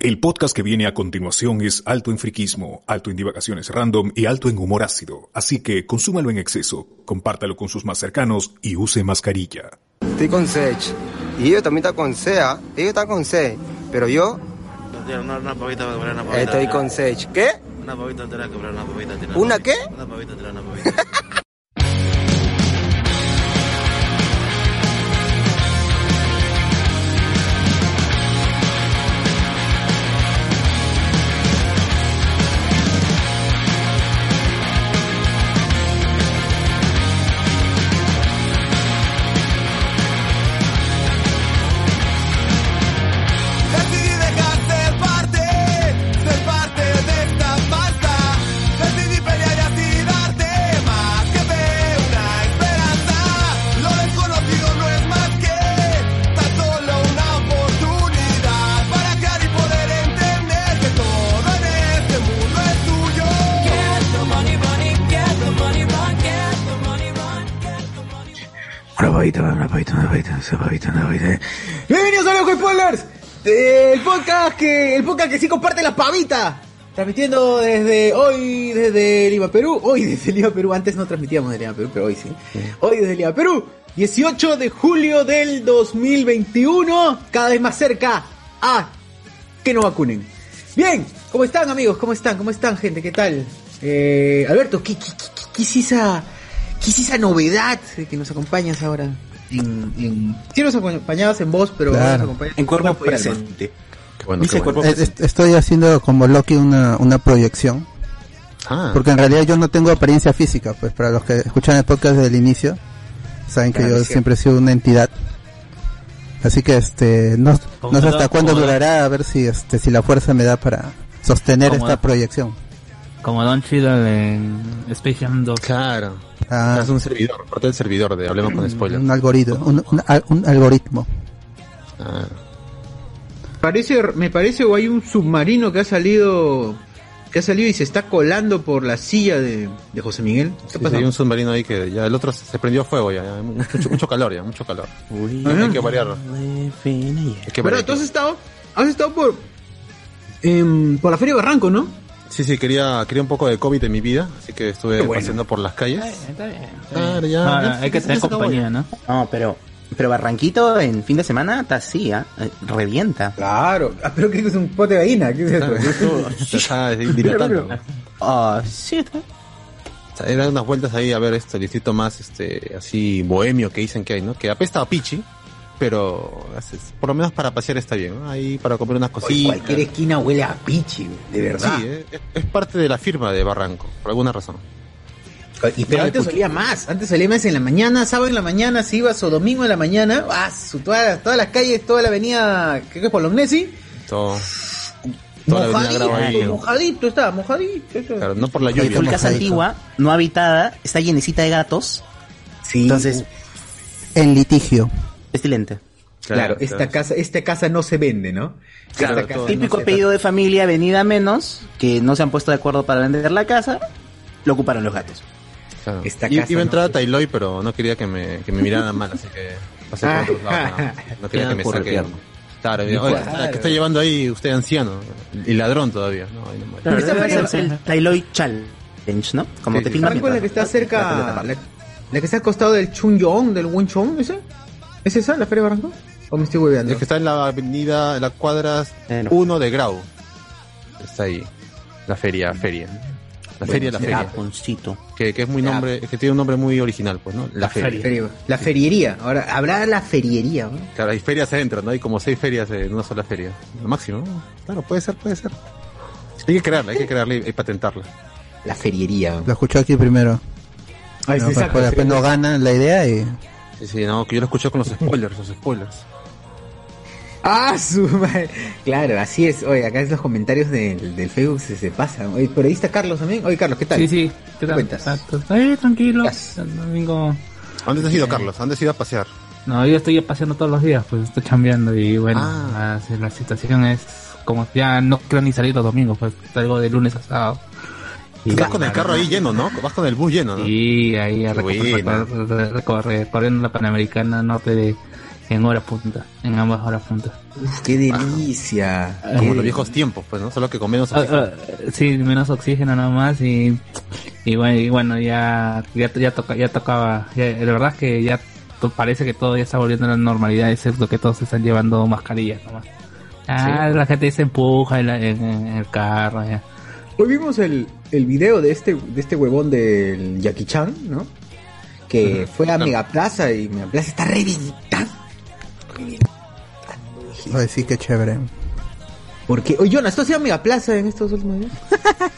El podcast que viene a continuación es alto en friquismo, alto en divagaciones random y alto en humor ácido, así que consúmalo en exceso, compártalo con sus más cercanos y use mascarilla. Estoy con Sech. Y ellos también están con SEA. Ellos están con C. Pero yo Una, una pavita, una pavita. estoy con Sech. ¿Qué? Una pavita entera, que una pavita. ¿Una qué? Una pavita una pavita. Bienvenidos a los Spoilers, el podcast que el podcast que sí comparte la pavita. Transmitiendo desde hoy desde Lima, Perú. Hoy desde Lima, Perú. Antes no transmitíamos desde Lima, Perú, pero hoy sí. Hoy desde Lima, Perú. 18 de julio del 2021. Cada vez más cerca a que no vacunen. Bien, ¿cómo están amigos? ¿Cómo están? ¿Cómo están gente? ¿Qué tal? Eh, Alberto, ¿qué, qué, qué- qué es esa, qué es esa novedad que nos acompañas ahora? En, en... Sí nos acompañabas en voz, pero ahora Claro. nos acompañas En cuerpo presente. Bueno, bueno. Estoy haciendo como Loki una, una proyección. Ah, Porque en realidad yo no tengo apariencia física. Pues para los que escuchan el podcast desde el inicio, saben que Claro, yo siempre he sido una entidad. Así que este no, no sé hasta cuándo durará a ver si este si la fuerza me da para sostener esta proyección. Como Don Cheadle en Space Jam 2. claro. Ah, Es un servidor, parte del servidor de Hablemos con Spoilers. un algoritmo, un, un al- un algoritmo. Ah. Parece, me parece o hay un submarino que ha salido que ha salido y se está colando por la silla de, de José Miguel. ¿Qué Sí, pasa? hay un submarino ahí que ya el otro se prendió fuego ya, ya, mucho, mucho calor ya, mucho calor. Ajá. Hay que variarlo. Hay que Pero variar. tú has estado, has estado por em, por la Feria de Barranco, ¿no? Sí, sí, quería, quería un poco de COVID en mi vida, así que estuve bueno. paseando por las calles. Está bien. Claro, ya, Ah, ya, hay que tener compañía. ¿no? No, pero, pero Barranquito en fin de semana está así, ¿ah? Eh, revienta. Claro. Ah, pero que es un pote de gallina. ¿Qué es eso? Está dilatando. Ah, sí, está. Eran unas vueltas ahí a ver esto, el distrito más este así bohemio que dicen que hay, ¿no? Que apesta a pichi, pero por lo menos para pasear está bien, ¿no? Ahí para comer unas cositas. cualquier esquina huele a pichi, de verdad. Sí, eh, es, es parte de la firma de Barranco, por alguna razón. Y pero antes solía más, antes solía más en la mañana, sábado en la mañana, si ibas o domingo en la mañana, ah, su, todas, todas las calles, toda la avenida, creo que es Bolognesi, Todo, toda la mojadito, mojadito estaba, mojadito. Claro, no por la lluvia. full casa antigua, no habitada, está llenecita de gatos. Sí, Entonces, En litigio. Estilente. claro, esta casa, esta casa no se vende, ¿no? Claro, casa no Típico se- apellido de familia, venida menos, que no se han puesto de acuerdo para vender la casa, lo ocuparon los gatos. Claro. Esta I- casa Iba a entrar no a. Tailoy, pero no quería que me, que me miraran mal, así que pasé por otros lados. No, no quería que me pierno. Claro, mira, oye, Claro. ¿qué está llevando ahí usted anciano? Y ladrón todavía. No, no ser el Tailoy Challenge, ¿no? Como Sí, te sí. filman. Barranco es la que está cerca, la, la que está al costado del Chunyong, del Wenchong, ¿esa? ¿Es esa, la feria de Barranco? ¿O me estoy hueveando? Es que está en la avenida, en la cuadra Eh, no. 1 de Grau. Está ahí. La feria, feria. La feria, la feria. Japoncito. Que, que es muy nombre, que tiene un nombre muy original, pues, ¿no? La, feria. Feria- La feriería, ahora, habrá la feriería, ¿no? Claro, hay ferias adentro, ¿no? Hay como seis ferias en una sola feria. Lo máximo. ¿no? Claro, puede ser, puede ser. Hay que crearla, hay que crearla y, y patentarla. La feriería. Lo escuchó aquí primero. Ay, No, sí, pues, exacto, pues, después sí. no ganan la idea y Sí, sí, no, que yo lo escuché con los spoilers, los spoilers. Ah, su madre. Claro, así es. Oye, acá en los comentarios del, del Facebook se, se pasan. Oye, por ahí está Carlos también. Oye, Carlos, ¿qué tal? Sí, sí. ¿Qué tal? cuentas? Pues, eh, tranquilo. Domingo. ¿A dónde te has ido, Carlos? ¿A dónde has ido a pasear? No, yo estoy paseando todos los días, pues estoy chambeando y bueno, Ah. la, la situación es como ya no quiero ni salir los domingos, pues salgo de lunes a sábado. Y Vas con el carro ahí lleno, ¿no? Vas con el bus lleno, ¿no? Y ahí a recorrer, buena. recorrer- recorrer- recorriendo la Panamericana norte de, en hora punta, en ambas horas puntas. Uf, qué delicia. Como Qué- los viejos tiempos, pues, ¿no? Solo que con menos Ah, oxígeno. ah, sí, menos oxígeno nada más y, y bueno, y bueno, ya, ya, ya, toca, ya tocaba, ya- la verdad es que ya to- parece que todo ya está volviendo a la normalidad, excepto que todos están llevando mascarillas nomás. Ah, la gente se empuja en, la- en- en el carro, ya. Hoy vimos el, el video de este, de este huevón del Jackie Chan, ¿no? Que fue a. Megaplaza y Megaplaza está reventando. Ay, sí, qué chévere. Porque, oye, Jonas, ¿tú has ido a Megaplaza en estos últimos días?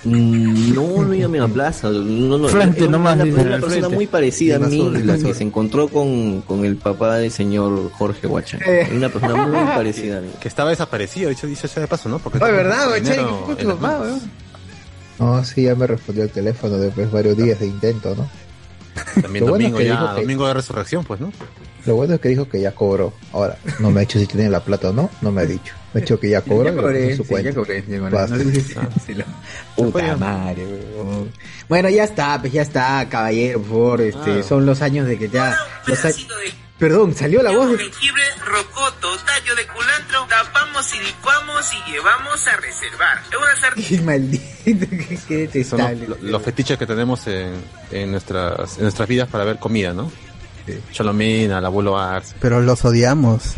Mm, No, no iba a Megaplaza. No, no, Frente una, nomás, una dice, persona frente. muy parecida a mí, la que se encontró con, con el papá del señor Jorge Huachan. Eh. Una persona muy parecida a mí. Que estaba desaparecido, dicho, dicho sea de paso, ¿no? Porque Oye, ¿verdad, en güey? Che, enero- ¿qué papá, weón? No, sí, ya me respondió el teléfono después de varios días de intento, ¿no? También Lo bueno domingo es que ya, dijo que- domingo de resurrección, pues, ¿no? Lo bueno es que dijo que ya cobró. Ahora, no me ha dicho si tiene la plata o no, no me ha dicho. Me ha dicho que ya cobró Ya cobré, su sí, cuenta. ya cobré, ya cobré. No Puta madre, weón. Bueno, ya está, pues ya está, caballero, por favor. Este, Ah. son los años de que ya. los a- Perdón, salió la voz de. jengibre, rocoto, tallo de culantro, tapamos y licuamos y llevamos a reservar. Es una sartén. Maldito, qué, qué Son los, detestable. lo- los fetiches que tenemos en, en nuestras, en nuestras vidas para ver comida, ¿no? Cholomina, el abuelo Arce. Pero los odiamos.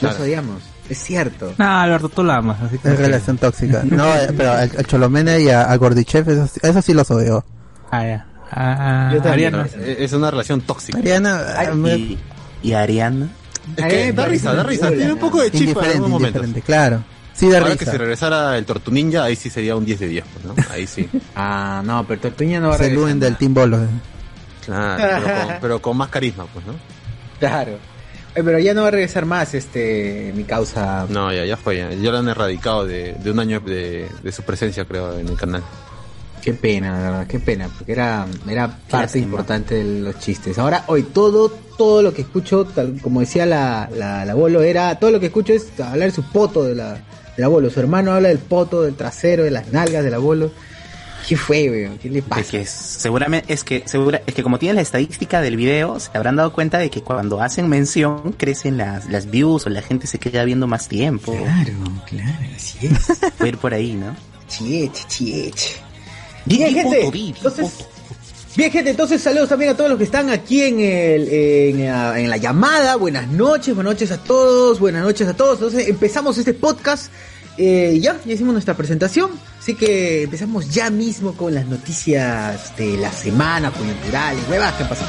Los claro. odiamos, es cierto. No, Alberto, tú la amas, así que... Es relación tóxica. No, pero al, al Cholomene y a, a Gordichev, eso, sí- eso sí los odio. Ah, ya. Ah, Yo también. Ariana. Es una relación tóxica. Ariana, Ay, ah, y, y Ariana. Es que Eh, da risa, da risa. Tiene un poco de chispa en indiferente, algunos momentos. claro. Sí da Ahora que si regresara el Tortu Ninja, ahí sí sería un 10 de 10, pues, ¿no? Ahí sí. Ah, no, pero Tortuña no va a regresar. Luen del Team Bolo. eh. Claro, pero con, pero con más carisma, pues, ¿no? Claro. Oye, pero ya no va a regresar más, este, mi causa. No, ya, ya fue. Ya, Ya lo han erradicado de, de un año de, de su presencia, creo, en el canal. Qué pena, la verdad, qué pena, porque era, era parte lástima. importante de los chistes. Ahora, hoy todo, todo lo que escucho, tal, como decía la, la, la abuelo, era, todo lo que escucho es hablar de su poto de la, del abuelo. Su hermano habla del poto, del trasero, de las nalgas del abuelo. ¿Qué fue, weón? ¿Qué le pasa? que seguramente es que segura, es que como tienen la estadística del video, se habrán dado cuenta de que cuando hacen mención crecen las, las views o la gente se queda viendo más tiempo. Claro, claro, así es. Puede ir por ahí, ¿no? Chiech, chiech. Bien, gente. Entonces, bien, gente. Entonces, saludos también a todos los que están aquí en, el, en, la- en la llamada. Buenas noches, buenas noches a todos. Buenas noches a todos. Entonces, empezamos este podcast. Eh, ya, ya hicimos nuestra presentación. Así que empezamos ya mismo con las noticias de la semana, coyunturales, huevas que han pasado.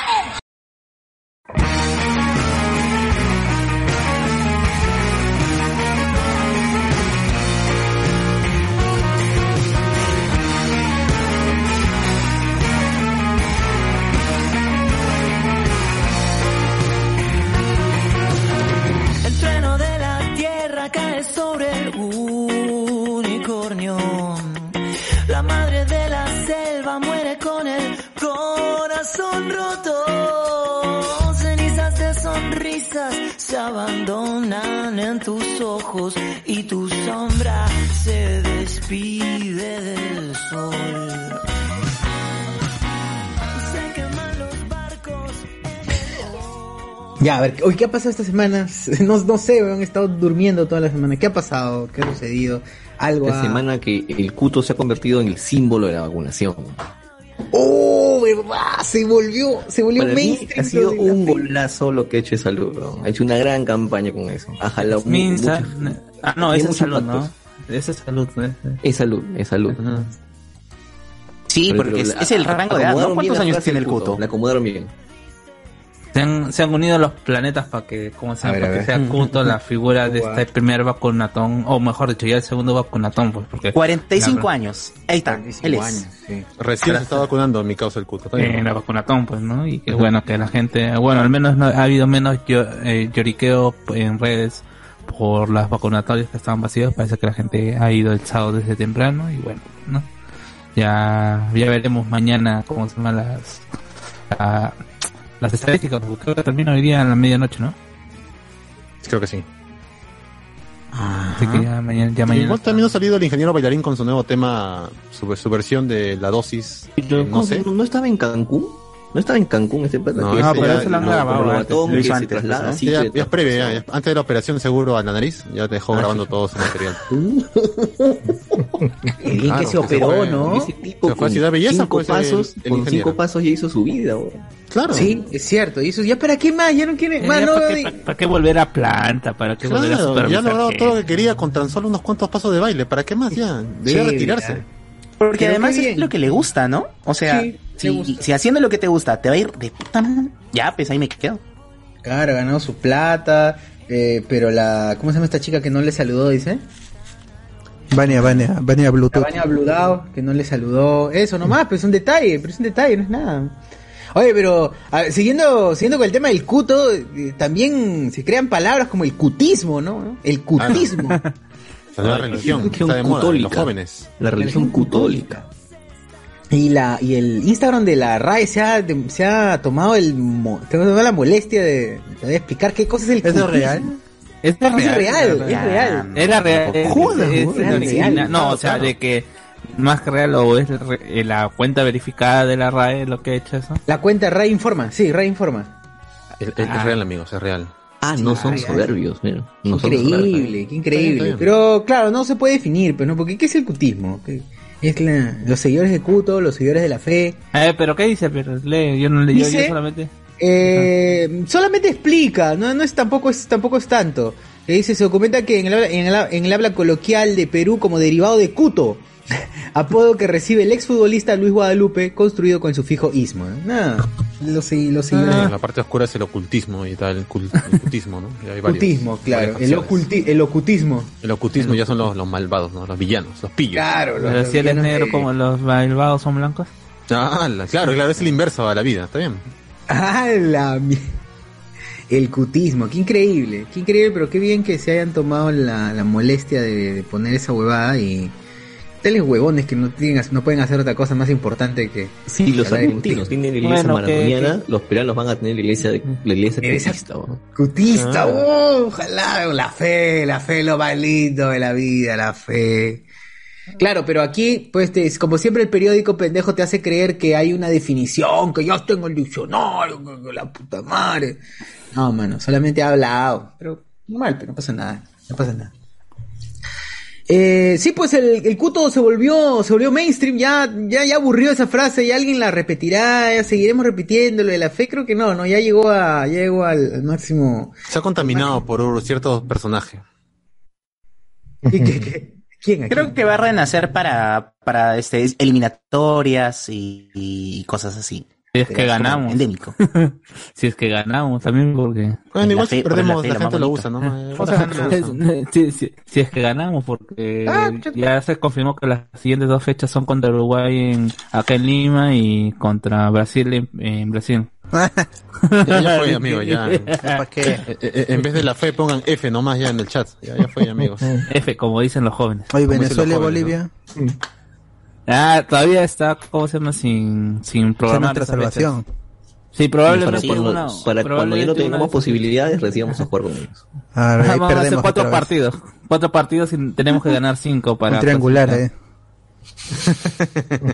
corazón roto. Cenizas de sonrisas se abandonan en tus ojos y tu sombra se despide del sol. Se queman los barcos. Ya, a ver, hoy ¿qué ha pasado esta semana? No, no sé, weón, he estado durmiendo toda la semana. ¿Qué ha pasado? ¿Qué ha sucedido? Algo Esta ha- semana que el cuto se ha convertido en el símbolo de la vacunación. ¡Oh, verdad! Se volvió, se volvió Para mí mainstream. ha sido un fe. golazo lo que ha hecho de salud. ¿no? Ha hecho una gran campaña con eso. Ha jalado mu- Minsa- muchos- Ah, no, esa es salud, ¿no? Esa es salud. ¿eh? Es salud, es salud. Sí, Pero- porque es, la- es el rango de edad, ¿no? ¿Cuántos años tiene el cuto? La acomodaron bien. Se han, se han unido los planetas para que, como se llama, para que sea culto la figura de este primer vacunatón, o mejor dicho, ya el segundo vacunatón, pues, porque 45 la- años. Ahí está, él es. Recién se está vacunando mi causa el cuto. está bien. Eh, la vacunatón, pues, ¿no? Y que bueno, que la gente, bueno, al menos no, ha habido menos llo- eh, lloriqueo en redes por las vacunatorias que estaban vacías. Parece que la gente ha ido el sábado desde temprano y bueno, ¿no? Ya, ya veremos mañana cómo se llaman las, la- las estadísticas. porque Creo que termina hoy día a la medianoche, ¿no? Creo que sí. Así que ya mañana, ya mañana. Igual también ha salido el ingeniero bailarín con su nuevo tema, su, su versión de la dosis. Pero, no ¿cómo sé. que ¿No, no estaba en Cancún? ¿No estaba en Cancún este pata? No, ya- ya- ese lo han no, grabado lo que hizo antes, traslada ¿no? así, Ya, ya es previo, ya, ya. antes de la operación seguro a la nariz, ya te dejó grabando todo su material. Qué bien que se Claro, operó, fue- ¿no? Ese tipo Se fue a con Ciudad Belleza, cinco pues, el- pasos, el con cinco pasos ya hizo su vida. weón. Claro. Sí, es cierto. Y eso, ¿ya para qué más? Ya no quiere más, no. ¿Para qué, pa- pa' qué volver a planta? ¿Para qué volver a Claro, ya ha supervisar logrado todo lo que quería con tan solo unos cuantos pasos de baile. ¿Para qué más ya? Sí, retirarse. Porque Pero además es lo que le gusta, ¿no? O sea, Sí, si, haciendo lo que te gusta te va a ir de puta madre, ya, pues ahí me quedo. Claro, ganó su plata. eh, pero la. ¿Cómo se llama esta chica que no le saludó? Dice. Vania, Vania, Vania La Bluetooth. Vania Bludao, que no le saludó. Eso nomás, pero es un detalle, pero es un detalle, no es nada. Oye, pero a siguiendo, siguiendo con el tema del cuto, eh, también se crean palabras como el cutismo, ¿no? El cutismo. La nueva religión, que está de moda, los jóvenes. La religión cutólica. Y la y el Instagram de la RAE se ha, de- se ha tomado el mo- se ha tomado la molestia de, de explicar qué cosa es el ¿Eso es cutismo. real? Es Es real, es real. Era real. es- es- es- es real. No, o sea, de que más que real o es re- eh, la cuenta verificada de la RAE lo que ha hecho eso. La cuenta RAE informa, sí, RAE informa. Es, es- es real, amigos, es real. Ah, no son Ay, ay. soberbios, mira. No son soberbios. Increíble, qué increíble. Pero claro, no se puede definir, pero no, porque ¿qué es el cutismo? ¿Qué- Es la- los seguidores de Cuto, los seguidores de la fe. Eh, pero ¿qué dice? Pero lee, yo no leí, yo, yo solamente. Eh, solamente explica, no, no es tampoco es tampoco es tanto. Que dice, se documenta que en el, en, el, en el habla coloquial de Perú como derivado de Cuto, apodo que recibe el exfutbolista Luis Guadalupe, construido con el sufijo ismo. ¿eh? Nada, seguidores Ah, La parte oscura es el ocultismo y tal, el, cul- el ocultismo, ¿no? Y hay varios- Ocultismo, claro, el, oculti- el ocultismo. El ocultismo ya son los, los malvados, ¿no? Los villanos, los pillos. Claro, los- Pero los si él es negro de- como los malvados son blancos. Ah, la- claro, claro, es el inverso a la vida, está bien. Ah, la El cutismo, qué increíble, qué increíble, pero qué bien que se hayan tomado la, la molestia de, de poner esa huevada y tales huevones que no tienen, no pueden hacer otra cosa más importante que Sí, los argentinos tienen la iglesia Bueno, que- los peruanos van a tener la iglesia, la iglesia cutista. Cutista, Ah. oh, ojalá, la fe, la fe, lo más lindo de la vida, la fe. Claro, pero aquí, pues, te- como siempre el periódico pendejo te hace creer que hay una definición, que yo tengo el diccionario, que, que la puta madre. No, mano, solamente ha hablado. Pero normal, pero no pasa nada, no pasa nada. Eh, sí, pues el, el cuto se volvió, se volvió mainstream, ya, ya, ya aburrió esa frase, ya alguien la repetirá, ya seguiremos repitiendo lo de la fe, creo que no, no, ya llegó a, ya llegó al, al máximo. Se ha contaminado por un- ciertos personajes. ¿Y qué- qué- ¿Quién? Creo que va a renacer para, para este, eliminatorias y, y cosas así. Si es que ganamos. Endémico. si es que ganamos también porque... Bueno, igual si perdemos, la gente lo usa, ¿no? Si, si- si es que ganamos, porque Ah, ya se confirmó que las siguientes dos fechas son contra Uruguay en, acá en Lima y contra Brasil en, en Brasil. Ya, ya fue, amigo, ya. ¿Para qué? Eh, eh, en vez de la fe pongan F nomás ya en el chat. Ya, ya fue, amigos. F, como dicen los jóvenes. Dicen Venezuela y Bolivia. Ah, todavía está, ¿cómo se llama? Sin, sin programar. nuestra salvación. Sí, para, probablemente cuando, una- para cuando ya no tengamos posibilidades, recién vamos a jugar con ellos. Ah, ahí Vamos a hacer perdemos cuatro partidos. Cuatro partidos y tenemos que ganar cinco para. Un triangular, eh.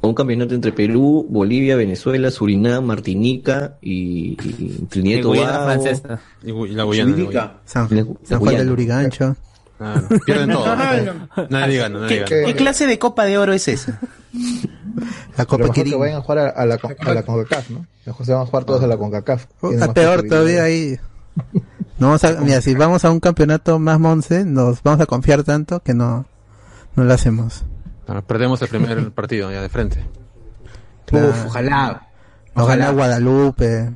un campeonato entre Perú, Bolivia, Venezuela, Surinam, Martinica y, y Trinidad y Tobago. Y, y la Guyana. la Chubinica. Guyana. San, San Juan del Lurigancho. Claro, pierden todo. Nadie gana, nadie ¿Qué, gana. qué clase de copa de oro es esa? La Copa mejor que vayan a jugar a, a la, a la CONCACAF, ¿no? Mejor se van a jugar todos a la CONCACAF. Está peor todavía ahí. No vamos a, mira, si vamos a un campeonato más monce, nos vamos a confiar tanto que no, no lo hacemos. Claro, perdemos el primer partido ya de frente. Claro. Uf, ojalá. Nos Ojalá. gana Guadalupe,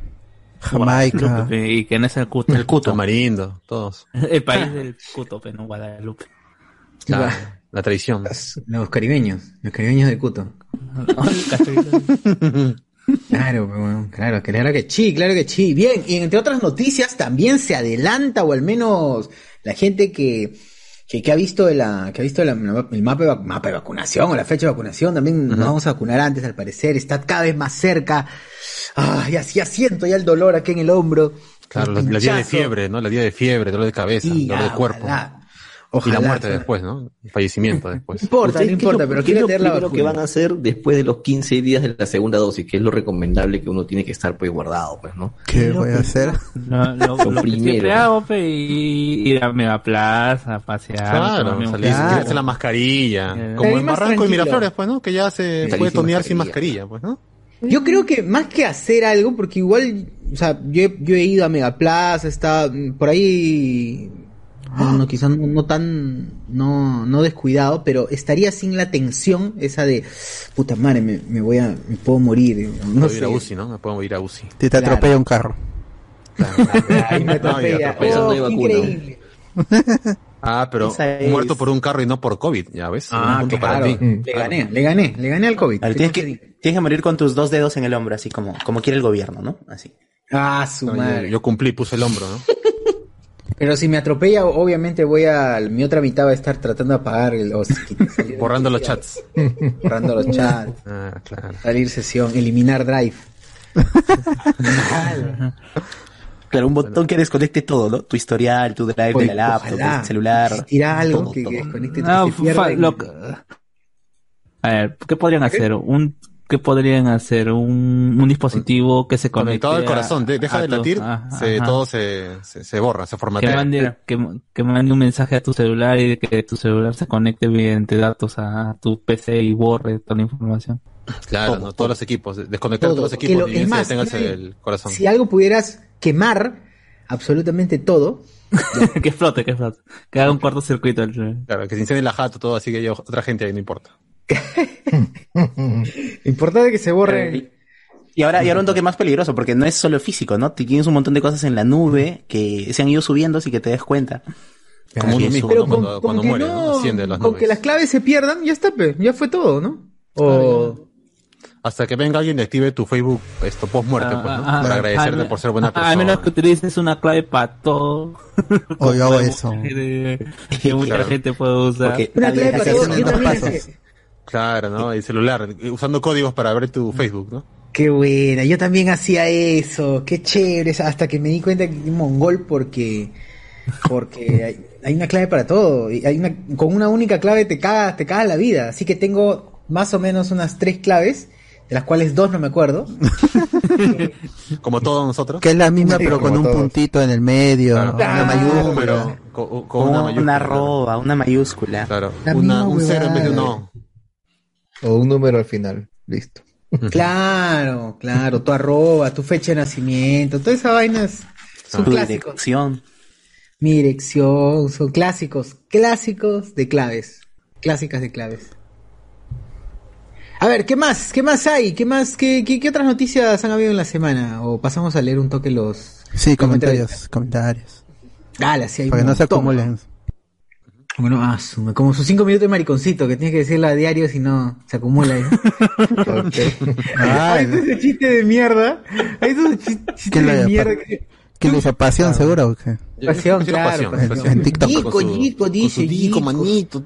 Jamaica. Guadalupe, Y que no es el cuto. El cuto. Tamarindo, todos. El país del cuto, pero no Guadalupe. Claro, la traición. Los caribeños, los caribeños de Cuto. Claro, pues, bueno, claro, claro que sí, claro que sí. Bien, y entre otras noticias también se adelanta, o al menos la gente que, que, que ha visto la, que ha visto la- el mapa de, mapa de vacunación o la fecha de vacunación, también nos vamos a vacunar antes al parecer, está cada vez más cerca. Ah, ya, ya siento ya el dolor aquí en el hombro. Claro, la día de fiebre, ¿no? La día de fiebre, dolor de cabeza, Y, dolor de cuerpo. ojalá, y ojalá, la muerte después, ¿no? El fallecimiento después. No importa, ¿Ustedes no importa, pero qué quiero es lo tener la primero que vacuna. van a hacer después de los 15 días de la segunda dosis, que es lo recomendable que uno tiene que estar pues guardado, pues, ¿no? ¿Qué voy a hacer? Lo, lo, Lo lo que primero. siempre hago, pe, y ir a Megaplaza, a pasear. Claro, un salir, quitarse la mascarilla. Eh, Como en Barranco y. Miraflores, pues, ¿no? Que ya se puede tonear sin mascarilla. pues, ¿no? Yo creo que más que hacer algo, porque igual, o sea, yo he, yo he ido a Megaplaza, está mm, por ahí, no, no, quizás no, no tan, no, no descuidado, pero estaría sin la tensión esa de, puta madre, me, me voy a, me puedo morir, no Puedo ir sé. a UCI, ¿no? Me puedo ir a UCI. Si te Claro. atropella un carro. Me atropella. Oh, increíble. Ah, pero es- muerto por un carro y no por COVID, ya ves. Ah, Un punto claro. para ti. Le gané, le gané, le gané al COVID. Tienes, que, tienes que morir con tus dos dedos en el hombro, así como, como quiere el gobierno, ¿no? Así. Ah, su No, yo, madre. yo cumplí, puse el hombro, ¿no? Pero si me atropella, obviamente voy a, mi otra mitad va a estar tratando de apagar el, o Borrando los chats. borrando los chats. Ah, claro. Salir sesión, eliminar drive. Claro, un botón que desconecte todo, ¿no? Tu historial, tu drive Oye, de la laptop, ojalá. el celular. Existirá algo todo, que, todo. que desconecte No, lo que- A ver, ¿qué podrían hacer? Un ¿Qué podrían hacer? Un, un dispositivo que se conecte Conectado al corazón, de- deja a de tu- latir, ajá, se, ajá. todo se, se, se borra, se que formatea. mande, que, que mande un mensaje a tu celular y que tu celular se conecte mediante datos a tu PC y borre toda la información. Claro, ¿no? todos los equipos, desconectar Todo. todos los Que equipos lo- y es que más, tengas mira, el corazón. Si algo pudieras quemar absolutamente todo, que explote, que explote. Que haga un cortocircuito. el- Claro, que se incendie la jato, todo, así que haya otra gente ahí, no importa. importante que se borre. Y ahora, y ahora un toque más peligroso, porque no es solo físico, ¿no? Tienes un montón de cosas en la nube que se han ido subiendo sin que te des cuenta. Como uno mismo, Pero cuando, con cuando que muere, las con que las claves se pierdan, ya está, ya fue todo, ¿no? O Hasta que venga alguien y active tu Facebook esto post muerte, pues, ¿no? Para agradecerte ah, por ser buena ah, persona. A menos que utilices una clave para todo. O yo hago Como eso. Que, que mucha Claro. gente puede usar. Porque una clave para todo. Claro, ¿no? Y celular, usando códigos para ver tu Facebook, ¿no? Qué buena, yo también hacía eso, qué chévere, hasta que me di cuenta que un mongol porque porque hay, hay una clave para todo, y hay una con una única clave te cagas, te cagas la vida, así que tengo más o menos unas tres claves, de las cuales dos no me acuerdo. Como todos nosotros. Que es la misma, Sí, pero con un todos. puntito en el medio, Claro. una mayúscula. número, con, con una arroba, una mayúscula. Claro, La una, un cero en vez de un no. O un número al final. Listo. Claro, claro, tu arroba, tu fecha de nacimiento, todas esas vainas son Tu clásicos. dirección. Mi dirección, son clásicos, clásicos de claves, clásicas de claves. A ver, ¿qué más? ¿Qué más hay? ¿Qué más? ¿Qué, qué, qué otras noticias han habido en la semana? O pasamos a leer un toque los... Sí, comentarios, comentarios. Dale, sí hay Para que un no se acumulen. Bueno, ah, su- como sus cinco minutos de mariconcito que tienes que decirla a diario si no se acumula ahí. Ah, Hay ese chiste de mierda. Hay esos chi- chistes ¿Quién lo de haya- mierda que... ¿Qué le hizo? ¿Pasión seguro o qué? Pasión, claro. pasión, pasión. pasión. En TikTok. Con su- con dice manito,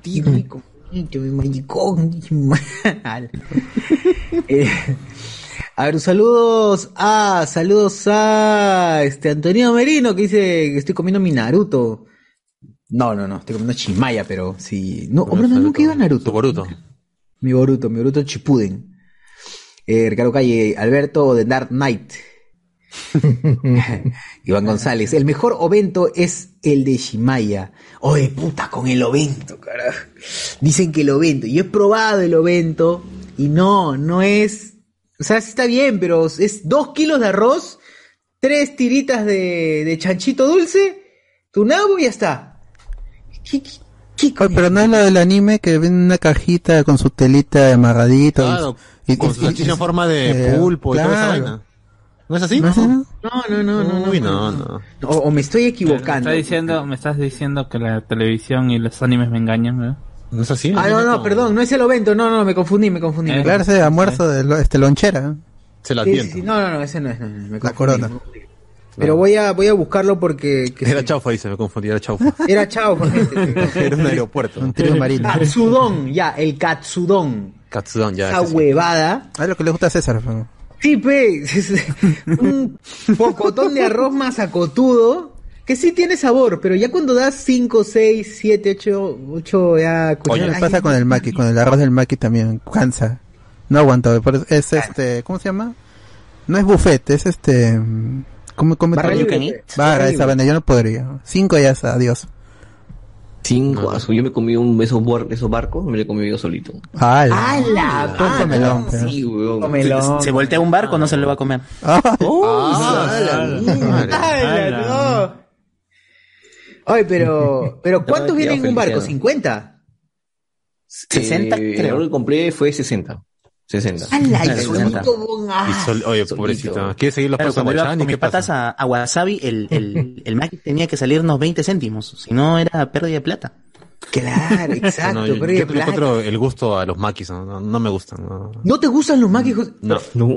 manito, mi maricón, dice, mal. Eh, a ver, saludos a, saludos a este Antonio Merino que dice que estoy comiendo mi Naruto. No, no, no, estoy comiendo Chimaya, pero sí. No, hombre, no, nunca iba a Tu Naruto. Boruto. Mi Boruto, mi Boruto Chipuden. Eh, Ricardo Calle, Alberto de Dark Knight. Iván González, el mejor ovento es el de Shimaya. Oye, puta, con el ovento, carajo. Dicen que el ovento, yo he probado el ovento y no, no es, o sea, sí está bien, pero es dos kilos de arroz, tres tiritas de, de chanchito dulce, tu nabo y ya está. Oye, pero no es lo del anime que viene en una cajita con su telita amarradito. Claro, y, con su salchicha en forma de eh, pulpo y toda esa claro. vaina. ¿No es así? ¿No no? No, no, no, no, no. Uy, no, no. O, o me estoy Me equivocando. estás diciendo, me estás diciendo que la televisión y los animes me engañan, ¿verdad? ¿No es así? Ah, no, no, perdón, no es el ovento, no, no, me confundí, me confundí. me Claro, ese almuerzo de lo- este lonchera. Se la Sí, sí, no, no, no, ese no es, no, no, me La confundí. Pero voy a, voy a buscarlo porque... que Era sí. chaufa, dice, me confundí, era chaufa. Era este. Era un aeropuerto. Un trío marino. Katsudon, ya, el katsudon. Katsudon, ya. Esa huevada. Ah, lo que le gusta a César. ¿no? Sí, pe, es un pocotón de arroz masacotudo que sí tiene sabor, pero ya cuando das 5, 6, 7, 8, 8 ya... Oye, pasa con el maqui, con el arroz del maqui también, cansa. No eso- es este, ¿cómo se llama? No es buffet, es este, ¿cómo come Barra libre, Can pe. Barra, Barra esa vaina, yo no podría. Cinco ya está, adiós. Cinco, yo me comí un esos, bar- esos barcos, me lo he comido yo solito. ¡Hala! ¡Hala! Comelón, pero. Sí, weón. Comelón. Se voltea un barco, no se lo va a comer. Ah, ¡Hala, no! Ay, pero, pero ¿cuántos No, vienen en un barco? feliciano. ¿50? 60, Eh, creo. Lo que compré fue 60. 60. ¡Hala! Solito, ah. Oye, Solito. pobrecito. ¿Quieres seguir los Claro, pasos cuando iba con mis ¿Qué patas pasa? a, a Wasabi, el, el, el Mac tenía que salir unos 20 céntimos. Si no, era pérdida de plata. Claro, No, exacto, yo, pero yo le plata. encuentro el gusto a los maquis, no, no, no me gustan. No. ¿No te gustan los maquis? No. No.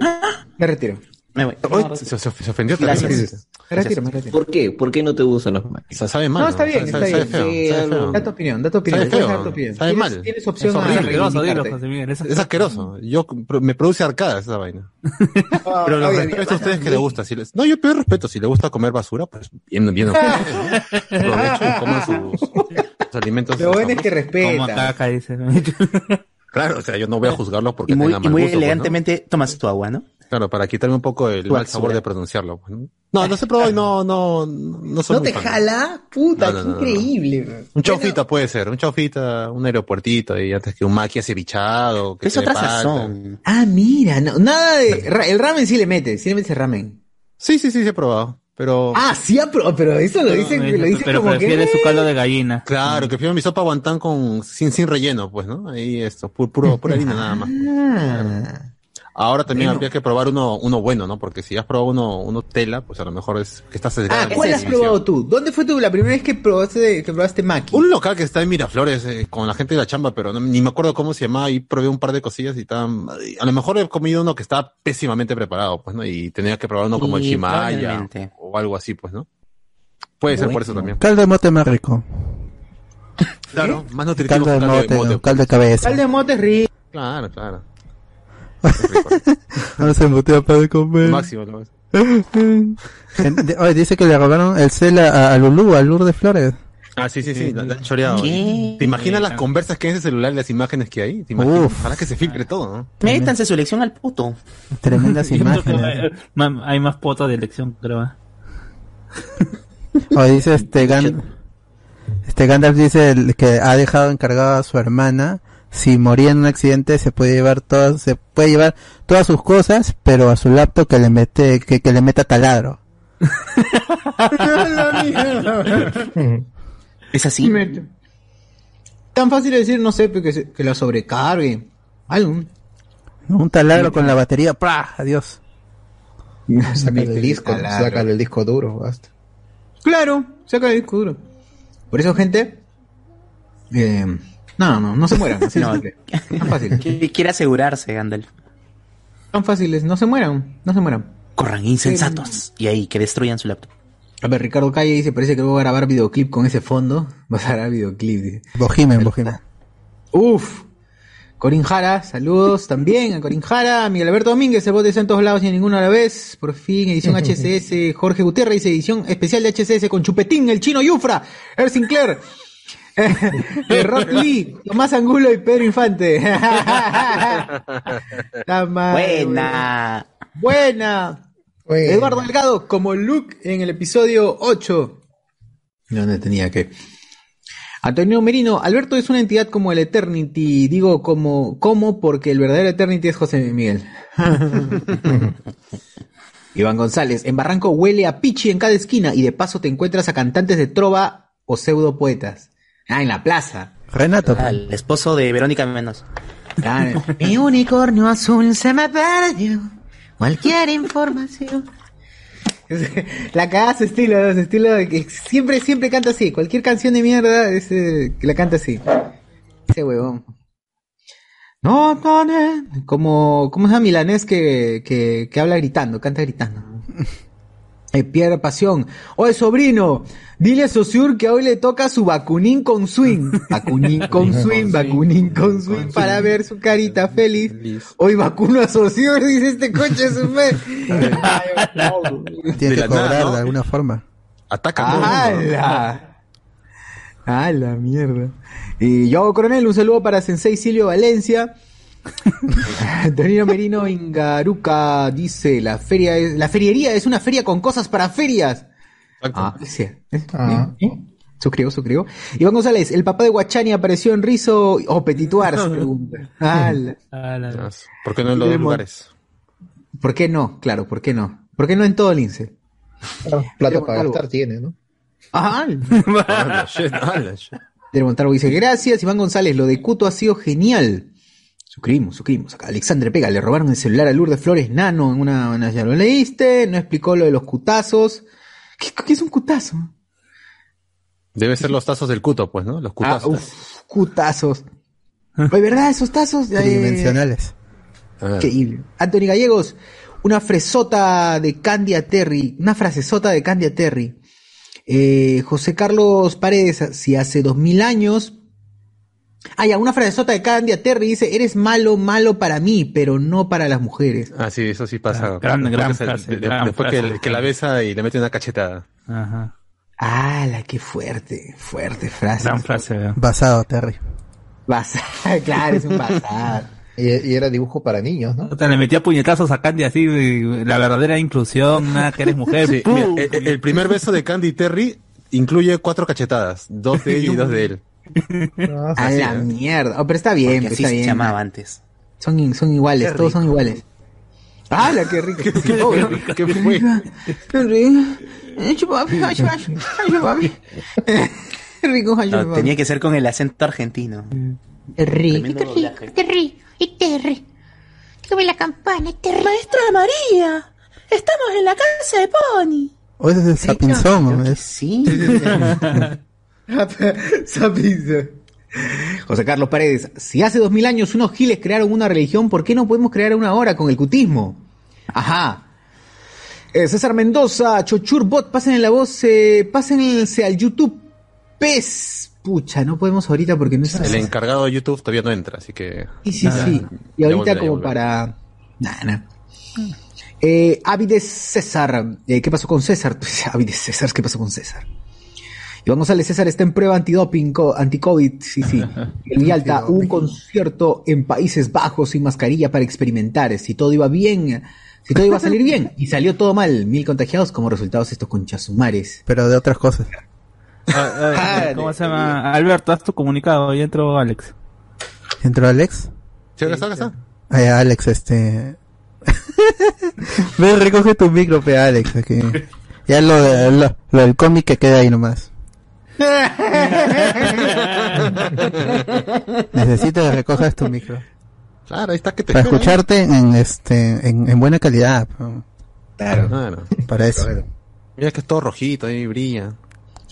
Me retiro. Me voy. Se, se- se ofendió Gracias. me retiro. ¿Por qué? ¿Por qué no te gustan los O maquis? sea, sabe mal. No, está bien, está bien. Da tu opinión, da tu opinión. Sabe mal. Tienes opción Es horrible. Asqueroso, dilo, reivindicarte. José Miguel. Es Es asqueroso. Yo me produce arcadas esa vaina. Pero lo respeto a ustedes que les gusta. Si les... No, yo pido respeto. Si les gusta comer basura, pues bien, bien. Aprovechen y coman sus, sus alimentos. Lo bueno es que Como respeta. caca, dice. Claro, o sea, yo no voy a juzgarlos porque Y muy, tengan y mal muy gusto, pues, ¿no? elegantemente tomas tu agua, ¿no? Claro, para quitarme un poco el mal sabor de pronunciarlo. ¿no? No, se probó y no, no, no soy ¿No te fan. jala? Puta, No, no, qué no, no. increíble. bro. Un chaufita puede ser, un chaufita, un aeropuertito y antes que un maqui acevichado. Que Es otra sazón. Ah, mira, no, nada de... El ramen sí le mete, sí le metes el ramen. Sí, sí, sí, sí he probado. Pero. Ah, sí, ha pro- pero eso lo dicen, lo dicen pero como prefiere que... su caldo de gallina. Claro, que prefiero mi sopa guantán con, sin, sin relleno, pues, ¿no? Ahí esto, pu- puro, pura harina nada más. Ah. Ahora también Bueno. habría que probar uno, uno bueno, ¿no? Porque si has probado uno, uno tela, pues a lo mejor es que estás sesgado Ah, ¿cuál has probado tú? ¿Dónde fue tú la primera vez que probaste, que probaste maqui? Un local que está en Miraflores eh, con la gente de la chamba, pero no- ni me acuerdo cómo se llamaba y probé un par de cosillas y estaban... A lo mejor he comido uno que estaba pésimamente preparado, pues, ¿no? Y tenía que probar uno como el Sí, Shimaya probablemente. o algo así, pues, ¿no? Puede ser por eso también. Caldo de mote más rico. Claro, más nutritivo Caldo que de caldo mote, de mote. caldo de cabeza. Caldo de mote es rico. Claro, claro. No se embutea para comer. Máximo, Oye, dice que le robaron el cel a, a Lulú, a Lourdes Flores. Ah, sí, sí, sí, la, la han choreado. ¿Qué? ¿Te imaginas las conversas que hay en ese celular y las imágenes que hay? ¿Te imaginas? Uf. Ojalá que se filtre todo, ¿no? Métanse su elección al puto. Tremendas imágenes. hay- más fotos de elección, creo. ¿eh? Oye, dice este, Gan- este Gandalf dice que ha dejado encargado a su hermana. Si moría en un accidente se puede llevar todas, se puede llevar todas sus cosas, pero a su laptop que le mete, que, que le meta taladro. Es así. Tan fácil de decir, no sé, que, se- que la sobrecargue. Algo. Un taladro con la batería, ¡prah! Adiós. Sácale el disco, sácale el disco duro, basta. Claro, saca el disco duro. Por eso, gente. Eh, no, no, no se mueran. Así de No. simple. Tan fácil. Qui- Quiere asegurarse, Gandalf. Tan fáciles. No se mueran. No se mueran. Corran insensatos. Y ahí, que destruyan su laptop. A ver, Ricardo Calle dice: Parece que voy a grabar videoclip con ese fondo. Vas a grabar videoclip. dice. Bojimen, Bojimen. Uf. Corín Jara, saludos también a Corín Jara, a Miguel Alberto Domínguez, el bote está en todos lados y en ninguno a la vez. Por fin, edición HCS. Jorge Gutiérrez dice edición especial de HCS con Chupetín, el chino Yufra, Er Sinclair. De Rock Lee, Tomás Angulo y Pedro Infante. Buena. Buena. Eduardo Delgado, como Luke en el episodio 8. ¿Dónde tenía que? Antonio Merino, Alberto es una entidad como el Eternity, digo como, como porque el verdadero Eternity es José Miguel. Iván González, en Barranco huele a pichi en cada esquina y de paso te encuentras a cantantes de trova o pseudo poetas. Ah, en la plaza. Renato. Ah, el esposo de Verónica Menos. Mi unicornio azul se me perdió. Cualquier información. La cagada su estilo, su estilo de que siempre, siempre canta así. Cualquier canción de mierda es, eh, que la canta así. Ese huevón. No, no, no. Como, ¿cómo se llama Milanés que, que, que habla gritando, canta gritando? Eh, Pierre Pasión. Oye, sobrino, dile a Sosur que hoy le toca su vacunín con swing. Vacunín con swing, vacunín con swing para ver su carita feliz. Hoy vacuno a Sosur, dice este coche su fe. Tiene De que cobrar nada, ¿no? de alguna forma. Ataca. ¡Hala! ¡A la mierda! Y yo, coronel, un saludo para Sensei Silvio Valencia. Antonio Merino Ingaruca dice, la feria es, la feriería es una feria con cosas para ferias. Ah, sí. ¿Eh? ¿Eh? Suscribo, suscribo. Iván González, el papá de Guachani apareció en Rizo o Petituar, se pregunta. Ala. ¿Por qué no en los dos lugares? ¿Por qué no? Claro, ¿por qué no? ¿Por qué no en todo el INSE? Plata para gastar tiene, ¿no? Ajá. Shit. Del Montalvo dice, gracias, Iván González, lo de Cuto ha sido genial. Suscribimos, suscribimos. Acá Alexandre Pega, le robaron el celular a Lourdes Flores Nano en una, una- ya lo leíste, no explicó lo de los cutazos. ¿Qué, qué es un cutazo? Debe ser los tazos del cuto, pues, ¿no? Los Ah, cutazos. uf, cutazos. Oye, ¿verdad? Esos tazos. Tridimensionales. Increíble. Anthony Gallegos, una fresota de Candia Terry, una frasesota de Candia Terry. Eh, José Carlos Paredes, si hace dos mil años. Ah, ya, una frasesota de Candia Terry dice, eres malo, malo para mí, pero no para las mujeres. Ah, sí, eso sí pasa. gran- Después gran se- frase, de- de- gran después frase. que, que la besa y le mete una cachetada. Ajá. ¡Hala, qué fuerte! Fuerte frase. Gran frase, ¿verdad? Basado, Terry. Bazar, claro, es un bazar. Y, y era dibujo para niños, ¿no? O sea, le metía puñetazos a Candy así, y la verdadera inclusión, nada que eres mujer. Sí, ¡pum! mira, el, el primer beso de Candy Terry incluye cuatro cachetadas. Dos de ella y dos de él. A la mierda. Oh, pero está bien, Porque pues, así está se bien. llamaba antes. Son, in- son iguales, Qué todos son rico. iguales. ¡Hala, qué rico! ¿Qué fue? ¡Qué rico! Ay, chupapi, ay, chupapi. Qué rico, No, tenía que ser con el acento argentino. Qué rico. Doblaje. Terry, y Terry. Dígame la campana, Terry. Maestra María, estamos en la casa de Pony. O ese es el sapinzón. es- Sí. José Carlos Paredes, si hace dos mil años unos giles crearon una religión, ¿por qué no podemos crear una ahora con el cutismo? Ajá. Eh, César Mendoza, Chochurbot, pasen la voz, eh, pásense al YouTube. Pez. Pucha, no podemos ahorita porque no es El encargado de YouTube todavía no entra, así que. Sí, sí, sí. Y ahorita como para... Nah, nah. Eh, Avides César. Eh, ¿Qué pasó con César? Avides César, ¿qué pasó con César? Iván González César está en prueba antidoping, co- anti-COVID, sí, sí. En Yalta hubo un concierto en Países Bajos sin mascarilla para experimentar. Si todo iba bien, si todo iba a salir bien. Y salió todo mal. Mil contagiados como resultados estos conchasumares. Pero de otras cosas. Ah, ah, ¿Cómo se llama? Alberto, haz tu comunicado, ya entró Alex. ¿Entró Alex? Sí, acá está, acá está. Ay, Alex, este... Ve, recoge tu micro, pe, Alex. aquí. Ya lo, de- lo, lo del cómic que queda ahí nomás. Necesito que recojas tu micro. Claro, ahí está que te Para espera, escucharte en este en, en buena calidad. Claro. Claro. Para eso. Mira que es todo rojito, ahí brilla.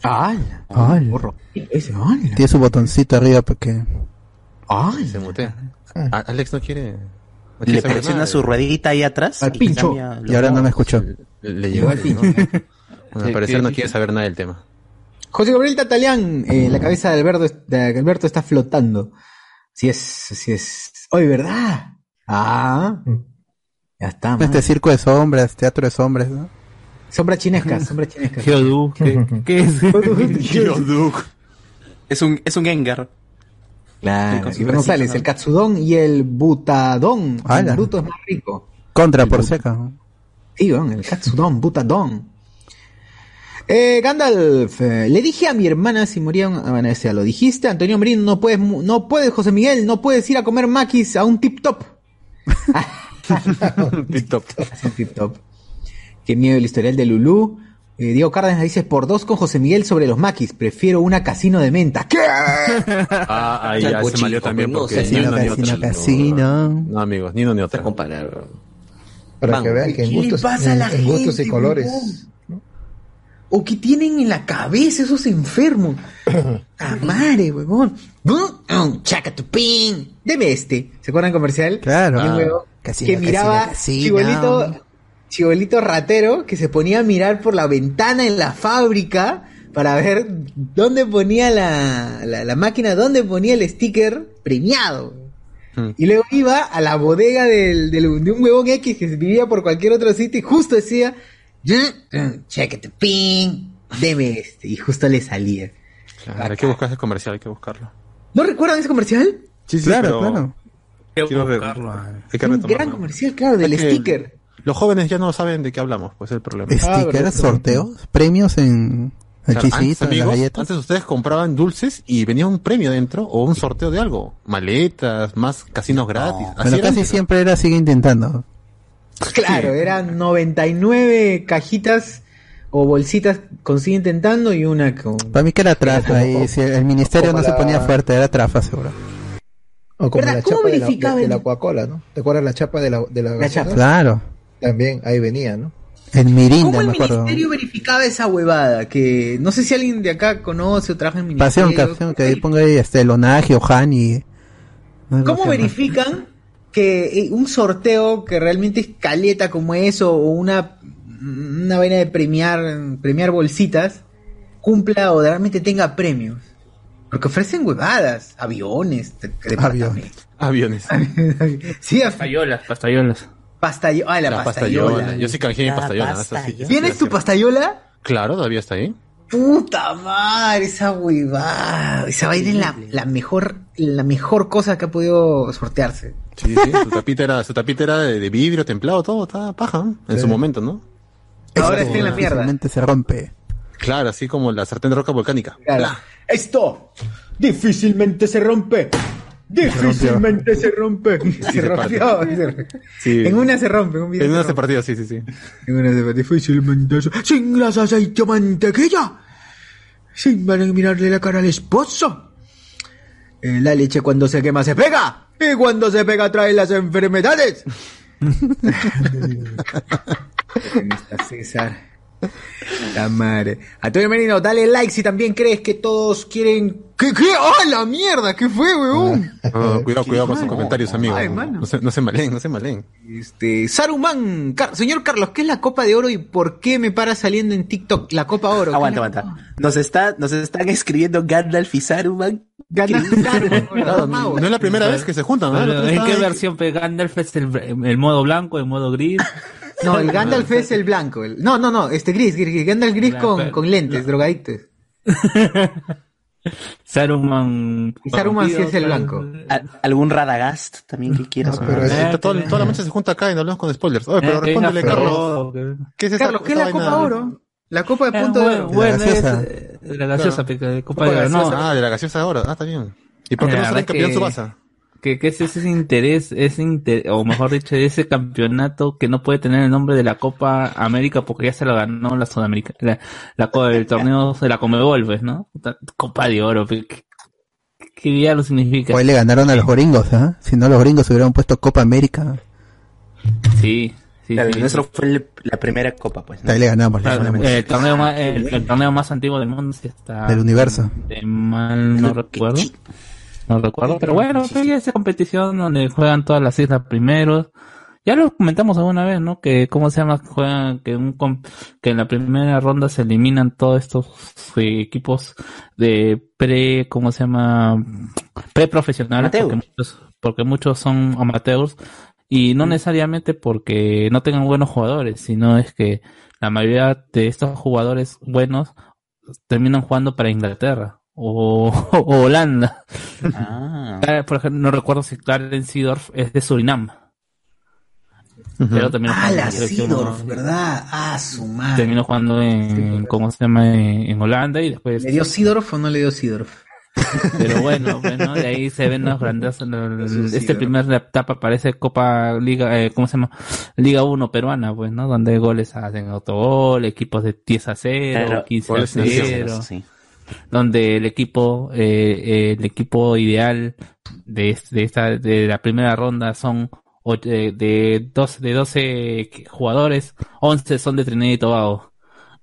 Hola. Ese, ¡hala! Tiene su botoncito arriba porque... Se mutea. A- Alex no quiere. no Le quiere presiona nada. su ruedita ahí atrás. Al y pincho. Y ahora no me escuchó. Le, le llegó el ¿no? Al parecer no quiere saber nada del tema. José Gabriel Tatalián, eh, la cabeza de Alberto, de Alberto está flotando. Si es, si es. Hoy, ¿verdad? Ah. Ya está. man. Este circo de sombras, teatro de sombras, ¿no? Sombra chinesca, sombra chinesca. Geodu, ¿qué, qué es? Es un, es un Gengar. Claro, y ¿no? el katsudon y el butadón. Ala. El bruto es más rico. Contra por seca. Sí, el katsudon, butadón. Eh, Gandalf, eh, le dije a mi hermana si moría un... ah, bueno, lo dijiste. Antonio Merino, no puedes, no puedes, José Miguel, no puedes ir a comer maquis a un tip top. Tip top. un tip top. Qué miedo el historial de Lulú. Eh, Diego Cárdenas dice, por dos con José Miguel sobre los maquis, prefiero una casino de menta. ¿Qué? Ah, ahí ya se malió también no, porque ni Casino, ni casino, casino. No, amigos, ni uno ni otro. comparar. Para Man, que vean que en ¿qué le gustos, en, gustos y colores. ¿O qué tienen en la cabeza esos enfermos? ¡Ah, madre, huevón! ¡Bum! ¡Chacatupín! Deme este. ¿Se acuerdan comercial? Claro. Un huevón Casino, que miraba chibolito, chibolito ratero que se ponía a mirar por la ventana en la fábrica para ver dónde ponía la, la, la máquina, dónde ponía el sticker premiado. Hmm. Y luego iba a la bodega del, del- de un huevón X que vivía por cualquier otro sitio y justo decía, chequete ping, deme este. Y justo le salía. Claro, hay que buscar ese comercial, hay que buscarlo. ¿No recuerdan ese comercial? Sí, sí, Claro, pero claro. quiero re- hay que Un retomarlo. gran comercial, claro, del que sticker. Los jóvenes ya no saben de qué hablamos, pues es el problema. Stickers, sorteos, premios en el antes, chisito, en las amigos, antes ustedes compraban dulces y venía un premio dentro o un sorteo de algo. Maletas, más casinos gratis. Así Pero casi antes. siempre era sigue intentando. Claro, eran 99 cajitas o bolsitas con sigue intentando y una con... Para mí que era trafa y si el ministerio no se la- ponía fuerte, era trafa seguro. O como ¿Verdad? la ¿Cómo chapa de la, de, verificaban? de la Coca-Cola, ¿no? ¿Te acuerdas la chapa de la, de la, gaseosa? chapa. Claro. También ahí venía, ¿no? El Mirinda, ¿Cómo el me acuerdo. ministerio verificaba esa huevada? Que no sé si alguien de acá conoce o trabaja en Pasión, ministerio. pasión, que ahí ponga ahí este Lonaje o Hani. ¿Cómo verifican que eh, un sorteo que realmente es caleta como eso o una, una vaina de premiar, premiar bolsitas cumpla o realmente tenga premios? Porque ofrecen huevadas, aviones, de- departamentos. Aviones. sí, Pastayolas, pastayolas. Pastayo- ah, la, La pastayola. pastayola. Yo sí canjeé mi pastayola. pastayola. sí, ¿Tienes tu pastayola? Claro, todavía está ahí. Puta madre, esa huevada. Esa vaina es la, la mejor, la mejor cosa que ha podido sortearse. Sí, sí, su tapita era, su tapita era de, de vidrio templado, todo, estaba paja, ¿no? en Sí. su momento, ¿no? Ahora está en la mierda. Difícilmente se rompe. Claro, así como la sartén de roca volcánica. Claro. Esto difícilmente se rompe. Difícilmente se rompe. Se, se rompió. Se- Sí. En una se rompe. En un una se partió, sí, sí, sí. En una se rompe. Difícilmente se... Sin grasa, aceite mantequilla. Sin mirarle la cara al esposo. Eh, la leche cuando se quema se pega. Y cuando se pega trae las enfermedades. ¿Dónde está César? La madre. Antonio Merino, dale like si también crees que todos quieren. ¿Qué? ¿Qué? ¡Ah, la mierda! ¿Qué fue, weón? Cuidado, cuidado con sus comentarios, ay, mano. No se, no se malen, no se malen. Este, Saruman, Car- señor Carlos, ¿qué es la Copa de Oro y por qué me para saliendo en TikTok la Copa Oro? Aguanta, aguanta. Nos, está, nos están escribiendo Gandalf y Saruman. Gandalf y Saruman, no es la primera vez que se juntan, ¿no? ¿En qué versión Gandalf es el, el modo blanco, el modo gris? No, el Gandalf es el blanco. el- no, no, no, este gris, gris, gris, Gandalf gris La- con, lentes, drogaditos. Saruman. Y Saruman sí es el blanco. ¿A- ¿Algún Radagast también que quieras? Eh, está toda, toda la mancha se junta acá y no hablamos con spoilers. Oye, pero Eh, respóndele, venga, Carlos. ¿Qué es esa, Carlos, ¿qué es la Copa? Oro? La Copa de Eh, Punto de bueno, Oro. bueno, eh, la gaseosa, pe- que- Copa de Copa Oro, no. gaseosa. Ah, de la gaseosa ahora. Ah, está bien. ¿Y por qué La no sale verdad campeón que- su basa? Que, que es ese interés, ese inter- o mejor dicho, ese campeonato que no puede tener el nombre de la Copa América porque ya se lo ganó la Sudamérica, la, la el torneo de la Comebol, pues, ¿no? Copa de Oro, pe, ¿qué, qué diablo significa? Hoy le ganaron a los gringos, ¿ah? Si no, los gringos hubieran puesto Copa América. Sí, sí, Claro, sí. el nuestro fue el- la primera copa, pues. ¿no? Ahí le ganamos. le Claro, ganamos. el torneo más, el, el torneo más antiguo del mundo sí está Del universo. de mal no recuerdo no recuerdo pero bueno ya esa competición donde juegan todas las islas primeros. Ya lo comentamos alguna vez no que cómo se llama juegan que un que en la primera ronda se eliminan todos estos eh, equipos de pre cómo se llama pre profesionales porque muchos, porque muchos son amateurs. Y no necesariamente porque no tengan buenos jugadores sino es que la mayoría de estos jugadores buenos terminan jugando para Inglaterra o, o Holanda. Ah. Por ejemplo, no recuerdo si Clarence Seedorf es de Surinam. Pero terminó Ah, la ¿no? ¿verdad? Ah, su madre. Terminó jugando en, ¿cómo se llama? En, en Holanda y después... ¿Le dio Sidorf o no le dio Sidorf? Pero bueno, bueno, de ahí se ven los grandes. un Este primer etapa parece Copa Liga, eh, ¿cómo se llama? Liga 1 peruana, pues, ¿no? Donde goles hacen autogol, equipos de 10 a 0, Claro, 15 a goles en 0. sí. Donde el equipo, eh, eh, el equipo ideal de, de esta, de la primera ronda son och- eh, de 12, de 12 jugadores, 11 son de Trinidad y Tobago.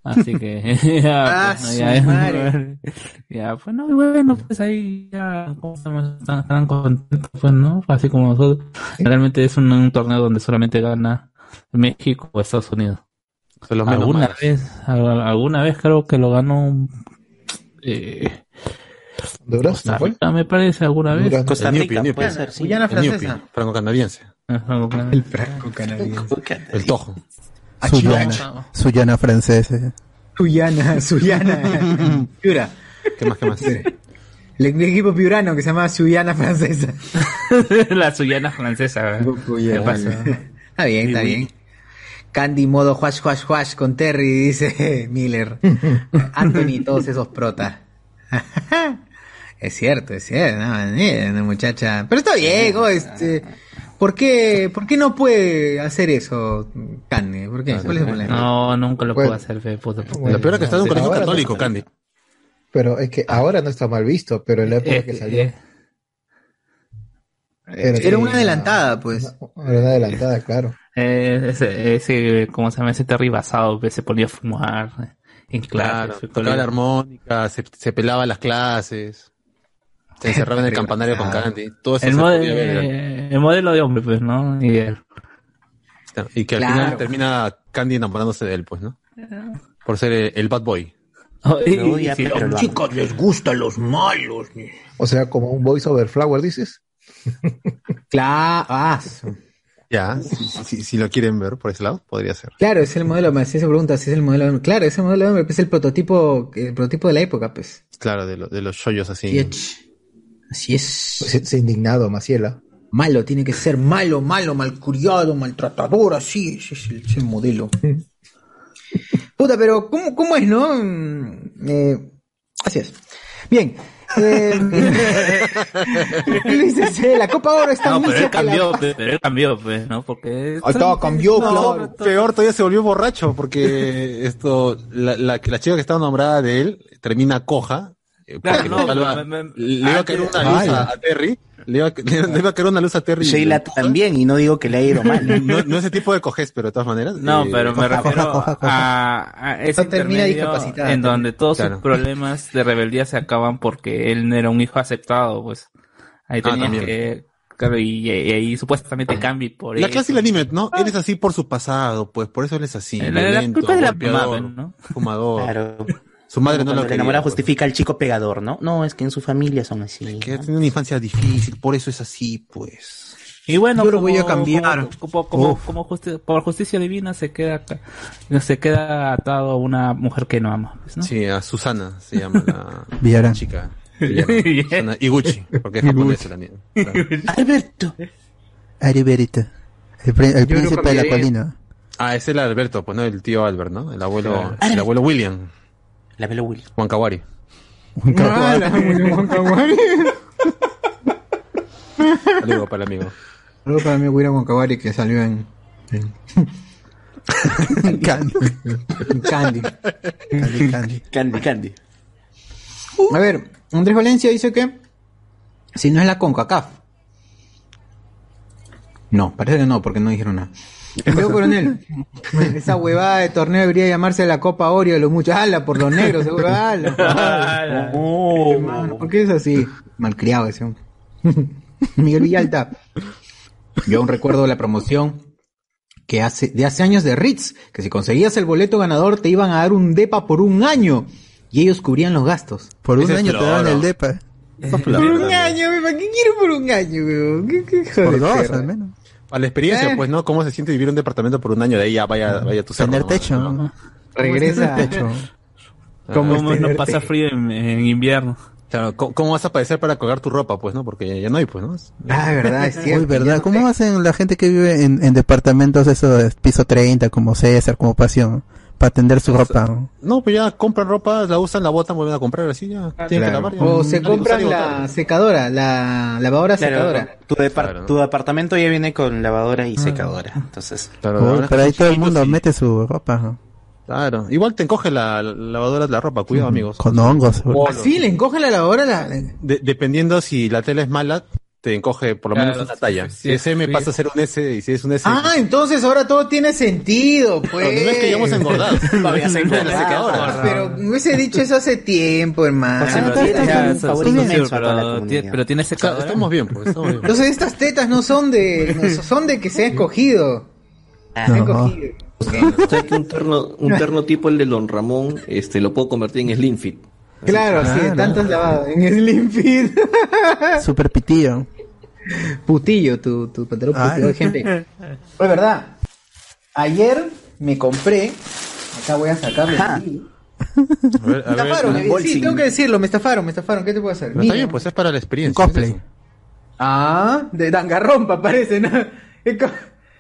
Así que, ya, Ah, pues, ¿no? su ya, madre. ya, pues no, y bueno, pues ahí ya están, están contentos, pues no, así como nosotros. Realmente es un, un torneo donde solamente gana México o Estados Unidos. Alguna vez, al- alguna vez creo que lo ganó eh, ¿Honduras? Costa. Rica, me parece, alguna vez. Honduras. Costa El Rica, Newpi, puede Newpi. ser, sí. Guyana francesa. franco-canadiense. Ajá, bueno. El franco canadiense. El Tojo. Suyana, Suyana francesa. Suyana, Suyana. Piura. ¿Qué más, qué más? El, el equipo piurano que se llama Suyana francesa. la suyana francesa. ¿Qué pasa? Está bien, está bien. Candy modo huash huash huash con Terry, dice Miller. Anthony, todos esos protas. es cierto, es cierto, no, muchacha. Pero está bien, oh, este, ¿por qué, por qué no puede hacer eso, Candy? ¿Por qué? ¿Cuál es el problema? No, nunca lo Bueno. puedo hacer, fe, puto. Lo peor es que está en un colegio católico. Candy. Pero es que ahora no está mal visto, pero en la época Eh, que salió. eh, Era, Era una adelantada, pues. Era una adelantada, claro. eh, ese, ese, ¿cómo se llama? Ese Terry basado, se ponía a fumar en. Claro, fue tocaba la armónica, se, se pelaba las clases, se encerraba en el campanario con Candy. Todo eso el, eh, modelo de hombre, pues, ¿no? Y él. Y que al Claro. final termina Candy enamorándose de él, pues, ¿no? Por ser el, el bad boy. Oh, odia, y- sí, pero lo ama. les gustan los malos. O sea, como un voice over flower, dices. Claro, ah, Ya, si, si- si- si lo quieren ver por ese lado, podría ser. claro, es el modelo, me hacía esa pregunta, si es el modelo. Claro, es el modelo de hombre, pues es el prototipo, el prototipo de la época, pues. Claro, de, lo- de los shoyos así. Así es. Así es. Se, se indignado, Maciela. Malo, tiene que ser malo, malo, malcriado, maltratador, así, ese es el, es el modelo. Puta, pero ¿cómo, cómo es, no? Mm, eh, así es. Bien. Eh, Luis dice, la Copa Oro está No, muy pero él la cambió, paz". pues, pero él cambió, pues, ¿no? Porque... Ahí estaba, cambió, No, claro. peor, todavía se volvió borracho porque esto, la, la, la chica que estaba nombrada de él termina coja. eh, Claro, porque no, lo salva- me- me- le iba a caer una luz a Terry. Le iba, a- le, le iba a caer una luz a Terry. Sheila también, y no digo que le ha ido mal. No, no ese tipo de coges, pero de todas maneras. No, eh, pero me refiero a, a ese No termina discapacitada, en donde todos Claro. sus problemas de rebeldía se acaban porque él no era un hijo aceptado, pues. Ahí Ah, tenía que... Claro, y, y ahí supuestamente cambie por La eso. clase y el anime, ¿no? Él es así por su pasado, pues por eso él es así. La- la culpa es de la mamá, ¿no? fumador. Claro. Su madre Como no lo quería. enamorada pues. justifica al chico pegador, ¿no? No, es que en su familia son así. Que ha tenido una infancia difícil, por eso es así, pues. Y bueno, Yo lo como- voy a cambiar. Como, como, como, justi- por justicia divina se queda se queda atado a una mujer que no ama, pues, ¿no? Sí, a Susana se llama la Villarán. chica. Susana Iguchi, porque es japonesa la niña. Claro. Alberto. Ariberita. El, el lo príncipe de la colina. Ah, es el Alberto, pues no, el tío Albert, ¿no? El abuelo, el abuelo William, La velo Willy. Huancawari. Ah, la Juan Kawari. Saludo para el amigo. Saludos para mi William Wakawari que salió en, en Candy. en Candy. Candy, Candy. Candy, Candy. A ver, Andrés Valencia dice que si no es la CONCACAF. No, parece que no, porque no dijeron nada. Veo coronel. Esa huevada de torneo debería llamarse la Copa Oro de los muchos. ¡Hala! Por los negros, seguro. ¡Hala! Hermano, ¿Por qué es así? Malcriado ese hombre. Miguel Villalta. Yo aún recuerdo la promoción que hace, de hace años de Ritz, que si conseguías el boleto ganador te iban a dar un depa por un año y ellos cubrían los gastos. Por un año te daban el depa. Por un año, ¿para qué quiero por un año, weón? ¿Qué, qué hijo Por dos, perra? al menos. A la experiencia, Eh. pues, ¿no? ¿Cómo se siente vivir en un departamento por un año? De ahí ya vaya, vaya tu cerro. Tener techo. ¿no? Regresa. Tener techo. ¿Cómo es no tenerte? pasa frío en, en invierno? Claro, ¿cómo, cómo vas a aparecer para colgar tu ropa, pues, no? Porque ya, ya no hay, pues, ¿no? Ah, verdad, es cierto. Uy, ¿verdad? ¿Cómo hacen la gente que vive en, en departamentos, eso, de piso 30, como César, como Pasión, para tender su ropa? No, pues ya compran ropa, la usan, la botan, vuelven a comprar, así ya. Tienen que lavar. ya. O se compran la secadora, la lavadora Claro, secadora. tu, depar- tu departamento ya viene con lavadora y secadora. Entonces, Uy, pero ahí todo el mundo mete su ropa, ¿no? Claro, igual te encoge la, la lavadora de la ropa, cuidado, amigos. Con hongos. Así le encogen la lavadora la... De- dependiendo si la tela es mala, te encoge por lo Claro, menos una talla. sí, Si es M sí. pasa a ser un S y si es un S. Ah, entonces ahora todo tiene sentido, pues. Pero no es que ya hemos engordado. Todavía se engorda. La secadora. Pero me hubiese dicho eso hace tiempo, hermano. Sí, pero, tiene secadora. Estamos bien, pues. Estamos bien. Entonces estas tetas no son de, no son de que se ha escogido. Se ha escogido. O sea que un terno, un terno tipo el de Don Ramón, este, lo puedo convertir en Slim Fit. Claro, sí, de tantos lavados. En Slim Fit. Super pitillo. Putillo, tu, tu pantalón putillo de gente. Pues verdad. Ayer me compré. Acá voy a sacarlo. A ver, Me ver, estafaron, eh, sí, tengo que decirlo, me estafaron, me estafaron. ¿Qué te puedo hacer? Pero Mira. está bien, pues es para la experiencia. cosplay. es. Ah, de dangarrompa parece, ¿no? Es co-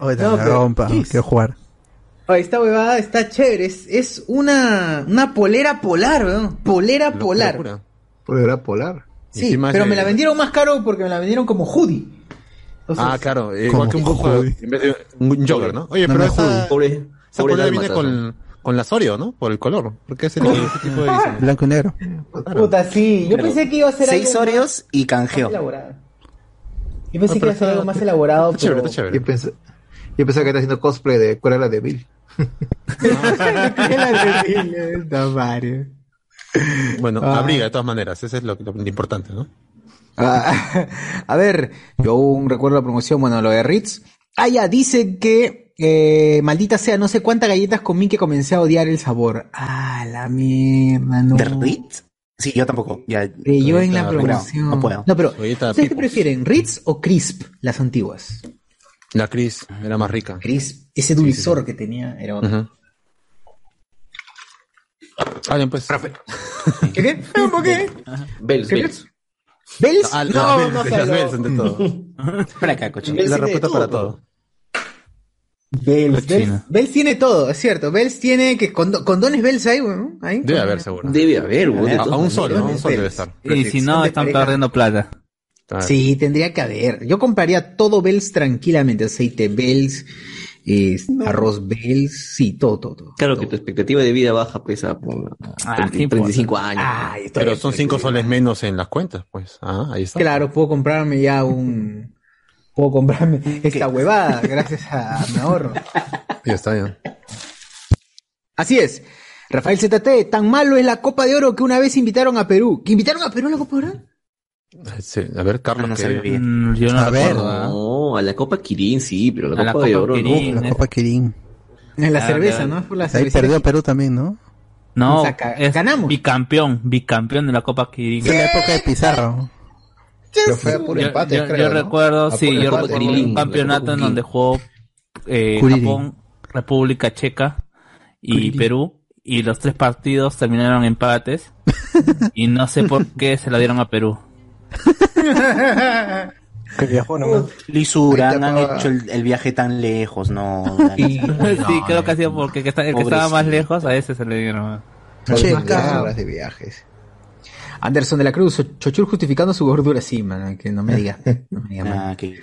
Oye, No, no, pero- rompa, quiero jugar. Oh, esta huevada está chévere. Es, es una, una polera polar, weón. Polera polar. Locura. Polera polar. Sí, pero de- me la vendieron más caro porque me la vendieron como hoodie. Entonces, Ah, claro, eh, Como igual que un hoodie. en vez de un jogger, ¿no? Oye, No pero me esa. Pobre, esa pobre viene con, con la Oreo, ¿no? Por el color. Porque es el, ese tipo de diseño. Blanco y negro. Puta, sí. Yo Pero pensé que iba a ser seis algo Oreos y más canjeo. elaborado. Yo pensé No, que iba a ser algo más elaborado, Está chévere, pero... está chévere. Yo pensé, yo pensaba que está haciendo cosplay de Cruella de Bill. Está Mario. Bueno, Ah. abriga de todas maneras, eso es lo, lo importante, ¿no? Ah, a ver, yo aún recuerdo la promoción, bueno, lo de Ritz. Ah, ya, dice que, eh, maldita sea, no sé cuántas galletas comí que comencé a odiar el sabor. Ah, la mierda, no. ¿De Ritz? Sí, yo tampoco. Ya, Creyó en la promoción. no puedo. No, pero, ¿ustedes qué prefieren, Ritz o Crisp, las antiguas? La Cris era más rica. Crisp, ese dulzor que tenía era otro. Alguien, pues. ¿Qué? ¿Qué? ¿Por qué? Bells, ¿Qué? Bells. ¿Bells? Ah, no, Bells, no las Bells, no. ante todo. Para acá. Bells La respuesta todo, para todo. Bells, Bells. Bells tiene todo, es cierto. Bells tiene que condo- condones Bells hay, weón. Ahí. Debe haber, seguro. Debe haber, güey. de A, un solo, ¿no? A un Bells. solo debe estar. Y si no, están perdiendo plata. Sí, tendría que haber. Yo compraría todo Bells tranquilamente. Aceite Bells, eh, arroz Bells, sí, todo, todo, todo. Claro que tu expectativa de vida baja, pesa por Ah, 30 ¿qué importa? 35 años. Pero son cinco soles menos en las cuentas, pues. Ah, ahí está. Claro, puedo comprarme ya un... Puedo comprarme esta huevada gracias a mi ahorro. Ya está, ya. Así es. Rafael ZT, tan malo es la Copa de Oro que una vez invitaron a Perú. ¿Que invitaron a Perú a la Copa de Oro? Sí, a ver, Carlos, Ah, no que-. Mm, Yo no A ver. recuerdo. No, a la Copa Kirin sí, pero la A la Copa de Copa Oro Kirin. no. La Copa Kirin. En la Ah, cerveza. ¿no? Por la Ahí perdió Perú también, ¿no? No, O sea, es ganamos. bicampeón, bicampeón de la Copa Kirin. En la época de Pizarro. Pero fue Yo, empate, yo- creo. yo ¿no? recuerdo, A sí, yo empate. recuerdo Kirin, un campeonato Copa en donde jugó eh. Japón, República Checa y Perú, y los tres partidos terminaron empates, y no sé por qué se la dieron a Perú. Que viajó nomás. Lisura, han hecho el, el viaje tan lejos, no. sí, creo que ha sido porque el que, está- el que estaba más lejos, a ese se le dieron. Son Che, unas claro. horas de viajes. Anderson de la Cruz, Cho- Chochur justificando su gordura. Sí, man, que no me diga. No me diga. Ah, qué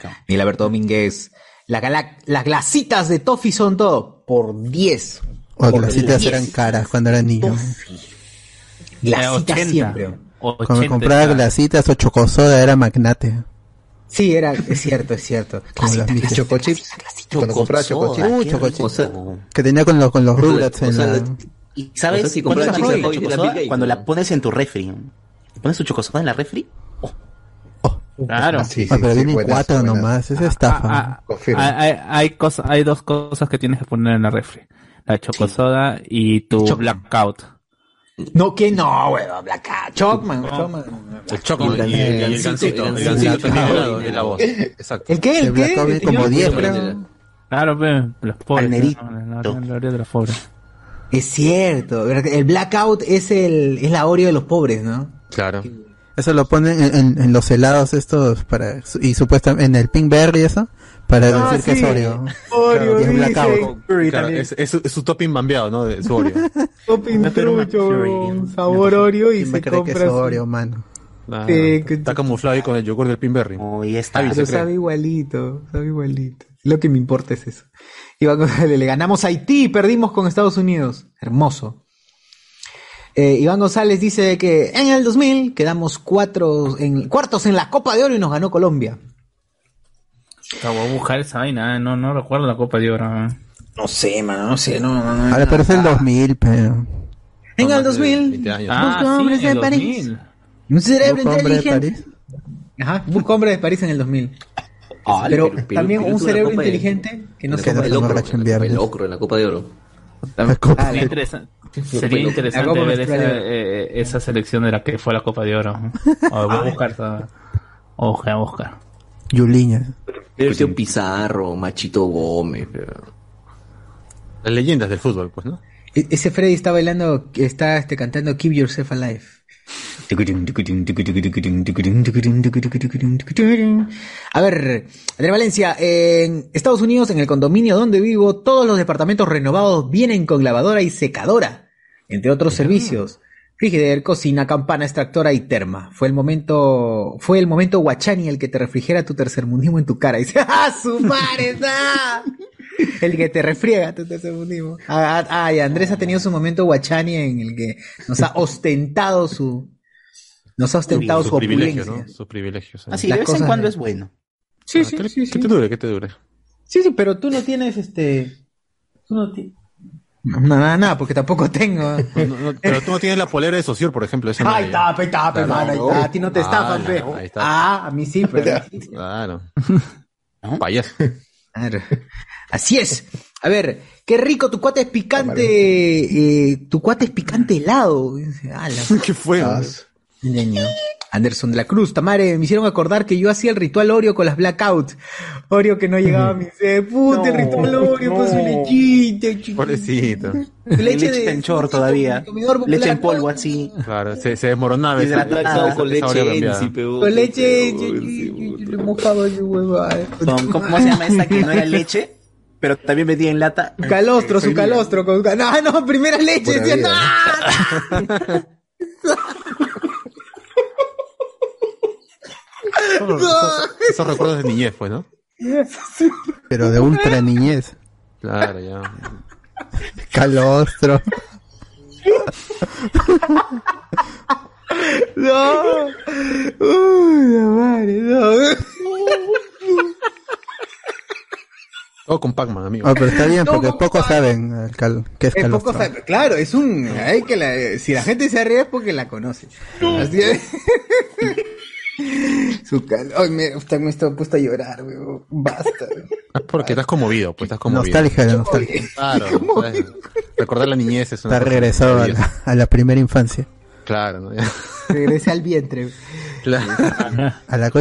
Domínguez. La gala- las glasitas de Toffee son todo. Por 10. O Por las citas 10. eran caras cuando era niño. Glasitas 80. siempre. O Cuando 80 compraba está. glasitas o chocosoda era magnate. Sí, era, es cierto, es cierto. Como las Y misas. Choco Chips. Cuando compraba Choco Chips. Uh, qué Choco rico. Chips. O sea, Que tenía con los, con los Rugrats en la... ¿Y sabes O sea, si es la chocosoda? Cuando la pones en tu refri. ¿Pones tu chocosoda en la refri? Claro. Ah, sí, sí, Ah, pero sí, vienen buenas, cuatro buenas. nomás, es estafa. Ah, Confirmo. Hay, hay, hay cosa- hay dos cosas que tienes que poner en la refri. La chocosoda y tu Choc- blackout. No, que no, weón. Blackout. Chocman, Chocman. El choco y, Y el y el gancito, gancito. el El gancito también de la voz. Exacto. ¿El qué? El ¿El Blackout qué? como El 10, señor- creo. Claro, pe, los pobres. La, orilla de los pobres. Es cierto. El blackout es el, es la Oreo de los pobres, ¿no? Claro. Eso lo ponen en, en- en los helados estos para y supuestamente en el Pinkberry eso para Ah, decir que sí. es Oreo. Oreo, y es blackout. Claro, es, es su, es su topping bambeado, ¿no? De su Oreo. Topping trucho, sabor Oreo y ¿Quién va se a creer que compra es Oreo, mano? Claro, Sí, que- está camuflado ahí con el yogur del Pinberry. Oh, y está. Pero sabe igualito, sabe igualito. Lo que me importa es eso. Iván González, le ganamos a Haití y perdimos con Estados Unidos. Hermoso. Eh, Iván González dice que en el 2000 quedamos cuatro en, cuartos en la Copa de Oro y nos ganó Colombia. Voy a buscar esa vaina, eh, no, no recuerdo la Copa de Oro. eh. No sé, mano, no sé, no, no, no. Ahora, pero es el 2000, pero En el 2000, Ah, busco hombres sí, de el París. 2000. Un cerebro ¿Busco hombre de inteligente. Ajá, busco hombre de París en el 2000. Ah, pero Perú- Perú- también Perú un cerebro Copa de- inteligente que no se el viernes. Ocro, en la Copa de Oro. Copa Ah, interesante, sería interesante ver esa, eh, eh, esa selección de la que fue la Copa de Oro. O voy a buscar esa. O voy a buscar. Yuliña. Versión Pizarro, Machito Gómez. pero- Las leyendas del fútbol, pues, ¿no? E- Ese Freddy está bailando, está este, cantando Keep Yourself Alive. A ver, Andrés Valencia, en Estados Unidos, en el condominio donde vivo, todos los departamentos renovados vienen con lavadora y secadora, entre otros servicios. Frigider, cocina, campana, extractora y terma. Fue el momento, fue el momento guachani el que te refrigera tu tercermundismo en tu cara. Y dice, ¡ah, su madre! El que te refriega tu tercermundismo. Ah, ah, ah, y Andrés ha tenido su momento guachani en el que nos ha ostentado su, nos ha ostentado su Sus privilegios, opulencia. ¿no? Sus privilegios. Así, de vez en cuando de- es bueno. Sí, Ah, sí, que, sí, que sí. te dure, que te dure. Sí, sí, pero tú no tienes este. Tú no tienes. No, nada, nada, porque tampoco tengo. No, no, pero tú no tienes la polera de Socior, por ejemplo. No Ay, hay. tape, tape, Claro. mano, ahí está. A ti no te Ah, estafan, pe. ahí está. Ah, a mí sí, pero. a mí sí. Claro. Así es. A ver, qué rico, tu cuate es picante. eh, tu cuate es picante helado. ¿Qué fue? Ah, Niño. Anderson de la Cruz, Tamare, me hicieron acordar que yo hacía el ritual Oreo con las blackout. Oreo que no llegaba a mi sed. Puta, el ritual Oreo con su lechita. chiquito. Pobrecito. Su Leche, de- en chor todavía. popular, Leche en polvo así. Claro, se, se desmoronaba esa- con leche en Con leche, pero- yo-. Con- ¿Cómo se llama esta que no era leche? Pero también metía en lata. Calostro, su calostro. Con... No, no, primera leche. Decía. ¡no! Esos, esos- esos recuerdos de niñez, pues, ¿no? Pero de ultra niñez. Claro, ya. Calostro. No. Uy, la madre, no. Todo con Pac-Man, amigo. Ah, pero está bien, No, porque ¿cómo pocos sabe? saben el cal- qué es Es poco calostro. sabe- claro, es un, hay que la, si la gente se ríe es porque la conoce. Así es. Su cal, ay, me, usted me está puesto a llorar, weón. Basta. weón. Porque estás conmovido, pues estás conmovido. Nostalgia, la nostalgia. Claro. ¿sabes? Recordar la niñez es una Está regresado a la, a la primera infancia. Claro, ¿no? Ya. Regrese al vientre. Claro. A la.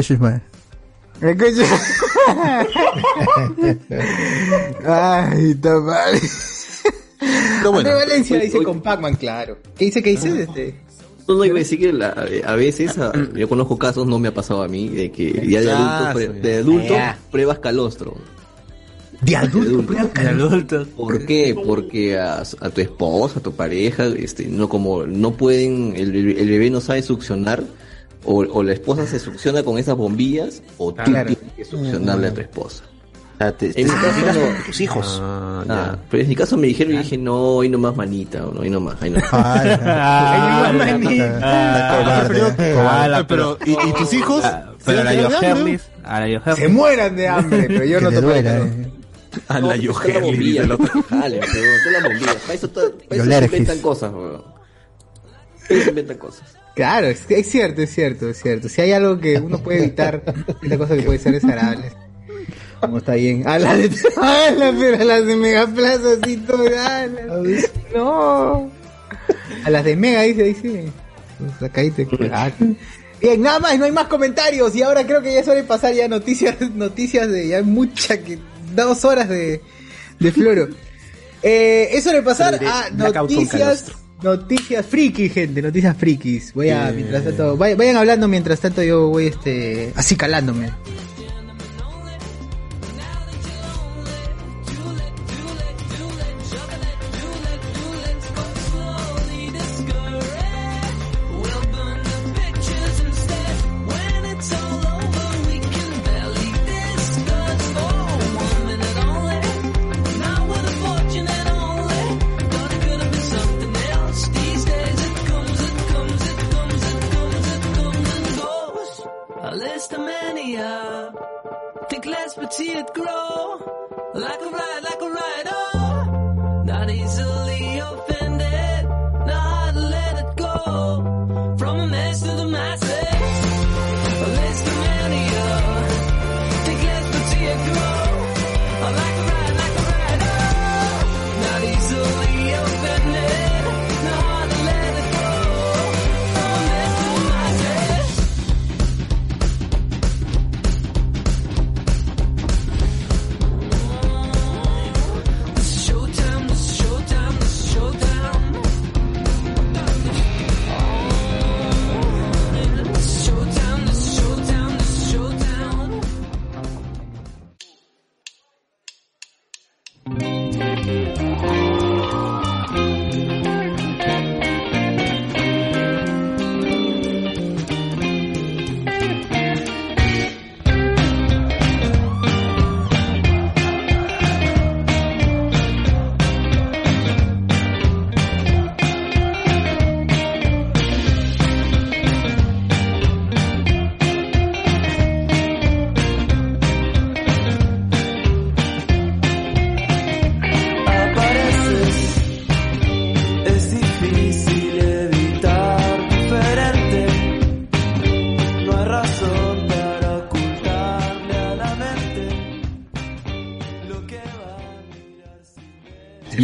¿Me escucha? Ay, está mal. Pero bueno, Valencia hoy- dice hoy- con Pac-Man, claro. ¿Qué dice? ¿Qué dice? Este? No, no, iba a decir que la- a veces, a- yo conozco casos, no me ha pasado a mí, de que ya de Ah, adulto, pre- de adulto pruebas calostro. De adulto, De adulto. ¿Por qué? Porque a, a tu esposa, a tu pareja, este, no como no pueden, el, el bebé no sabe succionar, o, o la esposa se succiona con esas bombillas, o tú Claro. tienes que succionarle a tu esposa. Te, te En mi caso no. con tus hijos. Ah, Ah, ya. pero en mi caso me dijeron y dije, no, ahí nomás manita, o no, ahí nomás, ahí nomás. Ah, Ay, manita. Ah, Oye, pero, ¿y, y tus hijos? Pero a la ¿Se van a? Yoherlis, la Se Yoherlis. mueran de hambre, pero yo no toco duela, el eh. A la No, Yoherli, la bombilla, dice el otro. Jale, pero son las bombillas. Para eso, para se inventan cosas, weón. Ellos inventan cosas. Claro, es, es cierto, es cierto, es cierto. Si hay algo que uno puede evitar, esta cosa que puede ser desagradable. Como está bien. A las de, a las, pero a las de Megaplaza, así todo. a las- no. A las de Mega, dice, dice. Sacadite. Ah. Bien, nada más, no hay más comentarios. Y ahora creo que ya suele pasar ya noticias, noticias de ya mucha que. Dos horas de, de floro. Eh, es hora de pasar De a noticias. Noticias frikis, gente, noticias frikis. Voy a, mientras tanto, vay- vayan hablando mientras tanto yo voy este, así calándome.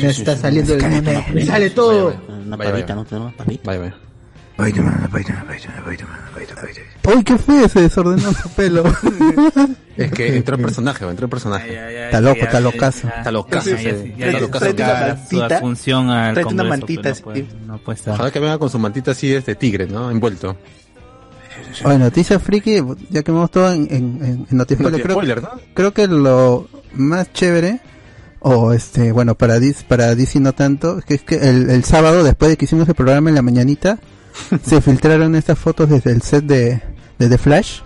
Me está saliendo el meme. Me sale todo. Una pavita, ¿no? Tenemos pavita. Vaya, vaya. Uy, ¿qué fue ese desordenado su pelo? Es que entró en personaje, entró en personaje. Está loco, está locazo. Está locazo. Ya, ese- ya, está locazo. función al Tráete una mantita, no puede- no puede estar. Ojalá que venga con su mantita así de tigre, ¿no? Envuelto. Oye, noticias friki, ya que hemos todo en, en, en, en noticias Noti creo, spoiler, ¿no? creo que lo más chévere, o este, bueno, para DC, para DC no tanto, es que, es que el, el sábado, después de que hicimos el programa en la mañanita, se filtraron estas fotos desde el set de, de The Flash.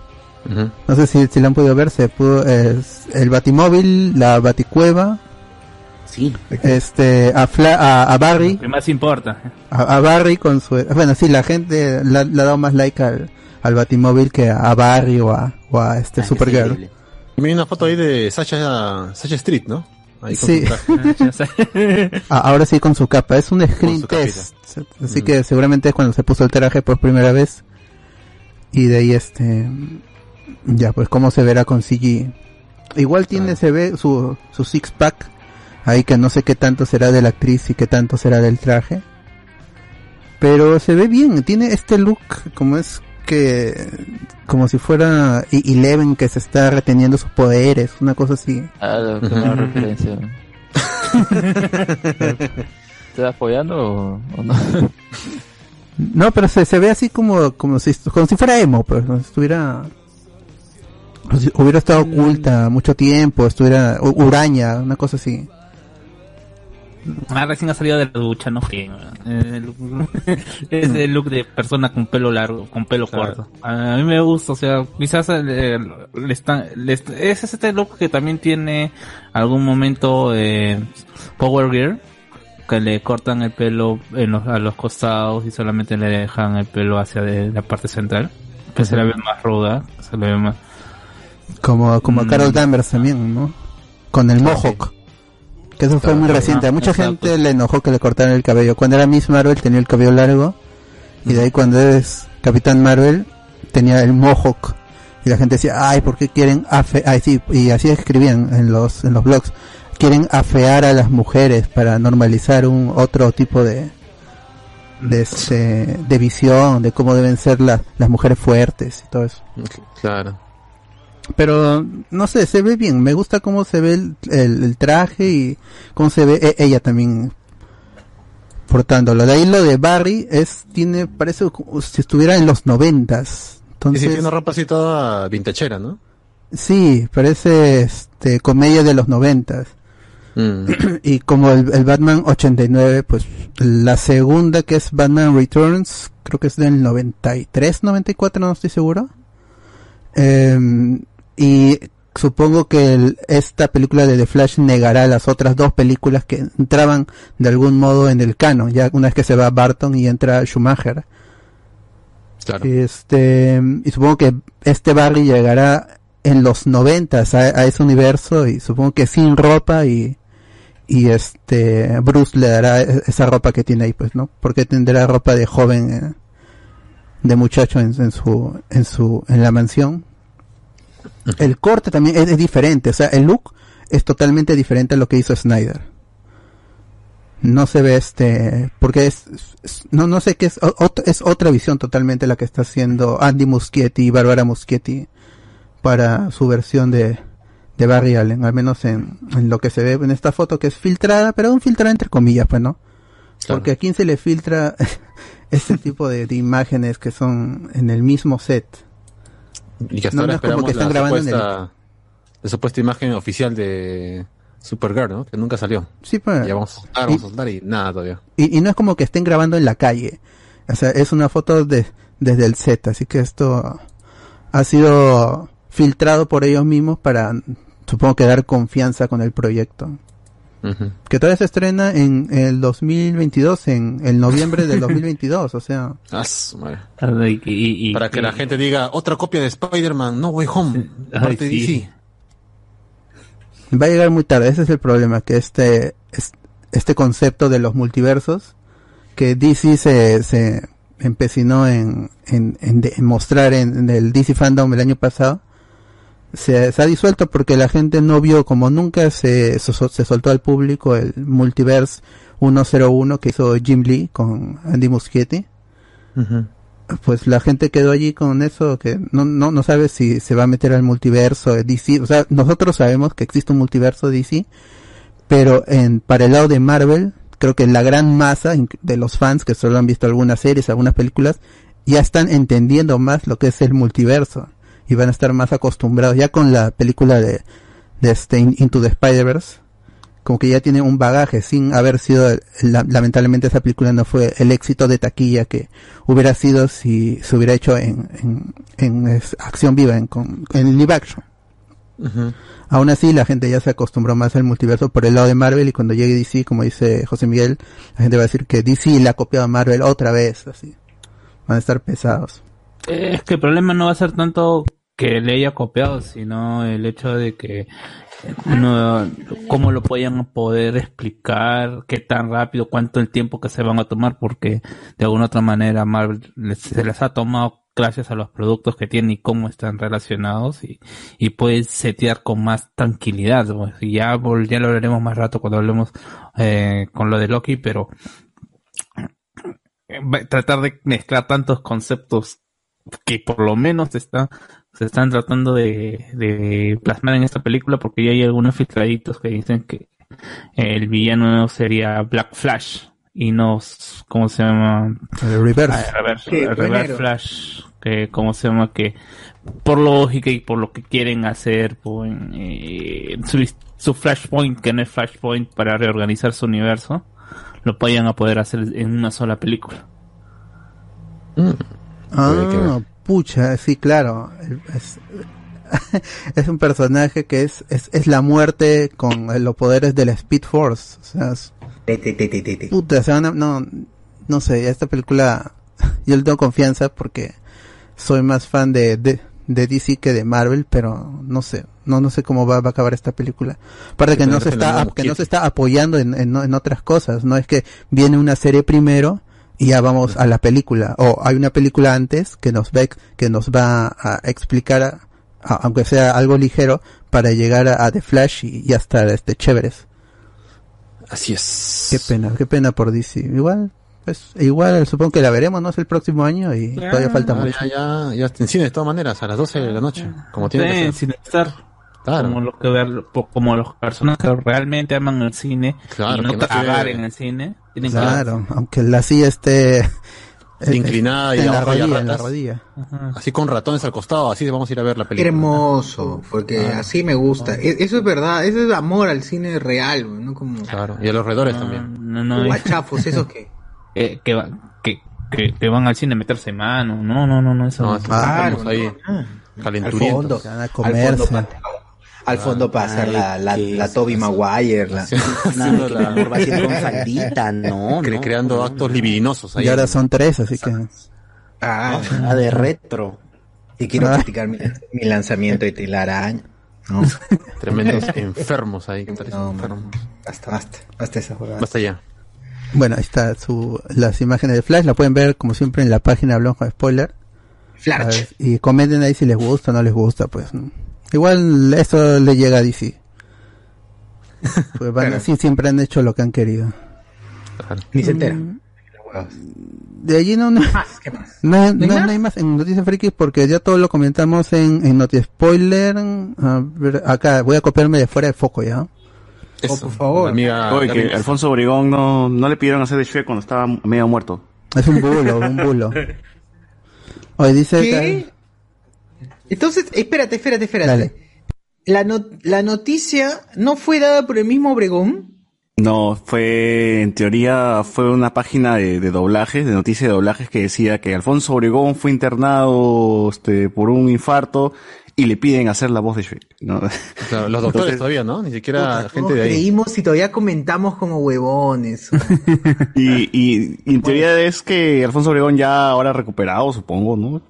No sé si, si la han podido ver, se pudo, es el Batimóvil, la Baticueva, Sí. este, a, Fla- a, a Barry, Lo que más importa. a, a Barry con su bueno sí la gente le ha dado más like al, al Batimóvil que a Barry o a, o a este Supergirl Y me hay una foto ahí de Sasha, Sasha Street, ¿no? Ahí con Sí. su traje. Ah, ahora sí con su capa es un screen test capita. así Mm. que seguramente es cuando se puso el traje por primera vez y de ahí este ya pues cómo se verá con CG igual tiene se ve su su six pack ahí que no sé qué tanto será de la actriz y qué tanto será del traje pero se ve bien tiene este look como es que como si fuera Eleven que se está reteniendo sus poderes una cosa así Ah, lo que me da referencia. ¿Te vas apoyando o, o no? No, pero se, se ve así como, como si, como si fuera emo, pues, como si estuviera, hubiera estado oculta mucho tiempo, estuviera uraña, una cosa así. Ah, recién ha salido de la ducha, no frío. es el look de persona con pelo largo, con pelo corto. A mí me gusta, o sea, quizás eh, le está, le está- es este look que también tiene algún momento eh, Power Gear, que le cortan el pelo en los, a los costados y solamente le dejan el pelo hacia de la parte central. Que se la ve más ruda, se le ve más... Como, como Mm. Carol Danvers también, ¿no? Con el Mohawk. Que eso fue muy reciente. A mucha exacto. gente le enojó que le cortaran el cabello. Cuando era Miss Marvel tenía el cabello largo. Y de ahí cuando es Capitán Marvel tenía el Mohawk. Y la gente decía, ay, ¿por qué quieren afe ay, sí, y así escribían en los, en los blogs. Quieren afear a las mujeres para normalizar un otro tipo de, de este, de visión, de cómo deben ser las las mujeres fuertes y todo eso. Claro. Pero no sé, se ve bien. Me gusta cómo se ve el, el- el traje y cómo se ve e- ella también. portándolo. De ahí lo de Barry es, tiene, parece como si estuviera en los noventas. Sí, sí, Entonces, tiene una ropa así toda vintechera, ¿no? sí, parece este, comedia de los noventas. Mm. y como el, el Batman 89, pues la segunda que es Batman Returns, creo que es del 93, 94, no estoy seguro. Em, y supongo que el- esta película de The Flash negará las otras dos películas que entraban de algún modo en el canon, ya una vez que se va Barton y entra Schumacher. Claro. Este, y supongo que este Barry llegará en los noventas a, a ese universo y supongo que sin ropa y, y este, Bruce le dará e- esa ropa que tiene ahí, pues, ¿no? Porque tendrá ropa de joven, eh, de muchacho en, en su, en su, en la mansión. El corte también es, es diferente, o sea, el look es totalmente diferente a lo que hizo Snyder. No se ve este, porque es, es- no, no sé qué es, o- es otra visión totalmente la que está haciendo Andy Muschietti y Barbara Muschietti para su versión de, de Barry Allen, al menos en, en lo que se ve en esta foto que es filtrada, pero un filtrada entre comillas, pues no. Porque a quién se le filtra este tipo de, de imágenes que son en el mismo set. Y que hasta No, ahora no es como esperamos que están la grabando en la supuesta imagen oficial de Supergirl, ¿no? Que nunca salió. Sí, pues. Ya vamos a soltar, vamos a soltar y nada todavía. Y, y no es como que estén grabando en la calle. O sea, es una foto de, desde el set. Así que esto ha sido filtrado por ellos mismos para, supongo que dar confianza con el proyecto. Que todavía se estrena en el 2022, en el noviembre del 2022. O sea, Ah. Y- y- Para que y- la gente diga otra copia de Spider-Man, No Way Home, parte de sí. DC. va a llegar muy tarde. Ese es el problema. Que este, es- este concepto de los multiversos, que DC se, se empecinó en, en, en de- en mostrar en, en el DC Fandom el año pasado, se, se ha disuelto porque la gente no vio como nunca se, se, sol- se soltó al público el Multiverse 101 que hizo Jim Lee con Andy Muschietti. Pues la gente quedó allí con eso que no, no, no sabe si se va a meter al multiverso de DC. O sea, nosotros sabemos que existe un multiverso DC, pero en, para el lado de Marvel, creo que la gran masa de los fans que solo han visto algunas series, algunas películas, ya están entendiendo más lo que es el multiverso y van a estar más acostumbrados ya con la película de, de este In- Into the Spider-Verse como que ya tiene un bagaje sin haber sido la- lamentablemente esa película no fue el éxito de taquilla que hubiera sido si se hubiera hecho en, en, en, es- acción viva en, con- en live action Aún así, la gente ya se acostumbró más al multiverso por el lado de Marvel y cuando llegue DC, como dice José Miguel, la gente va a decir que DC le ha copiado a Marvel otra vez, así. Van a estar pesados. Eh, Es que el problema no va a ser tanto que le haya copiado, sino el hecho de que no, cómo lo a poder explicar, qué tan rápido, cuánto el tiempo que se van a tomar, porque de alguna otra manera Marvel se les ha tomado gracias a los productos que tienen y cómo están relacionados y, y puede setear con más tranquilidad. pues. Y ya, ya lo hablaremos más rato cuando hablemos eh, con lo de Loki, pero eh, tratar de mezclar tantos conceptos que por lo menos está se están tratando de, de plasmar en esta película porque ya hay algunos filtraditos que dicen que el villano sería Black Flash y no cómo se llama El reverse. Ah, el reverse, Sí, el fue reverse. Flash que cómo se llama que por lógica y por lo que quieren hacer pues, eh, su, su Flashpoint que no es Flashpoint para reorganizar su universo lo vayan a poder hacer en una sola película. Ah, pucha, sí, claro. Es, es un personaje que es, es, es la muerte con los poderes de la Speed Force. O sea, es- puta, se van a- no, no sé, esta película yo le tengo confianza porque soy más fan de, de, de DC que de Marvel, pero no sé, no, no sé cómo va, va a acabar esta película. Aparte que no se está, que no se está apoyando en, en, en otras cosas, no es que viene una serie primero y ya vamos a la película, o hay una película antes que nos va, a ex- que nos va a explicar, a- a- aunque sea algo ligero, para llegar a, a The Flash y ya estar este chéveres. Así es. Qué pena, qué pena por DC. Igual, pues, igual supongo que la veremos, ¿no? Es el próximo año y todavía falta mucho. Ya, ya, ya está en cine de todas maneras, a las 12 de la noche, como tiene Sí, que ser. sin estar Claro. como los que ver- como los personas que realmente aman el cine Claro, y no que no en el cine Tienen Claro, aunque la silla esté eh, inclinada y en la abajo rodilla, en la ratas. rodilla. Así con ratones al costado, así vamos a ir a ver la Qué película. hermoso, porque Ah. así me gusta. E- Eso es verdad, eso es amor al cine real, ¿no? Como Claro, y a los alrededores también. No, no, guachafos, esos que... eh, que, va- que, que, que van al cine a meterse mano. No, no, no, no, eso No, estamos ahí Al calenturientos. fondo, Se van a al fondo, al fondo para hacer la, la, la Toby Maguire, la... Faldita, no, cre- no. creando actos libidinosos ahí. Y ahora son tres, así que. Ah, Ah, de retro. y quiero Ah. criticar mi, mi lanzamiento de telaraña. No, Tremendos enfermos ahí. basta, basta, basta esa jugada. Basta ya. Bueno, ahí está su, las imágenes de Flash. La pueden ver, como siempre, en la página con Spoiler. Flash. y comenten ahí si les gusta o no les gusta, pues. ¿no? Igual eso le llega a DC. Pues van, así siempre han hecho lo que han querido. Ni se entera. De allí no, no, Más, ¿qué más? no, hay- ¿No hay no- más? no hay más en Noticias Frikis porque ya todo lo comentamos en, en Noti Spoiler. A ver, acá voy a copiarme de fuera de foco ya. Eso, por favor. Amiga, Oye, que. Alfonso Obregón no, no le pidieron hacer de Shrek cuando estaba medio muerto. Es un bulo, un bulo. Hoy dice ¿Qué? Entonces, espérate, espérate, espérate. Dale. La, no- la noticia no fue dada por el mismo Obregón. No, fue, en teoría, fue una página de, de doblajes, de noticias de doblajes que decía que Alfonso Obregón fue internado este, por un infarto y le piden hacer la voz de Shrek. los doctores Entonces- todavía, ¿no? Ni siquiera Puta, gente de ahí. Creímos y todavía comentamos como huevones. Y, y, y en teoría es que Alfonso Obregón ya ahora recuperado, supongo, ¿no?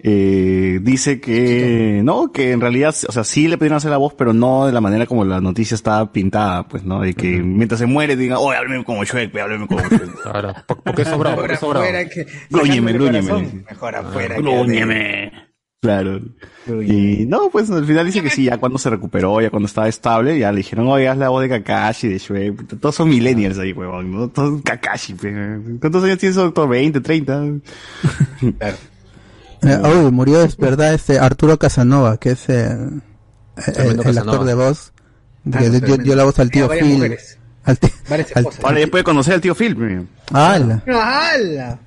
Eh, dice que no, que en realidad, o sea, sí le pidieron hacer la voz, pero no de la manera como la noticia está pintada, pues, ¿no? De que mientras se muere diga, oye, háblame como Shrek, pe, háblame como Shrek. Claro, ¿por, por qué sobrado? ¿Por qué Mejor sobrado? grúñeme. corazón. Mejor afuera que Grúñeme. Claro. Y no, pues al final dice que sí, ya cuando se recuperó, ya cuando estaba estable, ya le dijeron, oye, haz la voz de Kakashi, de Shrek. Todos son millennials ahí, huevón, ¿no? Todos Kakashi, pe. ¿Cuántos años tiene ese doctor? ¿20, 30? Eh, uy, murió, es verdad, este Arturo Casanova, que es eh, el, Tremendo el actor de voz, Ah, que dio, dio la voz al tío Tenía varias Phil. mujeres. Al esposas. Ahora ya puede conocer al tío Phil. ¡Hala! ¡Hala!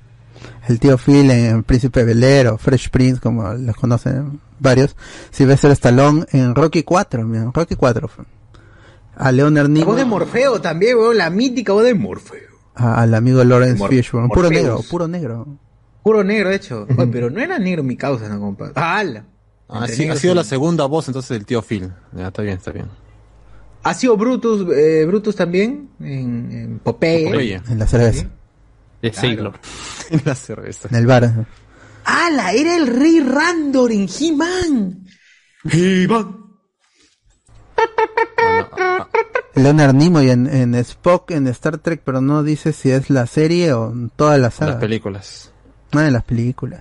el tío Phil en Príncipe Velero, Fresh Prince, como los conocen varios. Sylvester Stallone en Rocky 4, mira, Rocky 4. fue. A Leonard La voz de Nimoy, Morfeo también, weón. La mítica voz de Morfeo. a- al amigo Lawrence Mor- Fishburne, puro negro, puro negro. Puro negro, de hecho. Oye, pero no era negro mi causa, no, compadre. ¡Hala! Ah, sí, ha sido y- la segunda voz entonces del tío Phil. Ya, está bien, está bien. Ha sido Brutus, eh, Brutus también en, en Popeye. Popeye. En la cerveza, De siglo. En la cerveza. en el bar. ¡Hala! Era el rey Randor en He-Man. Leonard Nimoy en, en Spock en Star Trek, pero no dice si es la serie o en toda la saga. Las películas. No, en las películas.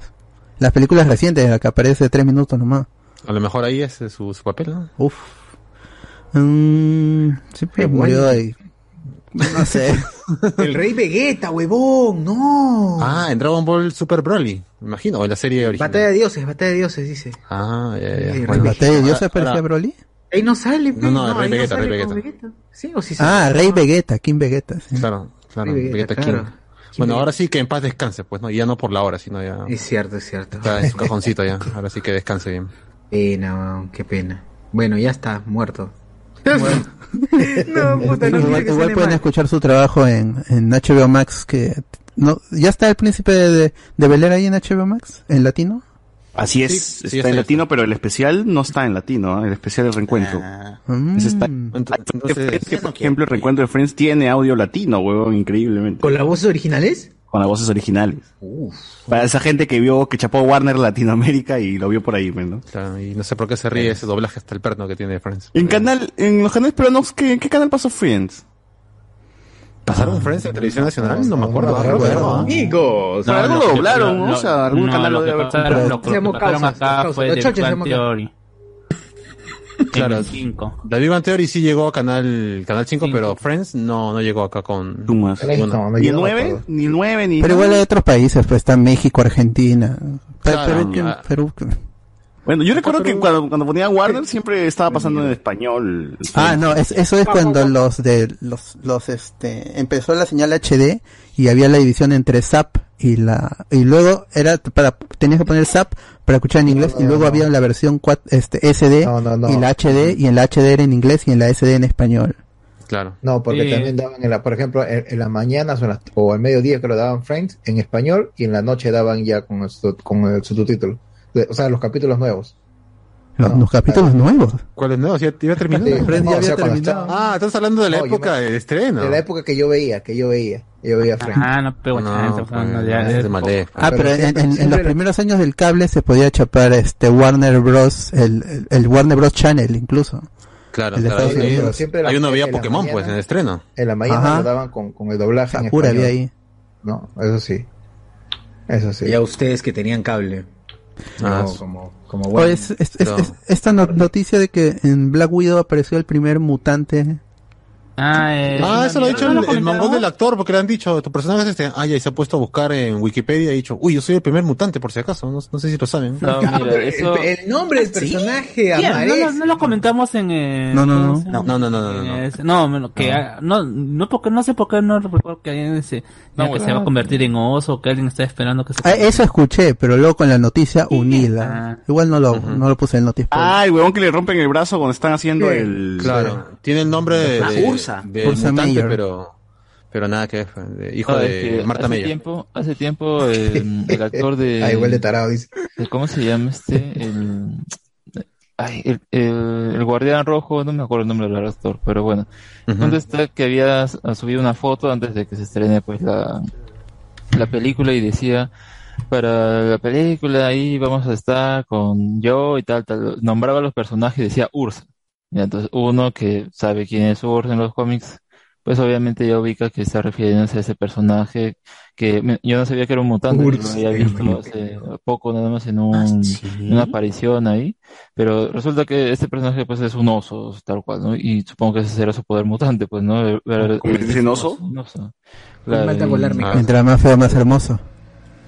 Las películas recientes, en la que aparece tres minutos nomás. A lo mejor ahí es su, su papel, ¿no? Uf. Qué pero murió bueno. ahí. No sé. El rey Vegeta, huevón. No. Ah, en Dragon Ball Super Broly, me imagino, o en la serie original. Batalla de dioses, batalla de dioses, dice. Ah, ya, ya. Sí, Bueno, Rey ¿Batalla de Dios ahora- aparecía ahora- Broly? Ahí no sale. No, no, Rey Vegeta, Rey Vegeta. Sí, o sí Ah, sale. Rey Vegeta, King Vegeta. sí. Claro, claro, Rey Vegeta, Vegeta claro. King. Bueno, ahora sí que en paz descanse, pues, ¿no? Y ya no por la hora, sino ya Es cierto, es cierto. está en su cajoncito ya. Ahora sí que descanse bien. Pena, qué pena. Bueno, ya está, muerto. no, puta, no igual que igual pueden mal. escuchar su trabajo en, en HBO Max que no ya está el príncipe de, de Bel Air ahí en HBO Max en latino Así es, Sí, sí, está en latino, pero el especial no está en latino, ¿eh? el especial del reencuentro. Ese está- Entonces, que, por ejemplo, el reencuentro de Friends tiene audio latino, huevón, increíblemente. ¿Con las voces originales? Con las voces originales. Para esa gente que vio, que chapó Warner Latinoamérica y lo vio por ahí, pues, ¿no? claro, y no sé por qué se ríe ese doblaje hasta el perno que tiene Friends. En canal, en los canales peruanos, ¿qué, ¿en qué canal pasó Friends? ¿Pasaron Friends en televisión nacional? No me acuerdo. ¿ah? Amigos. algo lo doblaron, ¿no? O sea, algún canal lo que pasaron acá fue de Theory. Claro. En el 5. The Big Bang Theory sí llegó a canal, canal 5, pero Friends no, no llegó acá con... No, Ni yo el no me 9, acuerdo. ni el 9, ni pero igual hay otros países pues está México Argentina Perú, que- ah. Perú que- Bueno, yo recuerdo que cuando, cuando ponían Warner siempre estaba pasando en español. Ah, no, es- eso es cuando los de los los este empezó la señal HD y había la división entre SAP y la y luego era para tenías que poner SAP para escuchar en inglés y luego había la versión cuat- este SD No, no, no. y la HD y en la HD era en inglés y en la SD en español. Claro. No, porque Sí. también daban, en la, por ejemplo, en, en las mañanas o, en las- o al mediodía creo daban Friends en español y en la noche daban ya con el, su- con el subtítulo. De- O sea, los capítulos nuevos. Los, los capítulos nuevos. ¿Cuáles nuevos? Ya, ya terminó. Sí, Friends no, ya o sea, había cuando terminado. estaba- Ah, estás hablando de la No, época me- del estreno. De la época que yo veía, que yo veía. Yo veía Friends. Ah, no, pero No, chance, pues, no, ya, de Malé. Ah, pero, en, siempre- en- en siempre los era- primeros años del cable se podía chapar este Warner Bros, el, el, el Warner Bros Channel incluso. Claro, de Unidos. siempre la- Ahí uno veía Pokémon, mañana- pues, en el estreno. En la mañana Ajá. lo daban con, con el doblaje en Sakura había ahí. No, eso sí. Eso sí. Ya ustedes que tenían cable. Ah, No, como, como Oh, bueno. es- es- es- pero- es- esta no- noticia de que en Black Widow apareció el primer mutante. Ah, eh, Ah, eso lo ha dicho ¿no el, el mongol del actor, porque le han dicho, tu personaje es este. Ah, ya, y se ha puesto a buscar en Wikipedia y ha dicho, uy, yo soy el primer mutante, por si acaso. No, no sé si lo saben. No, mira, eso... El, el nombre del personaje no, no lo comentamos en... eh, No, no, ¿cómo no. No, no, no, no, no, no. Eh, no, no, que, ah, no, no, porque, no sé por qué no recuerdo que alguien se, No, que se va a convertir en oso, que alguien está esperando que se Ah, eso escuché, pero luego con la noticia unida. Ah. Igual no lo, no lo puse en el noticia. Ah, el huevón que le rompen el brazo cuando están haciendo el... Claro, tiene el nombre de, Ah, de, mutante, pero pero nada que ver, de hijo No, es de que Marta hace tiempo, hace tiempo el, el actor de... Ah, igual de tarado, dice. ¿Cómo se llama este? El, ay, el, el, el guardián rojo, no me acuerdo el nombre del actor, pero bueno. ¿Dónde está que había subido una foto antes de que se estrene pues la, la película y decía para la película ahí vamos a estar con yo y tal, tal. Nombraba a los personajes y decía Ursa. Y entonces uno que sabe quién es Ursa en los cómics, pues obviamente ya ubica que está refiriéndose a ese personaje que yo no sabía que era un mutante, yo lo había visto hace poco nada más en un, en una aparición ahí, pero resulta que este personaje pues es un oso, tal cual, ¿no? Y supongo que ese será su poder mutante, pues, ¿no? Ver- ver- ¿Convertirse en oso? Un oso. Me falta y- Ah. Mientras más feo, más hermoso.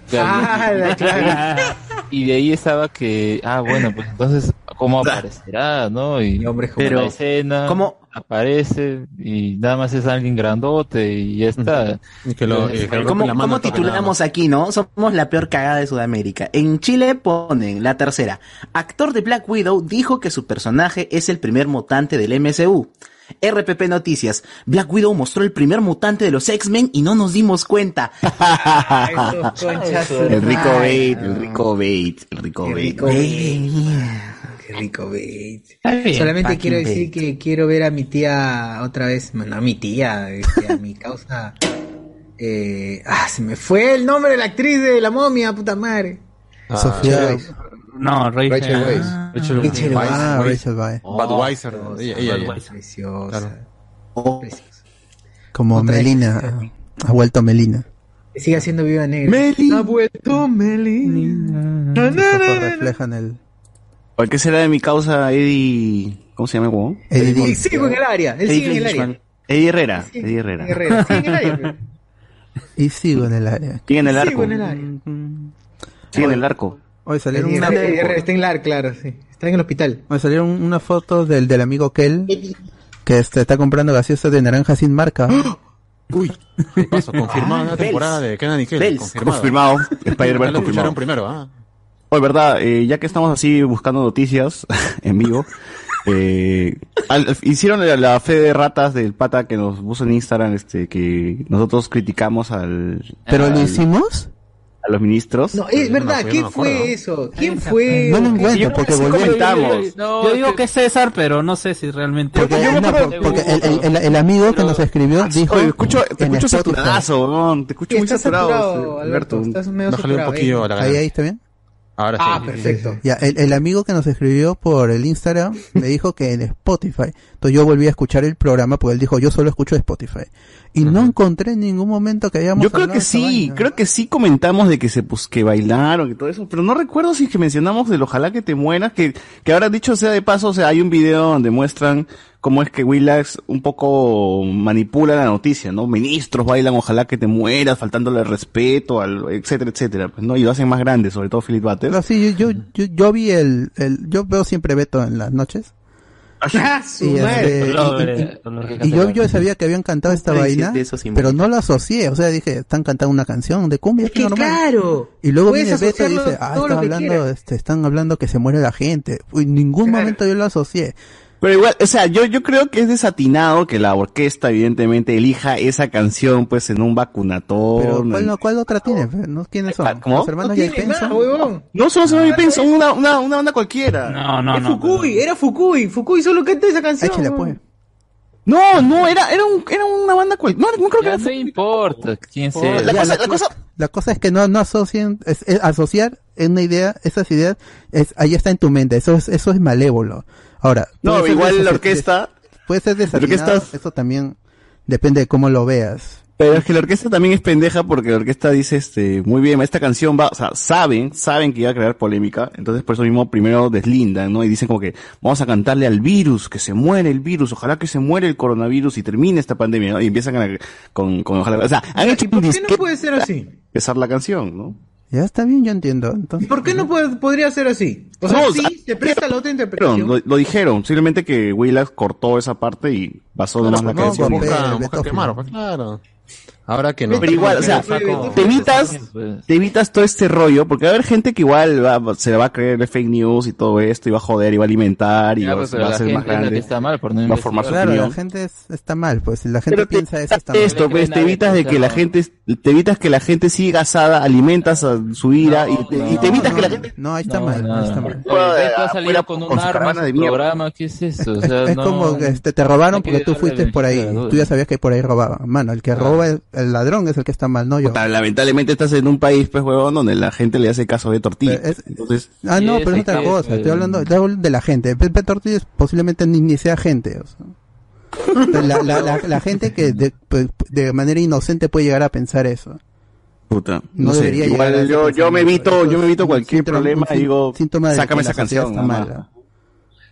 Claro, Ah, la- claro. y de ahí estaba que, ah, bueno, pues entonces, ¿cómo aparecerá, no? Y hombre, pero Pero, la escena ¿cómo? aparece y nada más es alguien grandote y ya está. Y que lo, y que le rompen ¿Cómo, cómo titulamos aquí, no? Somos la peor cagada de Sudamérica. En Chile ponen la tercera. Actor de Black Widow dijo que su personaje es el primer mutante del MCU. RPP Noticias. Black Widow mostró el primer mutante de los X-Men y no nos dimos cuenta. El rico bait, el rico bait, el rico bait. rico bait. Qué rico bait. Solamente quiero decir bait. que quiero ver a mi tía otra vez, bueno, a mi tía, este, a mi causa. Eh, ah, se me fue el nombre de la actriz de la momia, puta madre. Ah, Sofía. No, Rachel. Rachel Weisz. Ah, Rachel Rachel Weisz, Ah. Rachel. Budweiser. Ella, ella, ella. Preciosa. Claro. Preciosa. Como Otra Melina. Ha vuelto Melina. Sigue haciendo viva negra. Meli. Ha vuelto Melina. Sus ojos reflejan el. ¿Por qué será de mi causa Eddie... ¿Cómo se llama el huevón? Y sigo en el área. Él sigue en el área. Eddie Herrera. Eddie Herrera. Herrera. Sigue en el área. y sigo en el área. Sigue en el arco. Sigo en el área. Sigue en el arco. Hoy salieron, Eddie una, Eddie Está en el área, claro, sí. Está en el hospital. hoy salieron una foto del, del amigo Kel que este, está comprando gaseosa de naranja sin marca. Uy, ¿qué pasó? Confirmada una Bells. temporada de Kenan y Kel. Confirmado. Spider-Man confirmado. primero, ah. Oye, verdad, eh, ya que estamos así buscando noticias en vivo, eh, al- hicieron la, la fe de ratas del pata que nos puso en Instagram, este, que nosotros criticamos al, ¿Pero lo al- hicimos? a los ministros. No, es no verdad. me- yo ¿Qué no me fue eso? ¿Quién fue? No lo encuentro porque sí comentamos. No, Yo digo que es César, pero no sé si realmente. Porque, el, el- el- el amigo que nos escribió dijo. Oye, escucho, te escucho saturadazo, te escucho muy saturado, Alberto. Alberto. Estás medio Bájale un saturado. poquillo a la Ahí, ahí está bien. Ahora sí. Ah, perfecto. Ya, el, el amigo que nos escribió por el Instagram me dijo que en Spotify. Entonces yo volví a escuchar el programa porque él dijo, yo solo escucho Spotify. Y no encontré en ningún momento que hayamos Yo creo que sí, vaina. creo que sí comentamos de que se pues, que bailaron y todo eso, pero no recuerdo si es que mencionamos del ojalá que te mueras, que, que ahora dicho sea de paso, o sea, hay un video donde muestran cómo es que Willax un poco manipula la noticia, ¿no? Ministros bailan ojalá que te mueras, faltándole respeto, al, etcétera, etcétera, pues, ¿no? Y lo hacen más grande, sobre todo Philip Butters. No, sí, yo, yo, yo, yo vi el, el, yo veo siempre Beto en las noches. Ah, su Y, madre. este, y- y- y yo, yo sabía que habían cantado esta vaina, pero no lo asocié, o sea, dije, están cantando una canción de cumbia, Es que normal. claro. Y luego viene Beto y dice, ah, están hablando, este, están hablando que se muere la gente. En ningún momento yo lo asocié. Pero igual, o sea, yo, yo creo que es desatinado que la orquesta, evidentemente, elija esa canción, pues, en un vacunatón. Pero ¿cuál, no- cuál otra tiene? ¿No? ¿Quiénes son? ¿Cómo? ¿Los hermanos No tiene huevón. No solo se me pienso, una, una, una banda cualquiera. No, no, es no. Fukui, era Fukui. Fukui solo canta esa canción. Échale, pues. No, no, era, era, un, era una banda cualquiera. No, no creo que era. no importa quién sea. La Ya, cosa, la, la cosa, la cosa es que no, no asocien, es, es asociar una idea, esas ideas, es, ahí está en tu mente, eso es, eso es malévolo. Ahora, No, puede ser igual la orquesta- puede ser la desatinado, orquesta- eso también depende de cómo lo veas. Pero es que la orquesta también es pendeja porque la orquesta dice, este, muy bien, esta canción va, o sea, saben, saben que iba a crear polémica, entonces por eso mismo primero deslindan, ¿no? Y dicen como que vamos a cantarle al virus, que se muere el virus, ojalá que se muere el coronavirus y termine esta pandemia, ¿no? Y empiezan a- con, con ojalá, o sea, han hecho un ¿Por qué no puede ser así? empezar la canción, ¿no? Ya está bien, yo entiendo. Entonces, ¿Por qué no puede- podría ser así? O sea, No, sí, presta la otra interpretación. lo, lo dijeron, simplemente que Willax cortó esa parte y pasó nomás la no, canción. claro. Ahora que no. Pero igual, o sea, te evitas, te evitas todo este rollo, porque va a haber gente que igual va, se va a creer fake news y todo esto, y va a joder, y va a alimentar, y Ya, va, pues, va a la ser más grande. está mal por no va a formar su claro, opinión. la gente es- está mal, pues si la gente Pero te piensa eso está mal. esto, pues, te evitas de que la gente, te evitas que la gente siga asada, alimentas a su ira, y, te, y te evitas que la gente... No, ahí está No, mal, no. ahí está mal. Fuera salido con un arma de programa, ¿qué es eso? O sea, es no- como que este, te robaron porque tú fuiste por ahí. de. Tú ya sabías que por ahí robaban. Mano, el que roba, el, ladrón es el que está mal, no yo. Puta, lamentablemente estás en un país, pues, huevón, donde la gente le hace caso de tortilla. Entonces, Ah, no, pero es otra cosa. Estoy hablando, estoy hablando de la gente. Pepe Ortiz posiblemente ni, ni sea gente. o sea. La, la, la, la gente que de, pues, de manera inocente puede llegar a pensar eso. Puta, No no, sé, debería llegar a igual yo, yo me evito, yo me evito cualquier síntoma- problema y digo, síntoma de sácame esa canción, está mala.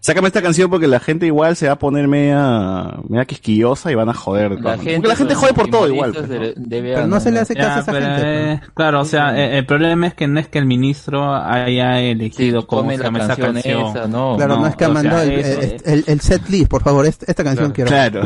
Sácame esta canción porque la gente igual se va a poner media, media quisquillosa y van a joder. La porque gente la gente jode por todo igual. pues, ¿no? debe Pero no se le hace Ya, caso a esa pero, gente. eh, pues. claro, o sea, eh, el problema es que no es que el ministro haya elegido cómo tome se la llama esa canción canción. esa, no. Claro, no, es que ha o sea, mandado el, el, el- el set list, por favor, esta, esta canción quiero. Claro.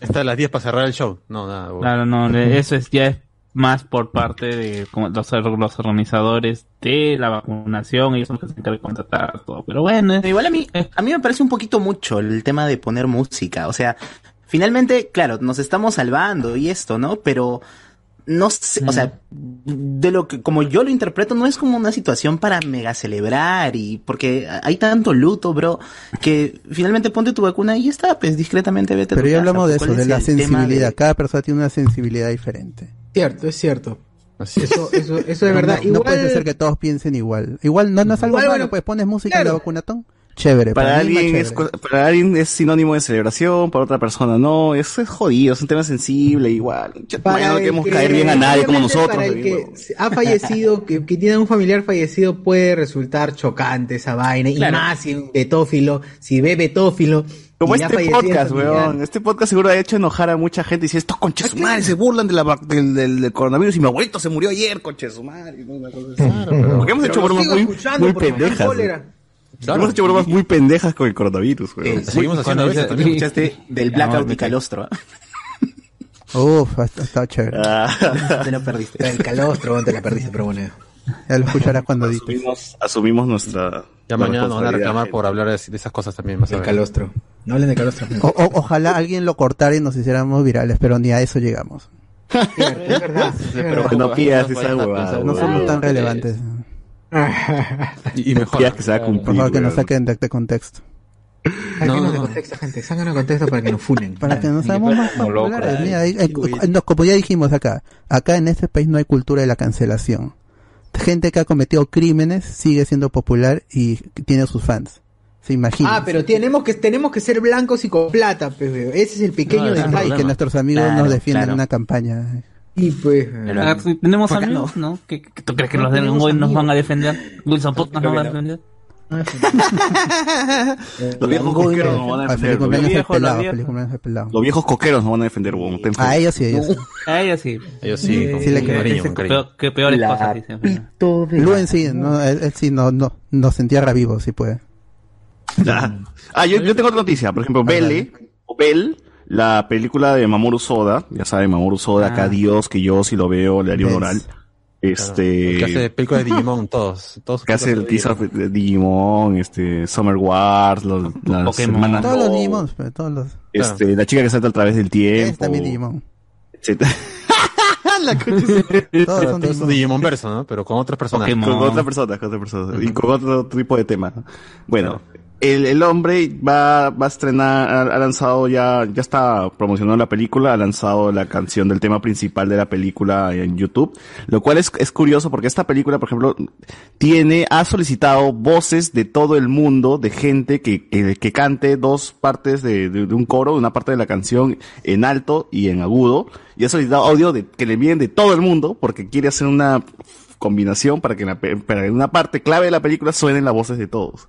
Está a las 10 para cerrar el show. No, nada. huevón. Claro, no, eso es ya es más por parte de como los, los organizadores de la vacunación, ellos son los que se encargan de contratar todo. Pero bueno, igual a mí, a mí me parece un poquito mucho el tema de poner música. O sea, finalmente, claro, nos estamos salvando y esto, ¿no? Pero no sé, o sea, de lo que, como yo lo interpreto, no es como una situación para mega celebrar y porque hay tanto luto, bro, que finalmente ponte tu vacuna y ya está, pues discretamente vete a Pero tu ya casa. hablamos de ¿Cuál eso, de la sensibilidad. de- Cada persona tiene una sensibilidad diferente. Cierto, es cierto. Así es. Eso, eso, eso es No- verdad. No, Igual, puede ser que todos piensen igual. Igual no, no es algo Igual, malo, bueno, pues pones música en claro. la vacunatón. Chévere. Para más alguien, es, chévere. para alguien es sinónimo de celebración, para otra persona no. Eso es jodido, es un tema sensible, igual. Para no queremos que- caer bien a nadie como nosotros. Para el que bien, ha fallecido, que, que tiene un familiar fallecido, puede resultar chocante esa vaina. Y más si un betófilo, si ve betófilo. Como y este podcast, weón. Este podcast seguro ha hecho enojar a mucha gente y dice, estos conches su madre se burlan de la, del, del, del coronavirus y mi abuelito se murió ayer, conches su madre. Porque hemos hecho bromas muy, muy pendejas. weón. Hemos hecho bromas muy pendejas con el coronavirus, weón. Eh, seguimos haciendo dice- También escuchaste del blackout de Calostro. ¿ah? Uf, estado chévere. Ah. Te lo perdiste. El calostro, te la perdiste, pero bueno. Ya lo escucharás cuando dices. asumimos, asumimos nuestra. Ya la mañana nos van a reclamar por hablar de, de esas cosas también. A El calostro. No hablen de calostro. O- o- ojalá alguien lo cortara y nos hiciéramos virales, pero ni a eso llegamos. Es verdad. es Pero no pidas esa huevada. No somos tan relevantes. Y, y mejor. Que se cumplir. Favor, que nos saquen de, de contexto. Sáquenos No, de contexto, gente. Sáquenos de contexto para que nos funen. Para que nos hagamos más populares. Mira, hay- hay- no, como ya dijimos acá, acá en este país no hay cultura de la cancelación. Gente que ha cometido crímenes sigue siendo popular y tiene sus fans. Se imagina. Ah, pero tenemos que, tenemos que ser blancos y con plata, pues, weón. Ese es el pequeño No, detalle. Que nuestros amigos nos defienden en una campaña. Y pues. Ah, sí, Tenemos ¿Por qué amigos, ¿no? ¿Qué, qué- ¿Tú crees que No los de hoy nos van a defender? Wilson Podcast nos va a defender. Los viejos coqueros nos van a Ah, defender. Los viejos, coqueros nos van a defender. A ellos sí, a ellos sí. A ellos sí. Ellos sí, con Sí le cariño, que peores cosas dicen. Luen sí, no, él, él sí no, no, nos entierra vivo, si puede. Ah, Ah, yo, yo tengo otra noticia. Por ejemplo, Belle, o Bell, la película de Mamoru Soda, ya saben, Mamoru Soda, acá Dios, que yo si lo veo le haría un oral. Este. Que hace películas de Digimon, todos. todos que hace el teaser de de Digimon, este, Summer Wars, los, las Pokémon. hermanas Todos los Digimon, pero todos los. este, la chica que salta a través del Es tiempo, también Digimon. etcétera. la su- Todos son es Digimon. Digimon verso, ¿no? Pero con otras personas. Con otra persona, con otra persona. Y con otro tipo de tema. ¿no? Bueno, el, el hombre va, va a estrenar, ha, lanzado ya, ya está promocionando la película, ha lanzado la canción del tema principal de la película en YouTube, lo cual es, es curioso porque esta película, por ejemplo, tiene, ha solicitado voces de todo el mundo, de gente que, que, que cante dos partes de, de, de un coro, una parte de la canción en alto y en agudo, y ha solicitado audio de, que le envíen de todo el mundo porque quiere hacer una combinación para que en, la pe- para que en una parte clave de la película suenen las voces de todos.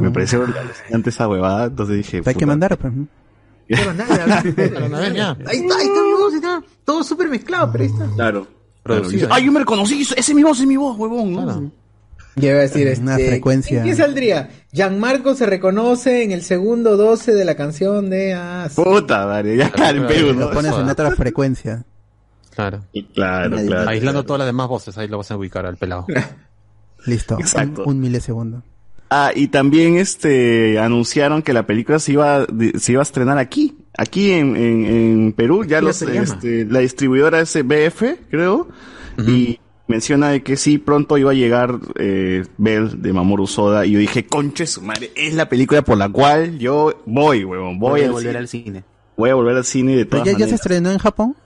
Me pareció alucinante esa huevada, entonces dije... Hay que mandar, pues. Pero nada, Una vez ya. Ahí está, ahí está mi voz, está todo súper mezclado, pero ahí está. Claro. Producido, Ay, yo me reconocí, ese es mi voz, es mi voz, huevón. ¿no? Ya iba a decir, este, Una frecuencia. ¿en ¿Qué saldría? Gianmarco se reconoce en el segundo 12 de la canción de... Ah, sí. Puta, madre, ya acá en. Lo pones en otra frecuencia. Claro. Claro, claro. Aislando todas las demás voces, ahí lo vas a ubicar al pelado. Listo. Exacto. Un, un milisegundo. Ah, y también este anunciaron que la película se iba se iba a estrenar aquí, aquí en, en, en Perú, ya ¿Cómo los este, la distribuidora es BF, creo, y menciona de que sí pronto iba a llegar eh, Bell de Mamoru Soda y yo dije, "Conche su madre, es la película por la cual yo voy, huevón, voy, Voy a volver cine. al cine. Voy a volver al cine de Pero todas ya, ya se estrenó en Japón.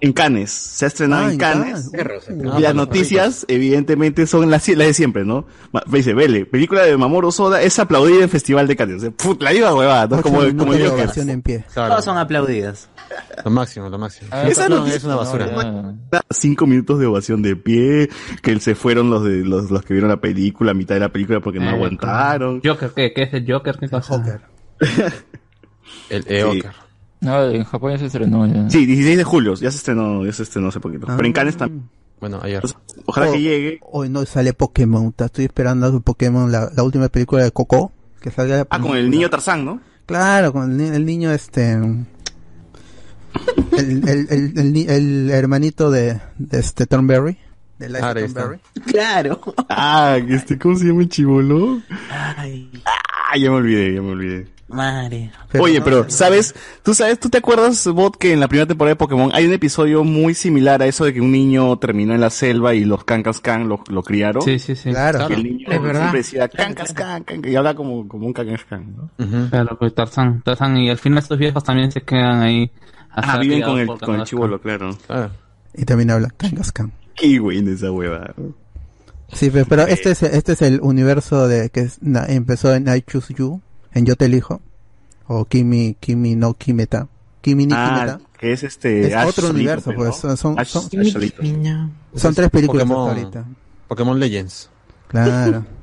En Cannes, se ha estrenado Ah, en Cannes. Ah, las noticias, evidentemente, son las, las de siempre, ¿no? Me dice, Vele, película de Mamoru Soda es aplaudida en Festival de Cannes. O sea, put, la iba huevada, ¿no? Como, como de Joker. ovación en pie. Todas son aplaudidas. Lo máximo, lo máximo. Ah, Esa no, noticia- es una basura. Cinco minutos de ovación de pie, que se fueron los de los, los que vieron la película, a mitad de la película porque no Eh, aguantaron. Joker, ¿qué? ¿Qué es el Joker? ¿Qué pasa? El Eoker. No, en Japón ya se estrenó ya. Sí, 16 de julio, ya se estrenó, ya se estrenó hace poquito. Pero en Cannes también. Bueno, ayer. Ojalá Oh, que llegue. Hoy no sale Pokémon. Estoy esperando a Pokémon, la, la última película de Coco. Que salga. Ah, con el niño Tarzán, ¿no? Claro, con el, el niño este. El, el, el, el ni- el hermanito de, de este Thornberry. De Life Ah. Thornberry. Claro. Ah, este, ¿cómo se llama el chivolo? Ay, Ah, ya me olvidé, ya me olvidé. Madre. Oye, pero, ¿sabes? ¿Tú sabes, tú te acuerdas, Bot, que en la primera temporada de Pokémon hay un episodio muy similar a eso de que un niño terminó en la selva y los Kankaskan lo, lo criaron? Sí, sí, sí. Claro. Y el niño Es verdad. siempre decía Kankaskan, Kank- y habla como, como un Kankaskan, ¿no? Claro, pues Tarzán, Tarzán, y al final estos viejos también se quedan ahí. Ah, viven con el, con el chivolo, claro. Ah, Y también habla Kangaskhan. Qué buena esa hueva. Sí, pero, pero este es este es el universo de que es- na- empezó en I Choose You, en Yo te elijo, o Kimi Kimi no Kimeta, Kimi ni Ah, Kimeta. que es este... Es Ash otro solito, universo, pero, pues, son- son- Ash- son- Ash. Son tres películas Pokémon, hasta ahorita. Pokémon Legends. Claro.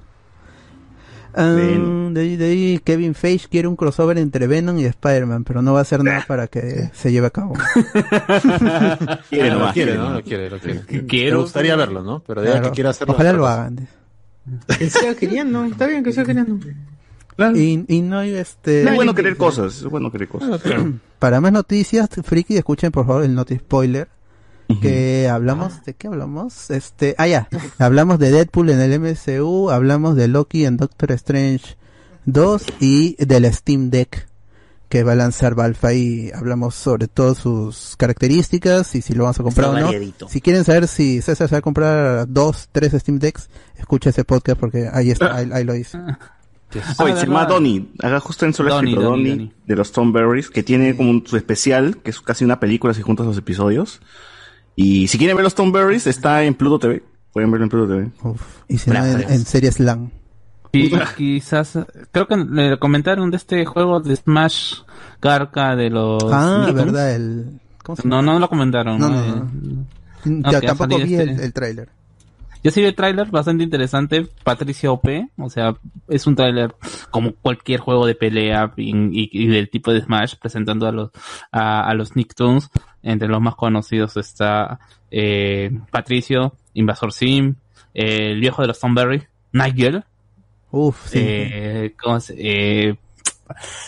De, ahí, de ahí Kevin Feige quiere un crossover entre Venom y Spider-Man, pero no va a hacer nada para que se lleve a cabo. Quiere lo nomás, quiere, quiere ¿no? Lo quiere, lo quiere. Quiero. Me gustaría verlo, ¿no? Pero de Claro. que quiera hacerlo. Ojalá otra lo hagan. Que siga queriendo, está bien que siga queriendo. Y, y no hay este... Es bueno querer cosas, es bueno querer cosas. Para más noticias, friki, escuchen por favor el noti spoiler. Que hablamos, ¿de qué hablamos? Este, ah ya, hablamos de Deadpool en el MCU, hablamos de Loki en Doctor Strange 2 y del Steam Deck que va a lanzar Valve y hablamos sobre todas sus características y si lo vamos a comprar Está o no. variadito. Si quieren saber si César se va a comprar dos, tres Steam Decks, escucha ese podcast porque ahí está, ahí, ahí lo hice. Oye, Ah, se llama. Donnie. Haga justo en solo Donnie, escrito Donnie, Donnie, Donnie. de los Stoneberries, que tiene como un- su especial, que es casi una película si juntas los episodios. Y si quieren ver los Stoneberries, está en Pluto TV. Pueden verlo en Pluto TV. Uf, y si no, en, en series LAN. Y quizás, creo que le comentaron de este juego de Smash Garca de los... Ah, Nicktoons. verdad, el... ¿Cómo se No, no lo comentaron. No, ¿no? no, Eh, no. no, Ya tampoco vi el, este- el tráiler. Yo sí vi el tráiler bastante interesante, Patricia OP, o sea, es un tráiler como cualquier juego de pelea y, y- y del tipo de Smash presentando a los a, a los Nicktoons. Entre los más conocidos está eh, Patricio, Invasor Sim, eh, el viejo de los Thornberry, Nigel. Uf, sí. Eh, ¿cómo se- eh,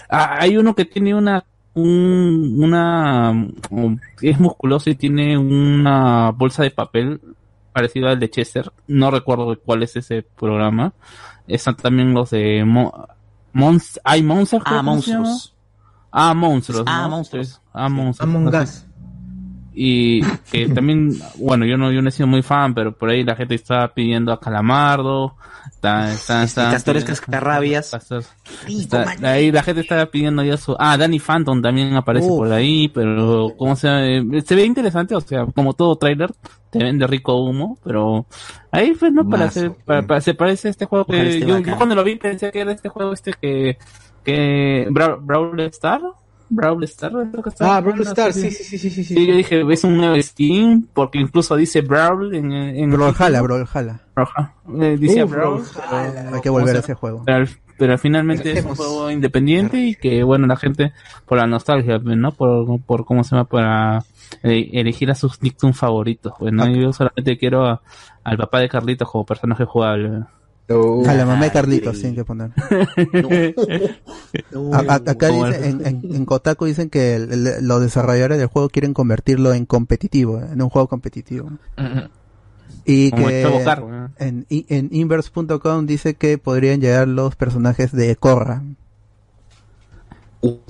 ah, hay uno que tiene una un, una um, es musculoso y tiene una bolsa de papel parecido al de Chester. No recuerdo cuál es ese programa. Están también los de Mo- Monst- hay Monsters. Ah, monstruos. Ah, monstruos. Ah, ¿no? monstruos. Ah, monstruos. Among. Us. Y que también, bueno, yo no, yo no he sido muy fan, pero por ahí la gente está pidiendo a Calamardo, está, está, está- Castores Cascarrabias. Castor- está- ahí la gente está pidiendo ya su, ah, Danny Phantom también aparece por ahí, pero como se, eh, se ve interesante, o sea, como todo trailer, te vende rico humo, pero ahí pues no para hacer, para, para- se parece a este juego que yo, yo cuando lo vi pensé que era este juego este que, que, Bra- Brawl Star, Brawl Star, que Ah, Brawl Stars, sí. sí, sí, sí, sí, sí. Sí, yo dije, es un nuevo Steam, porque incluso dice Brawl en, en Brawlhalla, Brawlhalla. Eh, dice Uf, Brawl. Brawlhalla. Hay que volver ¿cómo a se ese juego. Pero, pero finalmente es un juego independiente y que, bueno, la gente, por la nostalgia, ¿no? Por, por ¿cómo se llama? Para eh, elegir a sus Nicktoons favoritos. Bueno, yo solamente quiero a- al papá de Carlitos como personaje jugable. A la mamá de Carlitos, sí, hay que poner. A- a- acá dice, en, en, en Kotaku dicen que el- el- los desarrolladores del juego quieren convertirlo en competitivo, en un juego competitivo. Y Como que en, en inverse.com dice que podrían llegar los personajes de Korra.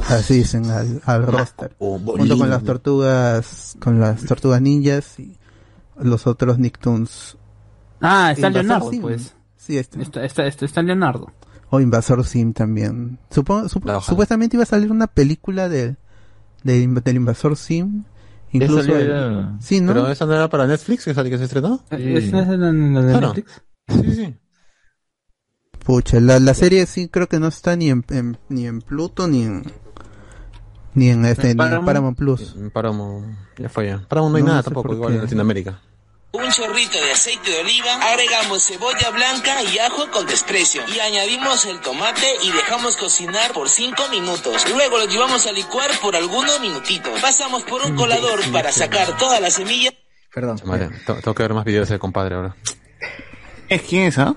Así dicen al, al roster. junto con las tortugas, con las tortugas ninjas y los otros Nicktoons. Ah, está Leonardo, pues. Sí, está. Está, está, está, está Leonardo. O Invasor Sim también. Supongo, sup- supuestamente iba a salir una película del, del, del Invasor Sim. Incluso. salió el- ya. sí, ¿no? Pero esa no era para Netflix que, salió, que se estrenó. ¿Es, es la, la de Claro. Netflix? Sí, sí. Pucha, la, la serie sí creo que no está ni en, en- ni en Pluto ni en ni en este ni en Paramount. Paramount Plus. En Paramount, ya fue ya. Paramount no hay No, nada no tampoco, por igual en Latinoamérica. Un chorrito de aceite de oliva, agregamos cebolla blanca y ajo con desprecio y añadimos el tomate y dejamos cocinar por 5 minutos. Luego lo llevamos a licuar por algunos minutitos. Pasamos por un colador para sacar todas las semillas. Perdón. Tengo tengo que ver más videos del compadre ahora. ¿Es quién es, ah?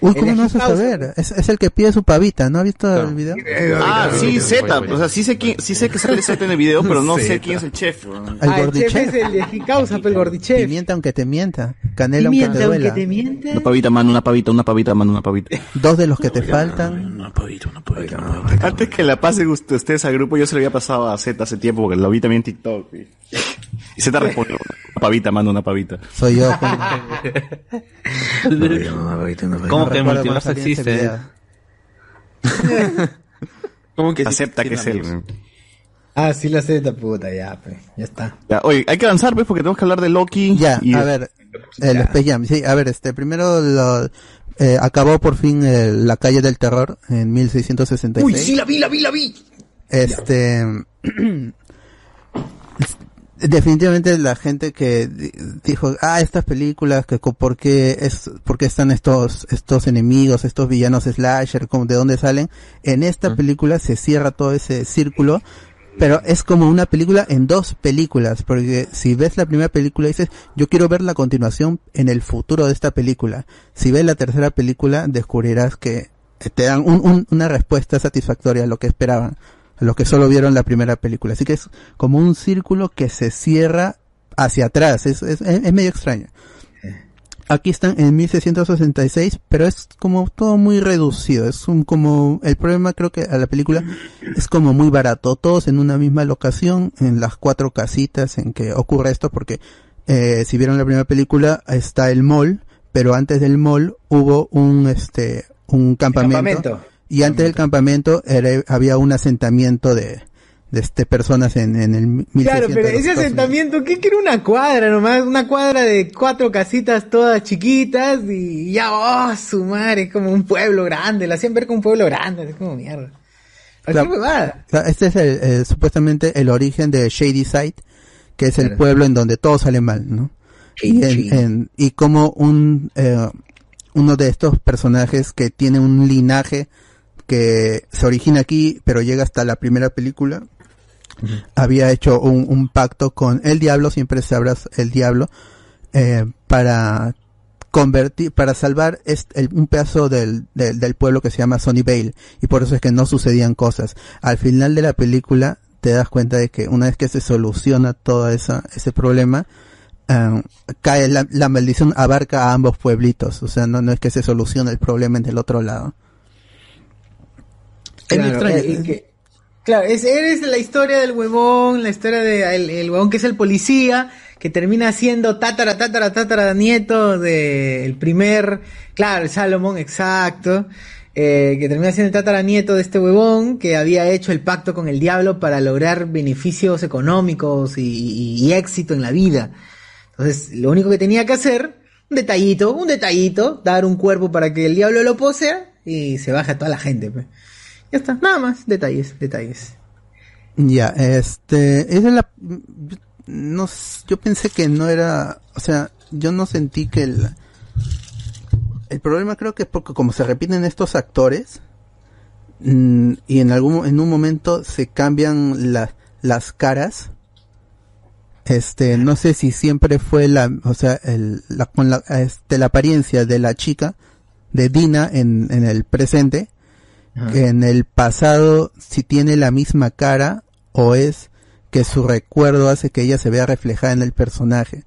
Uy, ¿cómo no vas a saber? Es, es el que pide su pavita, ¿no has visto el video? Ah, sí, Z. O sea, sí sé, quién, sí sé que sale Z en el video, pero no sé Zeta. quién es el chef. El Ah, el chef gordichef. es el de Hikausa, el gordichef. Pimienta aunque te mienta, canela aunque Pimienta te aunque te mienta. Una pavita, mano, una pavita, una pavita, mano, una pavita. Dos de los que te faltan. Una pavita, una pavita, una pavita. Antes que la pasen ust- ustedes al grupo, yo se lo había pasado a Z hace tiempo porque lo vi también en TikTok. Y, Z respondió, pavita, mano, una pavita. Soy yo. ¿Cómo que el multiverso existe? video. ¿Cómo que Acepta que es él. Ah, sí la sé, puta, ya, pues, ya está. Ya, oye, hay que avanzar, pues, porque tenemos que hablar de Loki. Ya, y a ver, el Space Jam, sí, a ver, este, primero lo, eh, acabó por fin eh, la calle del terror en 1666. Uy, sí la vi, la vi, la vi. Este, definitivamente la gente que di- dijo, ah, estas películas, que por qué es, por qué están estos, estos enemigos, estos villanos slasher, como de dónde salen, en esta película se cierra todo ese círculo, pero es como una película en dos películas, porque si ves la primera película dices, yo quiero ver la continuación en el futuro de esta película. Si ves la tercera película, descubrirás que te dan un- un- una respuesta satisfactoria a lo que esperaban, a lo que solo vieron la primera película. Así que es como un círculo que se cierra hacia atrás, es, es, es medio extraño. Aquí están en 1666, pero es como todo muy reducido. Es un como, el problema creo que a la película es como muy barato. Todos en una misma locación, en las cuatro casitas en que ocurre esto, porque eh, si vieron la primera película, está el mall, pero antes del mall hubo un, este, un campamento. campamento. Y antes del campamento era, había un asentamiento de, de este, personas en, en el 1600 Claro, pero ese asentamiento, ¿qué que era una cuadra nomás? Una cuadra de cuatro casitas todas chiquitas y ya, oh, su madre, es como un pueblo grande, la hacían ver como un pueblo grande, es como mierda. Claro. este es el, eh, supuestamente el origen de Shady Side, que es el Claro. pueblo en donde todo sale mal, ¿no? Y, en- y como un eh, uno de estos personajes que tiene un linaje que se origina aquí, pero llega hasta la primera película, había hecho un, un pacto con el diablo, siempre sabrás el diablo, eh, para convertir, para salvar este- el- un pedazo del, del, del pueblo que se llama Sunnyvale, y por eso es que no sucedían cosas. Al final de la película te das cuenta de que una vez que se soluciona todo esa, ese problema, eh, cae la, la maldición abarca a ambos pueblitos, o sea, no, no es que se solucione el problema en el otro lado. Es muy Claro, extraño. eh, que- claro, es, eres la historia del huevón, la historia del el, el huevón que es el policía, que termina siendo tatara, tatara, tatara nieto del primer, claro, el Salomón, exacto, eh, que termina siendo el tatara nieto de este huevón que había hecho el pacto con el diablo para lograr beneficios económicos y, y- y éxito en la vida. Entonces, lo único que tenía que hacer, un detallito, un detallito, dar un cuerpo para que el diablo lo posea y se baja toda la gente. pues. Ya está, nada más, detalles, detalles. Ya, este, es la, no, yo pensé que no era, o sea, yo no sentí que el, el problema creo que es porque como se repiten estos actores, mm, y en algún, en un momento se cambian la- las caras, este, no sé si siempre fue la, o sea, el, la, con la, este, la apariencia de la chica, de Dina en, en el presente, que en el pasado si tiene la misma cara o es que su recuerdo hace que ella se vea reflejada en el personaje.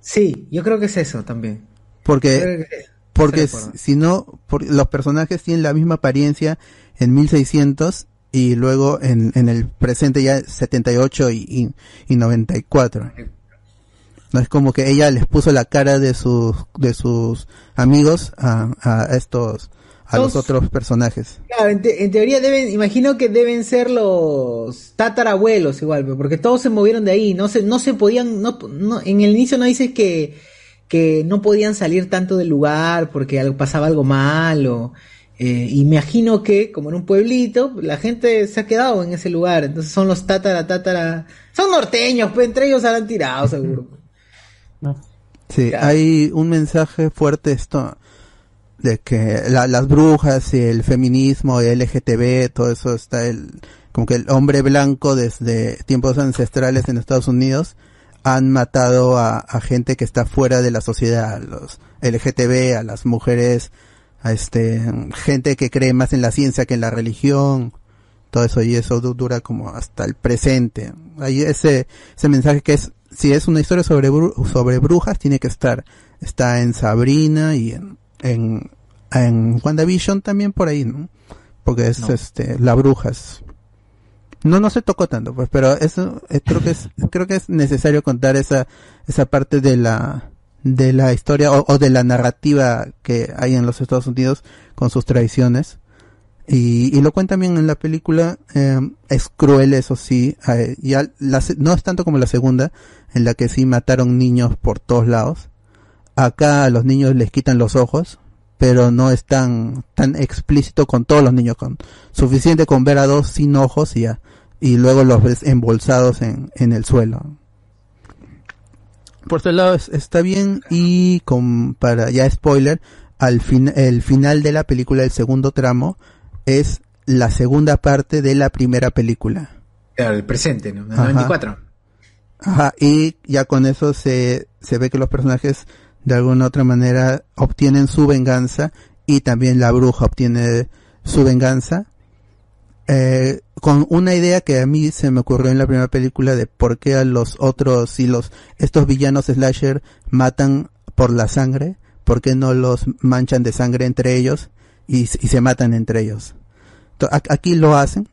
Sí, yo creo que es eso también. Porque, porque si no, por- los personajes tienen la misma apariencia en 1600 y luego en, en el presente ya 78 y, y, y 94. No es como que ella les puso la cara de sus, de sus amigos a, a estos, a los otros personajes. Claro, en, te- en teoría deben, imagino que deben ser los tatarabuelos igual, porque todos se movieron de ahí, no se, no se podían, no, no, en el inicio no dices que, que no podían salir tanto del lugar porque algo, pasaba algo malo, eh, imagino que, como en un pueblito, la gente se ha quedado en ese lugar, entonces son los tatara, tatara, son norteños, pues entre ellos habrán tirado seguro. Sí, hay un mensaje fuerte esto de que la- las brujas y el feminismo y LGTB, todo eso está el como que el hombre blanco desde tiempos ancestrales en Estados Unidos han matado a, gente que está fuera de la sociedad, a los LGTB, a las mujeres, a este gente que cree más en la ciencia que en la religión, todo eso y eso du- dura como hasta el presente. Hay ese ese mensaje que es si es una historia sobre sobre brujas tiene que estar está en Sabrina y en en, en WandaVision también por ahí, ¿no? Porque es No. este la brujas. No no se tocó tanto, pues, pero eso eh, creo que es creo que es necesario contar esa esa parte de la de la historia o, o de la narrativa que hay en los Estados Unidos con sus tradiciones. Y, y lo cuentan bien en la película, eh, es cruel eso sí, eh, ya la no es tanto como la segunda, en la que sí mataron niños por todos lados. Acá a los niños les quitan los ojos, pero no es tan, tan explícito con todos los niños, con suficiente con ver a dos sin ojos y ya, y luego los ves embolsados en, en el suelo. Por este lado es- está bien y con, para ya spoiler, al fin, el final de la película, el segundo tramo, es la segunda parte de la primera película. Claro, el presente, ¿no? El Ajá. 94. Ajá, y ya con eso se, se ve que los personajes de alguna otra manera obtienen su venganza y también la bruja obtiene su venganza. Eh, con una idea que a mí se me ocurrió en la primera película de por qué a los otros y los, estos villanos slasher matan por la sangre, por qué no los manchan de sangre entre ellos y, se matan entre ellos. Aquí lo hacen,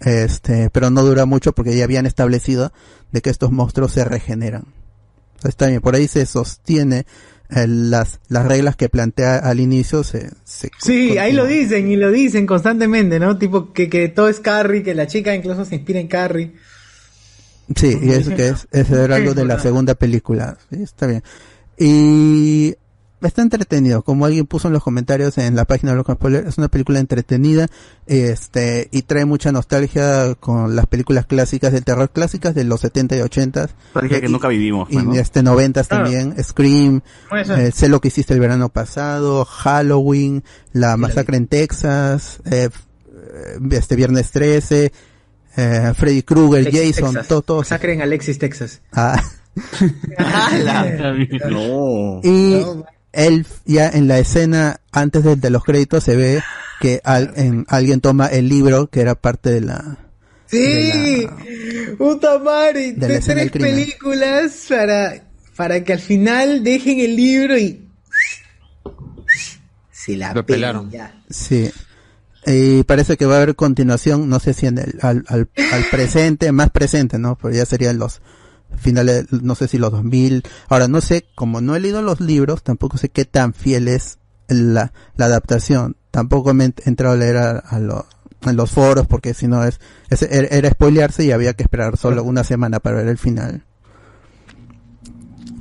este, pero no dura mucho porque ya habían establecido de que estos monstruos se regeneran. Está bien, por ahí se sostiene eh, las, las reglas que plantea al inicio se, se Sí, ahí lo dicen y lo dicen constantemente, ¿no? Tipo que, que todo es Carrie, que la chica incluso se inspira en Carrie. Sí, y es que es, eso era algo de la segunda película. Sí, está bien. Y está entretenido, como alguien puso en los comentarios en la página de Local Spoiler, es una película entretenida, este, y trae mucha nostalgia con las películas clásicas del terror clásicas de los 70 y 80 Nostalgia que nunca vivimos, y ¿no? este 90 Claro. también, Scream, eh, sé lo que hiciste el verano pasado, Halloween, la masacre en Texas, eh, eh, este viernes 13, eh, Freddy Krueger, Alexis, Jason, todo, todo. Masacre en Alexis, Texas. Ah. No. Y él ya en la escena antes de, de los créditos se ve que al- en- alguien toma el libro que era parte de la Sí, puta madre, de la de escena del tres películas para, para que al final dejen el libro y se la Lo pelaron. ya. sí y parece que va a haber continuación no sé si en el al, al, al presente más presente no pero ya serían los finales no sé si los 2000 ahora no sé como no he leído los libros tampoco sé qué tan fiel es la, la adaptación. Tampoco me he entrado a leer a, a lo- en los foros porque si no es, es- era, era spoilearse y había que esperar solo una semana para ver el final.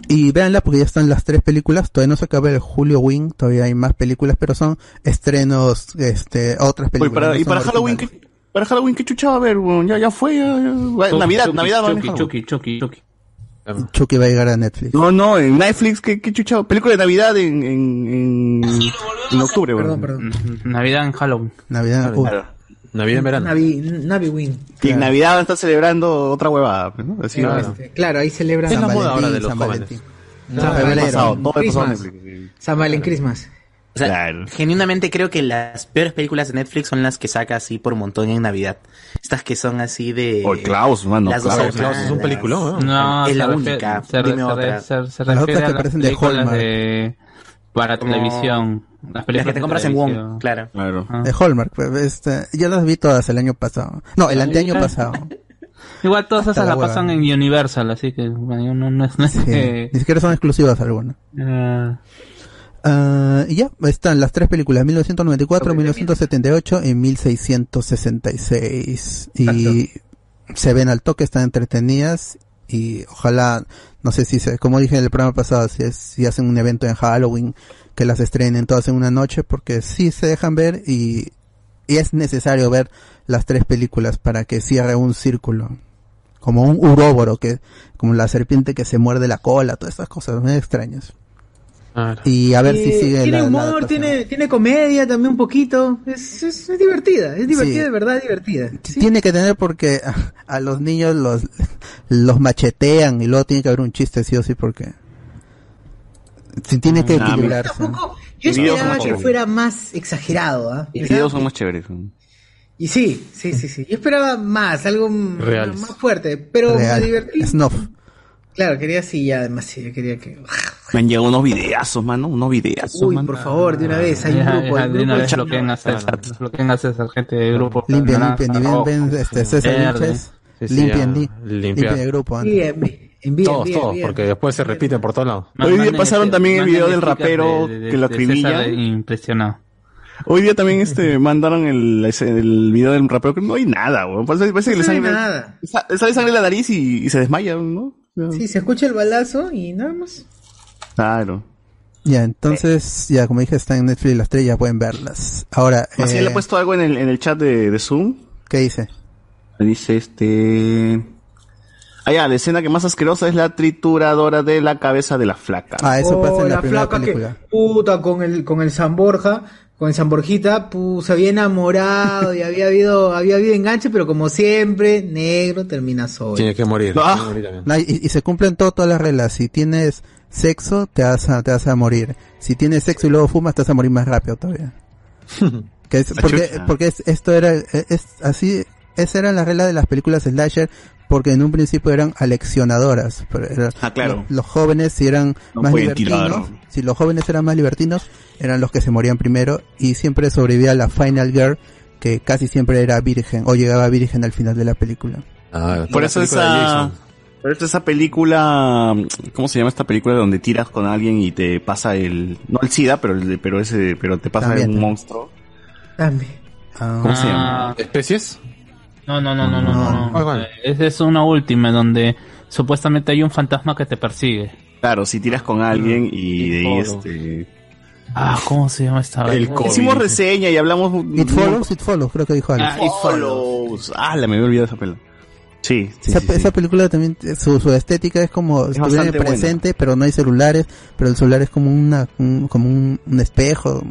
Y véanla porque ya están las tres películas. Todavía no se acaba el Julio Wing todavía hay más películas pero son estrenos este otras Oye, películas para, no y para Halloween, originales. ¿qué, para Halloween, ¿qué chuchaba a ver? weón? Ya, ya fue, ya, ya. Bueno, Navidad, Chucky, Navidad va a Chucky, Chucky, Chucky, Chucky, Chucky. Chucky va a llegar a Netflix No, no, en Netflix, ¿qué, qué chuchaba? Película de Navidad en, en, en, en octubre, weón. Navidad en Halloween. Navidad, uh, Navidad en verano. Navi, Navi Win. Y en Navidad está celebrando otra huevada, pues, ¿no? Así, Claro, este, ahí celebran Es la San moda ahora Valentín, de los San jóvenes. Valentín. No, San Valentín, pasado, todo pasado en Christmas. Netflix. San Valentín Christmas. O sea, genuinamente creo que las peores películas de Netflix son las que saca así por montón en Navidad. Estas que son así de... O Klaus, mano, Las dos Klaus. es un peliculón, No, Es se la única. Se, Dime se re- otra. se- se Las otras a que las parecen de Hallmark. de para televisión. Las Las películas que te compras en. Wong, claro. Claro. Ah. de Hallmark pues, este, yo las vi todas el año pasado no el anteaño pasado Igual todas Hasta esas la las pasan en Universal, así que bueno, no, no es... No es Sí, que- ni siquiera son exclusivas algunas Ah, Ah, y ya están las tres películas 1994 1978 y 1666 y se ven al toque están entretenidas y ojalá no sé si se, como dije en el programa pasado si es si hacen un evento en Halloween que las estrenen todas en una noche porque sí se dejan ver y, y es necesario ver las tres películas para que cierre un círculo como un uróboro que como la serpiente que se muerde la cola todas estas cosas muy extrañas y a ver si Eh, sigue Tiene la, humor, tiene, tiene comedia también un poquito. Es, es, es divertida, es divertida, Sí. de verdad divertida. tiene que tener porque a, a los niños los los machetean y luego tiene que haber un chiste sí o sí porque si tiene que Ah, mi- equilibrarse Yo esperaba que fuera más exagerado. Los videos son más chéveres. Y sí, sí, sí, sí. Yo esperaba más, algo Reales. más fuerte, pero Real. me divertí. Snuff. Claro, quería así ya demasiado, quería que... Me han llegado unos videazos, mano, unos videazos, Uy, mano. por favor, de una vez, hay un grupo, ya, de una de vez bloqueen a César, bloqueen a César, gente de grupo. limpien limpien y rojo, ven ven este César sí, limpien limpien el grupo antes. Envíen, todos, envíen, todos, envíen. porque después se repiten por todos lados. Hoy día pasaron este- también el video del rapero de- de- que lo acribilla. César Impresionado. Hoy día también este mandaron el, ese- el video del rapero que no hay nada, weón. Parece, parece que le No hay sale, nada. sa- le sale sangre en la nariz y, y se desmaya, ¿no? Sí, se escucha el balazo y nada más. Claro. ya entonces ya como dije está en Netflix las tres ya pueden verlas ahora Así eh, le he puesto algo en el, en el chat de, de Zoom. ¿qué dice? Dice este. Ah, ya, la escena que más asquerosa es la trituradora de la cabeza de la flaca. ah eso Oh, pasa en la, la primera flaca película que, puta, con el, con el San Borja, con el San Borjita, pu, se había enamorado y había habido, había habido enganche, pero como siempre, negro termina solo. Tiene que morir. Ah. tiene que morir también. No, y, y se cumplen todo- todas las reglas. Si tienes sexo, te vas a, te vas a morir. Si tienes sexo y luego fumas, te vas a morir más rápido todavía. Que es- La porque chucha. porque es- esto era, es, es así, esa era la regla de las películas slasher, porque en un principio eran aleccionadoras. pero era- Ah, claro. Los, los jóvenes, si eran No más libertinos, tirar. si los jóvenes eran más libertinos, eran los que se morían primero, y siempre sobrevivía la Final Girl, que casi siempre era virgen, o llegaba virgen al final de la película. Ah, Por eso esa. Jason. Pero esta es esa película, ¿cómo se llama esta película donde tiras con alguien y te pasa el, no el SIDA, pero el, pero ese, pero te pasa También. un monstruo? También. ¿Cómo se llama? ¿Especies? No, no, no, no, no, no. no. Eh, Esa es una última donde supuestamente hay un fantasma que te persigue. Claro, si tiras con alguien y de ahí este... Ah, ¿cómo se llama esta El vaina? Hicimos reseña y hablamos... It Follows, It Follows, creo que dijo Alex. Ah, It Follows. Ah, la me había olvidado esa pela. Sí, sí, esa, sí, sí. esa película también, su, su estética es como si estuviera en el bastante buena. presente, pero no hay celulares, pero el celular es como una un- como un, un espejo.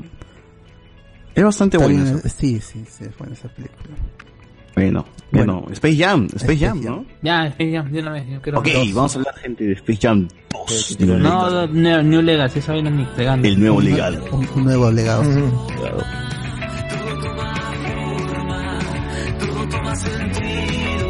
Es bastante buena. Sí, sí, sí, es buena esa película. Bueno, bueno, Space Jam, Space, Jam, ¿no? Ya, eh, ya, de una vez. Yo quiero Ok, dos. vamos a hablar gente de Space Jam 2. No, no, New, New Legacy, esa vaina ni pegando. El nuevo legado. Un, un nuevo legado. todo toma sentido.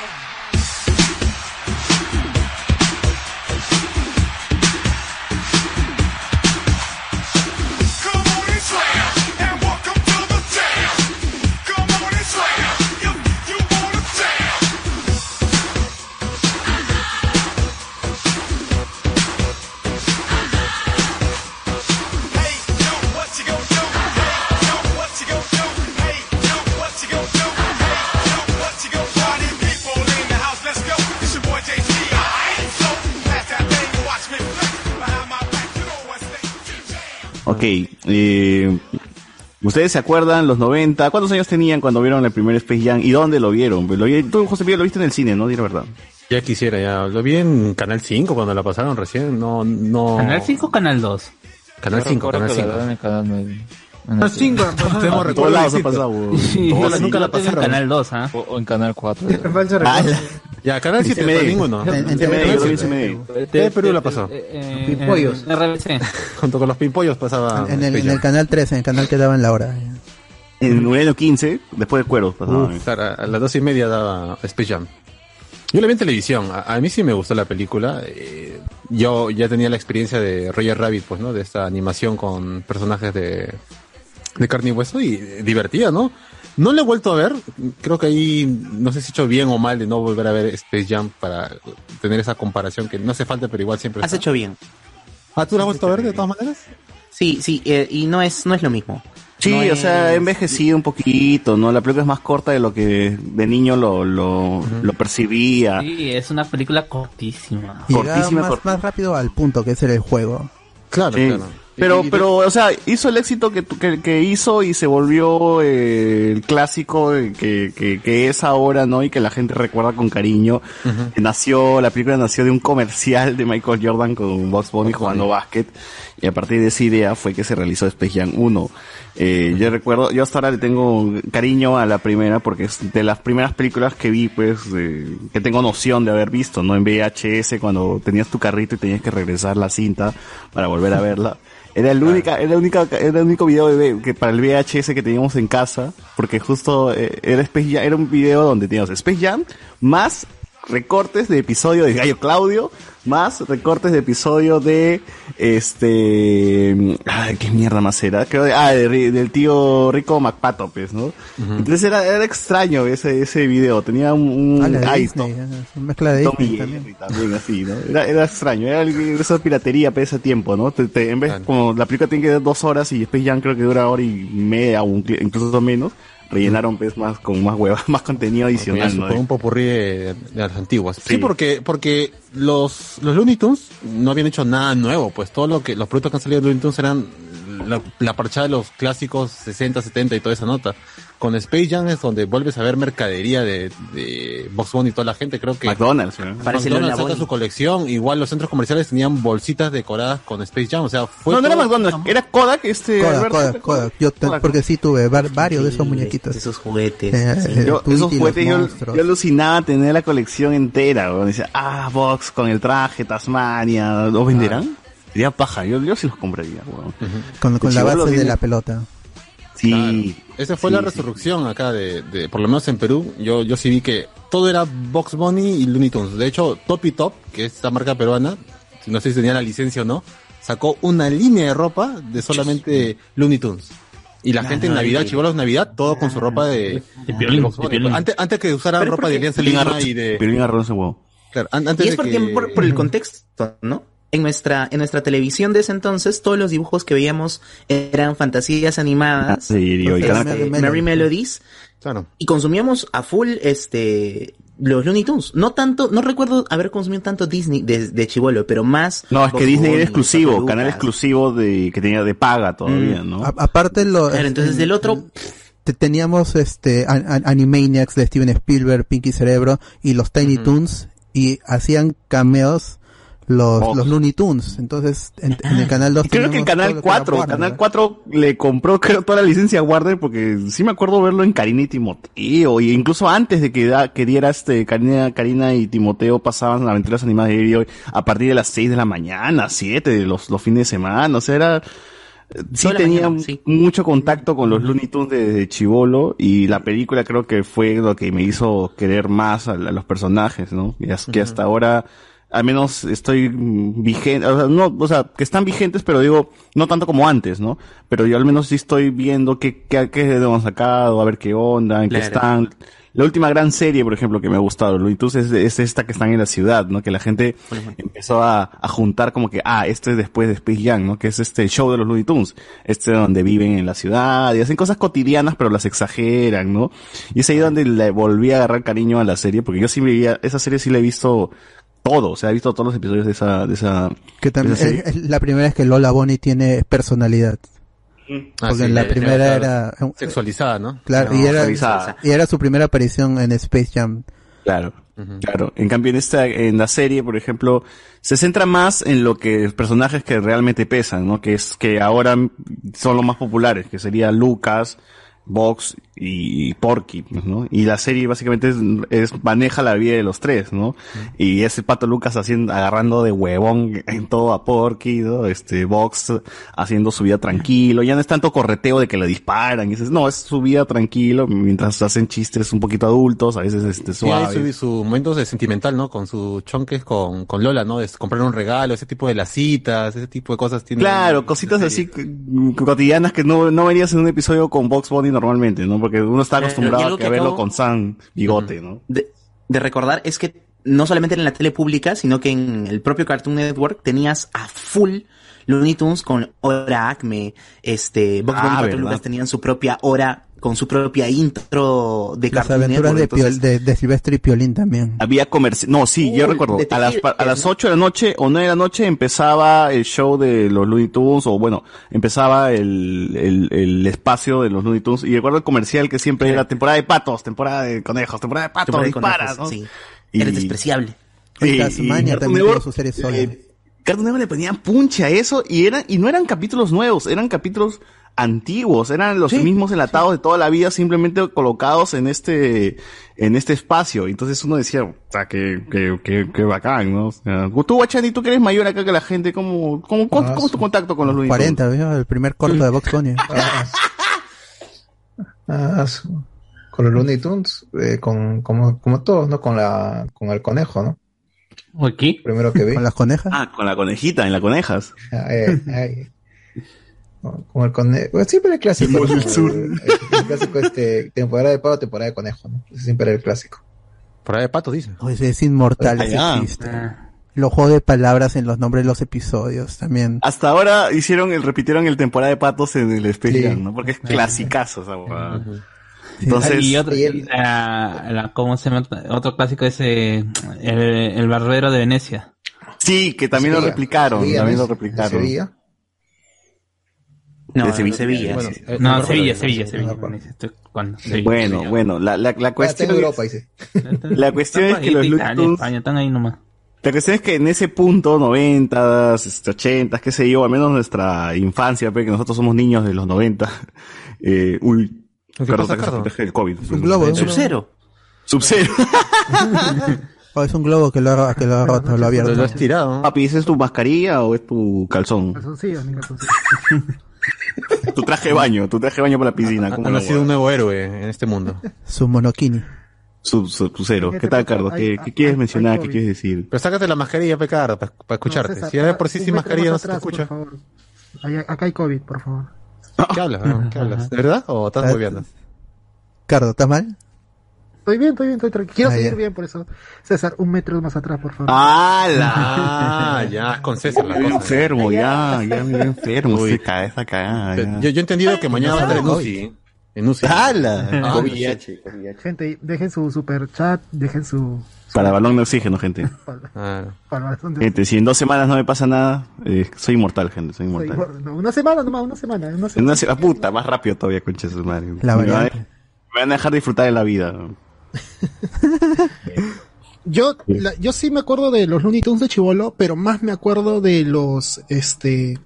Ok, eh, ¿ustedes se acuerdan los 90? ¿Cuántos años tenían cuando vieron el primer Space Jam? ¿Y dónde lo vieron? Pues Lo vi- tú, José Miguel, lo viste en el cine, ¿no? Di la verdad. Ya quisiera, ya. Lo vi en Canal 5 cuando la pasaron recién. No, no. ¿Canal 5 o Canal 2? Canal 5, Canal 5. Canal 5. Tenemos recuerdo Todos lados ha distinto. pasado. Sí, Todos, yo nunca la tengo en pasaron. Canal 2, ¿ah? O, en Canal 4. Falso recuerdo. Ya, Canal 7 CMD. para ninguno. En-. TV Perú la pasó. Eh, Pimpollos. eh, RBC. Junto con los pimpollos pasaba. En el, canal 13, en el canal que daba en la hora. En el año 15, después de Cueros pasaba. A las dos y media daba Space Jam. Yo la vi en televisión. A, a mí sí me gustó la película. Eh, yo ya tenía la experiencia de Roger Rabbit, pues, ¿no? De esta animación con personajes de, de carne y hueso y eh, divertida, ¿no? No la he vuelto a ver. Creo que ahí no sé si he hecho bien o mal de no volver a ver Space Jam para tener esa comparación que no hace falta, pero igual siempre. Has está. hecho bien. Ah, ¿tú la has vuelto a ver de todas maneras? Sí, sí, eh, y no es, no es lo mismo. Sí, No o sea, envejecido un poquito, ¿no? La película es más corta de lo que de niño lo, lo, lo percibía. Sí, es una película cortísima. Cortísima, más, cort- más rápido al punto que es el juego. Claro, Sí. claro. Pero, pero, o sea, hizo el éxito que, que, que hizo y se volvió eh, el clásico eh, que, que, que es ahora, ¿no? Y que la gente recuerda con cariño. Nació, la película nació de un comercial de Michael Jordan con Box Bunny jugando básquet. Y a partir de esa idea fue que se realizó Space Jam 1. Eh, yo recuerdo, yo hasta ahora le tengo cariño a la primera porque es de las primeras películas que vi, pues, eh, que tengo noción de haber visto, ¿no? En VHS cuando tenías tu carrito y tenías que regresar la cinta para volver a verla. Era el única, era el única, era el único video de, que para el VHS que teníamos en casa, porque justo eh, era Space Jam, era un video donde teníamos Space Jam más recortes de episodio de Gallo Claudio, más recortes de episodio de este ay, qué mierda más era, creo de- ah, de del tío Rico MacPato, pues, ¿no? Entonces era, era extraño ese, ese video, tenía un, un Ah, la de ay, Disney, es una mezcla de Disney también. también así, ¿no? Era, era extraño, era el- esa piratería para ese tiempo, ¿no? Te- te- en vez, como la película tiene que durar dos horas y Space Jam creo que dura hora y media o un- incluso menos, rellenaron pues más con más huevas, más contenido adicional, Con ¿no? un popurrí de, de las antiguas. Sí, porque, porque los, los Looney Tunes no habían hecho nada nuevo, pues todo lo que, los productos que han salido de Looney Tunes eran la, la parchada de los clásicos 60, 70 y toda esa nota. Con Space Jam es donde vuelves a ver mercadería de, de Box Bunny y toda la gente, creo que McDonald's, ¿no? Parece Lola McDonald's saca Bunny. su colección, igual los centros comerciales tenían bolsitas decoradas con Space Jam, o sea, fue no, no era McDonald's, era Kodak, este. Kodak. Kodak, Kodak. Yo te- porque sí tuve var- varios de esos muñequitos. Esos juguetes. Eh, sí. eh, Yo, esos juguetes yo, alucinaba tener la colección entera, weón. Decía, ah, Box con el traje, Tasmania, ¿los venderán? Sería paja, yo, yo sí los compraría, weón. Con, con la base de la pelota. Sí. Esa fue Sí, la sí. resurrección acá de, de, por lo menos en Perú, yo, yo sí vi que todo era Box Bunny y Looney Tunes. De hecho, Top y Top, que es esta marca peruana, no sé si tenía la licencia o no, sacó una línea de ropa de solamente Looney Tunes. Y la Ah, gente en Navidad, chivolos Navidad, todo con su ropa de, De. Antes, antes que usaran ropa de Alianza Lima y de... Arroz huevo. Claro, an- antes Y es de porque que... por, por el contexto, ¿no? En nuestra, en nuestra televisión de ese entonces, todos los dibujos que veíamos eran fantasías animadas, Sí, y este, Canal- Merry, Melodies. Melodies, Claro. y consumíamos a full este los Looney Tunes. No tanto, no recuerdo haber consumido tanto Disney de, de chivolo, pero más. No, es que Disney era exclusivo, canal exclusivo de que tenía de paga todavía, ¿no? A- aparte lo, Claro, entonces del otro, te- teníamos este An- An- Animaniacs de Steven Spielberg, Pinky Cerebro y los Tiny Toons y hacían cameos los, los Looney Tunes. Entonces en, en el canal 2 Y creo que el Canal 4, Canal 4 le compró creo toda la licencia a Warner porque sí me acuerdo verlo en Karina y Timoteo y incluso antes de que, da, que diera este Karina, Karina y Timoteo pasaban aventuras animadas de Aéreo a partir de las 6 de la mañana, 7 de los, los fines de semana, o sea, era sí tenía mañana, sí. mucho contacto con los Looney Tunes desde chivolo y la película creo que fue lo que me hizo querer más a, a los personajes, ¿no? Y es que hasta ahora al menos estoy vigente, o sea, no, o sea, que están vigentes, pero digo, no tanto como antes, ¿no? Pero yo al menos sí estoy viendo qué, qué, qué hemos sacado, a ver qué onda, en qué están. La última gran serie, por ejemplo, que me ha gustado, Looney Tunes, es, es esta que están en la ciudad, ¿no? Que la gente empezó a, a juntar como que, ah, este es después de Space Jam, ¿no? Que es este show de los Looney Tunes. Este donde viven en la ciudad y hacen cosas cotidianas, pero las exageran, ¿no? Y es ahí donde le volví a agarrar cariño a la serie, porque yo sí veía, esa serie sí la he visto todo, o sea, he visto todos los episodios de esa, de esa, Que también de esa serie. es, es la primera vez que Lola Bonnie tiene personalidad. Ah, Porque sí, la primera era Sexualizada, ¿no? claro No, y era y era su primera aparición en Space Jam. Claro, claro. En cambio, en esta, en la serie, por ejemplo, se centra más en lo que personajes que realmente pesan, ¿no? Que es que ahora son los más populares, que sería Lucas, Vox y Porky, pues, ¿no? Y la serie básicamente es, es- maneja la vida de los tres, ¿no? Y ese pato Lucas haciendo, agarrando de huevón en todo a Porky, ¿no? Este, Vox haciendo su vida tranquilo, ya no es tanto correteo de que le disparan, y dices, no, es su vida tranquilo, mientras hacen chistes un poquito adultos, a veces este, Sí, suaves. su, su momentos de sentimental, ¿no? Con sus chonques con, con Lola, ¿no? De comprar un regalo, ese tipo de las citas, ese tipo de cosas. Tiene Claro, cositas así cotidianas que no, no verías en un episodio con Box Bunny normalmente, ¿no? Porque uno está Eh, acostumbrado a, que verlo acabo- con San Bigote, ¿no? de, de recordar es que no solamente en la tele pública, sino que en el propio Cartoon Network tenías a full Looney Tunes con hora Acme, este, Box Ah, Bunny tenían su propia hora con su propia intro de Las Cartoon aventuras Network. de, Piol- entonces- de, de Silvestre y Piolín también. Había comercio, no, sí, yo Uy, recuerdo, a las, a las ¿no? 8 de la noche o 9 de la noche empezaba el show de los Looney Tunes, o bueno, empezaba el, el, el espacio de los Looney Tunes, y recuerdo el comercial que siempre era temporada de patos, temporada de conejos, temporada de patos, Temporada de dispara, conejos, ¿no? sí. Y- Eres despreciable. Sí, Tasmania y Cartoon también tuvo su serie sola. eh, Cartoon Network le ponían punche a eso y eran, y no eran capítulos nuevos, eran capítulos antiguos, eran los mismos enlatados de toda la vida, simplemente colocados en este, en este espacio. Entonces uno decía, o sea, que, que, que, que bacán, ¿no? O sea, tú, Guachani, tú que eres mayor acá que la gente, ¿cómo, cómo, cómo, Ah, cómo es tu contacto con los Looney Tunes? 40, ¿vio? el primer corto de Box Bunny. Ah, su- con los Looney Tunes, eh, con, como, como todos, ¿no? Con la, con el conejo, ¿no? ¿Aquí? Primero que vi. Con las conejas. Ah, con la conejita, en la conejas. Ay, ay. Con el conejo. Siempre el clásico. El sur. El, el clásico, este, temporada de pavo, temporada de conejo, ¿no? Ese siempre era el clásico. Por ahí de pato, dice. Oh, ese es inmortal Ah, ese chiste. Los juegos de palabras en los nombres de los episodios también. Hasta ahora hicieron el, repitieron el temporada de patos en el especial, Sí. ¿no? Porque es clasicazo esa huevada. Sí. Entonces, y otro, y el- la- la- ¿cómo se llama? Otro clásico es eh, el, el barbero de Venecia. sí, que también lo replicaron, Sevilla, también lo replicaron. Sevilla. No, de Sevilla. Sevilla, Bueno, sí. eh, No, no, Sevilla, no, Sevilla, Sevilla. no, con ese, estoy con Sevilla, Bueno, Sevilla. bueno, la, la, la cuestión en es- Europa, dice. La cuestión es que los Tunes- España, están ahí nomás. La cuestión es que en ese punto, noventas, este, ochentas, qué sé yo, al menos nuestra infancia, porque nosotros somos niños de los 90. Eh, uy, del COVID. Un globo, un globo. Sub-Zero. Sub-Zero. Oh, es un globo que lo ha, que lo ha roto, lo ha abierto. Lo has tirado. Papi, ¿ese es tu mascarilla o es tu calzón? Calzoncillo, mi calzoncillo. Tu traje de baño, tu traje de baño para la piscina. Ha, ¿cómo ha lo nacido un nuevo héroe en este mundo. Su monokini. Sub, sub, cero. ¿Qué tal, Carlos? ¿Qué, qué quieres mencionar? ¿Qué quieres decir? Pero sácate la mascarilla, Pecar, para escucharte. César, si de por sí sin mascarilla no se te escucha. Por favor. Allá- acá hay COVID, por favor. ¿Qué hablas? weón? ¿Qué hablas? ¿De verdad? ¿O estás Ah, moviendo? Cardo, ¿estás mal? Estoy bien, estoy bien, estoy tranquilo. Quiero Ah, seguir ya. bien, por eso. César, un metro más atrás, por favor. Ah, ya, con César la cosa. enfermo, ya, ya me veo enfermo. Uy, cabeza cagada. ya. Yo, yo he entendido que mañana va a estar en UCI. En UCI. ¡Hala! Ah, VIH. Gente, dejen su super chat, dejen su... Para balón de oxígeno, gente. Ah. Gente, si en dos semanas no me pasa nada, eh, soy inmortal, gente, soy inmortal. No, una semana nomás, una semana. Una semana. una se- ah, puta, más rápido todavía, concha su madre. La me, van a, variante. me van a dejar disfrutar de la vida. Yo, la- yo sí me acuerdo de los Looney Tunes de Chivolo, pero más me acuerdo de los, este,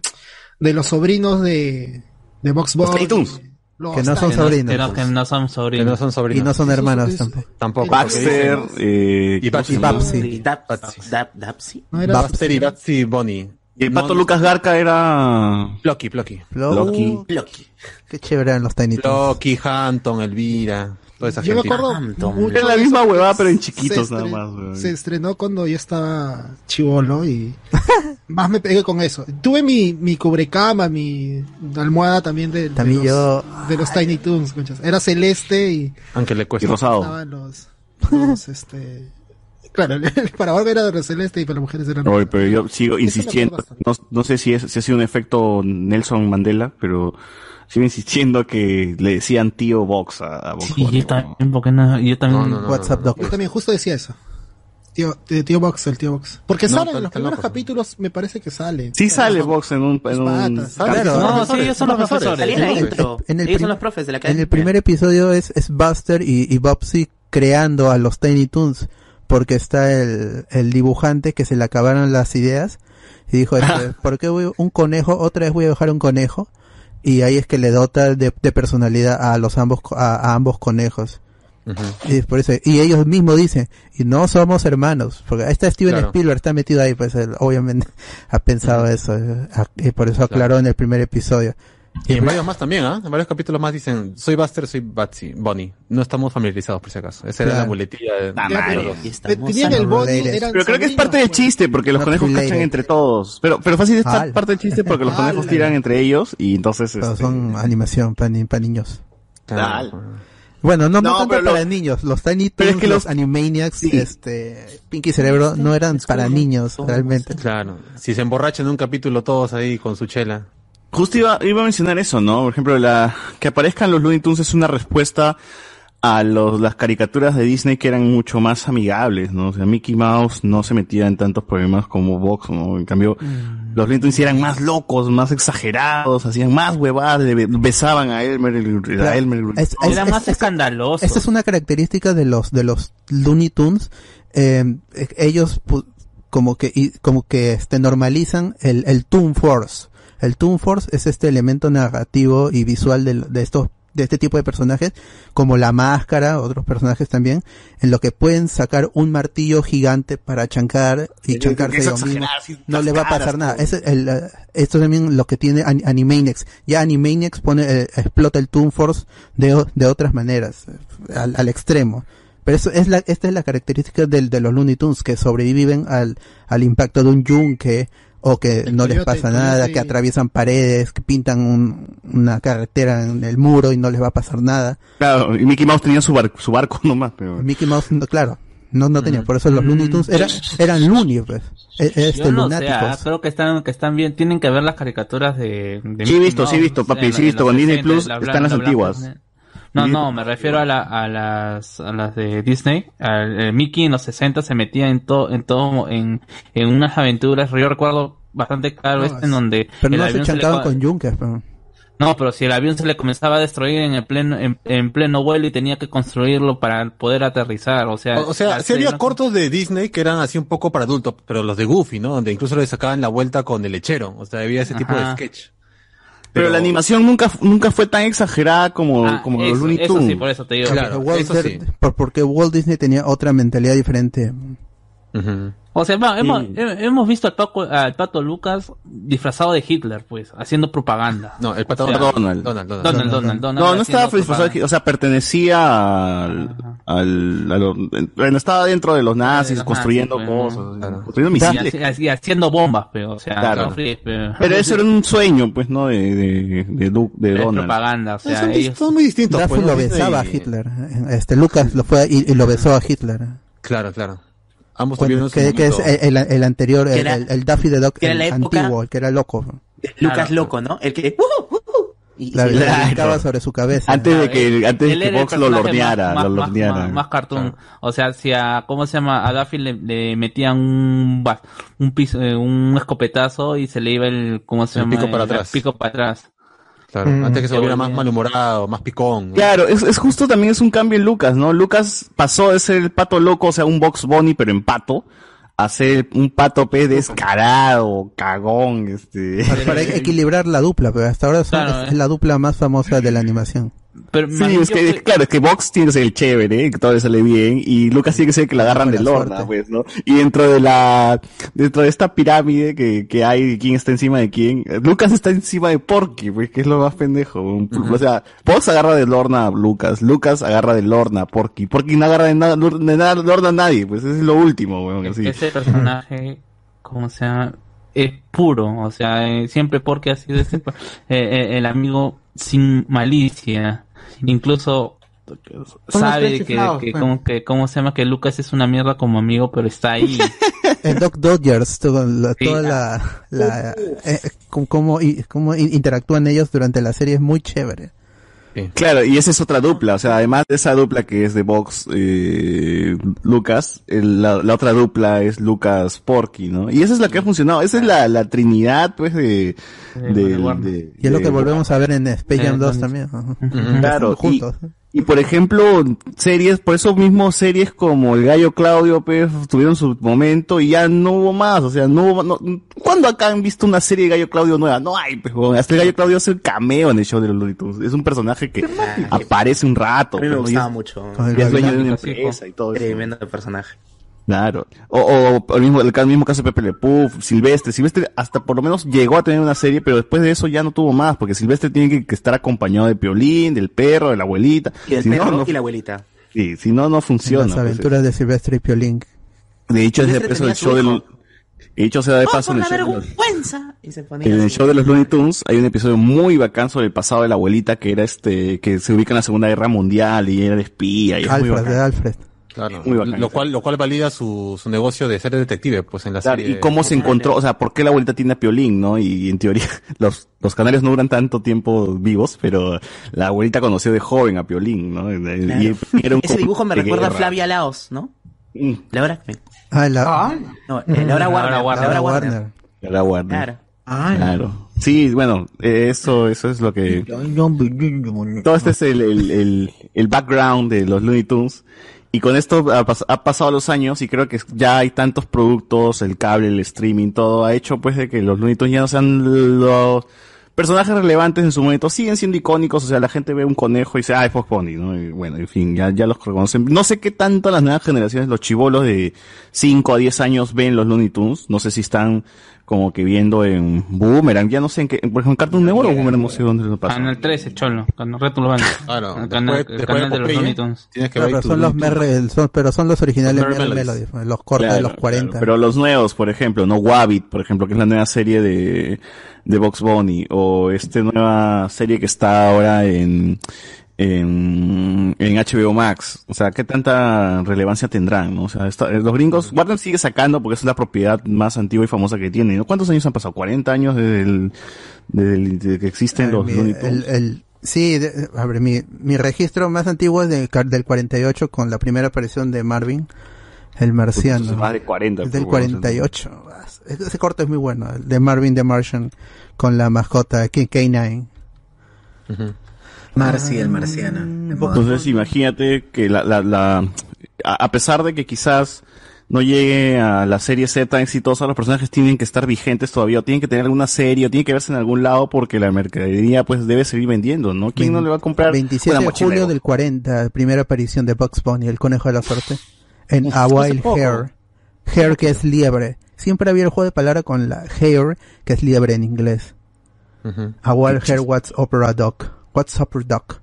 de los sobrinos de, de Box. Looney Tunes. Los Que no son sobrinos. Que no, que no son Que sobrinos. no son sobrinos. Y no son hermanos tampoco. Tampoco. Baxter, eh, Y Dap- Dapsy. No era Baxter y Batsy Bonnie. Y el pato No, Lucas Garca era. Plucky, Plucky. Loki. Loki. Qué chévere eran los Tiny Toons. Plucky, Hampton, Elvira. Toda esa Yo me acuerdo Hampton. mucho Era la misma huevada, pero en chiquitos nada más, weón. Se estrenó cuando yo estaba chivolo y más me pegué con eso. Tuve mi, mi cubrecama, mi almohada también de, de También los, yo- de los Tiny Toons. conchas. Era celeste y Aunque le Y cuesta. rosado. estaban los, los, este... Claro, para hombre era de celeste y para las mujeres eran Oye, pero yo sigo insistiendo. No, no sé si, es, si ha sido un efecto Nelson Mandela, pero sigo insistiendo que le decían tío Vox a, a Vox. Sí, Bunny, yo también, porque no, yo también. No, no, no. WhatsApp Doc. Yo también justo decía eso. Tío, eh, tío Box, el tío Box. Porque está- en los primeros loco. capítulos, me parece que sale. Sí sale Vox en un... En un sale. Claro. No, sí, ellos son los profesores. En el son los profes de la En el primer episodio es, es Buster y, y Bobsy creando a los Tiny Toons porque está el, el dibujante que se le acabaron las ideas y dijo, este, ¿por qué voy- un conejo? Otra vez voy a dejar un conejo y ahí es que le dota de, de personalidad a los ambos a, a ambos conejos. Y por eso, y ellos mismos dicen, y no somos hermanos, porque ahí está Steven Claro. Spielberg, está metido ahí, pues él obviamente ha pensado eso, eh, y por eso aclaró en el primer episodio. Y en varios más también, ¿ah? En varios capítulos más dicen, soy Buster, soy Batsy, Bonnie. No estamos familiarizados por si acaso. Esa era la muletilla de, Ah, estamos Tenían el Pero creo que es parte del pues. chiste, porque los conejos cachan entre todos. Pero, pero fácil es parte del chiste porque los conejos tiran entre ellos y entonces... Este, son animación para niños. Bueno, no, no, No, tanto pero para lo- niños. Los Tiny Pero es Toons, que los, los- Animaniacs, Sí. este, Pinky Cerebro, no eran para niños, realmente. Claro. Si se emborrachan en un capítulo todos ahí con su chela. Justo iba, iba a mencionar eso, ¿no? Por ejemplo, la que aparezcan los Looney Tunes es una respuesta a los, las caricaturas de Disney que eran mucho más amigables, ¿no? O sea, Mickey Mouse no se metía en tantos problemas como Vox, ¿no? En cambio, los Looney Tunes eran más locos, más exagerados, hacían más huevadas, le besaban a Elmer, el- a. Elmer. Es- es- Era es- más es- escandaloso. Esta es una característica de los de los Looney Tunes. eh, eh, ellos pu- como que y- como que este normalizan el el Toon Force. El Toon Force es este elemento narrativo y visual de, de estos de este tipo de personajes, como la máscara, otros personajes también, en lo que pueden sacar un martillo gigante para chancar y chancarse ellos mismos. No le va a pasar nada. Es el, eh, esto también lo que tiene An- Animaniacs. Ya Animaniacs pone, eh, explota el Toon Force de, de otras maneras, eh, al, al extremo. Pero eso es la, esta es la característica del, de los Looney Tunes, que sobreviven al, al impacto de un yunque, o que El no les pasa nada, que atraviesan paredes, que pintan un- una carretera en el muro y no les va a pasar nada. Claro, y Mickey Mouse tenía su, bar- su barco nomás, pero... Mickey Mouse, no, claro, no, no tenía, por eso los Looney Tunes eran, eran Looney, pues, e- este, Yo no sé, ah, lunáticos. creo que están, que están bien, tienen que ver las caricaturas de, de Sí, he visto, sí he visto, papi, sí he visto, con Disney 60, Plus la están las la antiguas. No, no, me refiero a, la, a las a las de Disney. Al- el Mickey en los 60 se metía en todo en todo en, en unas aventuras. Yo recuerdo bastante claro No, este en donde Pero el no se avión le chancaban co- con yunques, pero... No, pero si el avión se le comenzaba a destruir en el pleno, en, en pleno vuelo y tenía que construirlo para poder aterrizar, o sea... O, o sea, sí había cortos de Disney que eran así un poco para adultos, pero los de Goofy, ¿no? Donde incluso le sacaban la vuelta con el lechero. O sea, había ese tipo de sketch. Pero, la animación nunca, nunca fue tan exagerada como, como los eso- Looney eso Tunes. sí, por eso te digo. Porque Walt- por- porque Walt Disney tenía otra mentalidad diferente. O sea, hemos, he- hemos visto al, Paco, al pato Lucas disfrazado de Hitler, pues, haciendo propaganda. No, el pato O sea, Donald. Donald, Donald, Donald, no, no estaba disfrazado, de- o sea, pertenecía al, al, a lo- bueno, estaba dentro de los nazis, Ajá, construyendo sí, pues, cosas, construyendo Y misiles. y haciendo bombas, pero, o sea, Claro. no fríes, pero, Pero eso era un sueño, pues, ¿no? De, de, de, de es Donald. propaganda, o sea, Son, ellos... son muy distintos. Pues, lo besaba a Hitler. Este Lucas lo fue y, y lo besó a Hitler. Claro, claro. Ambos Bueno, que, que es el, el- anterior, el, era- el- el Daffy de Doc, que era el la época- antiguo, el que era loco. Lucas loco, ¿no? El que... Y, Claro, y- y le Claro. brincaba sobre su cabeza. Antes de que, antes de que Vox lo lorneara, más, lo más- lorneara. más- más cartoon. O sea, si a, ¿cómo se llama? A Daffy le, le metían un, un piso, eh, un escopetazo y se le iba el, ¿cómo se El llama? pico para El atrás. pico para atrás. Claro, Mm. antes que se volviera más malhumorado, más picón. ¿no? Claro, es, es justo también es un cambio en Lucas, ¿no? Lucas pasó de ser el pato loco, o sea, un Box Bunny, pero en pato, a ser un pato P descarado, cagón, este. Para, para equilibrar la dupla, pero hasta ahora son- Claro, es, es la dupla más famosa de la animación. Pero Sí, es que, claro, es que Vox tiene que ser el chévere, que todo le sale bien, y Lucas tiene que ser el que la agarran de lorna, pues, ¿no? Y dentro de la, dentro de esta pirámide que, que hay, de quién está encima de quién, Lucas está encima de Porky, pues, que es lo más pendejo. O sea, Vox agarra de lorna a Lucas, Lucas agarra de lorna a Porky, Porky no agarra de nada, de nada lorna a nadie, pues, es lo último, weón, así. Ese personaje, ¿cómo se llama? Es puro, o sea, eh, siempre porque ha sido ese, eh, eh, el amigo sin malicia. Incluso sabe que, pues. como, que, ¿cómo se llama? Que Lucas es una mierda como amigo, pero está ahí. El Doc Dodgers, todo la- Sí. toda la, la eh, cómo- cómo, y- cómo in- interactúan ellos durante la serie es muy chévere. Claro, y esa es otra dupla, o sea, además de esa dupla que es de Vox, eh, Lucas, el- la, la otra dupla es Lucas Porky, ¿no? Y esa es la que ha funcionado, esa es la, la trinidad, pues, de... del- de- Y es lo de- que volvemos a ver en Space Jam Eh, 2 con- también. Claro, juntos. y por ejemplo, series, por eso mismo series como El Gallo Claudio, pues, tuvieron su momento y ya no hubo más, o sea, no hubo, no, ¿cuándo acá han visto una serie de Gallo Claudio nueva? No hay, pues, hasta el Gallo Claudio hace el cameo en el show de los Looney Tunes. Es un personaje que aparece un rato. A mí me pues. Y gustaba mucho. y es dueño de una empresa y todo eso. Tremendo personaje. Claro. O, o el mismo, el, ca- mismo caso de Pepe Le Pew, Silvestre. Silvestre hasta por lo menos llegó a tener una serie, pero después de eso ya no tuvo más, porque Silvestre tiene que, que estar acompañado de Piolín, del perro, de la abuelita. Y el Si no, perro no- y la abuelita. Sí, si no, no funciona. Las pues. aventuras de Silvestre y Piolín. De hecho, es de Silvestre peso el show del, hecho, se da de ¡Oh, paso en el show de los- vergüenza! Y se ponía en el show de los Looney Tunes hay un episodio muy bacán sobre el pasado de la abuelita que era este, que se ubica en la Segunda Guerra Mundial y era de espía y es muy Alfred, de Alfred. Claro. Muy bacán. Lo cual, lo cual valida su, su negocio de ser detective, pues, en la Claro, serie. y cómo se encontró, o sea, por qué la abuelita tiene a Piolín, ¿no? Y en teoría, los, los canarios no duran tanto tiempo vivos, pero la abuelita conoció de joven a Piolín, ¿no? Y Claro. era un Ese dibujo me recuerda a. Flavia Laos, ¿no? Laura. Ah, la, No, eh, Laura Warner. Warner. Laura Warner. Warner. Laura Warner. Claro. Claro. Sí, bueno, eso, eso es lo que... Todo este es el, el, el, el background de los Looney Tunes. Y con esto ha, pas- ha pasado los años y creo que ya hay tantos productos, el cable, el streaming, todo ha hecho pues de que los Looney Tunes ya no sean los personajes relevantes en su momento. Siguen siendo icónicos, o sea, la gente ve un conejo y dice, ah, es Fox Pony, ¿no? Y bueno, en fin, ya, ya los reconocen. No sé qué tanto las nuevas generaciones, los chivolos de 5 a 10 años ven los Looney Tunes. No sé si están como que viendo en Boomerang, ya no sé en qué, por ejemplo, en Cartoon Network o Boomerang, no sé dónde lo pasa. Canal 13, cholo. Canal Reto Urbano. Claro, El canal, después- el después canal de de los Looney Tunes. Tienes que pero son los. Merry- son- pero son los originales Los Merry Merry Melody, los cortos de los 40. claro. Pero los nuevos, por ejemplo, ¿no? Wabbit, por ejemplo, que es la nueva serie de, de Box Bunny, o esta nueva serie que está ahora en, en, en HBO Max. O sea, ¿qué tanta relevancia tendrán, no? O sea, esta- los gringos, Warner sigue sacando porque es la propiedad más antigua y famosa que tiene, ¿no? ¿Cuántos años han pasado? ¿40 años desde, el, desde, el- desde que existen los el, sí, de- a ver, mi, mi registro más antiguo es de- del 48 con la primera aparición de Marvin, el marciano. Entonces, más de 40. Es del pues, bueno, 48. Ese corto es muy bueno, el de Marvin the Martian con la mascota K- K9. Marcy, el marciano. Entonces imagínate que la, la, la- a, pesar de que quizás no llegue a la serie Z exitosa, los personajes tienen que estar vigentes todavía, o tienen que tener alguna serie, o tienen que verse en algún lado porque la mercadería pues debe seguir vendiendo, ¿no? ¿Quién no le va a comprar 27 una de julio de- del 40, primera aparición de Bugs Bunny, el conejo de la suerte, en A Wild. Hare. Hare que es liebre. Siempre había el juego de palabra con la hare, que es liebre en inglés. A Wild Hare What's Opera Duck. What's Opera Duck.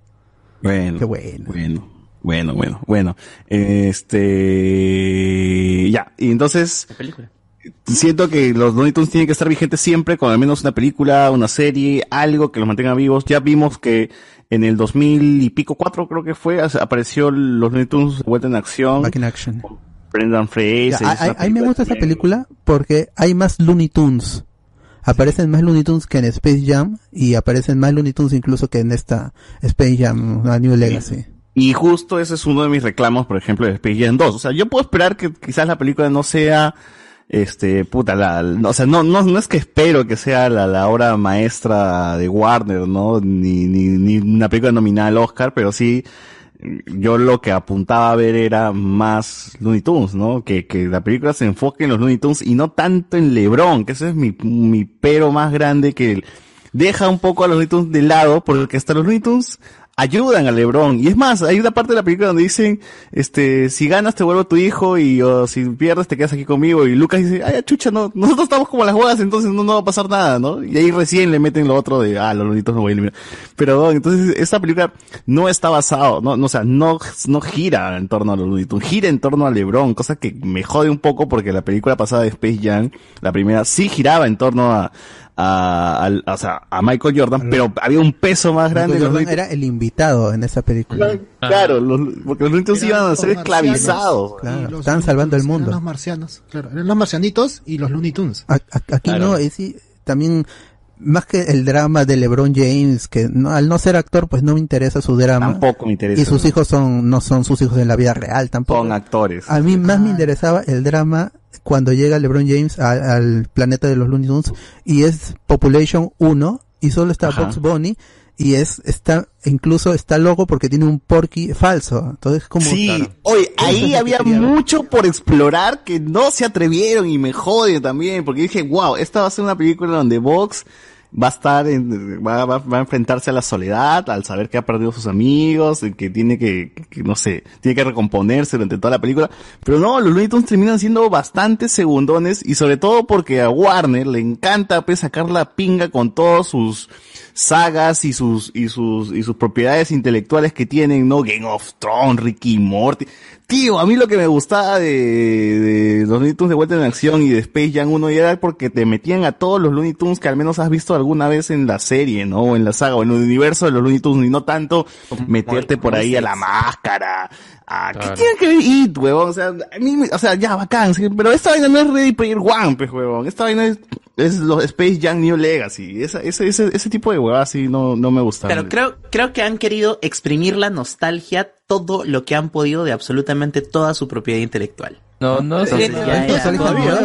Bueno, Qué bueno. bueno, bueno, bueno, bueno. Este, ya, y entonces, siento que los Looney Tunes tienen que estar vigentes siempre con al menos una película, una serie, algo que los mantenga vivos. Ya vimos que en el 2000 y pico, cuatro creo que fue, apareció los Looney Tunes de vuelta en acción. Back in Action. Brendan Fraser. A, una a- a mí me película gusta esta película porque hay más Looney Tunes. Aparecen más Looney Tunes que en Space Jam y aparecen más Looney Tunes incluso que en esta Space Jam, A New Legacy. Y justo ese es uno de mis reclamos, por ejemplo, de Space Jam 2. O sea, yo puedo esperar que quizás la película no sea, este, puta, la, o sea, no, no, no es que espero que sea la, la obra maestra de Warner, ¿no? Ni, ni, ni una película nominada al Oscar, pero sí, yo lo que apuntaba a ver era más Looney Tunes, ¿no? Que, que la película se enfoque en los Looney Tunes y no tanto en LeBron, que ese es mi, mi pero más grande que deja un poco a los Looney Tunes de lado, porque hasta los Looney Tunes ayudan a LeBron. Y es más, hay una parte de la película donde dicen, este, si ganas te vuelvo tu hijo y o si pierdes te quedas aquí conmigo. Y Lucas dice, ay, chucha, no, nosotros estamos como las huevas, entonces no, no va a pasar nada, ¿no? Y ahí recién le meten lo otro de, ah, los lonitos no voy a eliminar. Pero, entonces, esta película no está basado, no, no, o sea, no, no gira en torno a los Tunes, gira en torno a LeBron, cosa que me jode un poco porque la película pasada de Space Jam, la primera, sí giraba en torno a, a, al- o sea, a Michael Jordan, pero había un peso más grande. Michael Jordan era el invitado en esa película. Claro, los- porque los Looney Tunes iban a ser esclavizados. Claro, Looney salvando el Tunes, Eran mundo. los marcianos, claro. Eran los marcianitos y los Looney Tunes. A- a- Aquí Claro. no, es sí, también más que el drama de LeBron James, que no, al no ser actor, pues no me interesa su drama. Tampoco me interesa. Y sus hijos son, no son sus hijos en la vida real tampoco. Son actores. A mí más me interesaba el drama cuando llega LeBron James a- al planeta de los Looney Tunes y es Population 1 y solo está Ajá. Bugs Bunny y es, está, incluso está loco porque tiene un porky falso. Entonces como... Sí, oye, ahí había mucho por explorar que no se atrevieron y me jode también, porque dije, wow, esta va a ser una película donde Vox va a estar, en- va, va- va a enfrentarse a la soledad, al saber que ha perdido sus amigos, que tiene que, que, no sé, tiene que recomponerse durante toda la película, pero no, los Looney terminan siendo bastante segundones, y sobre todo porque a Warner le encanta pues sacar la pinga con todos sus sagas y sus y sus y sus propiedades intelectuales que tienen, ¿no? Game of Thrones, Ricky Morty. Tío, a mí lo que me gustaba de, de los Looney Tunes de vuelta en acción y de Space Jam 1 era porque te metían a todos los Looney Tunes que al menos has visto alguna vez en la serie, ¿no? O en la saga o en el universo de los Looney Tunes y no tanto meterte por ahí a la máscara. A, ¿Qué tiene que ver It, huevón? O sea, a mí, o sea, ya, bacán, pero esta vaina no es Ready Player One, pues, huevón. Esta vaina es, es los Space Jam New Legacy. Esa, ese, ese, ese tipo de huevadas sí no, no me gusta. Pero creo, creo que han querido exprimir la nostalgia todo lo que han podido de absolutamente toda su propiedad intelectual. No, no no,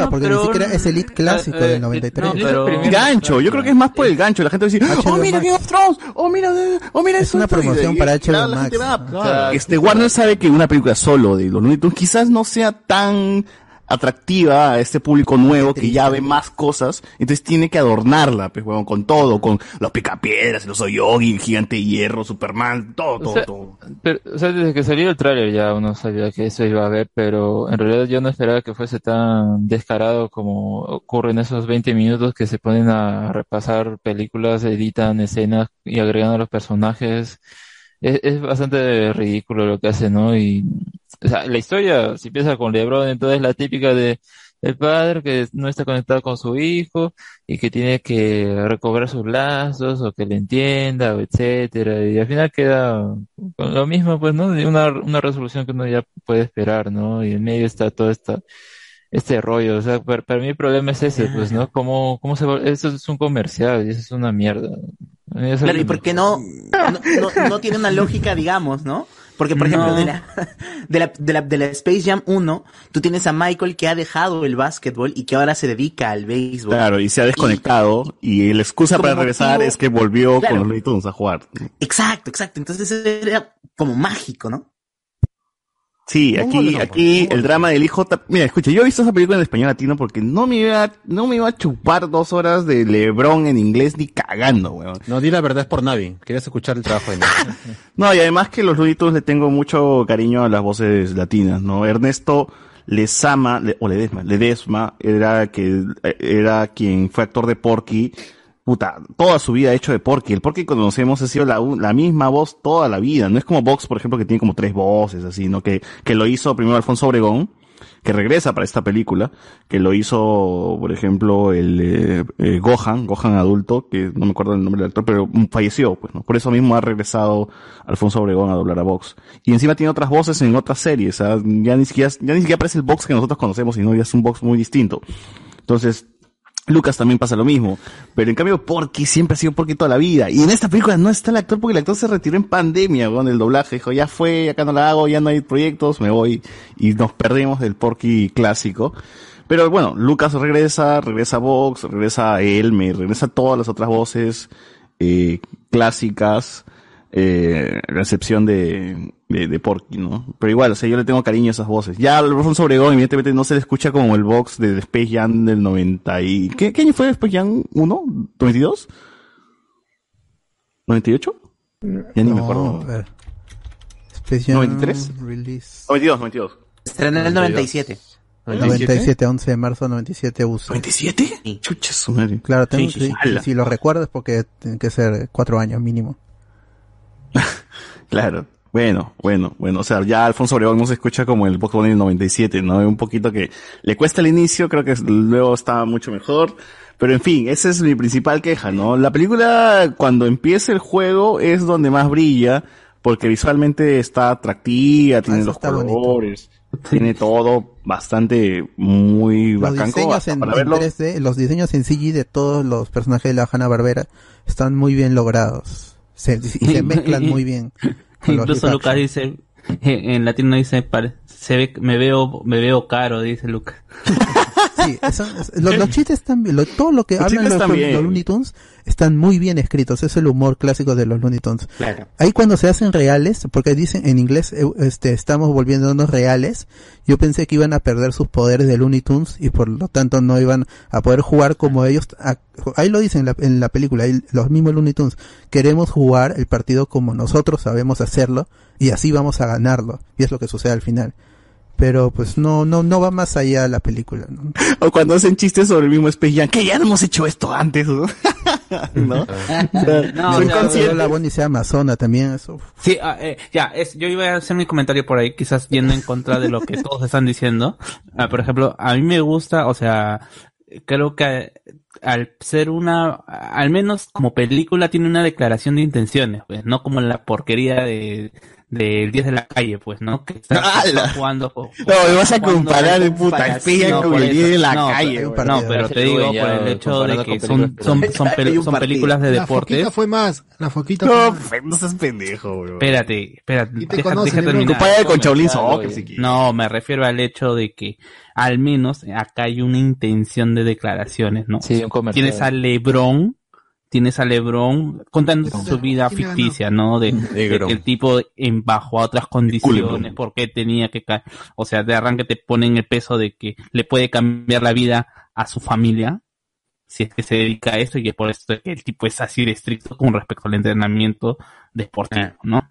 porque pero- ni siquiera es el hit clásico del 93. El gancho, yo creo que es más por el gancho. La gente va a decir, oh, mira Game of Thrones, oh, mira, eh, oh, mira Es una esto", y- promoción para HBO Max. va, claro. Este, Warner sabe que una película solo de los Looney Tunes quizás no sea tan atractiva a este público nuevo que ya ve más cosas, entonces tiene que adornarla, pues, huevón, con todo, con los picapiedras, los Oyogi, el gigante de hierro, Superman, todo, todo, O sea, todo. Pero, o sea, desde que salió el tráiler ya uno sabía que eso iba a haber, pero en realidad yo no esperaba que fuese tan descarado como ocurre en esos 20 minutos que se ponen a repasar películas, editan escenas y agregan a los personajes. Es, es bastante ridículo lo que hace, ¿no? Y, o sea, la historia, si empieza con LeBron, entonces la típica de el padre que no está conectado con su hijo y que tiene que recobrar sus lazos o que le entienda, o etcétera, y al final queda con lo mismo, pues, ¿no? Una, una resolución que uno ya puede esperar, ¿no? Y en medio está todo esta, este rollo, o sea, para, para mí el problema es ese, pues, ¿no? ¿Cómo, cómo se va- eso es un comercial y eso es una mierda. Claro, y porque no, no, no, no tiene una lógica, digamos, ¿no? Porque, por ejemplo, No. de la, de, la, de, la, de la Space Jam 1, tú tienes a Michael que ha dejado el básquetbol y que ahora se dedica al béisbol. Claro, y se ha desconectado y la excusa para regresar motivo- es que volvió Claro. con los Looney a jugar. Exacto, exacto. Entonces era como mágico, ¿no? Sí, aquí, no, aquí el drama del hijo. Mira, escucha, yo he visto esa película en español latino porque no me iba, no me iba a chupar dos horas de Lebron en inglés ni cagando, weón. No, di la verdad, es por Navi. Querías escuchar el trabajo de Navi. No, y además que los Looney Tunes le tengo mucho cariño a las voces latinas, ¿no? Ernesto Lezama, le- o Ledesma, Ledesma, era que, eh, era quien fue actor de Porky, puta, toda su vida ha hecho de Porky. El Porky que conocemos ha sido la, la misma voz toda la vida. No es como Vox, por ejemplo, que tiene como tres voces, así, ¿no? Que, que lo hizo primero Alfonso Obregón, que regresa para esta película, que lo hizo, por ejemplo, el eh, eh, Gohan, Gohan adulto, que no me acuerdo el nombre del actor, pero falleció, pues, ¿no? Por eso mismo ha regresado Alfonso Obregón a doblar a Vox. Y encima tiene otras voces en otras series, sea, ya ni siquiera, ya ni siquiera aparece el Vox que nosotros conocemos, sino ya es un Vox muy distinto. Entonces, Lucas también pasa lo mismo. Pero en cambio, Porky siempre ha sido Porky toda la vida. Y en esta película no está el actor porque el actor se retiró en pandemia con el doblaje. Dijo, ya fue, acá no la hago, ya no hay proyectos, me voy. Y nos perdemos del Porky clásico. Pero bueno, Lucas regresa, regresa Vox, regresa Elmer, regresa todas las otras voces eh, clásicas. Eh, a excepción de, de, de Porky, ¿no? Pero igual, o sea, yo le tengo cariño a esas voces. Ya Alfonso Obregón, evidentemente, no se le escucha como el box de Space Jam del 90 y... ¿Qué, qué año fue Space Jam 1? ¿92? ¿98? Ya ni me acuerdo. a ver. Space Jam ¿93? Release. 92, 92. Estrenó en el 97. 97, 11 de marzo 97 uso. ¿97? Chucha su madre. Claro, tengo, Sí, sí, sí. si lo recuerdas porque tiene que ser cuatro años mínimo. Claro. Bueno, bueno, bueno. O sea, ya Alfonso Obregón no se escucha como el Pokémon del 97, ¿no? Un poquito que le cuesta el inicio, creo que luego está mucho mejor. Pero en fin, esa es mi principal queja, ¿no? La película, cuando empieza el juego, es donde más brilla, porque visualmente está atractiva, tiene eso los bonito. colores, tiene todo bastante muy Los bacán como diseños en, para en verlo. 3D, los diseños en CG de todos los personajes de la Hanna Barbera están muy bien logrados. Se, y se mezclan muy bien. Incluso Lucas dice, en latino dice, se ve, me veo, me veo caro, dice Lucas. Sí, eso- es- los, los chistes están bien, lo- todo lo que Los hablan los, también. los Looney Tunes están muy bien escritos, es el humor clásico de los Looney Tunes. Claro. Ahí cuando se hacen reales, porque dicen en inglés, este, estamos volviéndonos reales, yo pensé que iban a perder sus poderes de Looney Tunes y por lo tanto no iban a poder jugar como ellos, a- ahí lo dicen en la, en la película, ahí los mismos Looney Tunes, queremos jugar el partido como nosotros sabemos hacerlo y así vamos a ganarlo, y es lo que sucede al final. Pero pues no, no, no va más allá la película, ¿no? O cuando hacen chistes sobre el mismo Space Jam, que ya no hemos hecho esto antes, ¿no? ¿No? No, Soy o sea, consciente. la Bonnie sea amazona también, eso. Sí, ah, eh, ya, es, yo iba a hacer mi comentario por ahí, quizás yendo en contra de lo que todos están diciendo. Ah, por ejemplo, a mí me gusta, o sea, creo que al ser una, al menos como película tiene una declaración de intenciones, pues, no como la porquería de del 10 de la calle, pues, ¿no? Que está, que está jugando. No, me vas a comparar, con- puta, no, con el eso. 10 de la No, calle, pero- weón. No, pero te digo Ya, por el hecho de que son, películas son, son, peruanas. son, películas de La deportes. foquita fue más. La foquita No, fue más. no seas pendejo, weón. Espérate, espérate. Deja, conocen, deja terminar. Con Shaolin Soccer, si quieres. No, me refiero al hecho de que al menos acá hay una intención de declaraciones, ¿no? Sí, un comercial. Tienes a Lebron, tienes a Lebron contando su vida ¿Quién le ficticia, ¿no? De, que el tipo en bajo a otras condiciones, porque tenía que ca- o sea, de arranque te ponen el peso de que le puede cambiar la vida a su familia si es que se dedica a eso y que por eso es que el tipo es así de estricto con respecto al entrenamiento deportivo, ¿no?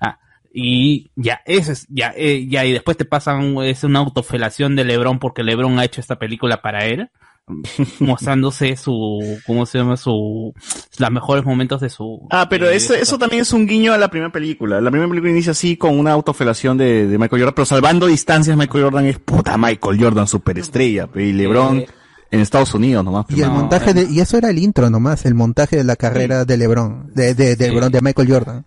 Ah, y ya, ese es, ya, eh, ya, y después te pasan, es una autofelación de Lebron porque Lebron ha hecho esta película para él, mostrándose su, ¿cómo se llama? Su, los mejores momentos de su... Ah, pero de- eso, eso también es un guiño a la primera película. La primera película inicia así con una autofelación de, de Michael Jordan, pero salvando distancias, Michael Jordan es puta Michael Jordan, superestrella, pe, y LeBron en Estados Unidos nomás. Y el No, montaje de, y eso era el intro nomás, el montaje de la carrera de LeBron, de, de, de, Sí. LeBron, de Michael Jordan.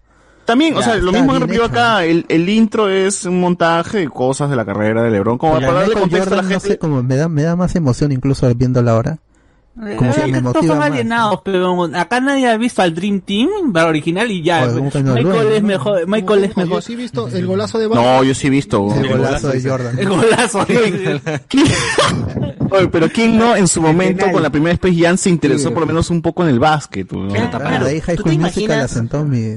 También, o Ya, sea, lo mismo que hecho. acá, el, el intro es un montaje de cosas de la carrera de LeBron, como para darle Michael contexto a la Jordan, no gente. sé, como me da, me da más emoción incluso viéndola ahora. Como que Eh, me estos motiva más. alienados, pero acá nadie ha visto al Dream Team para original y ya. Oye, ¿cómo que no? Michael es ¿no? mejor, Michael es Yo mejor. sí he visto el golazo de No, yo sí he visto. El golazo de Jordan. El golazo. Oye, pero ¿quién no en su momento con la primera Space Jam se interesó Sí. por lo menos un poco en el básquet? Claro, ahí High ¿Tú School te Musical imaginas? asentó mi...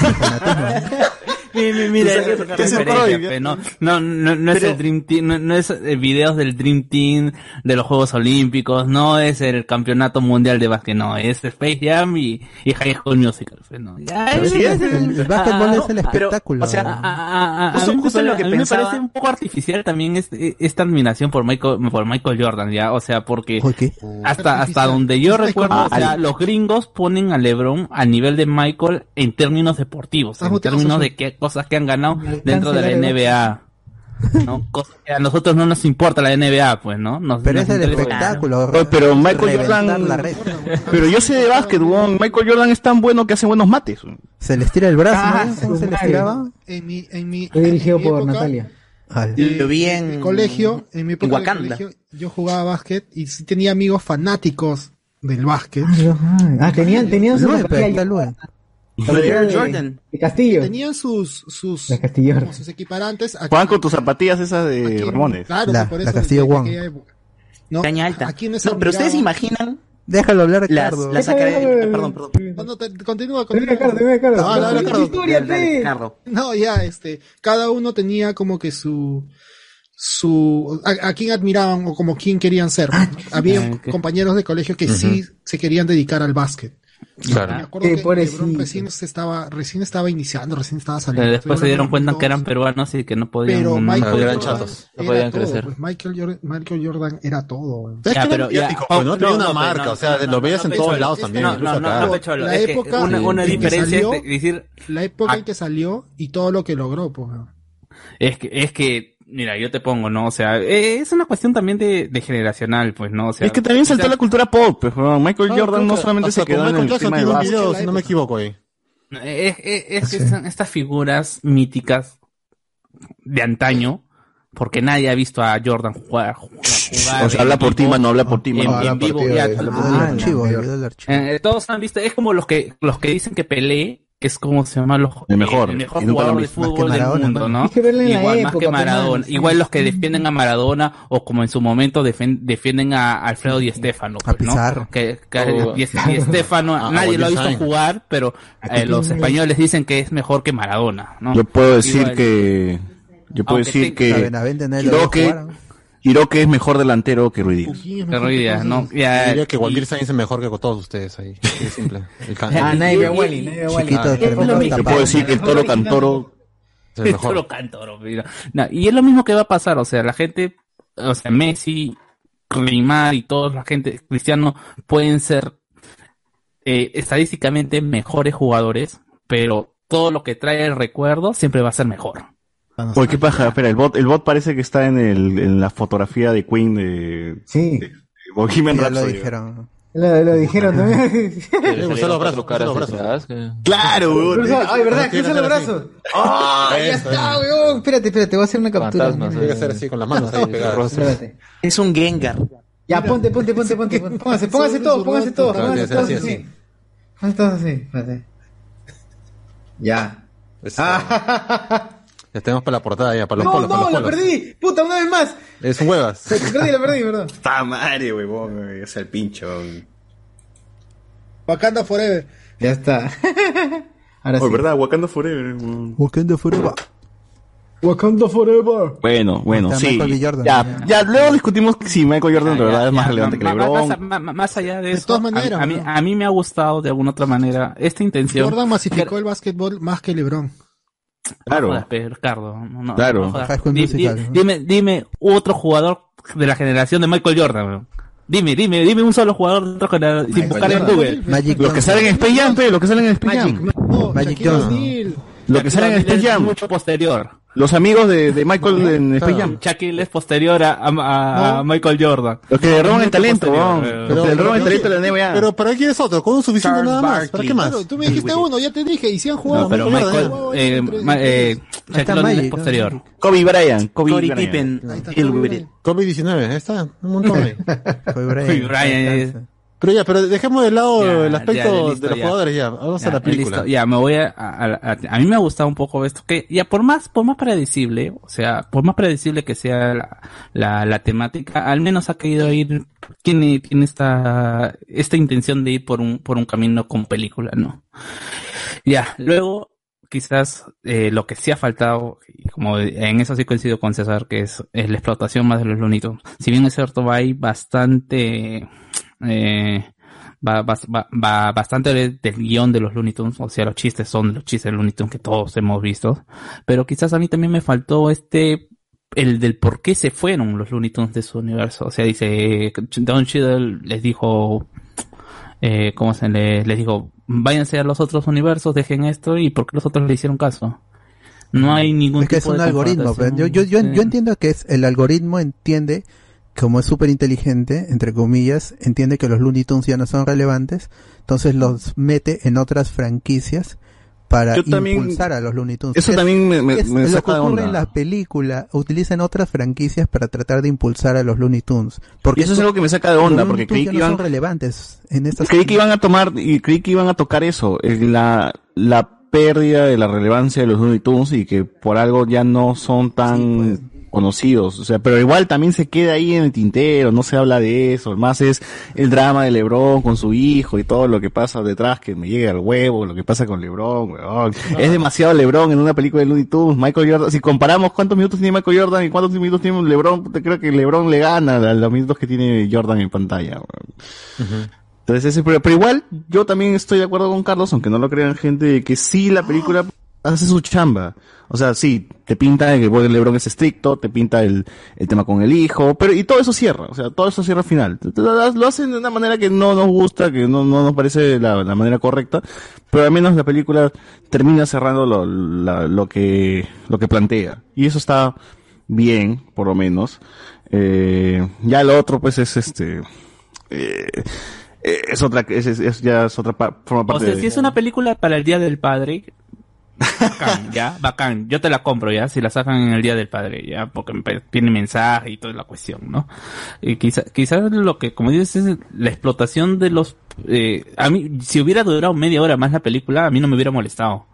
蹬出来，蹬。Mi- mi- Mira, es no, no, no, no es Pero- el Dream Team, no, no es eh, videos del Dream Team de los Juegos Olímpicos, no es el Campeonato Mundial de Básquet, no, es Space Jam y, y High School Musical, no. Ya, Pero es- sí, es- el, el básquetbol ah, es el pero, espectáculo. o sea, a, a- a- Justo- a mí, me justo pare- lo que a mí me pensaba- parece un poco artificial también este- esta admiración por Michael, por Michael Jordan, ya, o sea, porque ¿Por qué? hasta, hasta donde yo recuerdo, o sea, los gringos ponen a LeBron al nivel de Michael en términos deportivos, en términos de qué cosas que han ganado dentro de la NBA. ¿no? Cosas que a nosotros no nos importa la NBA, pues, ¿no? Nos, Pero nos es el espectáculo. Oye, pero Michael Jordan-. Pero yo sé de básquet. Michael Jordan es tan bueno que hace buenos mates. Se les tira el brazo, Ah, ¿no? ¿Cómo su se les tiraba? En mi, en mi, Fue dirigido en mi por época, Natalia. Al- Lo vi En mi en colegio, en mi época de Wakanda. colegio, yo jugaba básquet y sí tenía amigos fanáticos del básquet. Ah, tenían, tenían su Air Jordan. de Castillo. Tenían sus, sus, La Castillo. como sus equiparantes. aquí- Juegan con tus zapatillas esas aquí de en- Ramones. Claro, La- por la eso Castillo aquella época. No, Caña alta. Aquí no pero ustedes imaginan Déjalo hablar, las, Ricardo. las déjame. Perdón, perdón. No, no, te- continúa, continúa. Ricardo, dime, Ricardo. No, Ricardo. No, ya, este, cada uno tenía como que su, su, a, a quién admiraban o como quién querían ser. ¿no? Había Ah, ok. compañeros de colegio que sí se querían dedicar al básquet. Me Claro. acuerdo Qué que. LeBron recién se estaba, recién estaba iniciando, recién estaba Pero saliendo. después se dieron cuenta que eran peruanos y que no podían... Pero no- eran Jordan chatos, no podían todo, crecer. pues Michael, Jordan, Michael Jordan era todo. Ya, pero ya, como no tenía una marca, no, o sea, no, lo veías no, en todos lados es- también, La es que época una, una en que diferencia salió- es de- decir, La época en que salió y todo lo que logró, pues. es que, es que, mira, yo te pongo, ¿no? O sea, eh, es una cuestión también de, de generacional, pues, ¿no? O sea, Es que también saltó la cultura pop. pues. Michael Jordan no solamente se quedó en Michael el Jackson tema de tiene un video, si no me equivoco ahí. Es, es, es que son estas figuras míticas de antaño, porque nadie ha visto a Jordan jugar. jugar, jugar O sea, habla por ti, mano, habla por ti, mano. en vivo, no. Eh, todos han visto, es como los que los que dicen que Pelé es como se llama los El mejor, el mejor jugador de fútbol del mundo. ¿no? Igual más que Maradona, igual los que defienden a Maradona o como en su momento defienden a Alfredo Di Stéfano, pues, ¿no? Que, Oh. Di, Stéfano nadie lo ha visto jugar, pero eh, los españoles dicen que es mejor que Maradona, ¿no? Yo puedo decir que. Yo puedo decir que. Benavente Hiroke es mejor delantero que Ruiz Díaz. Pero hoy día, ¿no? Ya, diría que y- Waldir Sainz es mejor que con todos ustedes ahí. Es simple. El can- Ah, nadie ve a Wally, nadie ve a Wally. Ah. Yo puedo decir que el Toro Cantoro. es el mejor. Toro Cantoro, mira. No, y es lo mismo que va a pasar, o sea, la gente, o sea, Messi, Neymar y toda la gente, Cristiano, pueden ser eh, estadísticamente mejores jugadores, pero todo lo que trae el recuerdo siempre va a ser mejor. Oye, qué paja. Espera, el bot, el bot parece que está en, el, en la fotografía de Queen de, Sí, de Bohemian Ya lo Rhapsody. dijeron. lo, lo dijeron también. Le gustan los brazos, caras los brazos. Claro, weón. Ay, ¿verdad? Cruza los brazos. ¡Ah! ya está, weón. Espérate, espérate, voy a hacer una captura. Fantasmas, Tiene que ser así, con las manos ahí pegadas. Espérate. Es un Gengar. Ya, ponte, ponte, ponte, ponte. todos, Claro, pónganse tiene todos que ser así. Pónganse todos así, espérate. Ya. Es- Ya tenemos para la portada ya, para los No, polos, no, los la polos. perdí. Puta, una vez más. Es un huevas. La perdí, la perdí, perdón. Está madre, huevón, es el pincho. Wakanda Forever. Ya está. Ahora Oh, sí. verdad, Wakanda Forever. weón. Wakanda Forever. Wakanda Forever. Bueno, bueno, sí. Jordan, ya, ya, luego discutimos si Michael Jordan de verdad ya, es más ya, relevante que LeBron. Más, allá de De eso, todas a- maneras, a, mí, ¿no? a mí me ha gustado de alguna otra manera esta intención. Jordan masificó el básquetbol más que LeBron. Claro. No jodas, pe, Ricardo. No, Claro. dime, dime otro jugador de la generación de Michael Jordan. Dime, dime, dime un solo jugador de otra generación sin buscar en Google. Magic Los que salen en Space Jam, los que salen en Space Magic, Magic Johnson. Los que salen en Space Es Jam. mucho posterior. Los amigos de, de Michael en Space Jam. Shaquille es posterior a, a- a Michael Jordan. Los que le roban el talento, weón. eh, Los que le roban el talento de la NBA. Pero ¿para qué quieres otro? Con un suficiente Charles nada más. ¿Para qué más? tú me dijiste uno, ya te dije, y si han jugado. No, pero Michael eh, ma- eh, Shaquille O'Neal es posterior. Kobe Bryant. Kobe. Pippen. Kobe with Bryant. it. COVID 19, ahí está, un montón. Kobe Bryant. Pero ya, pero dejemos de lado Ya, el ya, aspecto listo, de los ya. jugadores ya. Vamos a la película. listo. Ya, me voy a, a, a- a mí me ha gustado un poco esto, que ya por más, por más predecible, o sea, por más predecible que sea la, la, la temática, al menos ha querido ir, tiene, tiene esta, esta intención de ir por un, por un camino con película, ¿no? Ya, luego, quizás, eh, lo que sí ha faltado, y como en eso sí coincido con César, que es, es la explotación más de los Tunes. Si bien es cierto, hay bastante, eh, va, va, bastante de- del guion de los Looney Tunes, o sea, los chistes son los chistes de Looney Tunes que todos hemos visto, pero quizás a mí también me faltó este, el del por qué se fueron los Looney Tunes de su universo, o sea, dice, Don Cheadle les dijo, eh, ¿cómo se le, les dijo? Váyanse a los otros universos, dejen esto, y por qué los otros le hicieron caso. No hay ningún Es que es tipo un de algoritmo. yo, yo, yo entiendo que es el algoritmo entiende, como es súper inteligente, entre comillas, entiende que los Looney Tunes ya no son relevantes, entonces los mete en otras franquicias para también- impulsar a los Looney Tunes. Eso también me- me- es me lo que saca de ocurre onda. en la película, utilizan otras franquicias para tratar de impulsar a los Looney Tunes. Porque Y eso es algo que me saca de onda, los porque creí que no iban, son relevantes en estas creí que iban a tomar, y creí que iban a tocar eso, la, la pérdida de la relevancia de los Looney Tunes y que por algo ya no son tan conocidos, o sea, pero igual también se queda ahí en el tintero, no se habla de eso, más es el drama de Lebron con su hijo y todo lo que pasa detrás que me llega al huevo, lo que pasa con Lebron, weón. Es demasiado Lebron en una película de Looney Tunes, Michael Jordan, si comparamos cuántos minutos tiene Michael Jordan y cuántos minutos tiene Lebron, creo que Lebron le gana a los minutos que tiene Jordan en pantalla, weón. Entonces ese, pero, pero igual yo también estoy de acuerdo con Carlos, aunque no lo crean gente, que sí la película hace su chamba. O sea, sí, te pinta que el LeBron es estricto, te pinta el, el tema con el hijo, pero y todo eso cierra, o sea, todo eso cierra al final. Lo hacen de una manera que no nos gusta, que no, no nos parece la, la manera correcta, pero al menos la película termina cerrando lo, la- lo que, lo que plantea. Y eso está bien, por lo menos. Eh, ya lo otro pues es este, eh, es otra, es, es- ya es otra forma O parte sea, de- si es una película para el Día del Padre, bacán, ya, bacán. Yo te la compro, ya, si la sacan en el Día del Padre, ya, porque tiene mensaje y toda la cuestión, ¿no? Y quizá, quizás lo que, como dices, es la explotación de los, eh, a mí, si hubiera durado media hora más la película, a mí no me hubiera molestado.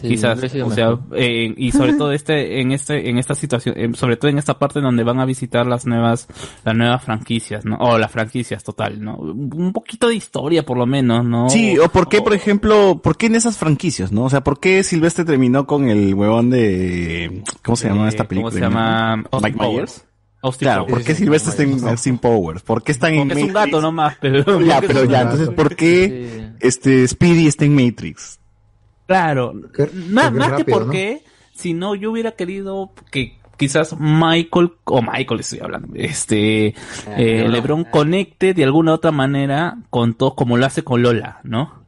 Sí, quizás, o sea, eh, y sobre todo este, en este, en esta situación, eh, sobre todo en esta parte donde van a visitar las nuevas, las nuevas franquicias, ¿no? O las franquicias total, ¿no? Un poquito de historia por lo menos, ¿no? Sí, o por qué, por ejemplo, por qué en esas franquicias, ¿no? O sea, por qué Silvestre terminó con el huevón de, ¿cómo se llama Eh, esta ¿cómo película? se llama? Mike Austin Myers. Powers. Austin claro, Powers. ¿por qué Sí, sí, Silvestre está en Powers. Austin Powers? ¿por qué están en Porque es un Matrix? gato nomás, pero... Ya, pero ya, entonces, ¿por qué este Speedy está en Matrix? Claro, más, más que por ¿no? qué, si no, yo hubiera querido que quizás Michael, o Michael estoy hablando, este, eh, no. LeBron conecte de alguna otra manera con todo, como lo hace con Lola, ¿no?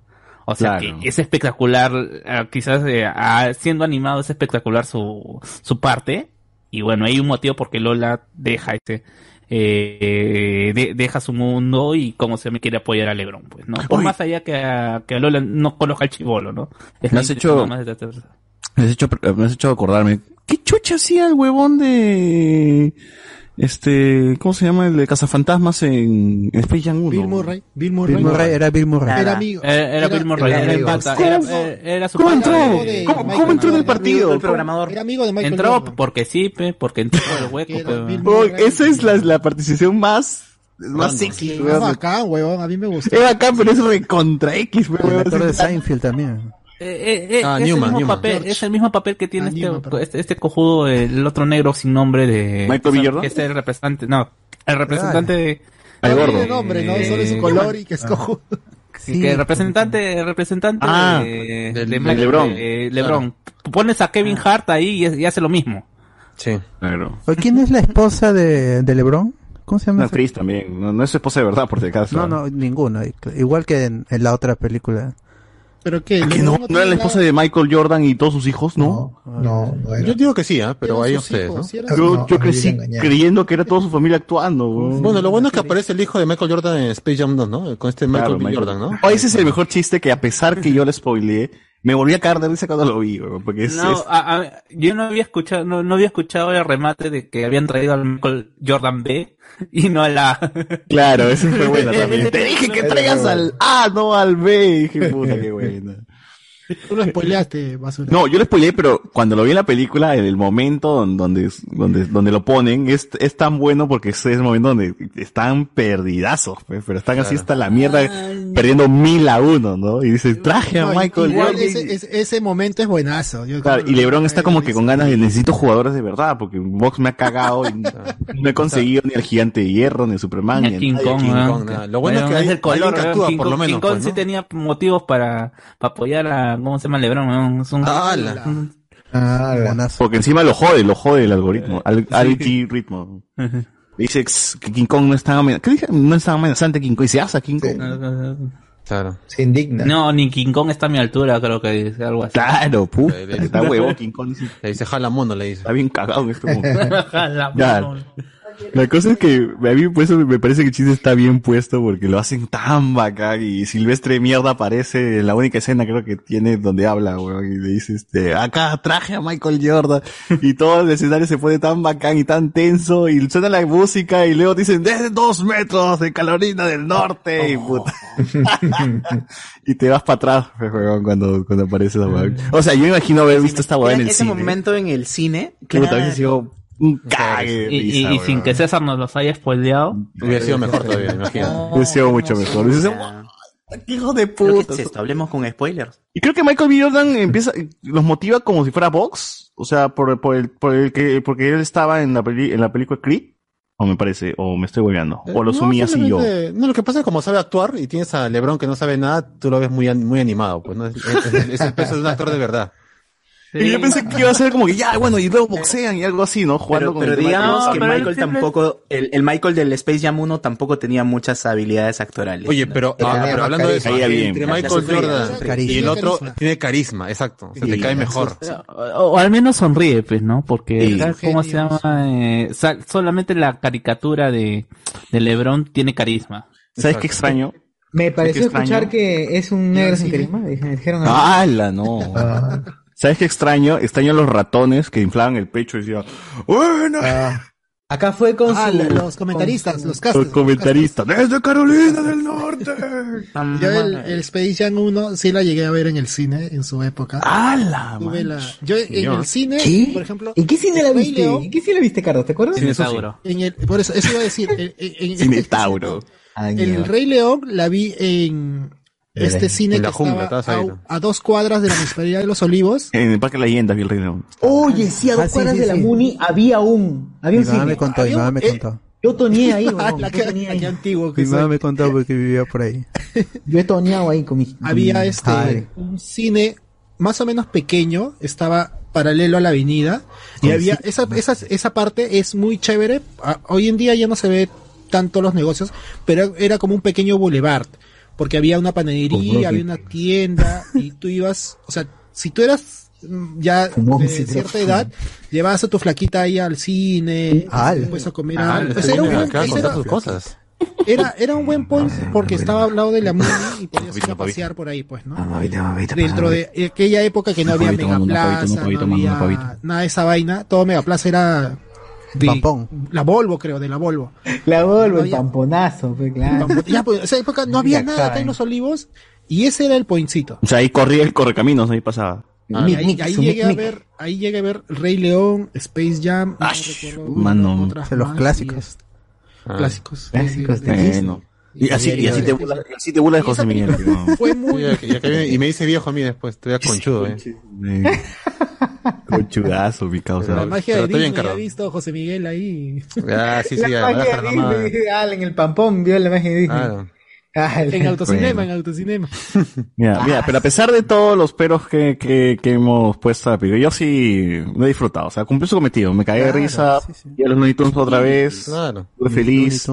O sea, Claro. que es espectacular, eh, quizás eh, ah, siendo animado es espectacular su, su parte, y bueno, hay un motivo porque Lola deja ese, eh, de- deja su mundo y como se me quiere apoyar a Lebron, pues, ¿no? Por más allá que a, que a Lola no conozca el chivolo, ¿no? Es Me has hecho- de tratar- Me has hecho, me has hecho acordarme. ¿Qué chucha hacía el huevón de, este, ¿cómo se llama? El de Cazafantasmas en, en Space Jam 1? Bill Murray. Bill Murray. Bill Murray era Bill Murray. Era amigo. Era, era Bill Murray, era, el pata, ¿Cómo- era, era- era su ¿Cómo entró? de- ¿Cómo- cómo entró en el partido? El programador. Era amigo de Michael Entró Jordan. porque sí, porque entró por el hueco, pe. Oh, esa es la, la participación más, más sexy, Es weón. bacán, huevón. A mí me gustó. Es bacán, pero es recontra X, El weón. actor de Seinfeld también. Eh, eh, eh, Ah, es, Newman, el mismo Newman. papel, George. es el mismo papel que tiene Ah, este, Newman, este, este cojudo, el otro negro sin nombre de... ¿Michael B. Jordan? Que es el representante, no, el representante de... Al No gordo. tiene nombre, ¿no? Solo es su Eh, color y que es cojo. Sí, que el representante, el representante Ah, de, de de LeBron. de LeBron. Tú pones a Kevin Hart ahí y, y hace lo mismo. Sí. Claro. ¿O ¿Quién es la esposa de, de LeBron? ¿Cómo se llama? Una actriz también. No, no es su esposa de verdad, por si acaso. No, no, ninguno. Igual que en, en la otra película. ¿Pero qué? ¿Que no, ¿No era la esposa de Michael Jordan y todos sus hijos? No. No, no Yo digo que sí, ¿ah? pero ahí ustedes, ¿no? hijos, Yo, sus yo crecí creyendo que era toda su familia actuando. weón. Bueno, lo bueno es que aparece el hijo de Michael Jordan en Space Jam 2, ¿no? Con este Michael Claro, B. Michael. Jordan, ¿no? Oh, ese es el mejor chiste que a pesar que yo le spoileé, me volví a caer de risa cuando lo vi, porque es, No, es- a- a- yo no había escuchado, no, no había escuchado el remate de que habían traído al Michael Jordan B y no a la. Claro, esa fue buena también. Te dije que traigas al A, no al B. Y dije, puta, qué buena. Tú lo spoileaste, basura. No, yo lo spoileé, pero cuando lo vi en la película, en el momento don- donde, donde, donde lo ponen, es, es tan bueno porque es el momento donde están perdidazos, pues, pero están así hasta la mierda, perdiendo mil a uno, ¿no? Y dices, traje a No, Michael igual ese, ese, ese momento es buenazo. Yo Claro, creo y LeBron está como que con ganas de necesito jugadores de verdad, porque Vox me ha cagado y no he conseguido ni al gigante de hierro, ni a Superman, Ni ni King. Kong, King. Kong, nada. Lo bueno es que hay- el color, King por lo Kong- menos, King Kong pues, sí ¿no? tenía motivos para, para apoyar a, ¿cómo se llama Lebron? ¿no? Es un- Ah, la- Buenazo. Porque encima lo jode, lo jode el algoritmo, al, algoritmo. Dice que King Kong no es tan amenazante. ¿Qué dije? No es tan amenazante King Kong. Y se hace King Kong. Claro. Se indigna. No, ni King Kong está a mi altura, creo que dice algo así. Claro, puta. Le- le- Está huevo King Kong. Le dice jala mundo, le dice. Está bien cagado en este momento. La Ya. La cosa es que a mí por eso me parece que el chiste está bien puesto porque lo hacen tan bacán y Silvestre Mierda aparece en la única escena creo que tiene donde habla, weón, y le dice este, acá traje a Michael Jordan y todo el escenario se pone tan bacán y tan tenso y suena la música y luego dicen desde dos metros de Carolina del Norte y puta. y te vas para atrás, weón, cuando, cuando aparece la weón. O sea, yo me imagino haber visto esta weón en el ese cine. momento en el cine. Puta, claro. Un cague de Y, y- risa, y sin que César nos los haya spoileado. Hubiera sido mejor todavía, imagínate. Hubiese sido mucho mejor. Hubiese sido, ¡Qué hijo de Pero, ¿qué puta! es esto? Hablemos con spoilers. Y creo que Michael B. Jordan empieza, los motiva como si fuera Vox, o sea, por, por el, por el que, porque él estaba en la peli, en la película Creed, o me parece, o me estoy hueveando, o lo No, sumí así yo. No, lo que pasa es que como sabe actuar y tienes a LeBron que no sabe nada, tú lo ves muy, muy animado, pues, ¿no? Es, es- es el peso de un actor de verdad. Y yo pensé que iba a ser como que ya, bueno, y luego boxean y algo así, ¿no? Jugando Pero, con pero el digamos que Michael tampoco, el, el Michael del Space Jam 1 tampoco tenía muchas habilidades actorales. Oye, pero, ah, pero hablando de eso, entre Michael Jordan y el otro Carisma. tiene carisma, exacto. Se te Sí, cae la mejor. O, o al menos sonríe, pues, ¿no? Porque, Sí. ¿cómo se llama? Eh, solamente la caricatura de, de Lebron tiene carisma. ¿Sabes qué extraño? Me pareció escuchar que es un negro sin carisma. Dijeron Ah, ¡Hala, no! ¿Sabes qué extraño? Extraño los ratones que inflaban el pecho y decían, ¡Buena! Ah, Acá fue con Ah, su- la- los comentaristas, los Los casters. comentaristas, desde Carolina del Norte. Yo el, el Space Jam 1 sí la llegué a ver en el cine en su época. ¡Hala! La- yo en el cine, ¿Qué? por ejemplo, ¿En qué cine la viste? León, ¿En qué cine la viste, Carlos? ¿Te acuerdas? Cine Tauro. en el, por eso, eso iba a decir, en, en- en- Cinetauro. Ah, el. Rey León la vi en este cine en la que jungla, estaba a, ¿no? a dos cuadras de la Municipalidad de los Olivos. En el Parque de Leyendas vi el Rey León. Oye, sí, a dos Ah, sí, cuadras sí, de la sí. Muni había un... Había Mi un mamá cine. me contó, mi mamá un- me eh, contó. Yo toneé ahí, Ah, huevón, la que, la ahí. antiguo que Mi mamá me contó porque vivía por ahí. Yo he toneado ahí con mi... Había con mi este padre. un cine más o menos pequeño, estaba paralelo a la avenida y había esa, esa, esa parte es muy chévere. Ah, Hoy en día ya no se ve tanto los negocios, pero era como un pequeño boulevard, porque había una panadería, había una tienda y tú ibas, o sea, si tú eras mm, ya de cierta edad, llevabas a tu flaquita ahí al cine, Al. después a comer Ah, O sea, era, un buen, acá era- sus cosas. era, era un buen point porque estaba al lado de la Muni y podías ir a pasear por ahí, pues, ¿no? Dentro de aquella época que no había Megaplaza, no había nada de esa vaina, todo Megaplaza era de Pampón. la Volvo, creo, de la Volvo. La Volvo, No el había- pamponazo, pues claro. Ya, pues, esa época no había Ya nada acá en Los Olivos y ese era el pointcito. O sea, ahí corría el correcaminos, ahí pasaba. Y Mic, ahí, ahí su llegué a ver, ahí llegué a ver Rey León, Space Jam, no Ash, recuerdo mano. De los clásicos. y- clásicos. Clásicos de Bueno. Y así, y así te burlas, y así te burlas de José Miguel. ¿no? Fue muy Y, me dice viejo a mí después, estoy conchudo, eh. Conchudazo, mi causa. la magia de Disney, ha Carlos. visto José Miguel ahí. Ah, sí, sí, la ya, me magia de. Disney, en el pampón vio la magia de Disney. Claro. En autocinema, en autocinema. Mira, mira, pero a pesar de todos los peros que, que, que hemos puesto a yo sí lo he disfrutado. O sea, cumplió su cometido. Me cagué de risa. Y a los Looney Tunes otra vez. Claro. Estuve feliz.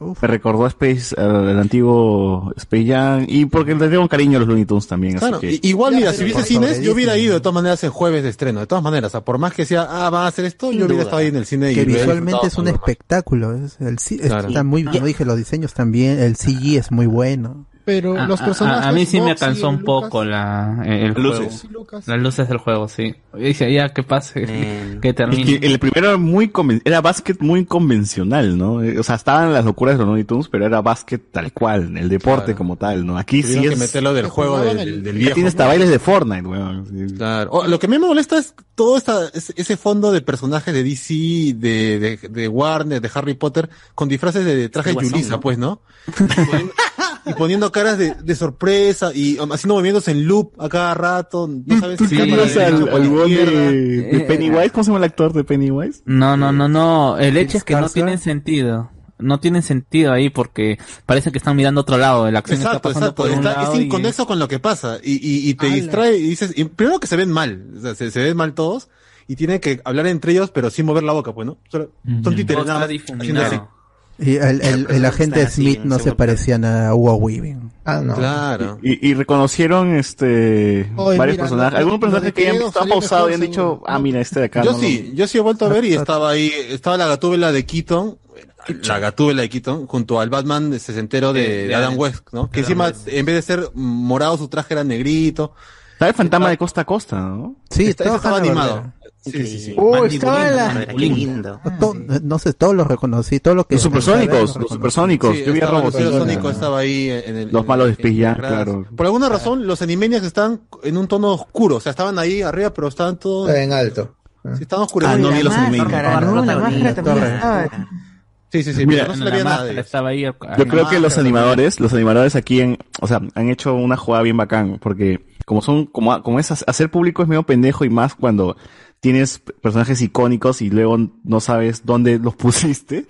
Me recordó a Space, al, antiguo Space Jam. Y porque le tengo cariño a los Looney Tunes también. Así Claro, que... igual mira, si hubiese cines, yo hubiera ido de todas maneras el jueves de estreno, de todas maneras, o sea, por más que sea, ah, van a hacer esto, yo hubiera duda. estado ahí en el cine y que hubiera visualmente es un espectáculo. es- el, Claro. Está muy, como dije, los diseños también, el CG es muy bueno. Pero A- los a- personajes. A, a mí sí me cansó un Lucas, poco la, el juego. Luces. Las luces del juego, sí. Y dije, ya, que pase, que Es termine. que el primero era muy conven- era básquet muy convencional, ¿no? Eh, O sea, estaban las locuras de los Looney Tunes, pero era básquet tal cual, el deporte como tal, ¿no? Aquí sí Tuvieron es... que meterlo del juego del, del, del Ya viejo. tiene hasta bailes de Fortnite, weón. Claro. O, lo que a mí me molesta es todo esta, ese ese fondo de personajes de DC, de, de, de Warner, de Harry Potter, con disfraces de traje de Yulisa, ¿no? pues, ¿no? y poniendo caras de, de sorpresa y um, haciendo movimientos en loop a cada rato. No sabes ¿Tú si de al, al de Pennywise? ¿Cómo se llama el actor de Pennywise? No, no, no, no. El hecho es que no tienen sentido. No tienen sentido ahí porque parece que están mirando a otro lado. La acción Exacto, está pasando exacto. por un Está- lado es y- inconexo con lo que pasa. Y, y, y te Ala. distrae y dices, y primero que se ven mal. O sea, se, se ven mal todos. Y tienen que hablar entre ellos, pero sin mover la boca, pues, ¿no? Solo- Son títeres nada más, haciendo así. difuminado. Y el, el, el agente así Smith no se parecía a Hugo Weaving. Ah, no. Claro. Y, y reconocieron este Oye, varios mira, personajes, lo- algunos personajes que ya han pausados y han dicho, ah, mira, este de acá. Yo no, sí, yo sí he vuelto a ver y estaba ahí, estaba la gatúbela de Keaton, la gatúbela de Keaton, junto al Batman de sesentero de, De- de de Adam West, ¿no? Que encima, West. en vez de ser morado, su traje era negrito. ¿Sabes? Fantasma de costa a costa, ¿no? Sí, Está- estaba estaba animado. Sí, sí, sí. Oh, estaba la- qué lindo. To- no sé, todos los reconocí, todo lo que... Los supersónicos, los los supersónicos. Sí, Yo vi a Robot. Sónico estaba ahí en el... Los malos de Space Jam, en- claro. Por alguna razón, los Animaniacs están en un tono oscuro, o sea, estaban ahí arriba, pero estaban todos... En alto. Sí, estaban oscuros. Ah, no vi los Animaniacs. Sí, sí, sí, Mira, no se le nada. estaba ahí. Yo creo que los animadores, los animadores aquí en, o sea, han hecho una jugada bien bacán, porque como son, como, como es hacer público es medio pendejo y más cuando tienes personajes icónicos y luego no sabes dónde los pusiste,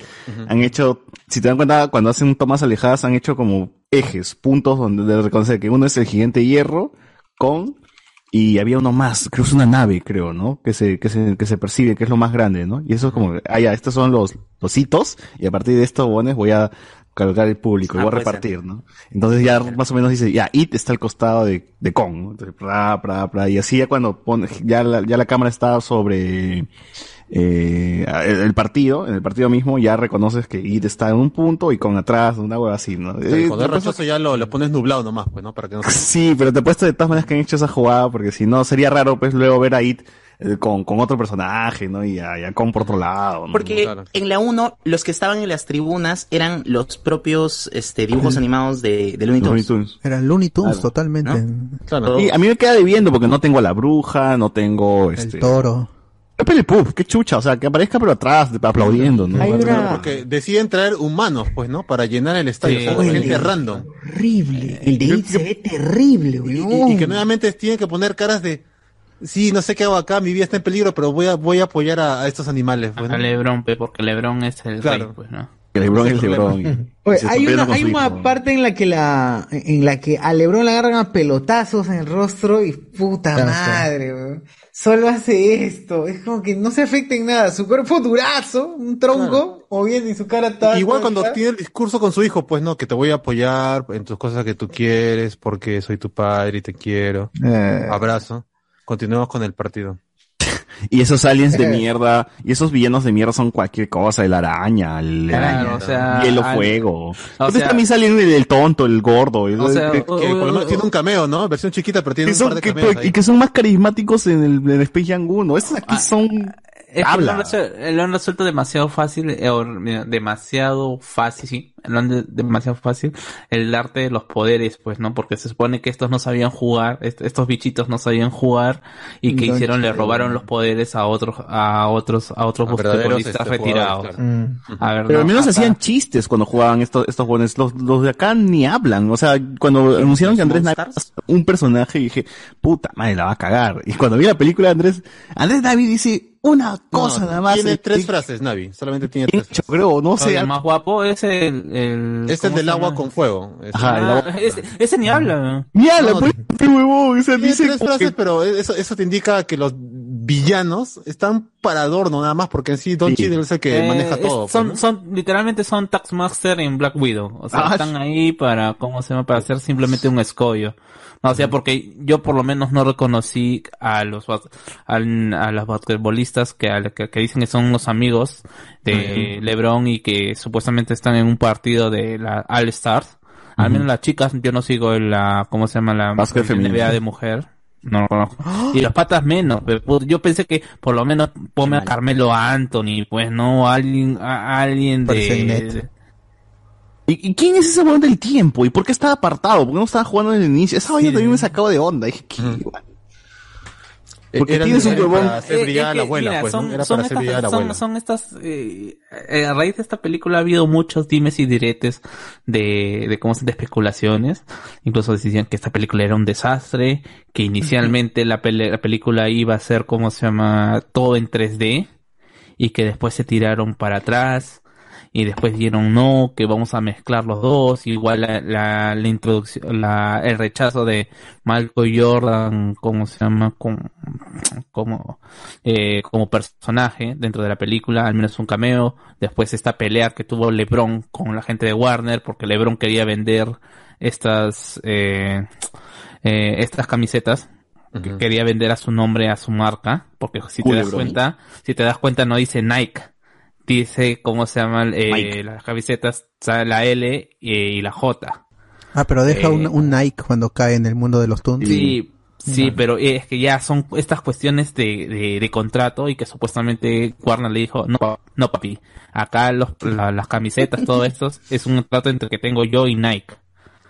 han hecho, si te dan cuenta, cuando hacen tomas alejadas han hecho como ejes, puntos donde de reconocer que uno es el gigante hierro con y había uno más, creo que es una nave, creo, ¿no? Que se, que se, que se percibe, que es lo más grande, ¿no? Y eso es como, ah, ya, estos son los, los hitos, y a partir de estos bones voy a cargar el público, y Ah, voy a ser. repartir, ¿no? Entonces ya más o menos dice, ya, It está al costado de, de Kong, ¿no? Entonces, pra, pra, pra, y así ya cuando pone, ya la, ya la cámara está sobre, eh, el, el partido, en el partido mismo ya reconoces que It está en un punto y con atrás, una hueá así, ¿no? Sea, Eh, Cuando es rochoso ya lo, lo pones nublado nomás, pues, ¿no? Para que no se... Sí, pero te he puesto de todas maneras que han hecho esa jugada, porque si no, sería raro, pues, luego ver a It con, con otro personaje, ¿no? Y a, y a Kong por otro lado, ¿no? Porque Claro. en la 1, los que estaban en las tribunas eran los propios este, dibujos animados de, de Looney Looney Tunes. Tunes. Eran Looney Tunes Claro. totalmente. Y a mí me queda debiendo porque no tengo a la bruja, no tengo este. El toro. Pepe Le Pew, qué chucha, o sea, que aparezca pero atrás, aplaudiendo, ¿no? Hay una- Porque deciden traer humanos, pues, ¿no? Para llenar el estadio. Sí. o sea, Oye, gente el- random. Horrible. El de It se ve terrible, Y, weón. y que nuevamente tienen que poner caras de... Sí, no sé qué hago acá, mi vida está en peligro, pero voy a, voy a apoyar a, a estos animales. pues. A Lebron, pe, porque Lebron es el Claro. rey, pues, ¿no? LeBron es LeBron. Oye, hay una, hay una parte en la que la, en la que a Lebron le agarran a pelotazos en el rostro y puta Claro, madre. Solo hace esto. Es como que no se afecta en nada. Su cuerpo durazo, un tronco, o bien y su cara está. Igual cuando tiene el discurso con su hijo, pues no, que te voy a apoyar en tus cosas que tú quieres, porque soy tu padre y te quiero. Eh. Abrazo. Continuemos con el partido. Y esos aliens de mierda, y esos villanos de mierda son cualquier cosa, el araña, el Claro, o sea, hielo al- fuego. o Entonces sea- también salen el, el tonto, el gordo, el- O sea, que- Que por lo menos tiene un cameo, ¿no? Versión chiquita, pero tiene un son, par de que- cameos ahí. y que son más carismáticos en el, en Space Jam 1. Estos aquí son Es que lo habla. han, lo han resuelto demasiado fácil, eh, demasiado fácil, sí, lo han de- demasiado fácil el darte de los poderes, pues, ¿no? Porque se supone que estos no sabían jugar, est- estos bichitos no sabían jugar y que No, hicieron, le chido. robaron los poderes a otros, a otros, a otros basquetbolistas este, retirados. claro. A ver, Pero no, al menos hacían chistes cuando jugaban estos, estos jóvenes. Los, los de acá ni hablan. O sea, cuando anunciaron que Andrés Navi un personaje, dije, puta madre, la va a cagar. Y cuando vi la película de Andrés, Andrés Navi dice, una cosa nada más. Tiene eh, tres eh, frases, Navi. Solamente tiene tres. Yo creo, no sé. el más guapo es el. El Este es ¿cómo del agua con fuego. Este- Ajá, el Ah, agua- ese, ese ni habla. Mira, la No, pues, qué huevón, o sea, Tiene dice tres como frases, que- pero eso, eso te indica que los villanos están para adorno nada más, porque en sí Don Sí. Cheadle es el que Eh, maneja todo. pues, son, ¿no? son, literalmente son Taxmaster en Black Widow. O sea, Ah, están ahí para, ¿cómo se llama? Para hacer simplemente un escollo. No, o sea, porque yo por lo menos no reconocí a los, al- a, los basquetbolistas que, al- que, que dicen que son los amigos de LeBron y que supuestamente están en un partido de la All Stars. Al menos las chicas, yo no sigo la, ¿cómo se llama? La Básquet NBA de mujer. No lo conozco. Y los patas menos. pero, pues, Yo pensé que por lo menos ponme a Carmelo Anthony, pues no, alguien, a, alguien de. ¿Y, quién es ese huevón del tiempo? ¿Y por qué estaba apartado? ¿Por qué no estaba jugando en el inicio? Esa vaina también me sacaba de onda. Dije, ¿qué? Porque Era- tienes un huevón. para hacer Eh, brillar a la abuela, mira, pues, son, ¿no? Era para hacer estas, brillar a la abuela. son estas, eh, eh, a raíz de esta película ha habido muchos dimes y diretes de, de cómo de especulaciones. Incluso decían que esta película era un desastre, que inicialmente la, pele- la película iba a ser, ¿cómo se llama? Todo en 3D, y que después se tiraron para atrás, y después dijeron no, que vamos a mezclar los dos, igual la, la, la introducción, la, el rechazo de Michael Jordan, ¿cómo se llama? Como, como, eh, como personaje dentro de la película, al menos un cameo, después esta pelea que tuvo LeBron con la gente de Warner, porque LeBron quería vender estas, eh, eh, estas camisetas, que quería vender a su nombre, a su marca, porque si te das cuenta, si te das cuenta no dice Nike, dice cómo se llaman eh, las camisetas, la L eh, y la J. Ah, pero deja Eh, un, un Nike cuando cae en el mundo de los Toons. Sí, sí, pero es que ya son estas cuestiones de, de, de contrato y que supuestamente Warner le dijo, no, no papi, acá los, la- las camisetas, todo esto es un trato entre que tengo yo y Nike.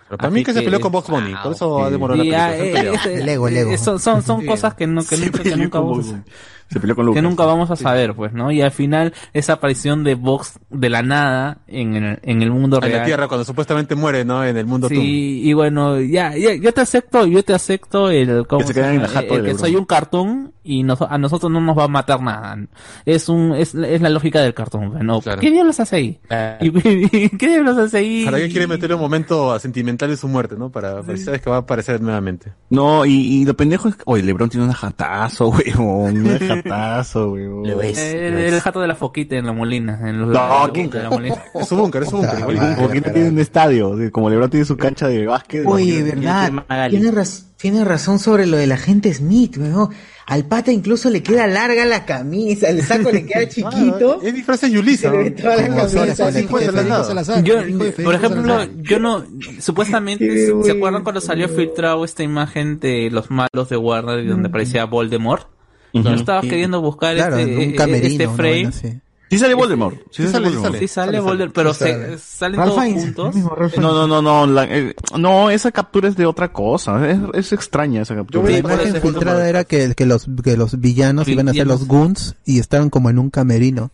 Pero para mí que se peleó con Box Bunny, por eso ha demorado la película. se han eh, peleado. eh, El ego, el ego. eh, Son, son, son cosas que, no, que, nunca, que nunca Box- Se peleó con Lucas. que nunca vamos a saber, pues, ¿no? Y al final, esa aparición de Vox de la nada en el, en el mundo En real. la Tierra, cuando supuestamente muere, ¿no? En el mundo. Sí, y bueno, ya, ya, yo te acepto, yo te acepto el, ¿cómo se se quedan en la jato El de que soy un cartón y nos- a nosotros no nos va a matar nada. Es un, es, es la lógica del cartón, pues, ¿no? Claro. ¿Qué diablos hace ahí? ¿Y, ¿Qué diablos hace ahí? ¿Para qué quiere meter un momento sentimental de su muerte, no? Para, para sabes que va a aparecer nuevamente. No, y, y lo pendejo es que, oye, Lebron tiene un jatazo, un jatazo, huevón. El, el jato de la foquita en la molina, en los No, la molina. Es su búnker, es su búnker. no tiene un estadio, como Lebron tiene su cancha de básquet. Oye, imagínate. verdad. Tiene, raz- tiene razón sobre lo del agente Smith, weón. Al pata incluso le queda larga la camisa, el saco le queda chiquito. Es disfraz de Yulisa. La de de por ejemplo, Salazar. yo no, supuestamente, ¿se- ¿se bueno. acuerdan cuando salió filtrado esta imagen de los malos de Warner y donde aparecía Voldemort? Yo estaba queriendo buscar Claro, este, un eh, camerino. este frame. Sí sale Voldemort. Sí, Sí sale Voldemort. Sí sale Sale, Voldemort, pero Sí se, sale. salen Ralph todos Fiennes, juntos. mismo No, no, no, no, la- eh, no, esa captura es de otra cosa. Es, es extraña esa captura. La imagen filtrada era que, que los que los villanos Sí, iban a ser los goons y estaban como en un camerino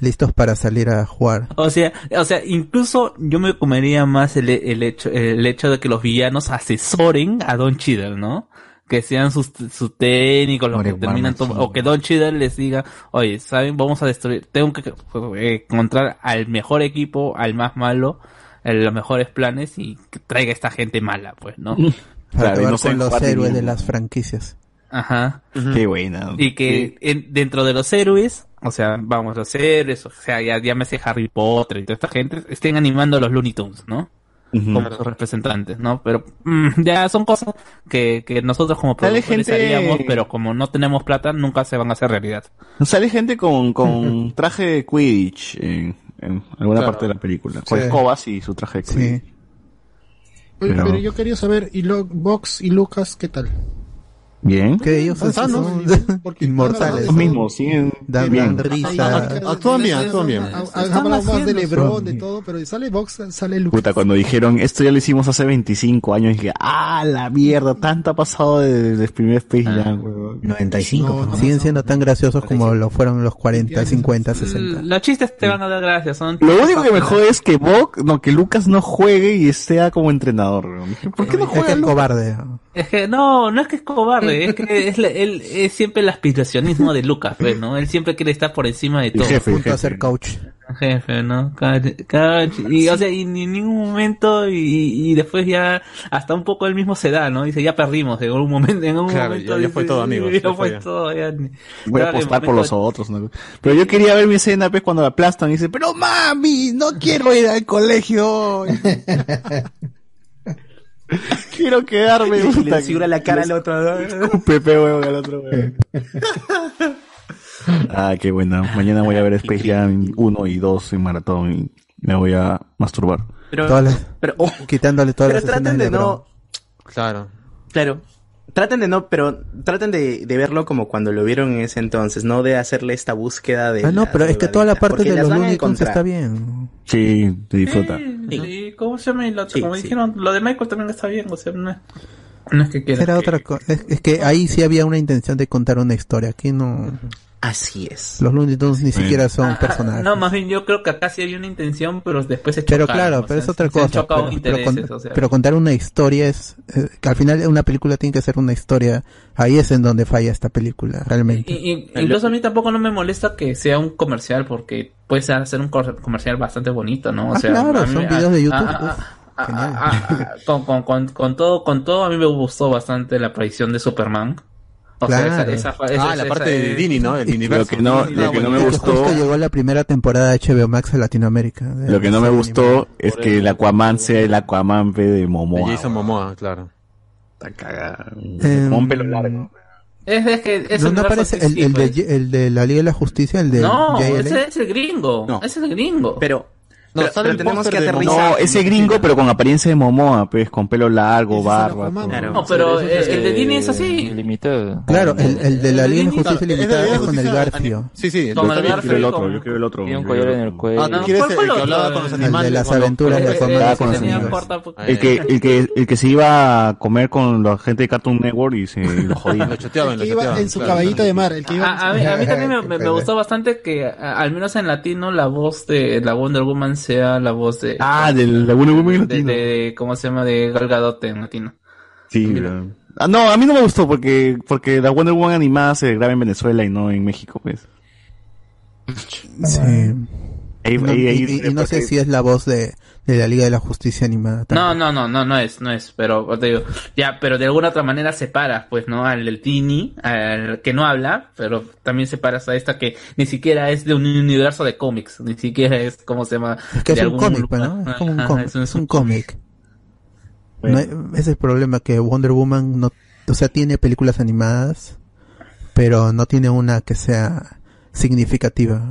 listos para salir a jugar. O sea, o sea, incluso yo me comería más el, el hecho, el hecho de que los villanos asesoren a Don Cheadle, ¿no? Que sean sus, sus técnicos los que terminan Warner, tom- sí. o que Don Cheadle les diga, oye, saben, vamos a destruir, tengo que eh, encontrar al mejor equipo, al más malo, los mejores planes y que traiga esta gente mala, pues, ¿no? Para Claro, y no con los héroes de las franquicias. Ajá. Qué buena. Y que en- dentro de los héroes, o sea, vamos, los héroes, o sea, ya llámese Harry Potter y toda esta gente, estén animando a los Looney Tunes, ¿no? Como sus representantes, ¿no? Pero mm, ya son cosas que, que nosotros como productores gente- haríamos, pero como no tenemos plata, nunca se van a hacer realidad. Sale gente con, con traje de Quidditch en, en alguna Claro. parte de la película. Con Sí. escobas y su traje de Quidditch. Sí. Oye, pero yo quería saber, ¿y lo, Vox y Lucas qué tal? Bien. Que ellos Ah, son, sanos, son porque- inmortales. Los mismos, siguen Dan, bien. risa. Actúan bien, actúan bien. Están Hablamos más de Lebron, de todo, pero sale Vox, sale Lucas. Puta, cuando dijeron, esto ya lo hicimos hace 25 años, dije, ah, la mierda, tanto ha pasado desde el primer Space Jam, weón. 95. No, pues, ¿no? Siguen siendo tan graciosos como lo fueron los 40, 50, 60. Los chistes te van a dar gracias, son Lo único que me jode es que Bok, no, que Lucas no juegue y sea como entrenador, ¿Por qué no Es que juega es cobarde. Es que no, no es que es cobarde, es que es, la- él es siempre el aspiracionismo de Lucas, pues, ¿no? Él siempre quiere estar por encima de todo. Punto a ser coach. Jefe, ¿no? Coach, y o sea, y ni en ningún momento, y, y después ya, hasta un poco él mismo se da, ¿no? Dice, ya perdimos, en un momento, en un Claro, momento. ya- ya dice, fue todo, amigos, Ya, ya fue ya. todo, ya. Voy a apostar por los otros, ¿no? Pero yo quería ver mi escena, pues, cuando la aplastan y dice, pero mami, no quiero ir al colegio. quiero quedarme. Le puta, censura la cara al otro. ¿no? Escupe, pe, huevón, al otro, huevón. Ah, qué buena. Mañana voy a ver Space Jam 1 y 2 en maratón y me voy a masturbar. Pero, Todas las- pero, oh, quitándole todas pero las traten de LeBron. no, Claro. Claro. Traten de no, pero traten de, de verlo como cuando lo vieron en ese entonces, no de hacerle esta búsqueda de. Ah, no, pero es que toda la parte de los Looney Tunes está bien. Sí, te disfruta. Sí, ¿cómo se llama? Lo- Sí, como sí. dijeron, lo de Michael también está bien, o sea, no es, no es que quiera. Era otra cosa. Es, es que ahí sí había una intención de contar una historia. Aquí no. Así es. Los Looney Tunes ni siquiera son Ah, personajes. No, más bien yo creo que acá sí había una intención, pero después se Pero chocaron, claro, o pero sea, es otra cosa. Pero, pero con- o sea. pero contar una historia es, eh, que al final una película tiene que ser una historia. Ahí es en donde falla esta película, realmente. Y- y- incluso a mí tampoco no me molesta que sea un comercial, porque puede ser hacer un comercial bastante bonito, ¿no? O Ah, sea, claro, a mí son videos de YouTube, ah, ah, ah, con, con, con, con todo, con todo a mí me gustó bastante la aparición de Superman. O sea, Claro. esa, esa, esa- Ah, la esa- parte de Dini, ¿no? El universo. Lo que no, lo que no me gustó, justo llegó la primera temporada de HBO Max a Latinoamérica. de lo que no me gustó es que el Aquaman sea el Aquaman de Momoa. Jason Momoa, claro. Está cagado. Em, Con un pelo largo. Es, es que es ¿No, el no aparece el, el pues. de, el de la Liga de la Justicia, el de No, JLA? ese es el gringo. Ese es el gringo. Pero, No, pero, sale pero el tenemos que aterrizar. No, ese gringo, pero con apariencia de Momoa, pues, con pelo largo, barba. No, pero el, el de Dini es así. Limitado. Claro, el, el de la Liga de Disney, Justicia Limitada es con el Garfio. Sí, sí. El bien. Yo quiero el otro, yo quiero el otro. Tiene un collar el en el cuello. Ah, No, ¿tú quieres ¿cuál el fue el que otro? hablaba con los El El animales? de las aventuras de Eh, Aquaman. eh, Ah, con los tenía amigos. corta, pues. El que, el que, el que se iba a comer con la gente de Cartoon Network y se lo jodía. Lo choteaban, El lo que iba choteaban. en su caballito de mar, el que iba en su- A, mí, también me, gustó bastante que, al menos en latino, la voz de la Wonder Woman sea la voz de. Ah, del de Wonder Woman de, latino. de- ¿Cómo se llama? De Gal Gadot en latino. Sí. Ah, no, a mí no me gustó porque, porque la Wonder Woman animada se graba en Venezuela y no en México, pues. Sí. Ahí- Y no, ahí- y- ahí- y- y no sé si es la voz de, de la Liga de la Justicia animada. No, no, no, no, no es, no es, pero te digo, ya, pero de alguna otra manera separas, pues, ¿no? Al del Tini, al que no habla, pero también separas a esta que ni siquiera es de un universo de cómics, ni siquiera es, ¿cómo se llama? Es que es De un cómic, pues, ¿no? Es como un cómic. es un- Es un cómic. No hay- ese es el problema que Wonder Woman no, o sea, tiene películas animadas, pero no tiene una que sea significativa.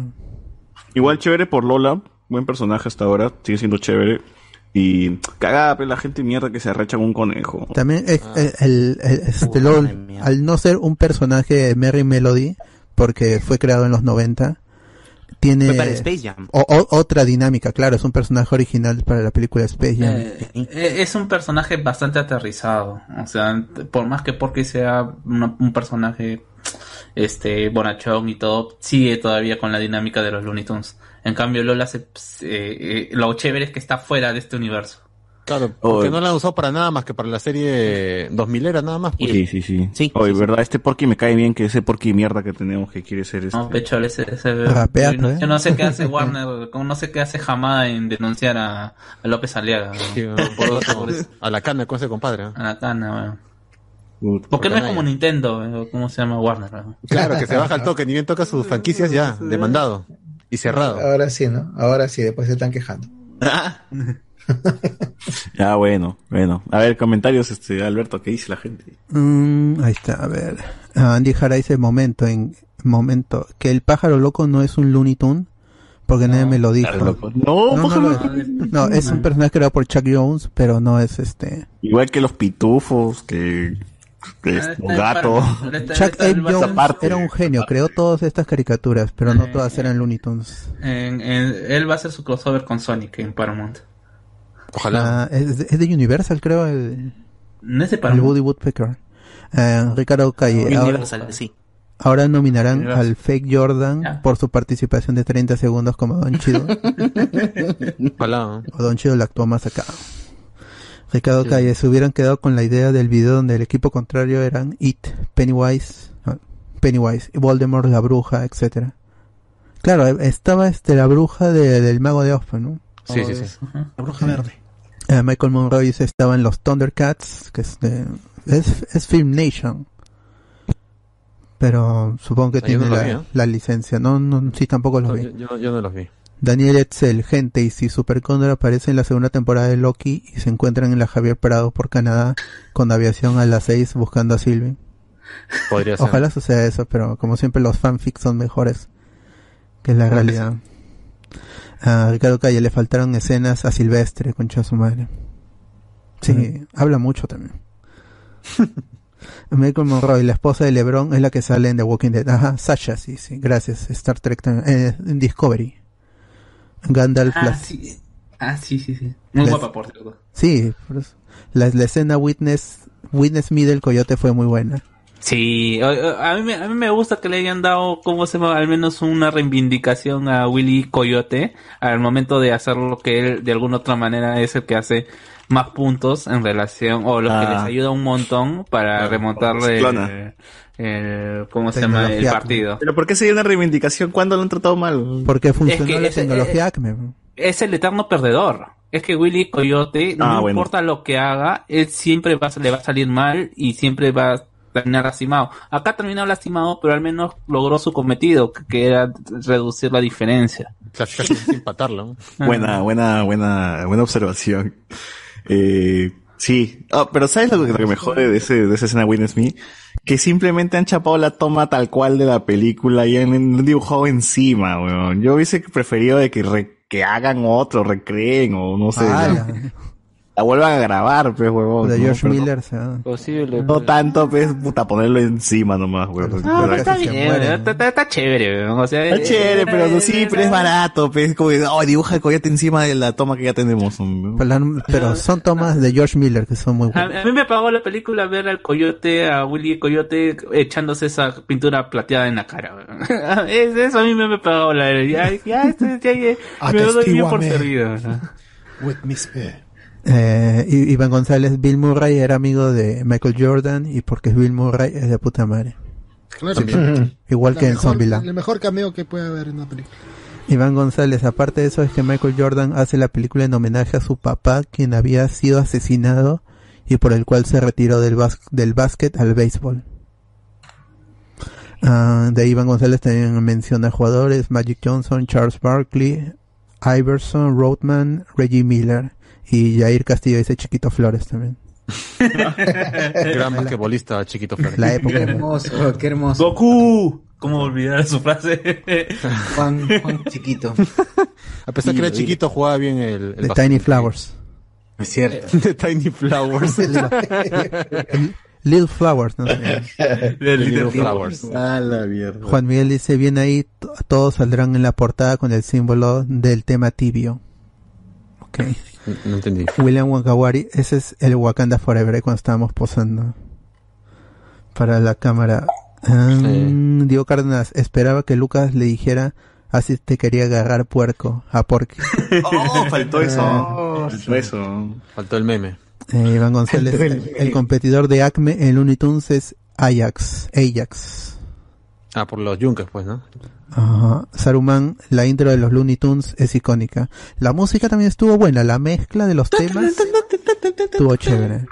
Igual chévere por Lola, buen personaje hasta ahora, sigue siendo chévere. Y cagada, pues, la gente mierda que se arrecha con un conejo. También es, eh, el, el- este, LOL, al no ser un personaje de Merry Melody, porque fue creado en los 90, tiene Fue para Space Jam. o- o- otra dinámica, claro, es un personaje original para la película Space Jam. Eh, eh, es un personaje bastante aterrizado. O sea, por más que porque sea una- un personaje este bonachón y todo, sigue todavía con la dinámica de los Looney Tunes. En cambio, Lola se, eh, lo chévere es que está fuera de este universo. Claro, porque no la han usado para nada más que para la serie 2000 era nada más. pues. Sí, sí, sí. Oye, verdad, este Porky me cae bien que ese Porky mierda que tenemos que quiere ser este. No, pecho, ese, ese- Rapea, yo, no, ¿eh? yo no sé qué hace Warner, como no sé qué hace Jamada en denunciar a, a López Aliaga. Sí, por otro- a la cana con ese compadre. ¿eh? A la cana, weón. ¿Por qué no es como Nintendo? eh, ¿Cómo se llama Warner? weón? Claro, que se baja el toque, ni bien toca sus franquicias ya, demandado y cerrado. Ahora sí, ¿no? Ahora sí, después se están quejando. Ya, bueno, bueno. A ver, comentarios, este, Alberto, ¿qué dice la gente? Mm, ahí está, a ver. Ah, Andy Jara dice momento, en momento, que el pájaro loco no es un Looney Tune, porque nadie me lo dijo. Pájaro loco. No, no, loco. es. No, es un personaje creado por Chuck Jones, pero no es este. Igual que los pitufos, que, un gato. Chuck Ed Jones era un genio, creó todas estas caricaturas, pero no todas eran Looney Tunes. En- en- él va a hacer su crossover con Sonic en Paramount. Ah, es, de- es de Universal, creo, el, No es de el Paramount. Woody Woodpecker. Eh, Ricardo Calle. Ahora, Universal, sí. ahora nominarán Universal. al Fake Jordan por su participación de 30 segundos como Don Chido. Ojalá. o Don Chido la actuó más acá. Ricardo Calle, se hubieran quedado con la idea del video donde el equipo contrario eran It, Pennywise, ah, Pennywise, Voldemort, la bruja, etcétera. Claro, eh, estaba este la bruja de- del mago de Oz, ¿no? Sí, sí, sí. La bruja verde. Eh, Michael Monroe dice, estaba en los Thundercats, que es de, es, es Film Nation. Pero supongo que yo tiene no la, vi, ¿eh? la licencia. No, no, sí, tampoco lo No, vi. yo, yo- yo no los vi. Daniel Etzel, gente, y si Super Condor aparece en la segunda temporada de Loki y se encuentran en la Javier Prado por Canadá con aviación a las 6 buscando a Sylvie. Podría ser. Ojalá suceda eso, pero como siempre los fanfics son mejores que la realidad. A Ricardo Calle le faltaron escenas a Silvestre, concha su madre. Sí, habla mucho también. Michael Monroe, la esposa de LeBron, es la que sale en The Walking Dead. Ajá, Sasha, sí, sí, gracias. Star Trek también. Eh, Discovery. Gandalf. Ah, sí. Ah, sí, sí, sí. Muy guapa, por cierto. Sí, por eso. La, la escena Witness, Witness Me del Coyote fue muy buena. Sí, a, mí, me- a mí me gusta que le hayan dado, como se llama, al menos una reivindicación a Willy Coyote al momento de hacer lo que él de alguna otra manera es el que hace más puntos en relación, o lo que Ah. les ayuda un montón para remontarle clona. El, ¿cómo se llama? El partido. Pero ¿por qué sería una reivindicación cuando lo han tratado mal? Porque funcionó que la ese- tecnología eh, Acme. Es el eterno perdedor. Es que Willy Coyote, Ah, no bueno. importa lo que haga, él siempre va, le va a salir mal y siempre va a terminar lastimado. Acá terminó lastimado, pero al menos logró su cometido, que- que era reducir la diferencia. Casi sin empatarlo. Buena, buena, buena, buena observación. Eh, sí. Ah, pero ¿sabes lo que, lo que me jode de, ese, de esa escena Witness Me? Que simplemente han chapado la toma tal cual de la película y han, dibujado encima, weón. Yo hubiese preferido de que, re- que hagan otro, recreen o no sé. Ah, la vuelvan a grabar, pues, weón. de ¿no? George Pero no- Miller, o sea, Posible. No tanto, pues, puta, ponerlo encima nomás, weón. Ah, Pero- está bien, está, está- está chévere, weón. o sea, Está eh, chévere, pero no, eh, sí, pero es barato, pues, como, oh, dibuja el coyote encima de la toma que ya tenemos. ¿no? pero, pero son tomas de George Miller que son muy A, buenas. a mí me pagó la película ver al coyote, a Willy Coyote echándose esa pintura plateada en la cara. weón. Es- Eso a mí me, me pagó la ya, ya, esto- ya, ya, me doy bien por servido. ¿no? With Miss P. Eh, Iván González, Bill Murray era amigo de Michael Jordan y porque es Bill Murray es de puta madre. Claro. Igual La que en mejor- Zombieland. El mejor cameo que puede haber en una película. Iván González, aparte de eso es que Michael Jordan hace la película en homenaje a su papá, quien había sido asesinado y por el cual se retiró del, bas- del básquet al béisbol. Ah, de Iván González también menciona jugadores Magic Johnson, Charles Barkley, Iverson, Roadman, Reggie Miller y Jair Castillo dice Chiquito Flores también. Gran basquetbolista chiquito Flores. La época. Qué hermoso, qué hermoso. Goku. ¿Cómo olvidar su frase? Juan, Juan chiquito. A pesar que era chiquito, jugaba bien el, el The. Tiny Flowers. Es cierto. The Tiny Flowers. Little Flowers, no sé. Little Flowers. A la mierda. Juan Miguel dice, bien ahí, todos saldrán en la portada con el símbolo del tema tibio. Ok. No entendí. William Wakawari, ese es el Wakanda Forever, cuando estábamos posando para la cámara. Ah, Diego Cárdenas, esperaba que Lucas le dijera, así te quería agarrar puerco, a porque. Oh, faltó eso. Ah. Faltó eso. Faltó el meme. Eh, Iván González, el, el competidor de Acme en Looney Tunes es Ajax, Ajax. Ah, por los Junkers, pues, ¿no? Ajá. Saruman, la intro de los Looney Tunes es icónica. La música también estuvo buena, la mezcla de los temas estuvo chévere.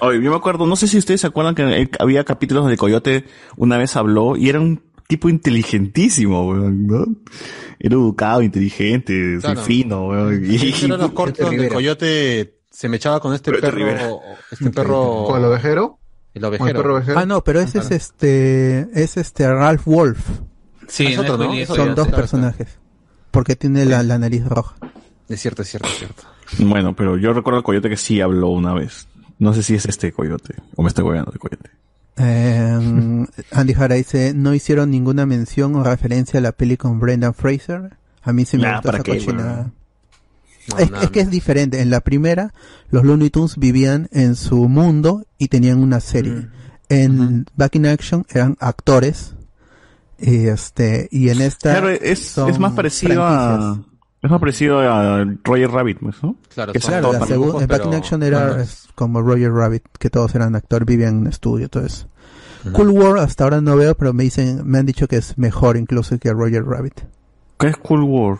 Oye, yo me acuerdo, no sé si ustedes se acuerdan que había capítulos donde Coyote una vez habló y era un tipo inteligentísimo, weón, ¿no? Era educado, inteligente, Claro. fino, weón. Y, eran los cortos donde coyote se me echaba con este Coyote perro, Rivera. este perro... ¿Con el ovejero? El ovejero. Ah, no, pero ese es este, es este Ralph Wolf. Sí, Es otro, ¿no? Son dos personajes. Porque tiene la, la nariz roja. Es cierto, es cierto, es cierto. Bueno, pero yo recuerdo al Coyote que sí habló una vez. No sé si es este Coyote, o me estoy hueveando de Coyote. Eh, Andy Jara dice, no hicieron ninguna mención o referencia a la peli con Brendan Fraser. A mí sí me Nah, gustó ¿para esa qué, cochinada. No, es, es que es diferente. En la primera, los Looney Tunes vivían en su mundo y tenían una serie. Mm. En Back in Action eran actores. Y este, y en esta. Claro, es, son es más parecido a. Es más parecido a Roger Rabbit, pues, ¿no? Claro, Que Claro, la dibujos, Back pero- in Action era es como Roger Rabbit, que todos eran actores, vivían en un estudio, todo eso. Cool War hasta ahora no veo, pero me dicen, me han dicho que es mejor incluso que Roger Rabbit. ¿Qué es Cool War?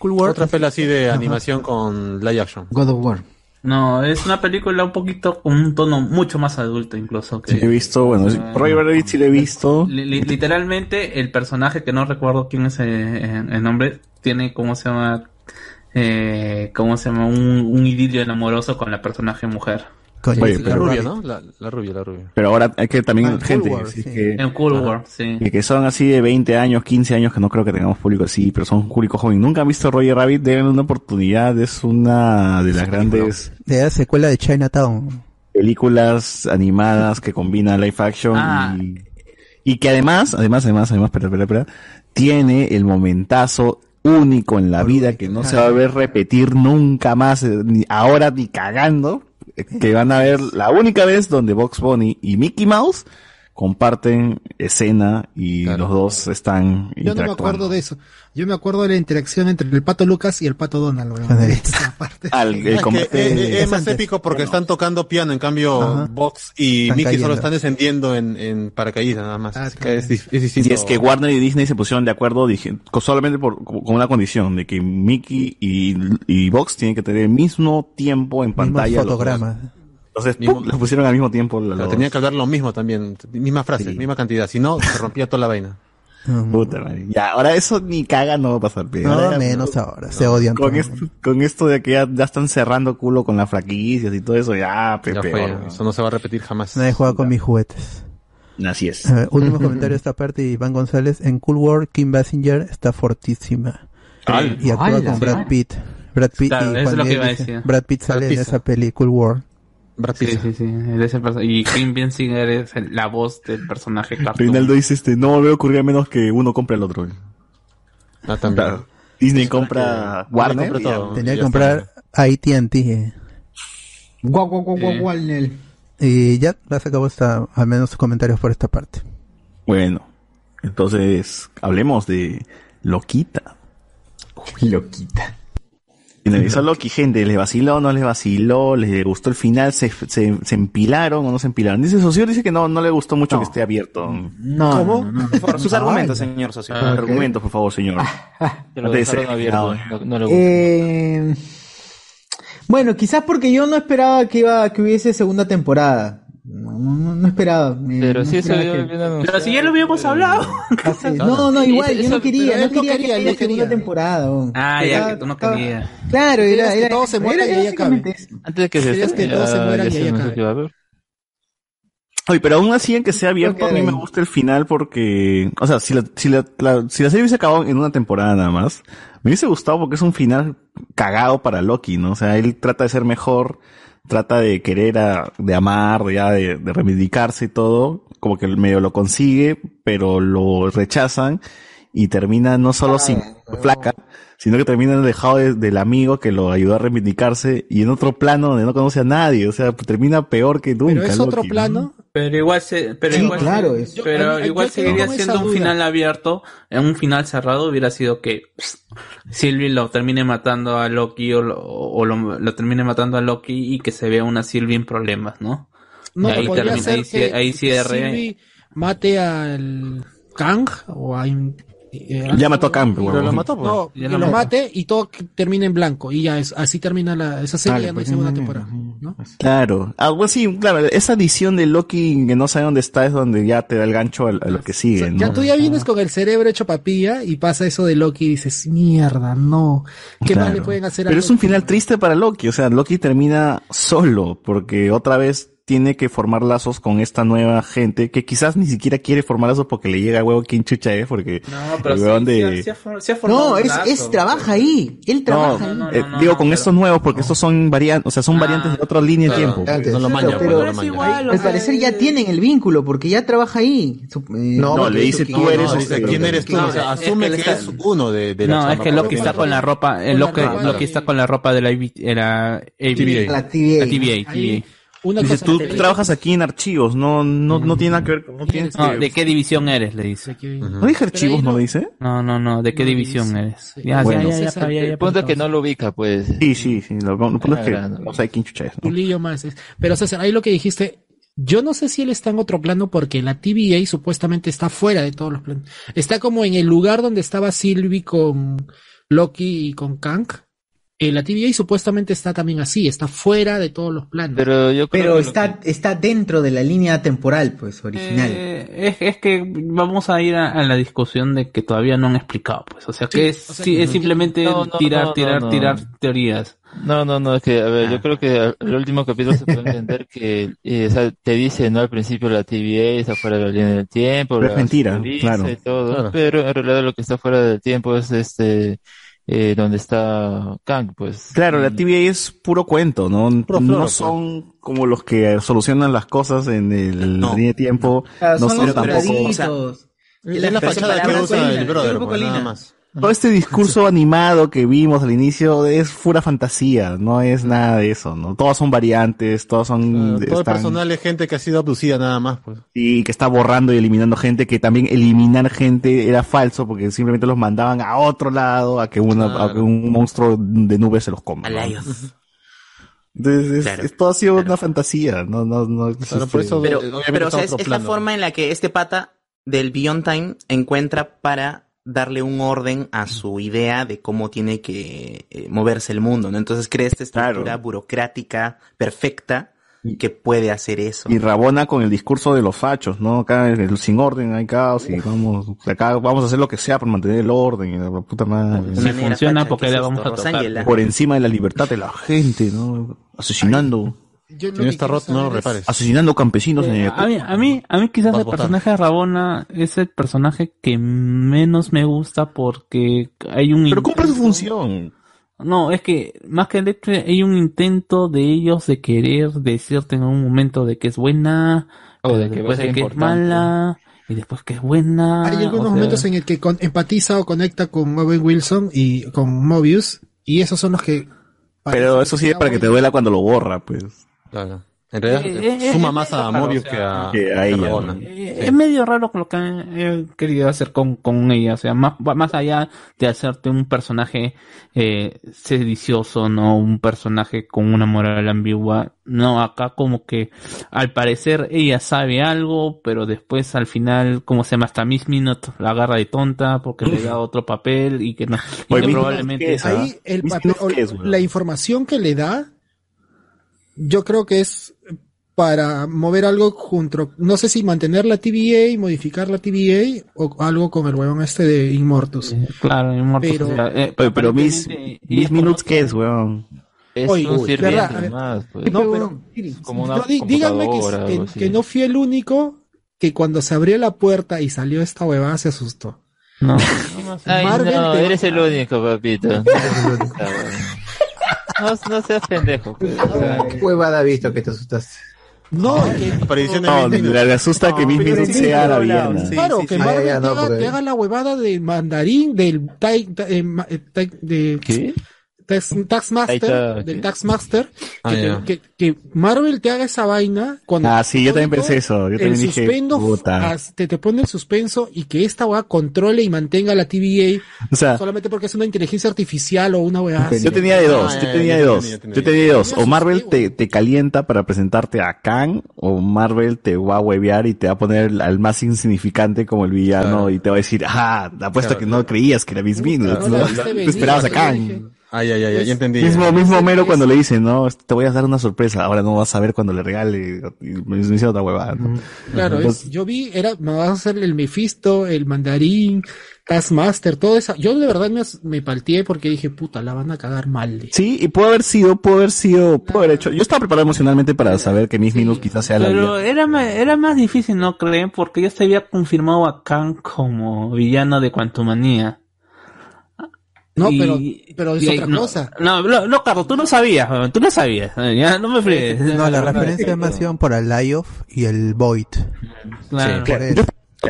Cool War Otra pela así de Ajá. animación con live action. God of War. No, es una película un poquito con un tono mucho más adulto incluso. Que, Sí, he visto, bueno, Ah. Roger Rabbit sí lo he visto. Li- li- literalmente el personaje que no recuerdo quién es eh, el, nombre tiene cómo se llama eh, cómo se llama un, un idilio amoroso con la personaje mujer Oye, la pero- rubia, ¿no? La, la rubia, la rubia. Pero ahora hay que también Ah, en gente Cool War, sí, sí. que, en Cool War sí y que son así de 20 años, 15 años, que no creo que tengamos público así, pero son público joven. Nunca han visto Roger Rabbit, denle una oportunidad, es una de las grandes de la secuela de Chinatown. películas animadas que combinan live action Ah. y, y que además, además, además, además, espera, espera, espera, tiene el momentazo único en la vida que no se va a ver repetir nunca más, eh, ni ahora ni cagando, que van a ver la única vez donde Box Bunny y Mickey Mouse comparten escena y los dos están Yo no me acuerdo de eso. Yo me acuerdo de la interacción entre el pato Lucas y el pato Donald. weón. Esa parte. Al- el Es que, combate- eh, es más antes. épico porque están tocando piano, en cambio Ajá. Box y Están Mickey cayendo. solo están descendiendo en, en paracaídas nada más. Así que es, dif- es distinto. Y es que Warner y Disney se pusieron de acuerdo dije, solamente por, con una condición de que Mickey y, y Vox tienen que tener el mismo tiempo en pantalla. los dos. fotogramas. Entonces, ¡pum! los pusieron al mismo tiempo. Pero los- tenía que hablar lo mismo también, misma frase, misma cantidad, si no se rompía toda la vaina. Puta madre. Ya, ahora eso ni caga no va a pasar. pe. No, Ahora menos ahora, se odian Con esto, con esto de que ya, ya están cerrando culo con las fraquicias y todo eso, ya, pe, Ya fue, eso no se va a repetir jamás. Nadie juega con mis juguetes. Así es. Ver, último comentario de esta parte, Iván González. En Cool War, Kim Basinger está fortísima. Al- y actúa ¡Hala! con Brad Pitt. Brad Pitt, Claro, y es Juan lo que Miguel iba a decir. Brad Pitt sale Brad en esa peli Cool War. Sí sí sí de ese perso- y Kim Basinger es el- la voz del personaje cartoon. Reinaldo dice, este, no me veo ocurrir a menos que uno compre al otro. Ah, también. Claro. Disney compra Warner. compra todo. Tenía que comprar AT&T. eh. Guau, guau, guau, guau, Eh. guau, Nel. Y ya, ya se acabó esta, al menos comentarios por esta parte. Bueno, entonces hablemos de Loquita. Loquita. Finalizó Loki, gente, ¿les vaciló o no les vaciló? ¿Les gustó el final? ¿Se, se, se empilaron o no se empilaron? Dice Socio, dice que no, no le gustó mucho que esté abierto. No, ¿Cómo? no, no. Por favor, sus argumentos, señor socio. Ah, Argumentos, por favor, señor. Lo abierto. No, no le gusta. Eh, bueno, quizás porque yo no esperaba que iba que hubiese segunda temporada. No, no, no, no esperaba. Pero no sí, eso esperaba que-. Pero si ya lo habíamos hablado. No, no, igual, Eso- yo no quería, no quería, quería, que segunda quería. temporada. oh. Ah, ya, que tú no estaba- querías. Claro, era, que era, todos se era- mueran y ahí acabe. Antes de que se que todos se ya- mueran y se ahí acabe. que va a haber. Oye, pero aún así en que sea abierto, a mí me gusta el final porque, o sea, si la, si la, la- si la serie hubiese acabado en una temporada nada más, me hubiese gustado porque es un final cagado para Loki, ¿no? O sea, él trata de ser mejor, trata de querer, a- de amar, ya de, de reivindicarse y todo, como que medio lo consigue, pero lo rechazan y termina no solo sin flaca, sino que termina alejado de- del amigo que lo ayudó a reivindicarse y en otro plano donde no conoce a nadie, o sea, termina peor que nunca. Pero es otro Loki, ¿no? plano. Pero igual se, pero Sí, igual, claro, se- es- Yo- pero mí- igual yo seguiría siendo un final abierto, en un final cerrado hubiera sido que Sylvie lo termine matando a Loki o, lo, o lo, lo termine matando a Loki y que se vea una Sylvie en problemas, ¿no? No, ahí termina, ahí, ahí cierre. Sylvie mate al Kang o a... eh, Ya mató a pero Pero lo mató, pues. No, Ya que lo mate y todo que termine en blanco. Y ya es, así termina la, esa serie, ya no hay pues, segunda temporada. ¿no? Claro, algo así, claro, esa edición de Loki que no sabe dónde está es donde ya te da el gancho a, a lo que sigue, ¿no? Ya tú ya vienes con el cerebro hecho papilla y pasa eso de Loki y dices, mierda, no. ¿Qué más Claro. le pueden hacer a Pero es un final triste para Loki, o sea, Loki termina solo, porque otra vez tiene que formar lazos con esta nueva gente que quizás ni siquiera quiere formar lazos porque le llega a huevo quién chucha es, porque No, pero el sí, ha- sí ha for- sí ha formado No, es, lazo. es trabaja ahí. Él trabaja No, ahí. eh, digo con estos nuevos porque estos son variantes, o sea, son variantes de otra línea de tiempo. Antes. No lo Claro, maña, pero pues, no lo es maña. igual, o Al sea, parecer ya tienen el vínculo porque ya trabaja ahí. Eh, No, porque le dice tú eres No, este- ¿quién eres tú? No, O sea, asume que es uno de, de la No, es que. Loki está con la ropa, Loki, está con la ropa de la, TVA. La TVA. Una Dices, cosa tú te- trabajas aquí en archivos, no, no, no tiene nada que ver con... No, tienes No, que- ¿De qué división eres? Le dice. ¿No dije archivos, no dice? No, no, no. ¿De qué división eres? Ya, Bueno. ya, ya, ya, César, ya, ya, El punto es que no lo ubica, pues. Sí, sí, sí. Lo, lo punto es que Ah, no. sabe quién chucha es. ¿no? un lío más. es- Pero César, ahí lo que dijiste, yo no sé si él está en otro plano porque la TVA supuestamente está fuera de todos los planos. Está como en el lugar donde estaba Sylvie con Loki y con Kang. Eh, la TVA supuestamente está también así, está fuera de todos los planos. Pero yo Pero está, está dentro de la línea temporal, pues, original. Eh, es, es que vamos a ir a, a la discusión de que todavía no han explicado, pues. O sea, que es, o sea, sí, que es no- simplemente no, no, tirar, no, tirar, no, no. tirar teorías. No, no, no, es que, a ver, yo creo que el último capítulo se puede entender que, eh, o sea, te dice, ¿no? Al principio la TVA está fuera de la línea del tiempo, Pero es mentira, claro. y todo, Claro. pero en realidad lo que está fuera del tiempo es este, eh, donde está Kang, pues. Claro, la TVA es puro cuento, ¿no? Puro no floro, pues. son como los que solucionan las cosas en el No. línea de tiempo. Ah, no son son los tampoco... cuadraditos. Es la fachada que usa el brother, pues, nada más. Todo este discurso animado que vimos al inicio es pura fantasía, no es nada de eso, ¿no? Todos son variantes, todos son... Todo el personal es gente que ha sido abducida nada más, pues. y que está borrando y eliminando gente, que también eliminar gente era falso porque simplemente los mandaban a otro lado a que, una, a que un monstruo de nubes se los coma. ¿no? Entonces, es- Claro, esto ha sido una fantasía, no, no, no. existe. pero, pero, o sea, es, es la forma en la que este pata del Beyond Time encuentra para darle un orden a su idea de cómo tiene que eh, moverse el mundo, ¿no? Entonces crea esta estructura burocrática perfecta que puede hacer eso. Y Rabona con el discurso de los fachos, ¿no? Acá el, sin orden hay caos y vamos, acá vamos a hacer lo que sea por mantener el orden y la puta madre. Si funciona, porque le vamos a tocar. Por encima de la libertad de la gente, ¿no? Asesinando. Yo En esta rot no lo repares. Asesinando campesinos en Eh, el a mí, a mí, a mí quizás Vas el personaje de Rabona es el personaje que menos me gusta porque hay un Pero cumple su función. No, es que más que el hecho hay un intento de ellos de querer decirte en un momento de que es buena, O de que después de es mala, y después que es buena. Hay algunos o sea, momentos en el que con- empatiza o conecta con Owen Wilson y con Mobius, y esos son los que... Pero eso sí es para que te duela cuando lo borra, pues. Claro. En realidad Eh, suma eh, más a Mobius o sea, que a, que a que ella. Eh, Es medio raro lo que han eh, querido hacer con, con ella, o sea, más, más allá de hacerte un personaje eh, sedicioso, no un personaje con una moral ambigua, no, acá como que al parecer ella sabe algo, pero después al final, como se llama hasta Miss Minute, la agarra de tonta porque le da otro papel y que no, y que probablemente... Minute, ¿qué es? Ahí el papel, la información que le da, yo creo que es para mover algo junto, no sé si mantener la TVA y modificar la TVA o algo con el huevón este de Inmortus. Claro, Inmortus, Pero- eh, pero Miss ella Minutes, ¿qué es, weón? Es Oye, un sirviente más, pues. No, pero como una díganme que, no fui el único que cuando se abrió la puerta y salió esta huevada se asustó. No. Ay, no, eres el único, papito. No, no seas pendejo. pues. O sea, ¿Qué huevada has visto que te asustaste? No, No, Minutes. le, asusta que Miss sea la villana. sí. claro, que sí. Marvel te, haga, porque- te haga la huevada del mandarín, del eh, ma- tai- de, ¿Qué? Tax, Taxmaster, Taita, del ¿qué? Taxmaster, Ah, que, que, que Marvel te haga esa vaina cuando Ah, sí, yo también pensé eso. Yo también dije, suspendo puta. as- te, te pone el suspenso y que esta weá controle y mantenga la TVA O sea, solamente porque es una inteligencia artificial o una weá yo tenía de dos, Ah, yo ya, tenía de dos, yo tenía de dos. O Marvel te, te calienta para presentarte a Kang, o Marvel te va a huevear y te va a poner al más insignificante como el villano Claro. y te va a decir, ah, apuesto Claro. que no creías que era Miss Minutes, no esperabas a Kang. Dije, Ah, ya, ya, ya, ya entendí. Mismo, mismo Mero cuando le dice, no, te voy a dar una sorpresa, ahora no vas a ver cuando le regale, y me dice otra huevada, ¿no? Claro, es- Entonces, yo vi, era, me vas a hacer el Mephisto, el mandarín, Taskmaster, todo eso. Yo de verdad me, me palteé porque dije, puta, la van a cagar mal. Sí, y puede haber sido, puede haber sido, puede haber hecho. Yo estaba preparado emocionalmente para saber que Miss Minutes quizás sea la Pero era, era más difícil, ¿no creen? Porque ya se había confirmado a Kang como villano de Quantumania. No, Y- pero, pero es y- otra no, cosa. No, no, no, Carlos, tú no sabías, tú no sabías. eh, Ya, no me fregues. No, la referencia más iban por el Lyoff y el Void. Claro.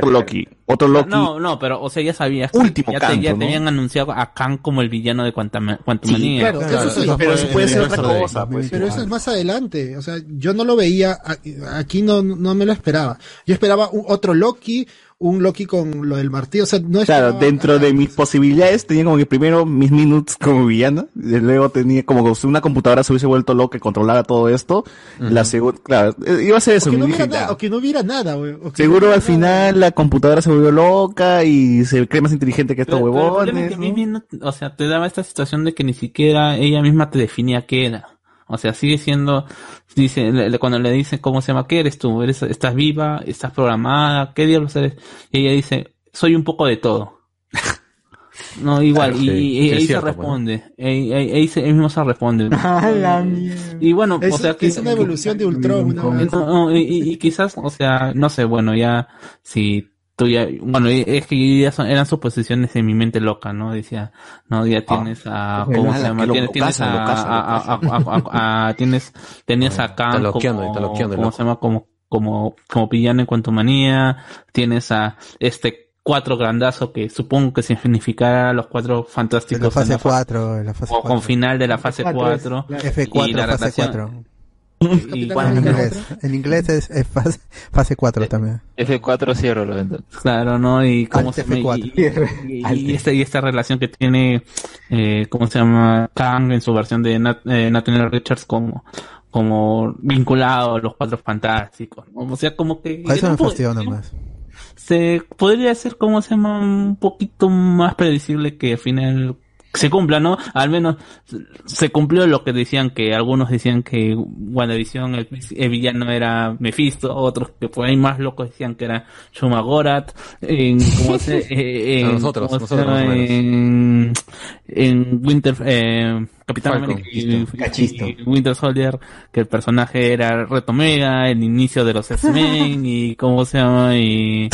Por Loki. otro Loki. No, no, pero, o sea, ya sabías. Último ya, te, ya ¿no? te habían anunciado a Kang como el villano de Quantum- Quantumania. claro, eso sí. pero eso puede ser otra cosa, pues. Pero eso es más adelante. O sea, yo no lo veía, aquí no, no me lo esperaba. Yo esperaba un- otro Loki, un Loki con lo del martillo. O sea, no Claro, esperaba- dentro de mis posibilidades tenía como que primero mis minutes como villano, y luego tenía como que una computadora se hubiese vuelto loca que controlara todo esto. La segunda, claro, eh, iba a ser eso. o que no hubiera nada, o que no hubiera nada, güey. O que Seguro no al final la computadora se volvió loca y se cree más inteligente que estos Pero- pero es huevones. que no- o sea, te daba esta situación de que ni siquiera ella misma te definía qué era. O sea, sigue siendo, dice, le- le- cuando le dicen cómo se llama, ¿qué eres tú? ¿Eres, estás viva? ¿Estás programada? ¿Qué diablos eres? Y ella dice, soy un poco de todo. No, igual, Claro, y, sí, y sí, es ahí cierto, se pues, responde. Ahí, ahí- ahí se- él mismo se responde. Y bueno, Es, o sea, es una evolución de Ultron. una no, y, y- y quizás, o sea, no sé, bueno, ya, si ya, bueno, y- es que ya son, eran suposiciones en mi mente loca, ¿no? Decía, no, ya tienes a, ¿cómo se llama? Tienes, a, tienes, tenías a Khan como, ¿cómo se llama? Como, como, como villano en Quantumania, tienes a este cuatro grandazo que supongo que significará los cuatro fantásticos. En la fase en 4, en la fase o con 4. final de la fase F4 4. es- F4, y la fase relación- 4. Y En inglés, en inglés es, es fase, fase 4 también. F4 cierro ventana. Claro, ¿no? Y cómo se llama, F4. y, y- y esta, y esta relación que tiene, eh, ¿cómo se llama? Kang en su versión de Nat- eh, Nathaniel Richards como, como vinculado a los cuatro fantásticos. ¿no? O sea, como que... A eso me no puede- fastidió nomás. se podría ser como se llama un poquito más predecible que al final se cumpla, ¿no? Al menos se cumplió lo que decían que algunos decían que WandaVision el, el villano era Mephisto, otros que por ahí más locos decían que era Shuma Gorath, en como se eh, en, nosotros, ¿cómo se nosotros menos. en, en Winter eh, Capitán Falcon, América y, y Winter Soldier que el personaje era Red Omega, el inicio de los X-Men y cómo se llama y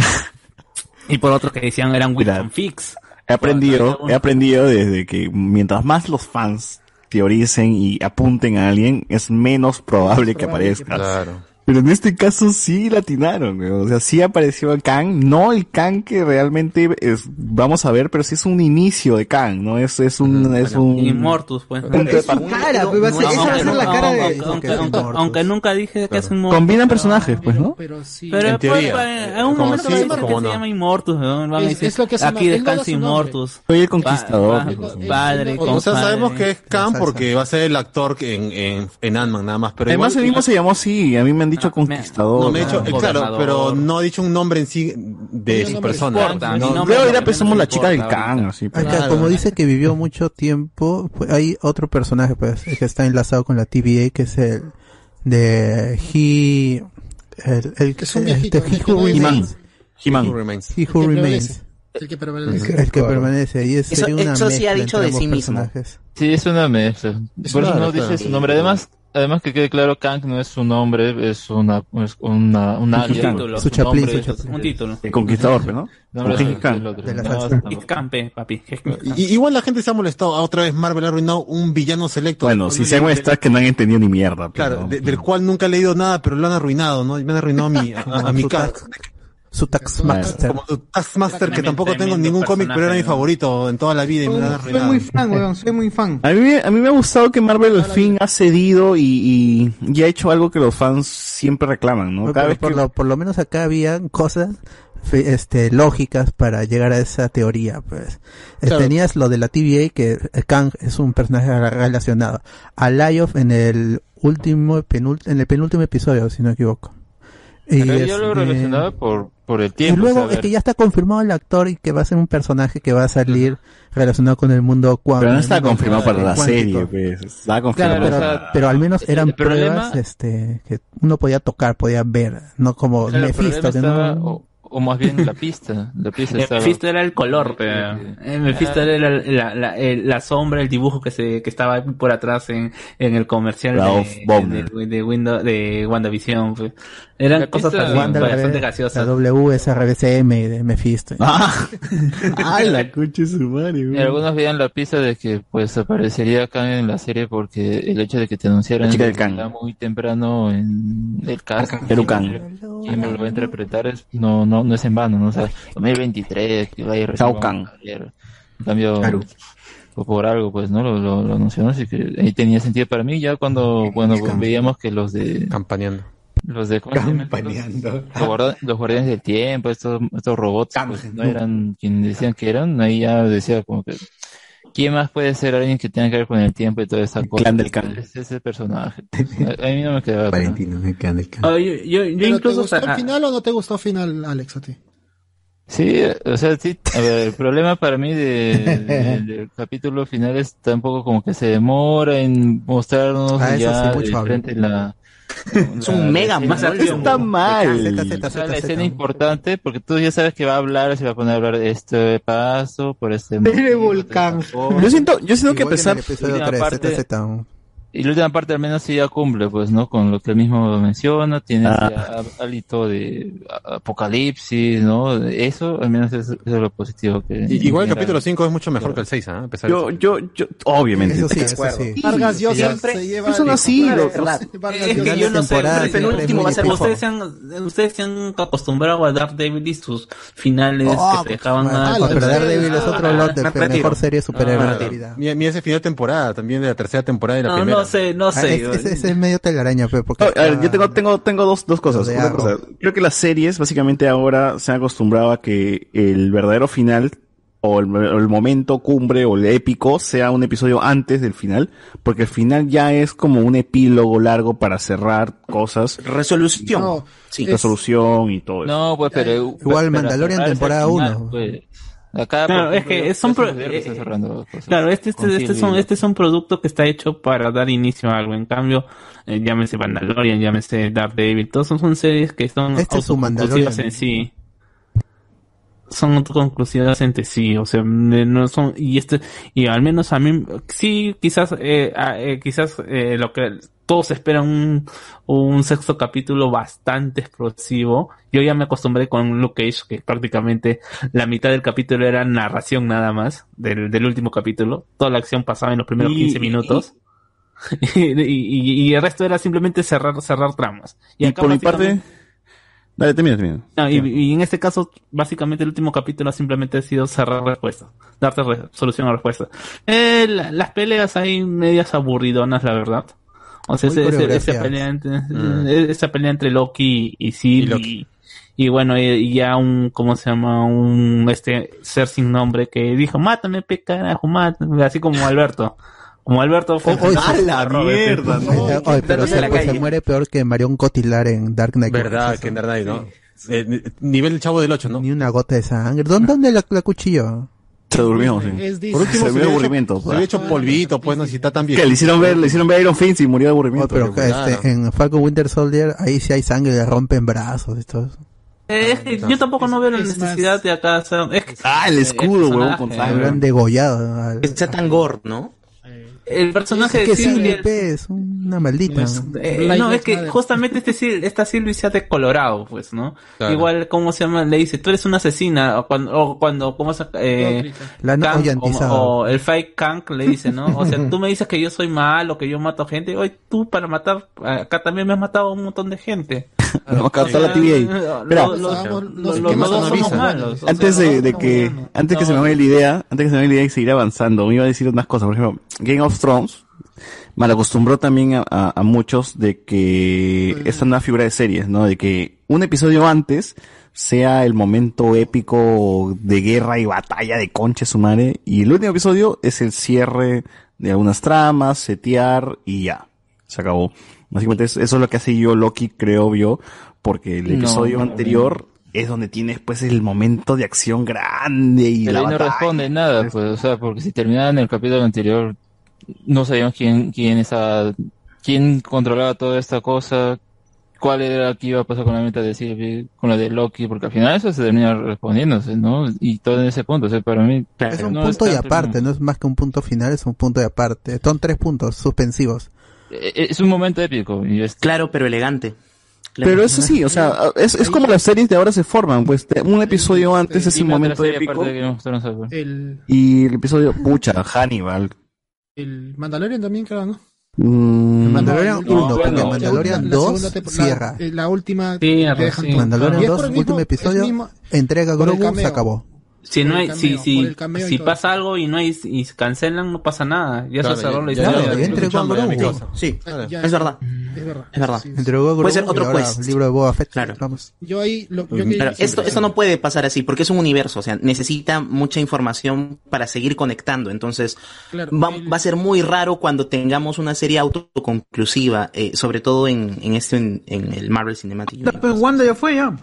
y por otro que decían eran Wilson Fix. He aprendido, he aprendido desde que mientras más los fans teoricen y apunten a alguien, es menos probable que aparezca. Pero en este caso sí latinaron, güey. o sea, sí apareció el Kang, no el Kang que realmente es, vamos a ver, pero sí es un inicio de Kang, ¿no? Es, es un, es un... Immortus, pues. De partida. cara, pues, va a ser- esa va a ser la cara de- Aunque, aunque- aunque- nunca dije que es un Combinan personajes, pues, ¿no? Pero sí. Pero En pues, en un momento sí, va a que no. se llama Immortus, ¿no? Es- decir, es lo que se llama- aquí no descansa. Immortus. Soy el conquistador. Pa- pa- padre, O sea, sabemos que es Khan porque va a ser el actor que en, en, en Ant-Man nada más. Pero Además, el mismo se llamó así, a mí me han dicho conquistador. No, me he dicho, eh, claro, pero no ha dicho un nombre en sí de No, su persona. importa, No, nombre ya la chica del así. Acá, pues. como dice que vivió mucho tiempo, pues, hay otro personaje pues que está enlazado con la TVA que es el de He el, el Es un este, viejito, He el que Who Remains. He-Man. Who remains. He Who El que Remains. prevalece. El que el permanece y es Eso- sería una eso sí ha dicho de sí mismo. personajes. Sí, es una mezcla. Por eso no dice su nombre. Además, además que quede claro, Kang no es su nombre, es una, es una, un alias. título. Su chaplín, nombre su chaplín. Un título. El conquistador, ¿no? nombre Con es King Kang. el otro. De la No. Campe, papi. Y- igual la gente se ha molestado. Otra vez Marvel ha arruinado un villano selecto. Bueno, si se le- muestra que no han entendido ni mierda. Claro, ¿no? de- del cual nunca he leído nada, pero lo han arruinado, ¿no? Me han arruinado a mi, a, a mi Su Taxmaster. Como tu Taskmaster, que tampoco tengo ningún cómic, pero era mi favorito en toda la vida y me lo han Soy arruinado. muy fan, weón, soy muy fan. A mí, a mí me ha gustado que Marvel al fin ha cedido y, y, y ha hecho algo que los fans siempre reclaman, ¿no? Por, Cada vez por que... lo, por lo menos acá había cosas fe- este lógicas para llegar a esa teoría pues Eh, Claro. tenías lo de la TVA que Kang es un personaje relacionado a Lyof en el último penult- en el penúltimo episodio si no me equivoco y, Pero yo lo relacionaba por, por el y tiempo. luego o sea, a es que ya está confirmado el actor y que va a ser un personaje que va a salir relacionado con el mundo cuántico Pero no está confirmado para la serie, pues. Está confirmado. pero, o sea, pero al menos eran problema- pruebas este que uno podía tocar podía ver no como claro, Mephisto problema que estaba- no o, más bien la pista. La pista estaba... Mephisto era el color, pero eh, Mephisto era la, la, la, el- la sombra, el dibujo que se que estaba por atrás en, en el comercial de, de, de, Windows, de WandaVision. pues. Eran La cosas pista- así, Wanda, bastante la, graciosas. la W es RBCM de Mephisto. Ah, Ay, la concha de su madre, Y algunos veían la pista de que pues aparecería Kang en la serie porque el hecho de que te anunciaran La chica del era muy temprano en el cast Kang. quién lo va a interpretar es, no, no, no es en vano, ¿no? O sea, 2023, que vaya Kahn. En cambio, por, por algo, pues, ¿no? Lo, lo, lo anunció, así que ahí tenía sentido para mí, ya cuando, bueno, veíamos que los de... Campaneando. Los de... Campaneando. Los, guarda- los guardianes del tiempo, estos, estos robots, pues, no eran quienes decían que eran, ahí ya decía como que... ¿Quién más puede ser alguien que tenga que ver con el tiempo y toda esa cosa? clan del Khan. Es ese personaje. A, mí no me quedaba. claro. Valentino, me quedan del Ah, yo, yo, yo ¿Pero ¿Te incluso, gustó o sea, el final o no te gustó el final, Alex, a ti? Sí, o sea, sí, a ver, el problema para mí de, de- del capítulo final está un poco como que se demora en mostrarnos Ah, eso ya sí, mucho de hablo. frente la... Es un mega más. Está mal. Z. escena importante, porque tú ya sabes que va a hablar, se va a poner a hablar de este paso, por este Volcán. Yo siento, yo siento que a pesar, el episodio última 3, parte- Z, Z. Y la última parte al menos sí ya cumple, pues, ¿no? Con lo que él mismo menciona, tiene Ah. ya hálito de apocalipsis, ¿no? Eso al menos es, es lo positivo que... Y- Igual el capítulo 5 es mucho mejor que el 6, ¿ah? A pesar de yo, eso. yo, yo, obviamente. Eso sí, eso sí. Vargas Llosa siempre- se lleva... Son así, los-. Vargas Es que yo no sé, el penúltimo va a ser. Ustedes se han, ustedes se han acostumbrado a Daredevil y sus finales Oh, que te dejaban Ah, pero Daredevil es otro lot de mejor serie de de. Mira, mira ese final de temporada, también de la tercera temporada y la No, no sé, no Ah, sé. es- ese ese es medio telaraña, pe, porque No, a ver, está- yo tengo, tengo, tengo dos, dos cosas. Una cosa, Creo que las series básicamente ahora se han acostumbrado a que el verdadero final o el, el momento cumbre o el épico sea un episodio antes del final, porque el final ya es como un epílogo largo para cerrar cosas, Resolución. No, Sí. resolución y todo eso. No, pues, pero... Igual pero Mandalorian ese temporada final, uno. pues, acá, Claro, es que son pro- eh, cosas. Claro, este, este, este, son, este es un producto que está hecho para dar inicio a algo. En cambio, eh, llámese Mandalorian, llámese Daredevil, todos son, son series que son Este es su autoconclusivas Mandalorian. en sí. Son autoconclusivas entre sí, o sea, no son, y este, y al menos a mí, sí, quizás, eh, eh, quizás, eh, lo que todos esperan un, un sexto capítulo bastante explosivo. Yo ya me acostumbré con Luke Cage, que prácticamente la mitad del capítulo era narración nada más, del, del último capítulo. Toda la acción pasaba en los primeros Y- 15 minutos. Y, y- y el resto era simplemente cerrar, cerrar tramas. Y acá por mi parte, dale, termina, termina. no, y, y en este caso, básicamente el último capítulo simplemente ha sido cerrar respuestas, darte re- solución a respuestas. Eh, la- las peleas hay medias aburridonas, la verdad. O sea, ese- ese- esa, pelea entre, Mm. esa pelea entre Loki y Sylvie. Y, y bueno, y, y ya un, ¿cómo se llama? Un este ser sin nombre que dijo, mátame, pe carajo, mátame, así como Alberto. Como Alberto fue. Oh, ¡A sí. la mierda! Eh, oye, pero se, pues, se muere peor que Marion Cotillard en Dark Knight. Verdad, que en verdad, ¿no? Eh, ni- nivel del chavo del 8, ¿no? Ni una gota de sangre. ¿Dónde, dónde la, la cuchilló? Se durmió, sí. Por último, Se se vio había aburrimiento, hecho, se pues. había hecho polvito, pues, no, si está tan bien. Que le hicieron ver, le hicieron ver a Iron Fist y murió de Oh, aburrimiento. pero que, claro. este, en Falcon Winter Soldier, ahí sí hay sangre, le rompen brazos. Esto. Eh, es que yo tampoco no veo la más- necesidad de acá. Es que, Ah, el escudo, huevón, con sangre. Degollado. Que sea tan gore, ¿no? El personaje Es de pe, es una maldita. Eh, no, es que justamente este, Sil- esta Sylvie se ha decolorado, pues, ¿no? Claro. Igual, ¿cómo se llama? Le dice, tú eres una asesina, o cuando, o cuando ¿cómo se eh, La Kang, ohuyantizado. o, o el fake Kang le dice, ¿no? O sea, tú me dices que yo soy malo, que yo mato gente, hoy tú para matar, acá también me has matado a un montón de gente. No, la TVA. Espera, antes de, que, antes que se me vaya la idea, antes que se me vaya la idea y seguir avanzando, me iba a decir unas cosas. Por ejemplo, Game of Thrones mal acostumbró también a, a- a muchos de que esta nueva figura de series, ¿no? De que un episodio antes sea el momento épico de guerra y batalla de concha su madre y el último episodio es el cierre de algunas tramas, setear y ya. Se acabó. Básicamente es- eso es lo que hace yo Loki, creo yo, porque el No, episodio no, anterior es donde tienes pues el momento de acción grande y Pero la ahí no responde nada, pues, o sea, porque si terminaba en el capítulo anterior, no sabíamos quién, quién estaba, quién controlaba toda esta cosa, cuál era que iba a pasar con la meta de Sylvie, con la de Loki, porque al final eso se termina respondiéndose, ¿no? Y todo en ese punto, o sea, para mí... Es un no punto y aparte, no es más que un punto final, es un punto y aparte. Son tres puntos suspensivos. Eh, Es un momento épico. Y es... Claro, pero elegante. Pero eso sí, o sea, es, es como las series de ahora se forman, pues un episodio antes es el la momento épico. El, y el episodio, pucha, Hannibal. el Mandalorian también, creo, ¿no? Mm, Mandalorian No, 1, porque bueno, Mandalorian la 2 segunda temporada- cierra. eh, La última. Te dejan sí. Mandalorian Y es 2, por el mismo- último episodio, el mismo- entrega el Grogu, se acabó. Si no hay, el si, cameo, si, el si todo pasa algo y no hay, y se cancelan, no pasa nada. Ya Claro, se cerró la historia. entregó a Grogu. Sí, Ya, es verdad. Es verdad. Es verdad. Entregó a Puede ser otro quest. el libro de Boba Fett. Claro. Vamos. Yo ahí. Lo, yo Pero esto, esto no puede pasar así, porque es un universo, o sea, necesita mucha información para seguir conectando. Entonces, Claro, va, va a ser muy raro cuando tengamos una serie autoconclusiva, eh, sobre todo en, en este, en, en el Marvel Cinematic Universe. Pues Wanda ya fue ya.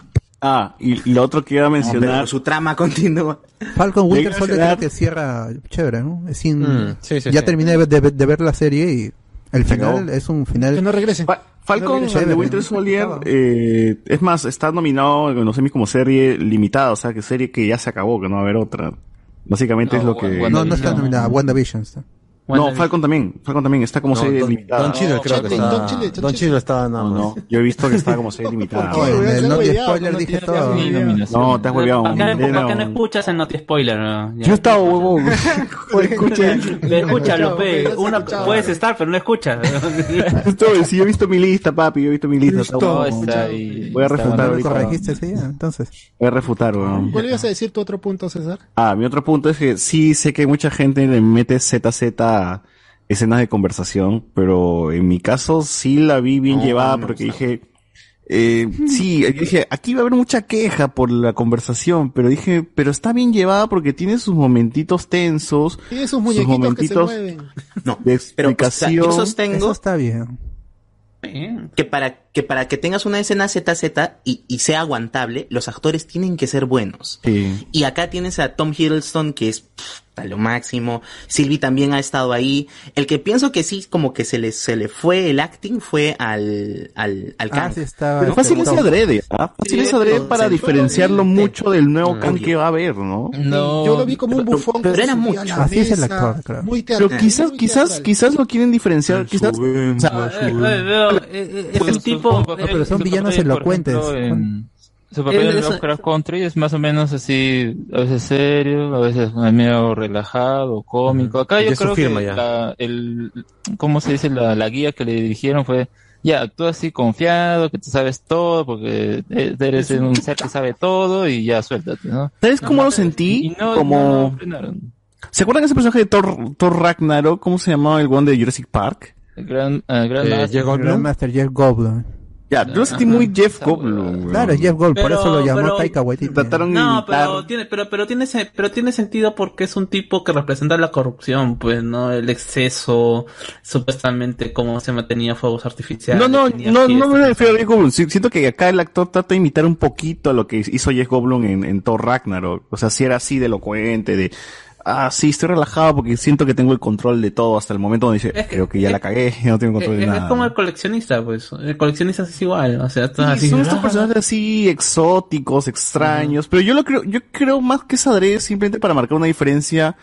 Ah, y lo otro que iba a No, mencionar. pero su trama continúa. Falcon Winter Soldier creo que cierra chévere, ¿no? Es sin- Mm, sí, sí, ya sí. terminé de, de- de ver la serie y el final es un final. Que no regresen. Falcon No, Winter. Soldier, eh, es más, está nominado en los semis como serie limitada, o sea, que serie que ya se acabó, que no va a haber otra. Básicamente No, es lo que... No, no está nominada. WandaVision está. No, Falcon también, Falcon también está como No, serie Don, limitada. Don Chile creo que está. Don Chile, Don Chile. Está nada No, más. no, yo he visto que está como serie limitada. Oh, en no olvidado, spoiler no dije todo. No, te has hueveado. ¿Por qué, por qué Era- no escuchas el Noti Spoiler? no? Yo estaba huevón. Escucha. Le Uno escuchado. puedes estar, pero no escuchas. Estoy, sí, yo he visto mi lista, papi, yo he visto mi lista. No. Voy a refutar ¿No lo ahorita. corregiste sí? Entonces. Voy a refutar, weón. ¿Cuál ibas a decir tu otro punto, César? Ah, mi otro punto es que sí sé que mucha gente le mete ZZ escenas de conversación, pero en mi caso sí la vi bien No, llevada no porque dije, eh, sí, dije, aquí va a haber mucha queja por la conversación, pero dije, pero está bien llevada porque tiene sus momentitos tensos, Tiene sus muñequitos que se momentitos mueven. No, de pero o sea, explicación. yo Eso sostengo está bien. que para que para que tengas una escena ZZ y, y sea aguantable, los actores tienen que ser buenos. Sí. Y acá tienes a Tom Hiddleston, que es pff, a lo máximo. Sylvie también ha estado ahí. El que pienso que sí, como que se le, se le fue el acting fue al, al, al Ah, sí estaba. Pero fácil es adrede, ¿ah? Fácil es adrede para diferenciarlo mucho del nuevo Khan que va a haber, ¿no? No. Yo lo vi como un Pero- bufón. pero que era mucho. Así es el actor, creo. Muy Pero teatral, quizás, muy quizás, teatral. quizás lo quieren diferenciar, quizás, o sea, Eh, eh, veo, eh, eh, es el tipo. Pero eh, son villanos papel, elocuentes. ejemplo, en- Su papel en Lovecraft Country es más o menos así, a veces serio, a veces medio relajado, cómico. Acá yo creo firma que la, el, ¿cómo se dice? La, la guía que le dirigieron fue, ya, actúa así confiado, que tú sabes todo, porque eres un ser que sabe todo y ya suéltate, ¿no? ¿sabes cómo lo Y sentí? no, Como, no, no frenaron. ¿se acuerdan de ese personaje de Thor, Thor Ragnarok? ¿Cómo se llamaba el one de Jurassic Park? El gran, gran Eh, Master. Jeff Goldblum. Grandmaster Jeff Goldblum. Ya, yo lo sentí muy Jeff Goldblum. Claro, Jeff Goldblum, por eso lo llamó pero- Taika Waititi. Trataron No, imitar. pero tiene, pero, pero tiene, se- pero tiene sentido porque es un tipo que representa la corrupción, pues, ¿no? El exceso, supuestamente, cómo se mantenía fuegos artificiales. No, no, no, no me refiero a Jeff Goldblum. Siento que acá el actor trata de imitar un poquito a lo que hizo Jeff Goldblum en, en Thor Ragnarok. O sea, si era así de elocuente, de, ah, sí, estoy relajado porque siento que tengo el control de todo hasta el momento donde dice, Es que- creo que ya es- la cagué, ya no tengo control Es, de es nada. como el coleccionista, pues. El coleccionista es igual, o sea, estás Sí, así. son estos personajes así exóticos, extraños, pero yo lo creo, yo creo más que es adrede simplemente para marcar una diferencia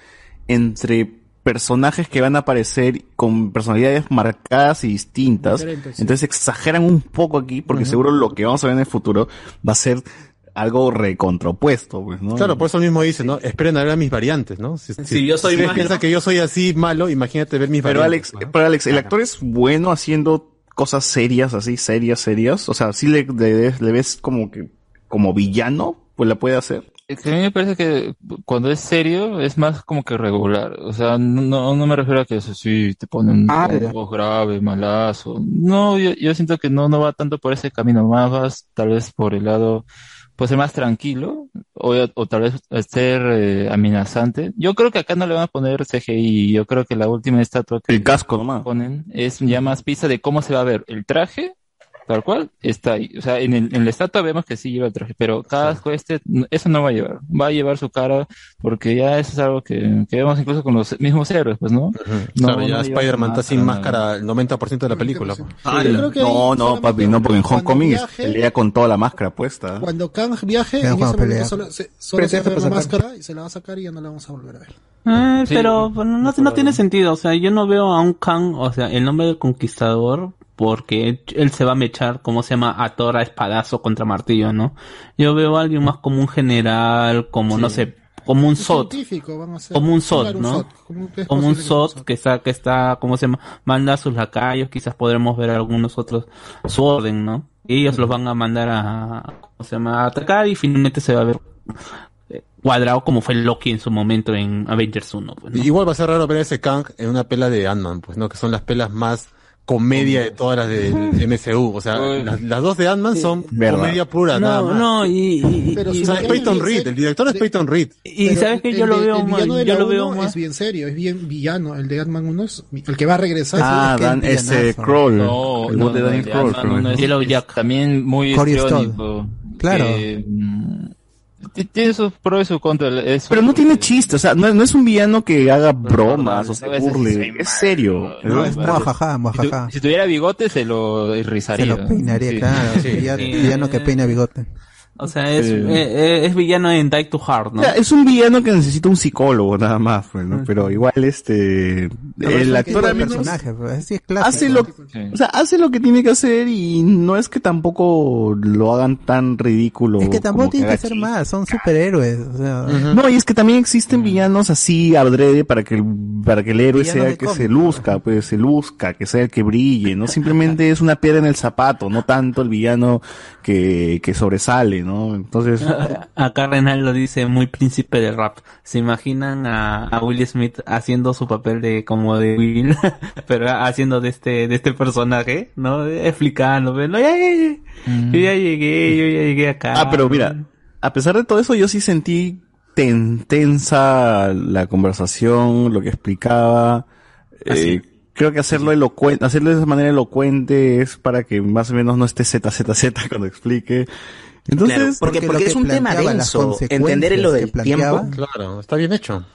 entre personajes que van a aparecer con personalidades marcadas y distintas. Sí. Entonces exageran un poco aquí porque seguro lo que vamos a ver en el futuro va a ser algo recontrapuesto, pues, ¿no? Claro, por eso mismo dice, ¿no? Esperen a ver a mis variantes, ¿no? Si, Si yo soy si piensa que yo soy así malo, imagínate ver mis Pero variantes. Alex, pero Alex, el actor es bueno haciendo cosas serias, así, serias, serias. O sea, sí le, le, le ves como que, como villano, pues la puede hacer. Es que a mí me parece que cuando es serio es más como que regular. O sea, no, no me refiero a que eso sí te ponen Ah, un voz grave, malazo. No, yo, yo siento que no, no va tanto por ese camino, más vas tal vez por el lado, pues ser más tranquilo, o, o tal vez ser eh, amenazante. Yo creo que acá no le van a poner CGI, yo creo que la última estatua que El casco nomás. ponen es ya más pista de cómo se va a ver el traje, tal cual, está ahí. O sea, en, el, en la estatua vemos que sí lleva el traje, pero casco este, n- eso no va a llevar. Va a llevar su cara, porque ya eso es algo que, que vemos incluso con los mismos héroes, pues, ¿no? No, claro, ya no Spider-Man está sin máscara. el 90% de la película. pues. Ah, no, no, papi, no, porque en Homecoming viaje- pelea con toda la máscara puesta. Cuando Kang viaje, en cuando ese pelea. solo, se, solo se va a la máscara y se la va a sacar y ya no la vamos a volver a ver. Eh, Sí, pero bueno, no, no tiene sentido, o sea, yo no veo a un Kang, o sea, el nombre del conquistador, porque él, se va a mechar, como se llama, a Thor a espadazo contra martillo, ¿no? Yo veo a alguien más como un general, como, no sé, como un Un SOT. a. Como un SOT, Claro, un ¿no? SOT, como un SOT que está, que está, ¿cómo se llama? Manda a sus lacayos, quizás podremos ver algunos otros, su orden, ¿no? Y ellos los van a mandar a, ¿cómo se llama? A atacar y finalmente se va a ver eh, cuadrado como fue Loki en su momento en Avengers 1. pues, ¿no? Igual va a ser raro ver ese Kang en una pela de Ant-Man, pues, ¿no? Que son las pelas más comedia de todas las del MCU. O sea, las, las dos de Ant-Man son Verdad. comedia pura, No, nada más. no, y, y- Pero y- o sea, es Peyton Reed, ser- el director es Peyton Reed. y sabes que yo lo veo más, yo lo veo más. es bien serio, es bien villano. El de Ant-Man 1 es el que va a regresar. Ah, Dan, es villanazo. Kroll. No, el no, de de Kroll. También muy histriónico. Claro. que, mm, tiene sus pros y sus contras. Pero no tiene chiste, o sea, no, es- no es un villano que haga bromas o se burle, es serio. No, es muajaja, Si, muajaja. tu- si tuviera bigote se lo Se rizaría. lo peinaría, Sí. claro. Sí. villano, Sí. villano que peina bigote. O sea, es, Eh. eh, es villano en Die to Heart, ¿no? O sea, es un villano que necesita un psicólogo nada más, pues, ¿no? Pero igual este el actor al el menos personaje, pues, así es clásico. hace lo o sea, hace lo que tiene que hacer y no es que tampoco lo hagan tan ridículo. Es que tampoco tiene que haga ser más, son superhéroes. O sea, No, y es que también existen villanos así adrede para que el, para que el héroe sea que cómic, se luzca, pues se luzca, que sea el que brille, no simplemente es una piedra en el zapato, no tanto el villano que, que sobresale, ¿no? Entonces, Acá Renal lo dice muy príncipe del rap. ¿Se imaginan a, a Will Smith haciendo su papel de como de Will, pero haciendo de este de este personaje, ¿no? Explicando, no, ya, ya, ya. Yo ya llegué, yo ya llegué acá. ah, pero mira, a pesar de todo eso, yo sí sentí ten- tensa la conversación, lo que explicaba. Eh, creo que hacerlo elocuente, hacerlo de esa manera elocuente es para que más o menos no esté ZZZ cuando explique. Entonces, Claro, porque, Porque es un tema denso. Entender lo del tiempo. Claro, está bien hecho.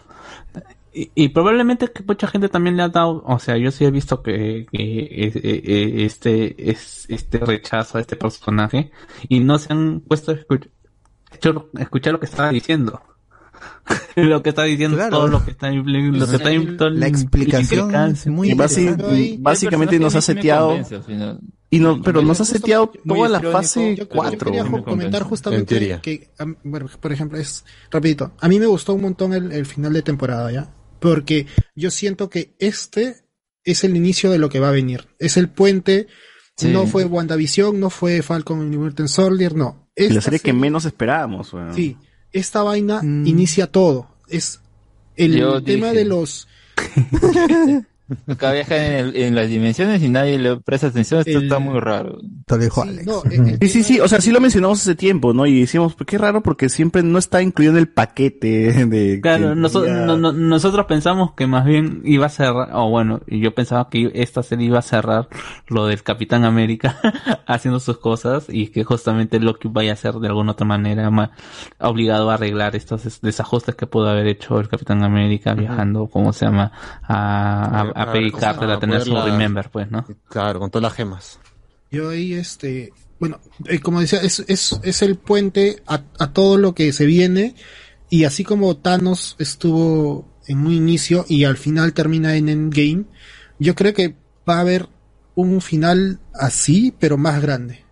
Y, y probablemente que mucha gente también le ha dado, o sea, yo sí he visto que, que eh, eh, este es este rechazo a este personaje y no se han puesto a escuch- hecho- escuchar lo que estaba diciendo. lo que está diciendo Claro. todo lo que está lo que está la explicación es muy y básicamente nos ha seteado y no, pero nos ha seteado toda la fase Yo, yo 4. quería comentar justamente teoría. que, bueno, por ejemplo, es rapidito. A mí me gustó un montón el, el final de temporada, ¿ya? Porque yo siento que este es el inicio de lo que va a venir. Es el puente. Sí. No fue WandaVision, no fue Falcon y Winter Soldier, no. la Esta serie que menos esperábamos. weón. Sí, esta vaina Mm. inicia todo. Es el Yo tema dije- de los Acá viajan en, el- en las dimensiones y nadie le presta atención. Esto El- está muy raro. Te lo dijo Sí, Alex. no, eh, Sí, sí, sí, o sea, sí lo mencionamos hace tiempo, ¿no? Y decíamos, pues qué raro porque siempre no está incluido en el paquete de... Claro, que noso- no- no- nosotros pensamos que más bien iba a cerrar, o bueno, y yo pensaba que esta serie iba a cerrar lo del Capitán América haciendo sus cosas y que justamente Loki vaya a ser de alguna otra manera ma- obligado a arreglar estos es- desajustes que pudo haber hecho el Capitán América viajando, ¿cómo se llama? A, a, a Para- tener su Remember, pues, ¿no? Claro, con todas las gemas. Yo ahí, este, bueno, eh, como decía, es, es, es el puente a, a todo lo que se viene y así como Thanos estuvo en un inicio y al final termina en Endgame, yo creo que va a haber un final así, pero más grande,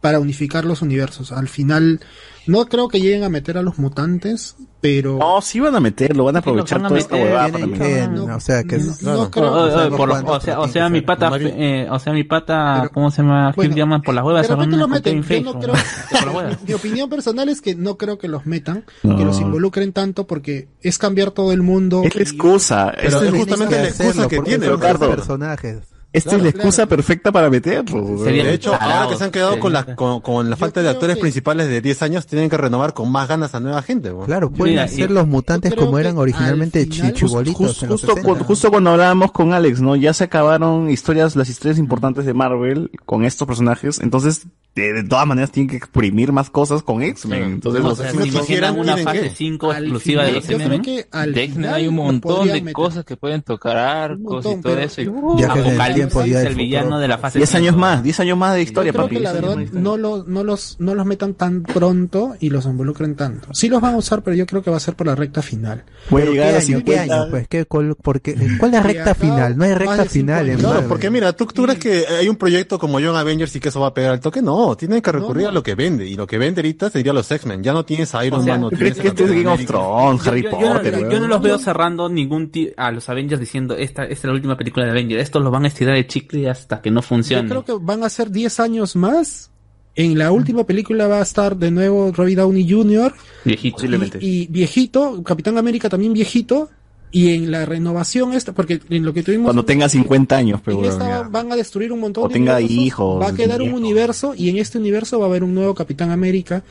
para unificar los universos. Al final, no creo que lleguen a meter a los mutantes, pero... No, sí van a meterlo, van a lo aprovechar van a toda esta meter, huevada para que- meterlo. o sea, que no, no creo O- por lo- sea, o mi pata, eh, o sea, mi pata, Pero- ¿cómo se llama? Bueno, Hugh Jackman por las huevas meten. Kevin Yo no creo, huevas. mi opinión personal es que no creo que los metan, No. que los involucren tanto porque es cambiar todo el mundo. Es la excusa, Pero es justamente la excusa que tiene, Ricardo. personajes. Esta Claro, es la excusa claro. perfecta para meterlo. Sería- De hecho, Tarado, ahora que se han quedado con la, con, con la falta de actores que- principales de 10 años, tienen que renovar con más ganas a nueva gente. Claro, pueden Mira, hacer yo- los mutantes como eran originalmente al final- chichibolitos Jus- en los justo, 60. cu- justo cuando hablábamos con Alex, ¿no? Ya se acabaron historias, las historias importantes de Marvel con estos personajes, entonces de, de todas maneras tienen que exprimir más cosas con X-Men. Entonces O los sea, si no ¿se imaginan quisieran, una fase que. 5 Al exclusiva de los X-Men. De hay un montón de meter. cosas que pueden tocar arcos montón, y todo eso. Y, el Apocalipsis, del el villano de la fase 10 años más, 10 años más de historia, Yo creo papi. que la 10 años verdad no, lo- no, los, no los metan tan pronto y los involucren tanto. Sí los van a usar, pero yo creo que va a ser por la recta final. Puede llegar ¿qué a año? ¿Qué 50. año? Pues, ¿qué, cuál, porque, ¿cuál es la recta final? No hay recta final en años. Claro, porque mira, ¿tú, ¿tú crees que hay un proyecto como John Avengers y que eso va a pegar al toque? No, No, tienen que recurrir a lo que vende. Y lo que vende ahorita sería los X-Men. Ya no tienes a Iron O sea, Man. No ¿tú tienes que este es Game of. Thrones, Harry Yo- yo- Potter, yo, no los veo cerrando ningún ti- a los Avengers diciendo esta, esta es la última película de Avengers. Estos los van a estirar el chicle hasta que no Yo funcione. creo que van a ser 10 años más. En la última película va a estar de nuevo Robbie Downey Jr. Viejito. Y, y viejito, Capitán América también viejito. Y en la renovación esta, porque en lo que tuvimos Cuando tenga 50 años, pero en weón, esta ya. van a destruir un montón O de tenga universos, hijos, Va a quedar un universo y en este universo va a haber un nuevo Capitán América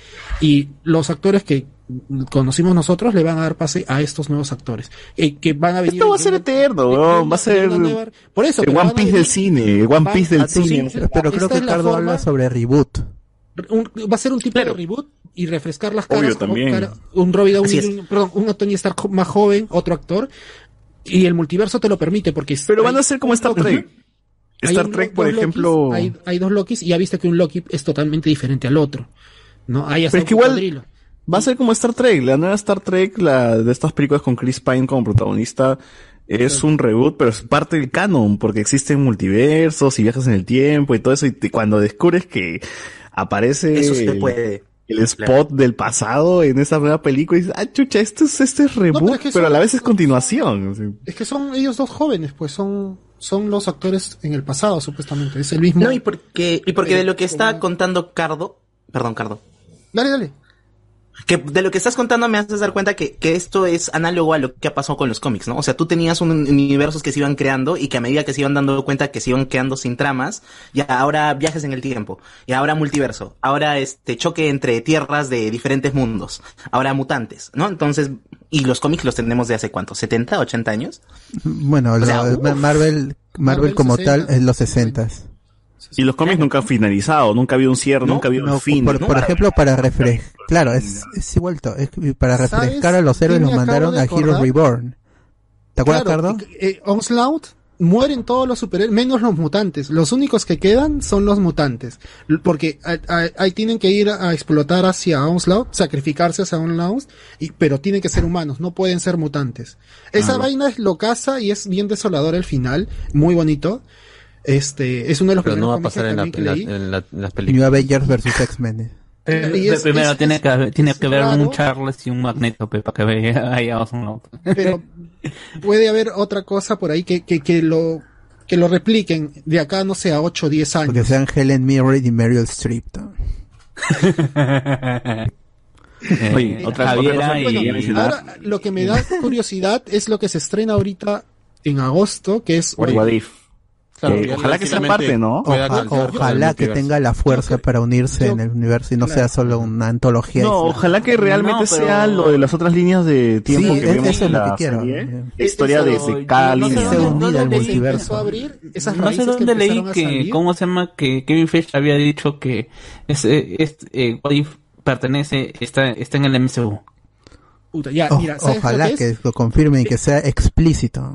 y los actores que conocimos nosotros le van a dar pase a estos nuevos actores eh, que van a venir Esto va a ser eterno, weón. Va a ser por eso el One Piece venir- del cine, el One Piece del cine. Pero creo que Cardo forma- habla sobre reboot. Un- va a ser un tipo de reboot y refrescar las Obvio, caras también. cara- un Robbie Downey. Jr., perdón, un Tony Stark más joven otro actor y el multiverso te lo permite porque Pero van a ser como un Star Loki- Trek. Star un- Trek, por Lokis, ejemplo. hay, hay dos Lokis y ya viste que un Loki es totalmente diferente al otro. ¿No? Hay hasta Pero es que un igual va a ser como Star Trek. La nueva Star Trek, la de estas películas con Chris Pine como protagonista, es un reboot, pero es parte del canon, porque existen multiversos y viajes en el tiempo y todo eso. Y te- cuando descubres que aparece Eso se el, puede. el spot del pasado en esa nueva película, y dices, ah, chucha, esto es, este es reboot, pero es que pero a la vez es continuación. Es que son ellos dos jóvenes, pues son, son los actores en el pasado, supuestamente. Es el mismo. No, y porque, y porque de lo que está contando Cardo, perdón, Cardo, Dale, dale. Que de lo que estás contando me haces dar cuenta que, que esto es análogo a lo que ha pasado con los cómics, ¿no? O sea, tú tenías un universos que se iban creando y que a medida que se iban dando cuenta que se iban quedando sin tramas, ya ahora viajes en el tiempo, y ahora multiverso, ahora este choque entre tierras de diferentes mundos, ahora mutantes, ¿no? Entonces, y los cómics los tenemos de hace cuánto, 70, 80 años? Bueno, sea. Marvel, Marvel, Marvel como 60. tal en los 60 Y los cómics nunca han finalizado, nunca ha habido un cierre, nunca ha habido un fin. por, ¿no? por ejemplo, para refrescar, claro, es, es igual, es- para ¿Sabes refrescar a los héroes los mandaron a Hero? Reborn. ¿Te acuerdas, Claro, Cardo? eh, Onslaught mueren todos los superhéroes, menos los mutantes. Los únicos que quedan son los mutantes. Porque ahí tienen que ir a, a explotar hacia Onslaught, sacrificarse hacia Onslaught, y, pero tienen que ser humanos, no pueden ser mutantes. Esa Ah, vaina es locaza y es bien desolador el final, muy bonito. Este, es uno de los Pero no va a pasar en, la, que la- en la- en las New películas. Avengers vs X-Men. es- primero es- tiene que tiene que haber raro. un Charles y un Magneto pe, para que vea ahí abajo. pero puede haber otra cosa por ahí que, que, que lo que lo repliquen de acá, no sé, a 8 o 10 años. Porque sean Helen Mirren y Meryl Streep. ¿no? Oye, otra, otra que y- mencionar. Ahora, lo que me da curiosidad es lo que se estrena ahorita en agosto, que es What What If. Claro, ojalá que sea parte, ¿no? Oja- calzar ojalá que tenga la fuerza para unirse yo- en el universo y no claro. sea solo una antología. No, ojalá que realmente No, pero- sea lo de las otras líneas de tiempo Sí, que es- vemos eso es en lo la que quiero. serie. Eh, La historia sé línea. Se unida al multiverso. No sé dónde leí que. ¿cómo se llama? Que Kevin Feige había dicho que ese, este, eh, What If pertenece, está, está en el MCU. Puta, ya, O- mira, ¿sabes ojalá lo que lo confirmen y que sea explícito.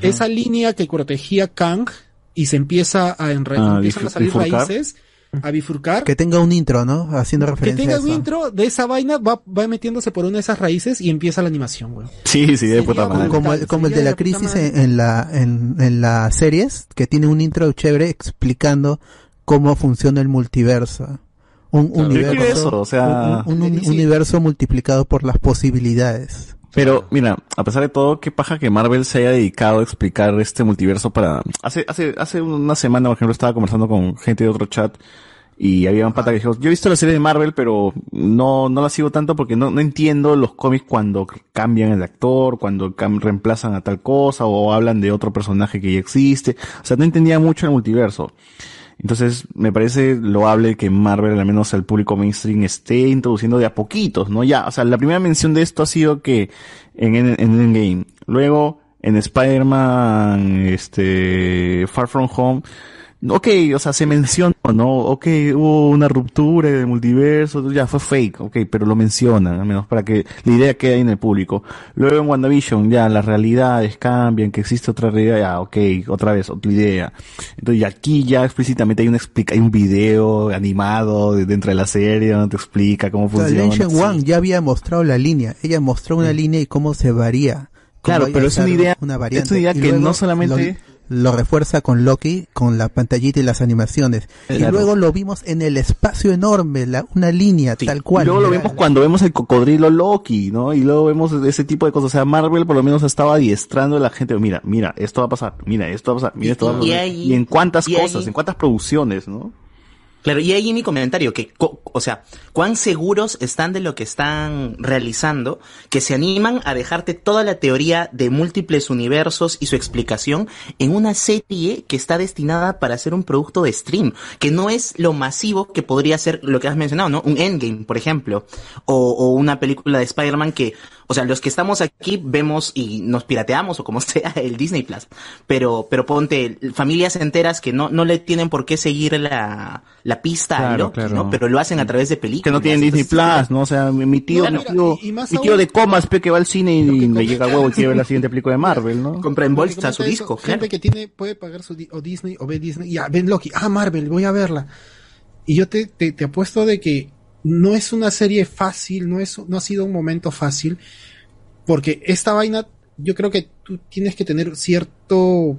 Esa línea que protegía Kang y se empieza a enre- Ah, empiezan a salir bifurcar. raíces, a bifurcar. Que tenga un intro, ¿no? Haciendo que referencia tenga a un intro de esa vaina, va, va metiéndose por una de esas raíces y empieza la animación, güey. Sí, sí, de puta madre. Como, el- como el de la de crisis en, en la en, en las series, que tiene un intro chévere explicando cómo funciona el multiverso. Un Claro, universo, eso, o sea- un, un- un Sí. universo multiplicado por las posibilidades. Pero, mira, a pesar de todo, qué paja que Marvel se haya dedicado a explicar este multiverso para... Hace, hace, hace una semana, por ejemplo, estaba conversando con gente de otro chat y había un pata que dijo, yo he visto la serie de Marvel, pero no, no la sigo tanto porque no, no entiendo los cómics cuando cambian el actor, cuando reemplazan a tal cosa o hablan de otro personaje que ya existe. O sea, no entendía mucho el multiverso. Entonces, me parece loable que Marvel, al menos al público mainstream, esté introduciendo de a poquitos, ¿no? Ya, o sea, la primera mención de esto ha sido que en, en, en Endgame. Luego, en Spider-Man, este, Far From Home, ok, o sea, se mencionó, ¿no? Ok, hubo una ruptura del multiverso, ya fue fake, ok, pero lo mencionan, al menos para que la idea quede ahí en el público. Luego en WandaVision, ya las realidades cambian, que existe otra realidad, ya, ok, otra vez, otra idea. Entonces, y aquí ya explícitamente hay un explica, hay un video animado de- dentro de la serie donde te explica cómo funciona. Shen Sí. Wang ya había mostrado la línea. Ella mostró una línea y cómo se varía. cómo Claro, pero es una idea- una es una idea que no solamente- lo refuerza con Loki, con la pantallita y las animaciones. Y luego lo vimos en el espacio enorme, la, una línea tal Y cual. luego lo Mira, vemos cuando vemos el cocodrilo Loki, ¿no? Y luego vemos ese tipo de cosas. O sea, Marvel por lo menos estaba adiestrando a la gente. Mira, mira, esto va a pasar. Mira, esto va a pasar. Mira, esto va a Y pasar. ahí- Y en cuántas y cosas, ahí- en cuántas producciones, ¿no? Claro, y ahí mi comentario, que, o sea, cuán seguros están de lo que están realizando, que se animan a dejarte toda la teoría de múltiples universos y su explicación en una serie que está destinada para ser un producto de stream, que no es lo masivo que podría ser lo que has mencionado, ¿no? Un Endgame, por ejemplo, o, o una película de Spider-Man que, o sea, los que estamos aquí vemos y nos pirateamos o como sea el Disney Plus, pero, pero ponte familias enteras que no, no le tienen por qué seguir la, la pista a Claro, Loki, claro. ¿no? Pero lo hacen a través de películas. Que no tienen Disney Plus, ¿no? O sea, mi, tío, mi tío, y- y mi tío aún- de comas, pe, que va al cine y, y le llega el huevo y quiere ver la siguiente película de Marvel, ¿no? Compra en bolsa su eso, disco, Gente que tiene, puede pagar su o Disney o ve Disney, ya, ven Loki, ah, Marvel, voy a verla. Y yo te, te, te apuesto de que no es una serie fácil, no es, no ha sido un momento fácil, porque esta vaina, yo creo que tú tienes que tener cierto,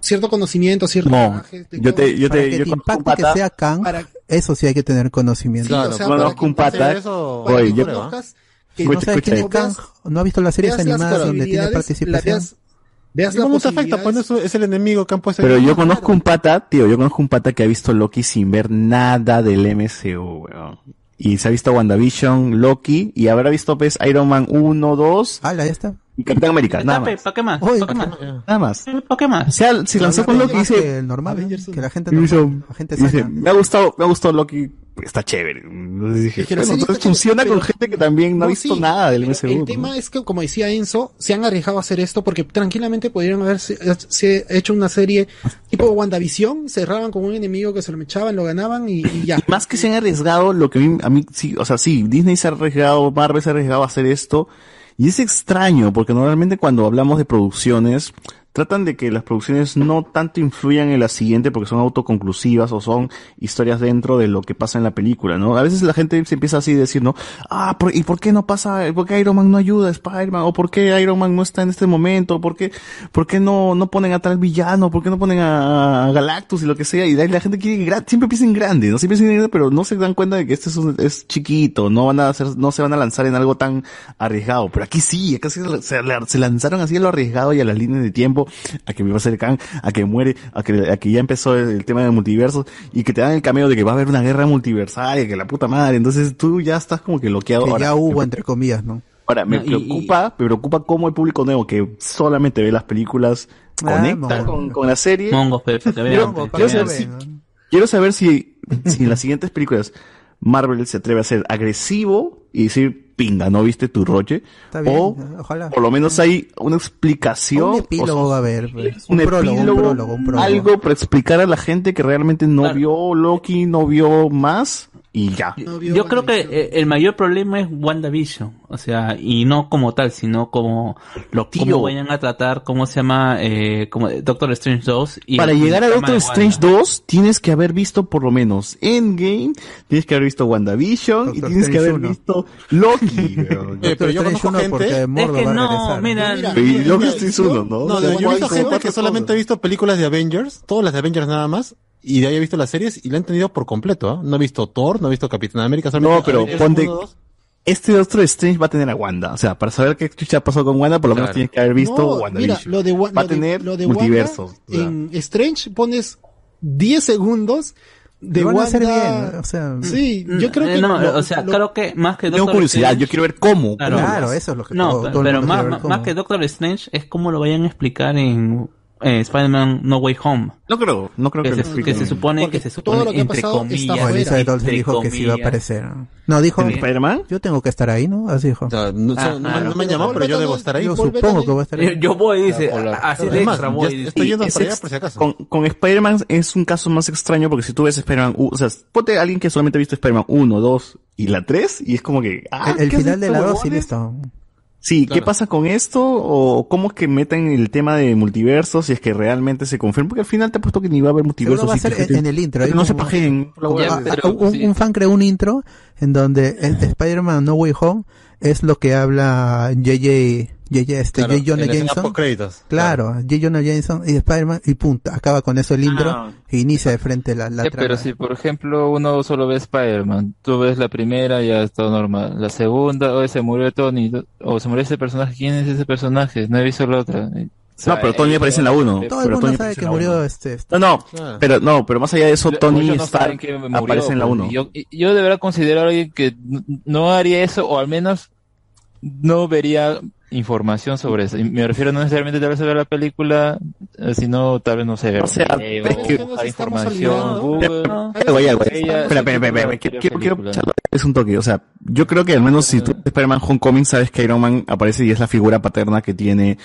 cierto conocimiento, cierto No, bagaje yo te, yo te, que yo te conozco un impacte que pata, sea Kang, para- eso sí hay que tener conocimiento. Sí, o sea, conozco un pata, oye, yo- conozcas Que Escucha, no sabes quién es. Kang, no ha visto las series animadas donde tiene participación. La veas- ¿Cómo te afecta? Pues no es, el enemigo que han puesto Pero yo conozco un pata, tío, yo conozco un pata que ha visto Loki sin ver nada del MCU, weón. Y se ha visto WandaVision, Loki, y habrá visto pues Iron Man 1, 2 Ah, ya está. y Capitán América, nada más. ¿Para qué más? Oye, ¿Para qué más? Nada más. ¿Para qué más? O sea, se lanzó con Loki y dice, normal, ¿no? que la gente la me ha gustado, me ha gustado Loki, está chévere. Entonces dije, Es que la bueno, serie entonces está funciona chévere, con gente que también no, ha visto sí, nada del MCU. El ¿no? tema es que, como decía Enzo, se han arriesgado a hacer esto porque tranquilamente podrían haberse se- hecho una serie tipo WandaVision, cerraban con un enemigo que se lo mechaban, lo ganaban y, y ya. Y más que se han arriesgado, lo que a mí, a mí sí, o sea, sí, Disney se ha arriesgado, Marvel se ha arriesgado a hacer esto, y es extraño, porque normalmente cuando hablamos de producciones, tratan de que las producciones no tanto influyan en la siguiente porque son autoconclusivas o son historias dentro de lo que pasa en la película, ¿no? A veces la gente se empieza así a decir, ¿no? Ah, ¿por- ¿y por qué no pasa? ¿Por qué Iron Man no ayuda a Spider-Man? ¿O por qué Iron Man no está en este momento? ¿Por qué, por qué no, no ponen a tal villano? ¿Por qué no ponen a, Galactus y lo que sea? Y la gente quiere, gra- siempre piensa en grande, ¿no? Siempre piensa pero no se dan cuenta de que este es, un- es chiquito, no van a hacer, no se van a lanzar en algo tan arriesgado. Pero aquí sí, acá se, se- se lanzaron así a lo arriesgado y a las líneas de tiempo, a que va a ser Kang, a que muere, a que, a que ya empezó el, el tema del multiverso y que te dan el cameo de que va a haber una guerra multiversaria, que la puta madre. Entonces tú ya estás como que bloqueado. Que Ahora, ya hubo, entre comillas, ¿no? Ahora, me No, y- preocupa, me preocupa cómo el público nuevo que solamente ve las películas Ah, conecta mongo. con, con la serie. Mongos, pe, para que Quiero, vean, saber, vean. si, quiero saber si, si en las siguientes películas Marvel se atreve a ser agresivo y decir, pinga, ¿no viste tu roche? Está bien, o ojalá. por lo menos hay una explicación. Un epílogo o sea, a haber. pues. un, Un prólogo, un epílogo, prólogo, un prólogo. algo para explicar a la gente que realmente no vio Loki, no vio más y ya. Yo creo que eh, el mayor problema es WandaVision, o sea, y no como tal, sino como lo cómo vayan a tratar, cómo se llama, eh, como Doctor Strange 2 y Para y llegar a Doctor Strange 2 tienes que haber visto por lo menos Endgame, tienes que haber visto WandaVision y Doctor tienes que Strange haber uno. visto Loki. weón. Eh, pero yo conozco uno gente- Es que no, regresar. mira, y Loki Strange 1, ¿no? No, O sea, yo he visto ¿cuál- gente que solamente ha visto películas de Avengers, todas las de Avengers nada más, y de ahí ha visto las series y la han entendido por completo. ¿ah? No ha visto Thor, no ha visto Capitán América, solamente No, pero ponte, 1, 2. este Doctor Strange va a tener a Wanda. O sea, para saber qué chucha pasó con Wanda, por lo menos tienes que haber visto No, WandaVision. mira, lo de, Wa- va a lo de- tener lo de multiversos. Wanda, en Strange pones 10 segundos de Lo van a Wanda. hacer bien, o sea, sí, yo creo Eh, que no, lo- o sea, lo- creo que más que Tengo Doctor curiosidad, Strange- yo quiero ver cómo. Claro, cómo. Claro, eso es lo que No, todo- todo pero más, más- cómo. más que Doctor Strange es como lo vayan a explicar en eh, Spider-Man No Way Home. No creo, no creo que, Que se, que se supone, que se supone, todo lo que ha entre pasado está comillas. No, Elizabeth dijo que sí iba a aparecer. No, dijo, ¿En Spider-Man? yo tengo que estar ahí, ¿no? Así dijo. O sea, no, Ah, no- no- claro. no me han llamado, pero yo debo estar ahí. Yo supongo que voy a estar ahí. yo voy, dice, así de extra voy. estoy yendo para allá por si acaso. Con, con Spider-Man es un caso más extraño porque si tú ves Spider-Man, o sea, ponte a alguien que solamente ha visto Spider-Man 1, 2 y la 3 y es como que... Ah, El, el ¿qué final de la estos 2 sí huevones? listo. Sí, ¿qué pasa con esto? ¿O cómo es que meten el tema de multiversos si es que realmente se confirma? Porque al final te he puesto que ni va a haber multiversos. Va a ser en, en el intro. no se como- Ya, ah, pero- un, sí. un fan creó un intro en donde Spider-Man No Way Home es lo que habla JJ J.J. este, Claro, J. Jonah Jameson. postcréditos, Claro, J. Jonah Jameson y Spider-Man y punto, acaba con eso el intro Ah. e inicia de frente la, la Eh, trama. pero si por ejemplo uno solo ve Spider-Man, tú ves la primera ya es todo normal, la segunda, o se murió Tony, o se murió ese personaje, ¿quién es ese personaje? No he visto la otra. Eh, o sea, No, pero Tony eh, aparece en la 1. Todo el mundo sabe que murió este, este- No, no, Ah. pero no, pero más allá de eso, Tony no Stark murió, aparece en la pues, 1. Yo, yo de verdad considero a alguien que no haría eso, o al menos no vería información sobre eso. Y me refiero no necesariamente tal vez a ver la película, eh, sino tal vez no sé, O sea, buscar información, Google. Espera, espera, espera, quiero, quiero, quiero echarlo- es un toque, o sea, yo creo que al menos si tú ves Spider-Man Homecoming sabes que Iron Man aparece y es la figura paterna que tiene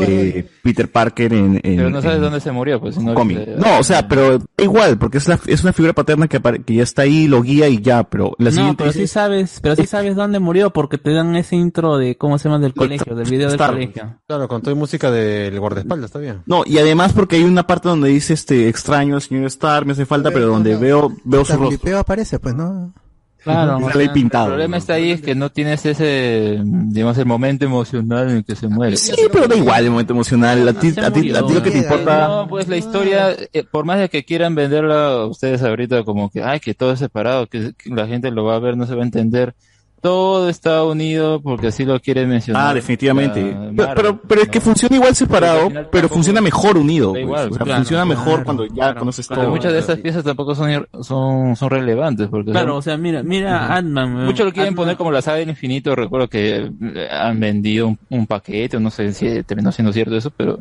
eh, Peter Parker en, en Pero no sabes en dónde se murió, pues. si no Homecoming. No, o sea, pero da igual, porque es, la, es una figura paterna que, apare- que ya está ahí, lo guía y ya, pero la no, siguiente pero sí sabes, pero sí sabes dónde murió porque te dan ese intro de cómo se llama del colegio, del video del Star- colegio. Claro, con toda música del guardaespaldas, está bien. No, y además porque hay una parte donde dice este extraño al señor Star, me hace falta, pero donde veo veo su rostro. Aparece, pues, ¿no? Claro, ahí pintado. El problema está ahí es que no tienes ese, digamos, el momento emocional en el que se muere. Sí, pero da igual el momento emocional. A ti, Se a ti, a ti lo que te importa. No, pues la historia, eh, por más de que quieran venderla ustedes ahorita como que, ay, que todo es separado, que, que la gente lo va a ver, no se va a entender. Todo está unido porque así lo quieren mencionar. Ah, definitivamente. Pero, pero, pero es que ¿no? funciona igual separado, pero tampoco- funciona mejor unido. Pues. igual, O sea, claro, funciona mejor claro, cuando ya claro. conoces todo. muchas de estas piezas tampoco son, son, son relevantes. Porque Claro, son- o sea, mira, mira Ant-Man. Muchos lo quieren poner como la saga del infinito. Recuerdo que eh, han vendido un, un paquete, o no sé si terminó siendo cierto eso, pero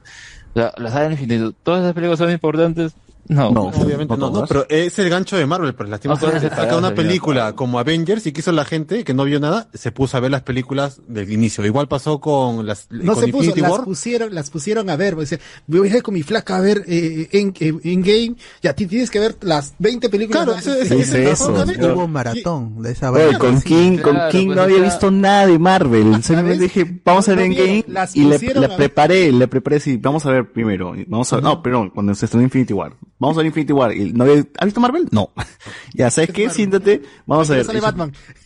la, la saga del infinito, todas esas películas son importantes. No, No, obviamente no, no, pero es el gancho de Marvel, pero lastimosamente Ah, pues, saca una ya, película ya. como Avengers y quiso la gente que no vio nada, se puso a ver las películas del inicio. Igual pasó con las No con se puso, Infinity las War. pusieron, las pusieron a ver, pues, voy a ir con mi flaca a ver eh, en, en, en game, y a ti tienes que ver las 20 películas. Claro, ese- ese- Dice eso. Hubo un maratón de esa Oye, con Sí. King, con Claro, King pues, no había visto nada de Marvel. Simplemente dije, vamos a ver en Game las y le, preparé, le preparé, sí, vamos a ver primero. Vamos a no, perdón, cuando se estrenó Infinity War. Vamos a ver Infinity War. No ¿Has visto Marvel? No. ya, ¿sabes qué? Siéntate, vamos a ver.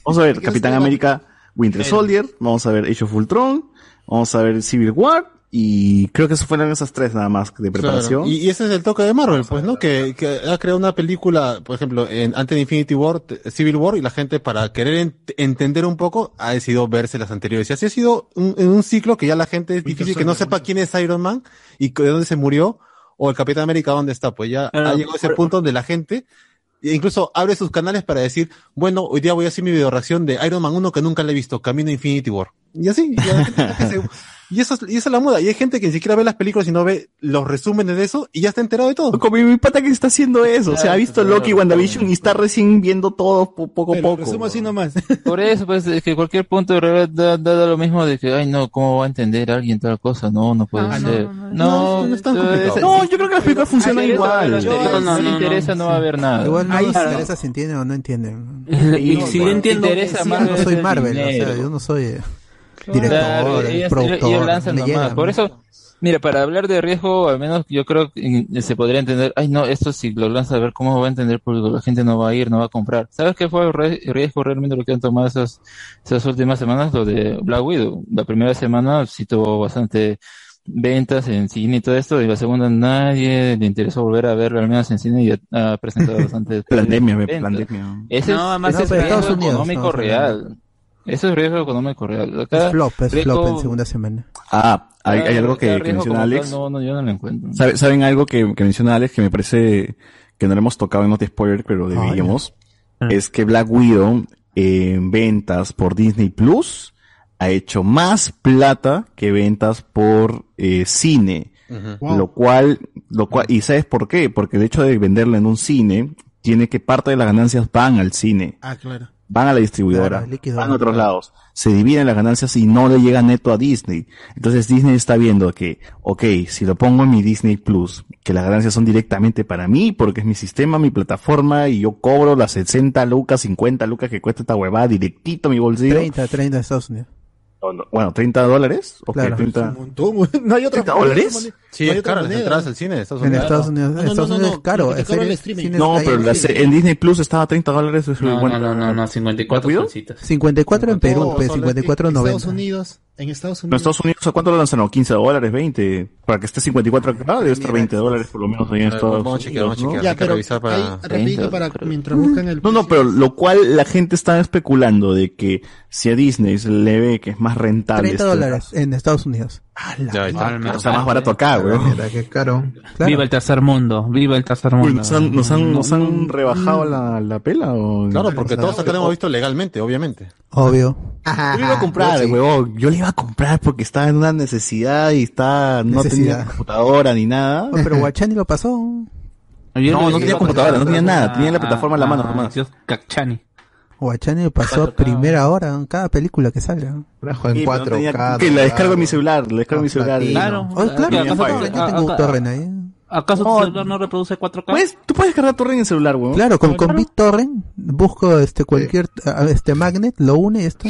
Vamos a ver Capitán América, Winter Soldier, vamos a ver Age of Ultron, vamos a ver Civil War y creo que eso fueron esas tres nada más de preparación. Claro. Y, y ese es el toque de Marvel, pues, ¿no? Que, que ha creado una película, por ejemplo, en, antes de Infinity War, Civil War, y la gente para querer ent- entender un poco ha decidido verse las anteriores. Y así ha sido un, en un ciclo que ya la gente es difícil que no sepa quién es Iron Man y de dónde se murió, o el Capitán América dónde está. Pues ya Pero, ha llegado ese por- punto donde la gente e incluso abre sus canales para decir, bueno, hoy día voy a hacer mi video reacción de Iron Man 1 que nunca le he visto, Camino a Infinity War. Y así, y, a la gente que se- y eso, es, y eso es la moda. Y hay gente que ni siquiera ve las películas y no ve los resúmenes de eso y ya está enterado de todo. Como mi pata que está haciendo eso, o sea, ha visto Claro, Loki y WandaVision y está recién viendo todo po- poco a Pero poco. resumo así nomás. Por eso, pues, es que cualquier punto de realidad da, da- da lo mismo de que, ay, no, ¿cómo va a entender alguien tal cosa? No, no puede Ah, no, ser. no, No, no, no es tan complicado. ese- No, yo creo que las películas funcionan igual. ver la película, No, no, si le no, interesa, no va a haber nada. Igual no interesa si entienden o no entienden. Y si yo entiendo, interesa sí, más Yo no es soy el Marvel, o sea, yo no soy director, ellos- productor. ellos Por eso, mira, para hablar de riesgo, al menos yo creo que mm, se podría entender, ay no, esto si lo lanza a ver cómo va a entender el público, la gente no va a ir, no va a comprar. ¿Sabes qué fue el riesgo realmente lo que han tomado esas, esas últimas semanas? Lo de Black Widow. La primera semana sí tuvo bastante ventas en cine y todo esto, y la segunda nadie le interesó volver a verlo al menos en cine y ha, ha presentado bastante Pandemia, pandemia. Ese No, es, más ese no, es riesgo Estados Unidos, económico real. Eso es riesgo económico real. Acá, Es flop, es riesgo- flop en segunda semana. Ah, hay, hay Ah, algo que, que menciona Alex. tal, No, no, yo no lo encuentro. ¿Sabe- ¿Saben algo que, que menciona Alex que me parece que no lo hemos tocado en Not Spoiler, pero deberíamos? Es que Black Widow en ventas por Disney Plus ha hecho más plata que ventas por eh, cine. Wow. Lo cual, lo cual, y ¿sabes por qué? Porque el hecho de venderla en un cine, tiene que parte de las ganancias van al cine Ah, claro. Van a la distribuidora, Claro, van a otros lados, se dividen las ganancias y no le llega neto a Disney. Entonces Disney está viendo que, ok, si lo pongo en mi Disney Plus, que las ganancias son directamente para mí, porque es mi sistema, mi plataforma, y yo cobro las 60 lucas, 50 lucas que cuesta esta huevada directito a mi bolsillo. 30, 30 de Estados Unidos. Bueno, 30 dólares, ok, Claro. 30, Un montón, no hay otra 30 dólares. Sí, no es caro las entradas al cine de Estados Unidos. En Estados Unidos, no, no, Estados Unidos es caro. Es caro el streaming. No, pero la, en Disney Plus estaba a 30 dólares. No, bueno, no, no, no, 54 solcitos. 54 en Perú, 54 90. Pues, en Estados Unidos, en Estados Unidos. En Estados Unidos, ¿a cuánto lo lanzaron? 15 dólares, 20. Para que esté 54 acá, ah, debe estar 20 dólares por lo menos ahí en Estados Unidos. Vamos a chequear, vamos a chequear. Ya, pero revisar para... Repito, para mientras buscan el... No, no, pero lo cual la gente está especulando de que si a Disney se le ve que es más rentable... 30 este dólares en Estados Unidos. No, está, no, está, más barato acá, güey. Mira, qué caro. Claro. Viva el tercer mundo, viva el tercer mundo. ¿Nos han, nos han, rebajado la, la, pela? O... Claro, porque todos acá lo hemos visto legalmente, obviamente. Obvio. Yo iba a comprar, huevón. Yo le iba a comprar porque estaba en una necesidad y estaba, no tenía computadora ni nada. Pero Guachani lo pasó. No, no tenía computadora, no tenía nada. Tenía la ah, plataforma en la ah, mano nomás. Dios, Cachani. Guachani pasó primera hora en cada película que sale. ¿no? en Sí, 4K. tenía- que la descargo en mi celular, la descargo en mi celular. Claro. Oh, claro, yo tengo- ah, ah, un torrent ah, ahí. ¿Acaso tu oh, celular no reproduce 4K? Pues, tú puedes cargar torrent en celular, weón. Claro, con, con BitTorrent busco este cualquier este magnet, lo une esto.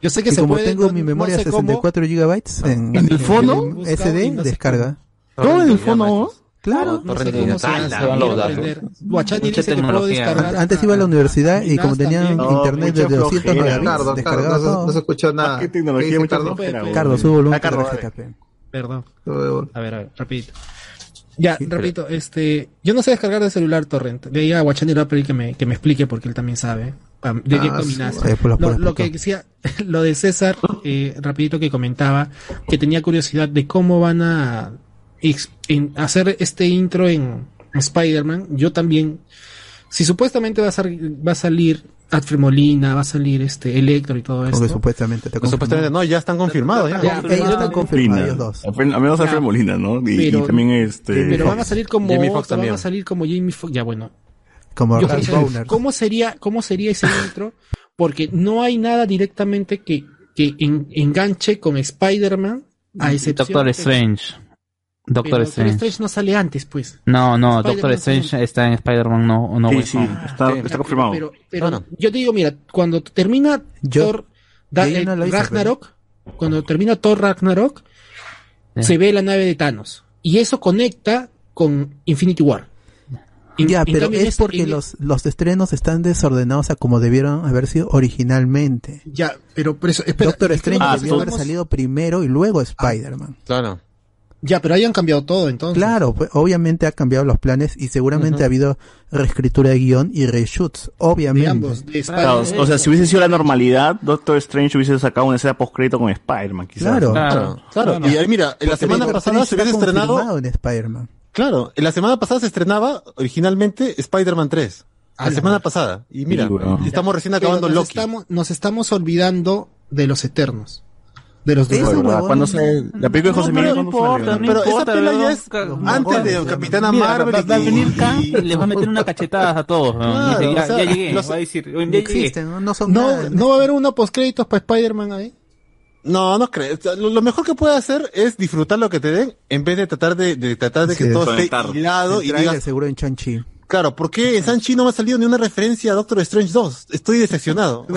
Yo sé que y se como puede, tengo no- mi no memoria sé 64 GB en, ¿En el fono? en SD, descarga. Todo en el fondo, Claro, no sé cómo se, puedo descargar. Antes iba a la universidad y como tenían internet desde 200 megabits, descargaba. No se escuchó nada. ¿Qué tecnología? Carlos, su volumen. Perdón. A ver, a ver, rapidito. Ya, sí, repito, pero... este, yo no sé descargar de celular torrent. Le diga a Guachani lo que me, que me explique porque él también sabe. De ah, sí, eh, lo, lo, que decía, lo de César, eh, rapidito que comentaba, que tenía curiosidad de cómo van a en hacer este intro en Spider-Man, yo también, si supuestamente va a, va a salir Alfred Molina, va a salir este Electro y todo eso. supuestamente te supuestamente no, ya están confirmados. Ya, ya, ya están confirmados. Al menos Alfred Molina, ¿no? Y, pero, y también este. Pero van a salir como. Jamie Fox también. Van a salir como Jamie Ya bueno. Como Yo, ¿Cómo sería, cómo sería ese intro? Porque no hay nada directamente que, que en, enganche con Spider-Man a excepción Doctor Strange. Doctor, Strange. Strange. no sale antes, pues. No, no, Doctor Strange está en Spider-Man No, no sí, sí, está, confirmado. Pero, pero no, no. yo te digo, mira, cuando termina yo, Thor eh, Ragnarok, cuando termina Thor Ragnarok, se ve la nave de Thanos. Y eso conecta con Infinity War. Ya, pero es este porque los, los estrenos están desordenados a como debieron haber sido originalmente. Ya, pero, pero eso, espera, Doctor Strange ah, debió haber salido primero y luego Spider-Man. Claro. Ya, pero ahí han cambiado todo entonces. Claro, pues, obviamente ha cambiado los planes y seguramente uh -huh. ha habido reescritura de guion y reshoots, obviamente. De ambos, de claro, o sea, si hubiese sido la normalidad, Doctor Strange hubiese sacado una escena postcrédito con Spider-Man, quizás. Claro, claro. claro. claro. Y mira, en la semana pasada se hubiese estrenado... En Spider-Man. Claro, en la semana pasada se estrenaba originalmente Spider-Man 3. La semana pasada. Y mira, sí, bueno. estamos recién acabando nos Loki. Estamos, nos estamos olvidando de los Eternos de los de Cuando se la película de José Miguel no importa, pero esa película ya es antes de Capitana Marvel va a venir Khan y les va a meter una cachetada a todos. Ya llegué, va a decir, existen, no son no va a haber una post créditos para Spider-Man ahí. No, no creo. Lo mejor que puede hacer es disfrutar lo que te den en vez de tratar de, de tratar de que todo esté hilado y digas seguro en Chanchi. Claro, ¿por qué en Sanchi no me ha salido ni una referencia a Doctor Strange 2? Estoy decepcionado.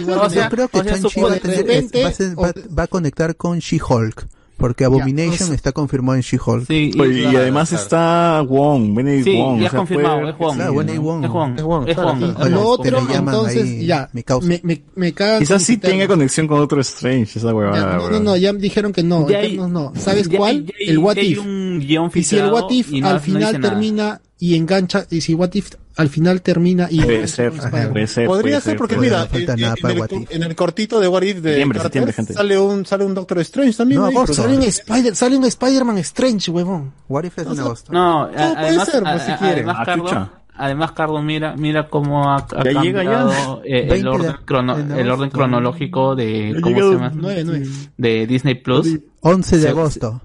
No, no, yo creo que o sea, Sanchi va, repente, va, va, a conectar con She-Hulk. Porque Abomination está confirmado en She-Hulk. Sí, pues, y, claro, y, además claro. está Wong, Benedict sí, Wong. Ya o sea, confirmado, puede... es Wong. Claro, Wong. Es Wong. Es Wong. Es Wong. Lo otro, entonces, ahí, ya. Me, causa. me, me, me cagan Quizás sí tenga conexión con otro Strange, esa huevada. Ya, no, no, no, ya dijeron que no. Hay, no, no. ¿Sabes ya, cuál? Ya, el What If. Un guion y si el What If no, al final termina y engancha y si What If al final termina y puede ser, puede ser, podría puede ser porque mira en, eh, eh, en, el, en, el, cortito de What If de septiembre, septiembre, gente. sale un sale un Doctor Strange también no, ahí, sale, un Spider, sale un Spider-Man Strange huevón. What If es en agosto. no, puede ser pues, si quieren ah, además Carlos mira mira cómo ha, ha ya cambiado ya. El, el, orden crono, el orden cronológico de cómo se llama 9, 9. de Disney Plus. 11 de agosto.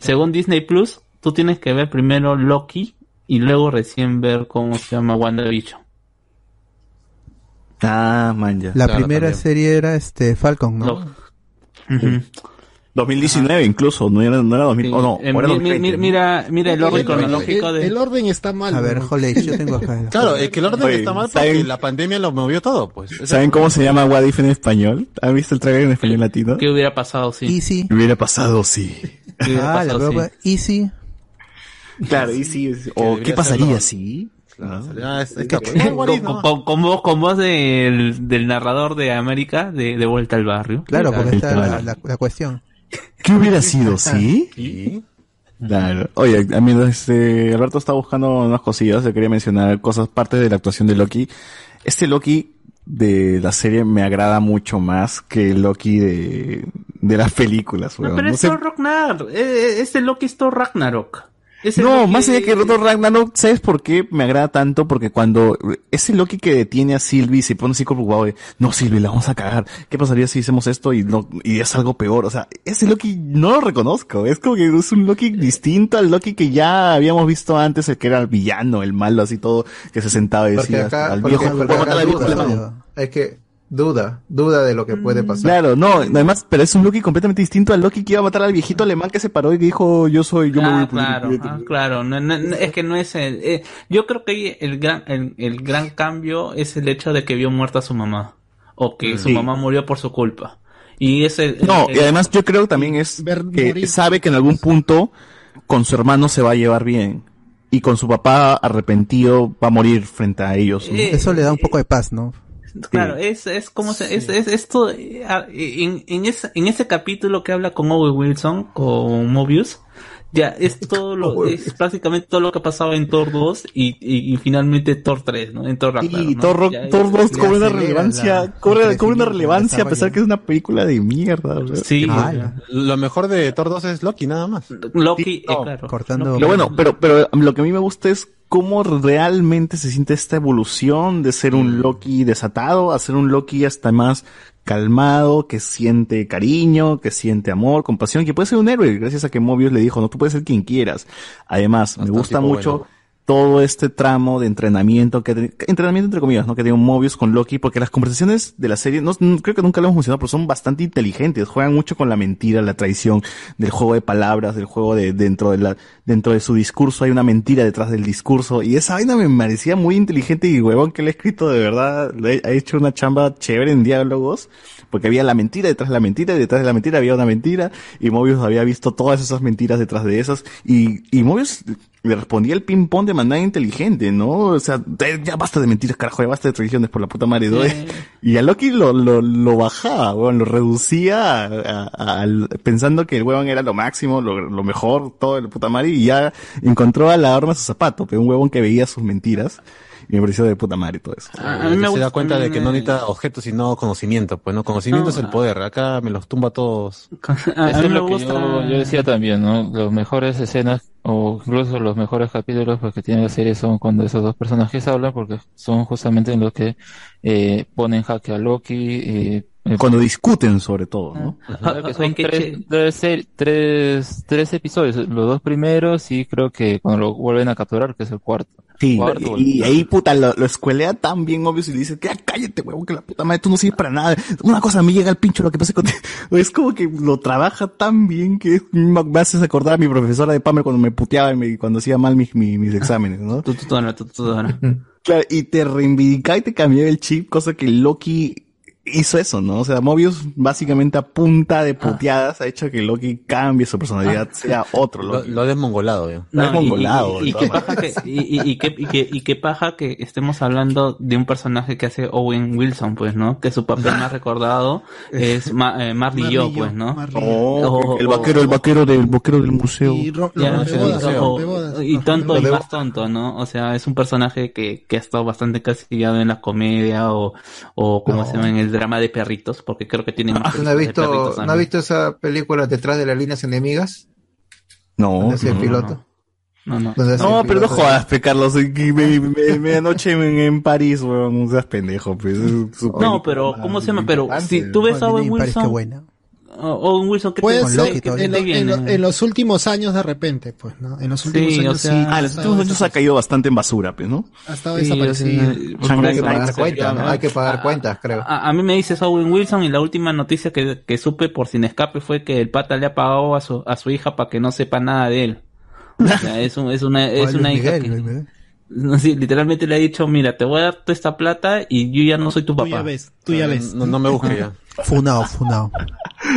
Según Disney Plus tú tienes que ver primero Loki y luego recién ver cómo se llama WandaVision. Ah, man, ya. La claro, primera también. serie era este Falcon, ¿no? no. Uh -huh. 2019 incluso, no era, no era 2000, sí. oh, no, eh, era mi, mi, mira, mira el orden cronológico de... El, orden está mal. A ver, jole, yo tengo acá. claro, es que el orden Oye, está mal porque ¿saben? la pandemia lo movió todo, pues. Es ¿Saben cómo se llama What If en español? ¿Han visto el trailer en español latino? ¿Qué hubiera pasado si? Sí? Easy. ¿Qué hubiera pasado si? Sí? ah, la prueba Easy. Claro, y sí. O qué pasaría si. Ah, es- es con, con- con voz, con voz del, del narrador de América de, de Vuelta al Barrio. Claro, porque está la, la- la cuestión. ¿Qué hubiera sido si? Claro. Oye, a mí este, Alberto está buscando unas cosillas, le quería mencionar cosas, parte de la actuación de Loki. Este Loki de la serie me agrada mucho más que el Loki de, de las películas, No, pero No es sé- Thor Ragnarok. Este Loki es Thor Ragnarok. Ese no, Loki- más allá que Rotor Ragnarok, ¿sabes por qué me agrada tanto? Porque cuando ese Loki que detiene a Sylvie y se pone así preocupado de, no Sylvie, la vamos a cagar. ¿Qué pasaría si hacemos esto y no, y es algo peor? O sea, ese Loki no lo reconozco. Es como que es un Loki distinto al Loki que ya habíamos visto antes, el que era el villano, el malo, así todo, que se sentaba y decía, acá, al viejo, porque acá es que duda, duda de lo que puede pasar. Claro, no, además, pero es un Loki completamente distinto al Loki que iba a matar al viejito alemán que se paró y dijo, yo soy, yo me voy a claro, quieto". ah, claro. No, no, no, es que no es el, eh, yo creo que el gran, el, el gran cambio es el hecho de que vio muerta a su mamá. O que su Sí. mamá murió por su culpa. Y es el, No, el- y además yo creo también es que morir. sabe que en algún punto con su hermano se va a llevar bien y con su papá arrepentido va a morir frente a ellos. ¿no? Eh, Eso le da un poco de paz, ¿no? Claro, es, es como se, es, es esto, eh, en, en, ese, en ese capítulo que habla con Owen Wilson, con Mobius, ya es todo lo, es prácticamente todo lo que ha pasado en Thor 2 y, y, y finalmente Thor 3, ¿no? En Thor Ragnarok, Y ¿no? Thor, Ya Thor 2 ya cobra una relevancia, la- cobra, el cobra una relevancia a pesar que es una película de mierda. Sí, Lo mejor de Thor 2 es Loki, nada más. Loki, no, eh, claro. Cortando. Lo bueno, pero, pero lo que a mí me gusta es cómo realmente se siente esta evolución de ser un Loki desatado a ser un Loki hasta más calmado, que siente cariño, que siente amor, compasión, que puede ser un héroe, gracias a que Mobius le dijo, no, tú puedes ser quien quieras. Además, me gusta mucho bueno. Todo este tramo de entrenamiento que entrenamiento entre comillas, ¿no? Que tiene un Mobius con Loki, porque las conversaciones de la serie, no, creo que nunca lo hemos mencionado, pero son bastante inteligentes, juegan mucho con la mentira, la traición, del juego de palabras, del juego de dentro de la, dentro de su discurso hay una mentira detrás del discurso, y esa vaina me parecía muy inteligente y huevón que le he escrito de verdad, ha hecho una chamba chévere en diálogos, porque había la mentira detrás de la mentira, y detrás de la mentira había una mentira, y Mobius había visto todas esas mentiras detrás de esas, y, y Mobius le respondía el ping-pong de manera inteligente, ¿no? O sea, "Eh, ya basta de mentiras, carajo, ya basta de traiciones por la puta madre, ¿no? Y a Loki lo, lo, lo bajaba, weón, lo reducía a- a- pensando que el huevón era lo máximo, lo, lo mejor, todo de la puta madre, y ya encontró a la arma su zapato, pero un huevón que veía sus mentiras, y me pareció de puta madre todo eso. A- a mí me se gusta- da cuenta de que no necesita objetos sino conocimiento, pues no, conocimiento No, es el poder, acá me los tumba a todos. A- Eso a mí es me lo que yo, yo decía también, ¿no? Los mejores escenas o incluso los mejores capítulos pues, que tiene la serie son cuando esos dos personajes hablan porque son justamente en los que eh, ponen jaque a Loki. eh, Cuando discuten sobre todo, ¿no? Que son qué tres, tres, tres, tres episodios, los dos primeros y creo que cuando lo vuelven a capturar, que es el cuarto. Sí, Cuarto, y, y ahí puta lo, lo escuelea tan bien obvio y le dice, "Ya, cállate, huevón, que la puta madre, tú no sirves para nada. Una cosa a mí llega al pincho lo que pasa contigo. Es como que lo trabaja tan bien que me me haces acordar a mi profesora de Pamer cuando me puteaba y me- cuando hacía mal mis, mis, mis exámenes, ¿no? Tu tutona, tu tutona. Claro, y te reivindicaba y te cambiaba el chip, cosa que Loki hizo eso, ¿no? O sea, Mobius básicamente a punta de puteadas ha hecho que Loki cambie su personalidad, sea otro Lo, Loki. lo ha desmongolado. Lo ha desmongolado, y, y, qué paja que, y, y, y qué, y, qué, y qué paja que estemos hablando de un personaje que hace Owen Wilson, pues, ¿no? Que su papel más recordado es Ma- eh, Marley y yo, pues, ¿no? Oh, el vaquero, el vaquero del vaquero del museo. Y ro- Ya, sí, y tonto y más tonto, ¿no? O sea, es un personaje que, que ha estado bastante casillado en la comedia o, o como se llama en el drama de perritos, porque creo que tiene más ¿No has visto, perritos ¿no has visto esa película detrás de las líneas enemigas? No, no, piloto. No, no. No, pero no jodas, pe, Carlos. que me- me- Medianoche en, en París, weón. No seas pendejo, pues. No, pero, ¿cómo se llama? Pero si tú ves a Owen Wilson, Owen Wilson, ¿qué Puede te, que en, te lo- en lo- en los últimos años de repente, pues, ¿no? En los últimos Sí, años sí. Ah, en los últimos años ha caído bastante en basura, pues, ¿no? Ha estado Sí, desaparecido. o sea, Hay que pagar cuentas, ¿no? Hay que pagar Ah, cuentas, creo. A, a mí me dices Owen Wilson y la última noticia que, que supe por sin escape fue que el pata le ha pagado a su, a su hija para que no sepa nada de él. O sea, es, un- es una, es una hija que, Miguel. no, sí, literalmente le ha dicho, mira, te voy a dar toda esta plata y yo ya no soy tu Tú ya papá. ves, tú ya ves. No, no me busque ya. Funao, funao.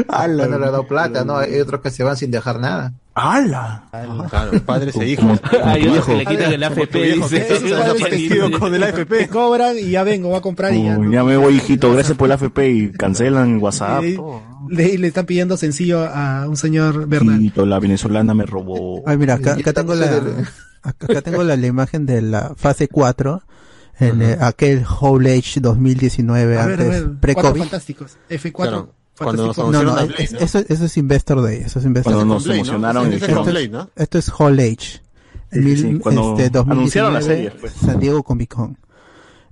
Ala, no le ha dado plata, ¿no? Hay otros que se van sin dejar nada. ¡Hala! Claro, padres e hijos. Hay otros que le quitan el AFP, con el AFP. Te cobran y ya vengo, va a comprar y ya. Uy, ya me voy, hijito, gracias por el AFP y cancelan WhatsApp. Y le, le están pidiendo sencillo a un señor Bernal. Hijito, la venezolana me robó. Ay, mira, acá, acá tengo la, acá, tengo la, la imagen de la fase 4 en eh, aquel Whole Age 2019 A antes pre-COVID. fantásticos. F4. Claro, cuando nos. No, no, es- ¿no? eso, eso es Investor Day, eso es Investor Cuando Day. nos emocionaron en el Blade, ¿no? Esto es Whole Age. Sí, cuando este, 2019, anunciaron la serie, pues. San Diego Comic Con.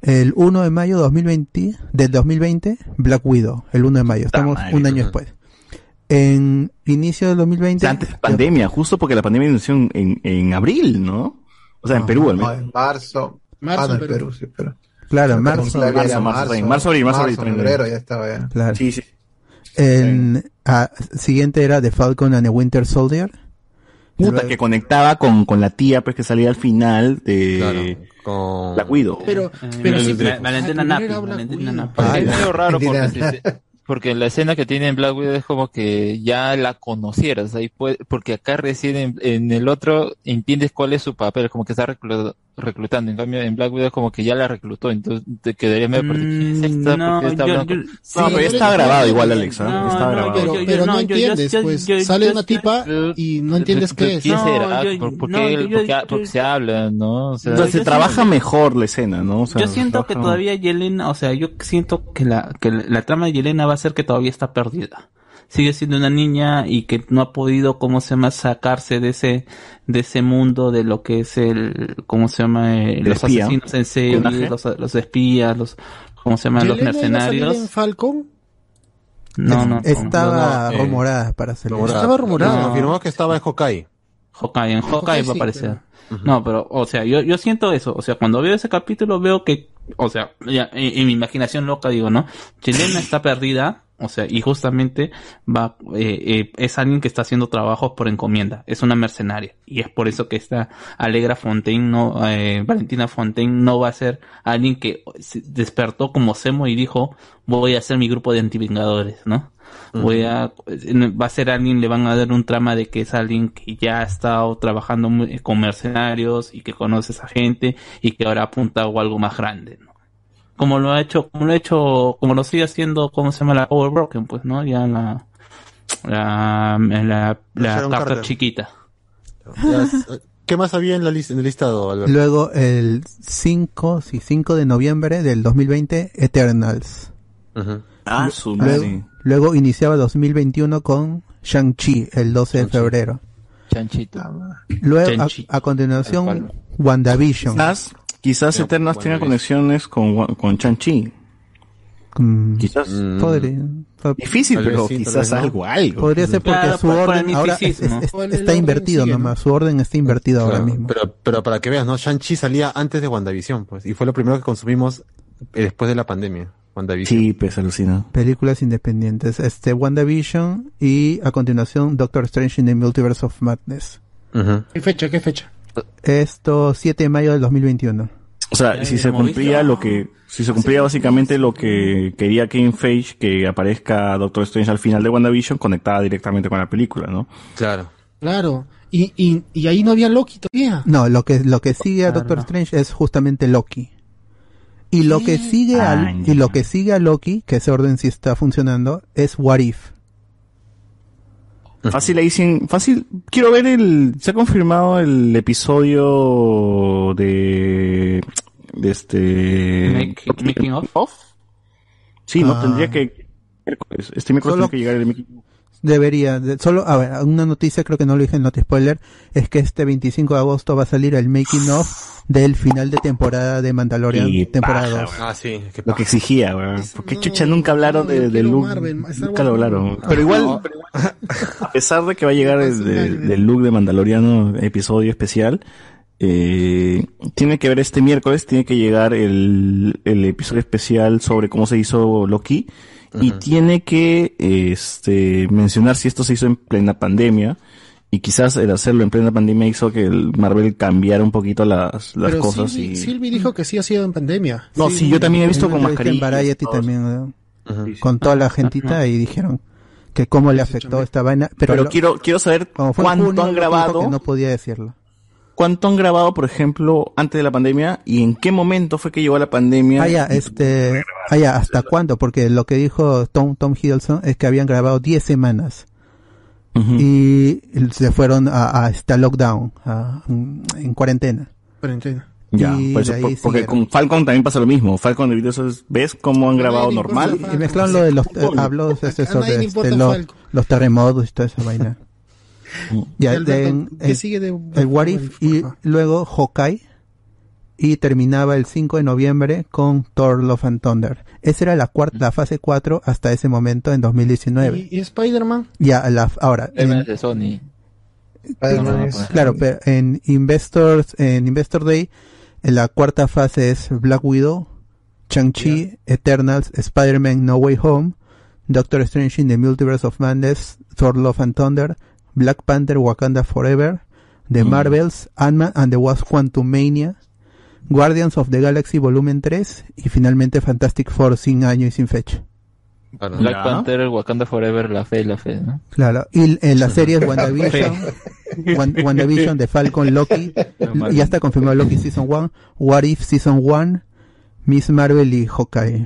El 1 de mayo 2020, del 2020, Black Widow. El 1 de mayo. Estamos un año después. En inicio del 2020. Antes de pandemia, justo porque la pandemia inició en, en, en abril, ¿no? O sea, en Perú al No, menos. en marzo. Marzo, ah, no, en Perú. Perú, sí, pero. Claro, en marzo. marzo, marzo, en marzo, abril, marzo, abril, febrero ya estaba ya. Claro. Sí, sí. En, ah, siguiente era The Falcon and the Winter Soldier. Puta, Luego- que conectaba con, con la tía, pues que salía al final de Claro, con... La Cuido. Pero, Eh, pero sí, Valentina Ah, Napi, Valentina. Ah, Es medio raro porque, la escena que tiene en Black Widow es como que ya la conocieras, ahí puede, porque acá recién en, en el otro entiendes cuál es su papel, como que está reclu- reclutando, en cambio en Black Widow es como que ya la reclutó, entonces te quedaría medio perdido. ¿Quién es esta? ¿Por no, qué está yo- hablando yo- No, pero ya está grabado igual, Alex. ¿ah? No, está no, grabado. Pero, yo- yo- pero no, entiendes, yo- pues yo- sale yo- una tipa y no entiendes qué es. ¿Quién No, será? ¿Por, qué, yo- por qué- yo- porque se habla, no? O sea, Entonces se trabaja siento- mejor la escena, ¿no? O sea, Yo siento que todavía Yelena, o sea, yo siento que la, que la trama de Yelena va a ser que todavía está perdida. Sigue siendo una niña y que no ha podido, ¿cómo se llama?, sacarse de ese, de ese mundo de lo que es el, ¿cómo se llama?, Eh, los espía. asesinos en serie, los, los espías, los, ¿cómo se llaman?, los ¿Yelena iba a salir mercenarios. en Falcon? No, no. Estaba no, no, eh, rumorada para. Rumorada. Estaba rumorada. No, confirmó que estaba en Hawkeye. Hawkeye, en Hawkeye va a sí, aparecer. No, pero, o sea, yo, yo siento eso. O sea, cuando veo ese capítulo veo que, o sea, ya, en, en mi imaginación loca digo, ¿no? Yelena está perdida, o sea, y justamente va, eh, eh, es alguien que está haciendo trabajos por encomienda. Es una mercenaria. Y es por eso que esta Alegra Fontaine, no, eh, Valentina Fontaine no va a ser alguien que despertó como Semo y dijo, voy a hacer mi grupo de antivengadores, ¿no? voy a va a ser alguien le van a dar un trama de que es alguien que ya ha estado trabajando muy- con mercenarios y que conoce a esa gente y que ahora apunta a algo más grande ¿no? Como lo ha hecho como lo ha hecho como lo sigue haciendo cómo se llama la Power Broken pues no ya la la la, la carta Carter. chiquita ¿Qué más había en, la lista, en el listado, Alberto? Luego el 5, sí, 5 de noviembre del 2020, Eternals. Ujú. Ah, su Luego, madre. luego iniciaba 2021 con Shang-Chi el 12 de febrero. Chanchito. Luego, a, Shang-Chi. a continuación, WandaVision. Quizás, quizás Eternas bueno, tenga listo. conexiones con, con Chanchi. Mm, Quizás. podría, po- Difícil, Tal pero sí, quizás no. algo, algo. podría ser porque Claro, su por- por orden ahora es- es- el está invertido sigue, ¿no? nomás. Su orden está invertido ahora Claro, mismo. Pero, pero para que veas, ¿no? Shang-Chi salía antes de WandaVision, pues. Y fue lo primero que consumimos eh, después de la pandemia. WandaVision. Sí, pues alucina. Películas independientes. Este, WandaVision y a continuación Doctor Strange in the Multiverse of Madness. Ujú. ¿Qué fecha? ¿Qué fecha? Esto 7 de mayo del 2021. O sea, si se cumplía lo que, si se cumplía básicamente lo que quería Kevin Feige, que aparezca Doctor Strange al final de WandaVision, conectada directamente con la película, ¿no? Claro. Claro. Y, y, y ahí no había Loki todavía. No, lo que, lo que sigue a Claro, Doctor. Strange es justamente Loki. Y lo que sigue Ah, al, ya. y lo que sigue a Loki, que ese orden sí está funcionando, es What If. Fácil ahí sin, fácil, quiero ver el, se ha confirmado el episodio de, de este, Make- making of. Sí, no, Ah. tendría que, este miércoles Solo- tiene que llegar el making of. Debería, de- solo, a ver, una noticia, creo que no lo dije en Noti Spoiler, es que este 25 de agosto va a salir el making of del final de temporada de Mandalorian, Y temporada paja, 2. weón. Ah, sí. qué Lo que exigía, weón. Porque no, chucha nunca hablaron no, de, de. Marvel, Star nunca lo hablaron. no. Pero igual, a pesar de que va a llegar el del look de Mandaloriano episodio especial, eh, tiene que ver este miércoles, tiene que llegar el, el episodio especial sobre cómo se hizo Loki. Y tiene que, este, mencionar si esto se hizo en plena pandemia. Y quizás el hacerlo en plena pandemia hizo que el Marvel cambiara un poquito las, las Pero cosas Sylvie, y... Sylvie dijo que sí ha sido en pandemia. No, sí, yo también he visto con. En Variety también, ¿no? Con toda la gentita y dijeron que cómo le afectó esta vaina. Pero, Pero lo- quiero, quiero saber cuánto junio, han grabado. que no podía decirlo. ¿Cuánto han grabado, por ejemplo, antes de la pandemia? ¿Y en qué momento fue que llegó la pandemia? Ah, ya, este, ah, ya, ¿hasta cuándo? Porque lo que dijo Tom, Tom Hiddleston es que habían grabado 10 semanas. Y se fueron a, a este lockdown, a- en cuarentena. Cuarentena. Ya, por eso, por- porque con Falcon también pasa lo mismo. Falcon de videos, ¿ves cómo han grabado normal? Y mezclaron lo de los, eh, habló de eso, este, los terremotos y toda esa vaina. Ya, El- de- el- ¿qué el- sigue de- el What If y luego Hawkeye y terminaba el 5 de noviembre con Thor Love and Thunder. Esa era la cuarta, la fase 4 hasta ese momento en 2019. ¿Y, y Spider-Man? Ya, la, ahora, Es en- de Sony. Spider-Man es- Claro, pero en Investors, en Investor Day, en la cuarta fase es Black Widow, Shang-Chi, Eternals, Spider-Man No Way Home, Doctor Strange in the Multiverse of Madness, Thor Love and Thunder, Black Panther Wakanda Forever, The Marvels, Ant-Man and the Wasp Quantumania, Guardians of the Galaxy Volumen 3 y finalmente Fantastic Four sin año y sin fecha. Black Panther, Wakanda Forever, la fe, la fe, ¿no? Claro, y en la serie WandaVision, Wan- WandaVision de Falcon, Loki, ya está confirmado Loki Season 1, What If Season 1, Miss Marvel y Hawkeye.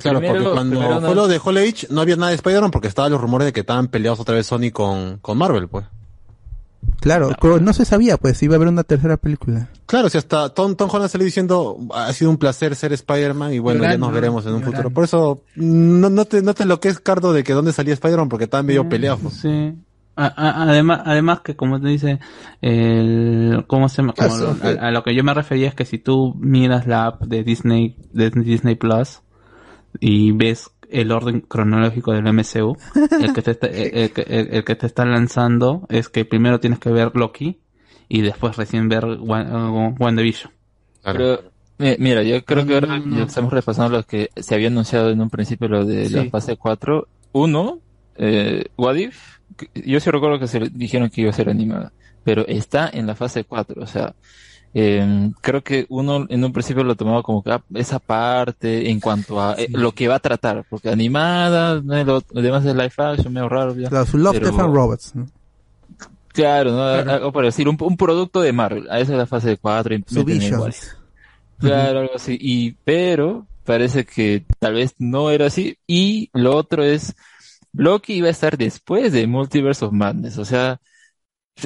Claro, porque cuando fue lo de Hall Age no había nada de Spider-Man porque estaban los rumores de que estaban peleados otra vez Sony con, con Marvel, pues. Claro, co- no se sabía pues si iba a haber una tercera película. Claro, si hasta Tom, Tom Holland salió diciendo ha sido un placer ser Spider-Man y bueno, ya nos veremos en un llorando. futuro. Por eso, no, no te, no te lo que es Cardo de que dónde salía Spider-Man porque estaban medio peleados. pues. Sí. A- a- además, además que como te dice, el, ¿cómo se llama? Como a, a lo que yo me refería es que si tú miras la app de Disney, de Disney Plus y ves el orden cronológico del MCU, el que te está, el, el que- el- que te está lanzando es que primero tienes que ver Loki y después recién ver uh, WandaVision. Pero, mi- mira, yo creo que ahora ya estamos repasando lo que se había anunciado en un principio, lo de la fase 4. Uno, eh, What If, que- yo sí recuerdo que se le- dijeron que iba a ser animada, pero está en la fase 4, o sea, eh, creo que uno en un principio lo tomaba como que ah, esa parte en cuanto a eh, lo que va a tratar, porque animada, ¿no? lo, lo demás es live action, medio raro. ya. Claro, su Love, Pero- Death and Robots. ¿no? Claro, ¿no? algo por decir, un, un producto de Marvel, a esa es la fase 4 y Su. Claro, algo así. Y, pero, parece que tal vez no era así. Y lo otro es, Loki iba a estar después de Multiverse of Madness. O sea,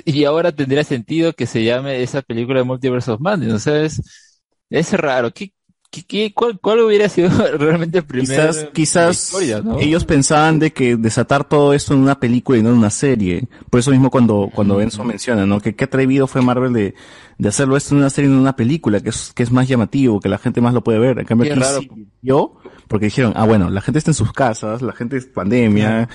y ahora tendría sentido que se llame esa película de Multiverse of Madness. O sea, es, es raro. ¿Qué, qué, qué- cuál, cuál hubiera sido realmente el primer Quizás, quizás historia, ¿no? ellos pensaban de que desatar todo esto en una película y no en una serie. Por eso mismo cuando, cuando Enzo menciona, ¿no? Que qué atrevido fue Marvel de, de hacerlo esto en una serie y no en una película, que es, que es más llamativo, que la gente más lo puede ver. En cambio aquí raro. sí yo, porque dijeron, ah bueno, la gente está en sus casas, la gente es pandemia,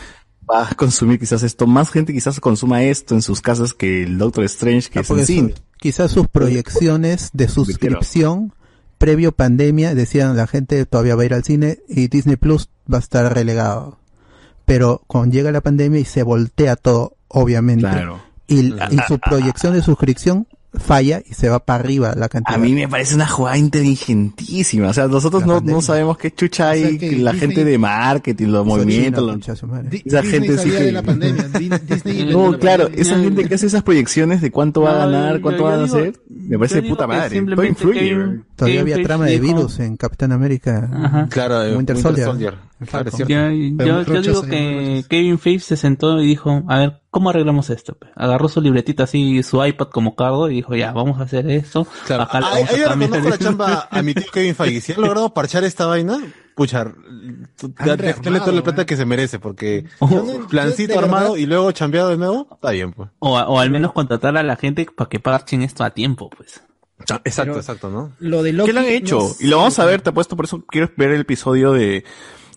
va a consumir quizás esto, más gente quizás consuma esto en sus casas que el Doctor Strange, que Ah, es en su- cine. quizás sus proyecciones de suscripción previo pandemia decían la gente todavía va a ir al cine y Disney Plus va a estar relegado. Pero cuando llega la pandemia y se voltea todo, obviamente, Claro. y, y su proyección de suscripción falla y se va para arriba la cantidad. A mí me parece una jugada inteligentísima. O sea, nosotros no, no sabemos qué chucha hay, O sea, que la Disney- gente de marketing, los movimientos, los- su madre. Esa gente sí que... la pandemia. Disney No, la claro, pandemia. esa gente que hace esas proyecciones de cuánto va a ganar, cuánto yo van a hacer, me parece de puta madre. Todo influye. Todavía había trama de virus en Capitán América. Ajá. Claro, Winter Winter Soldier. Soldier. Claro, es cierto. Yo, yo- yo digo que Kevin Feige se sentó y dijo, a ver, ¿cómo arreglamos esto? Agarró su libretita así, su iPad como cargo y dijo, ya, vamos a hacer esto. Claro, Acá le vamos a ahí le reconozco la chamba a mi tío Kevin Feige. Si han logrado parchar esta vaina, pucha, dale toda la plata que se merece, porque no- plancito armado verdad- y luego chambeado de nuevo, está bien, pues. O, o al menos contratar a la gente para que parchen esto a tiempo, pues. Exacto, Pero- exacto, ¿no? Lo de Loki ¿Qué lo han no hecho? sé. Y lo vamos a ver, te apuesto, por eso quiero ver el episodio de,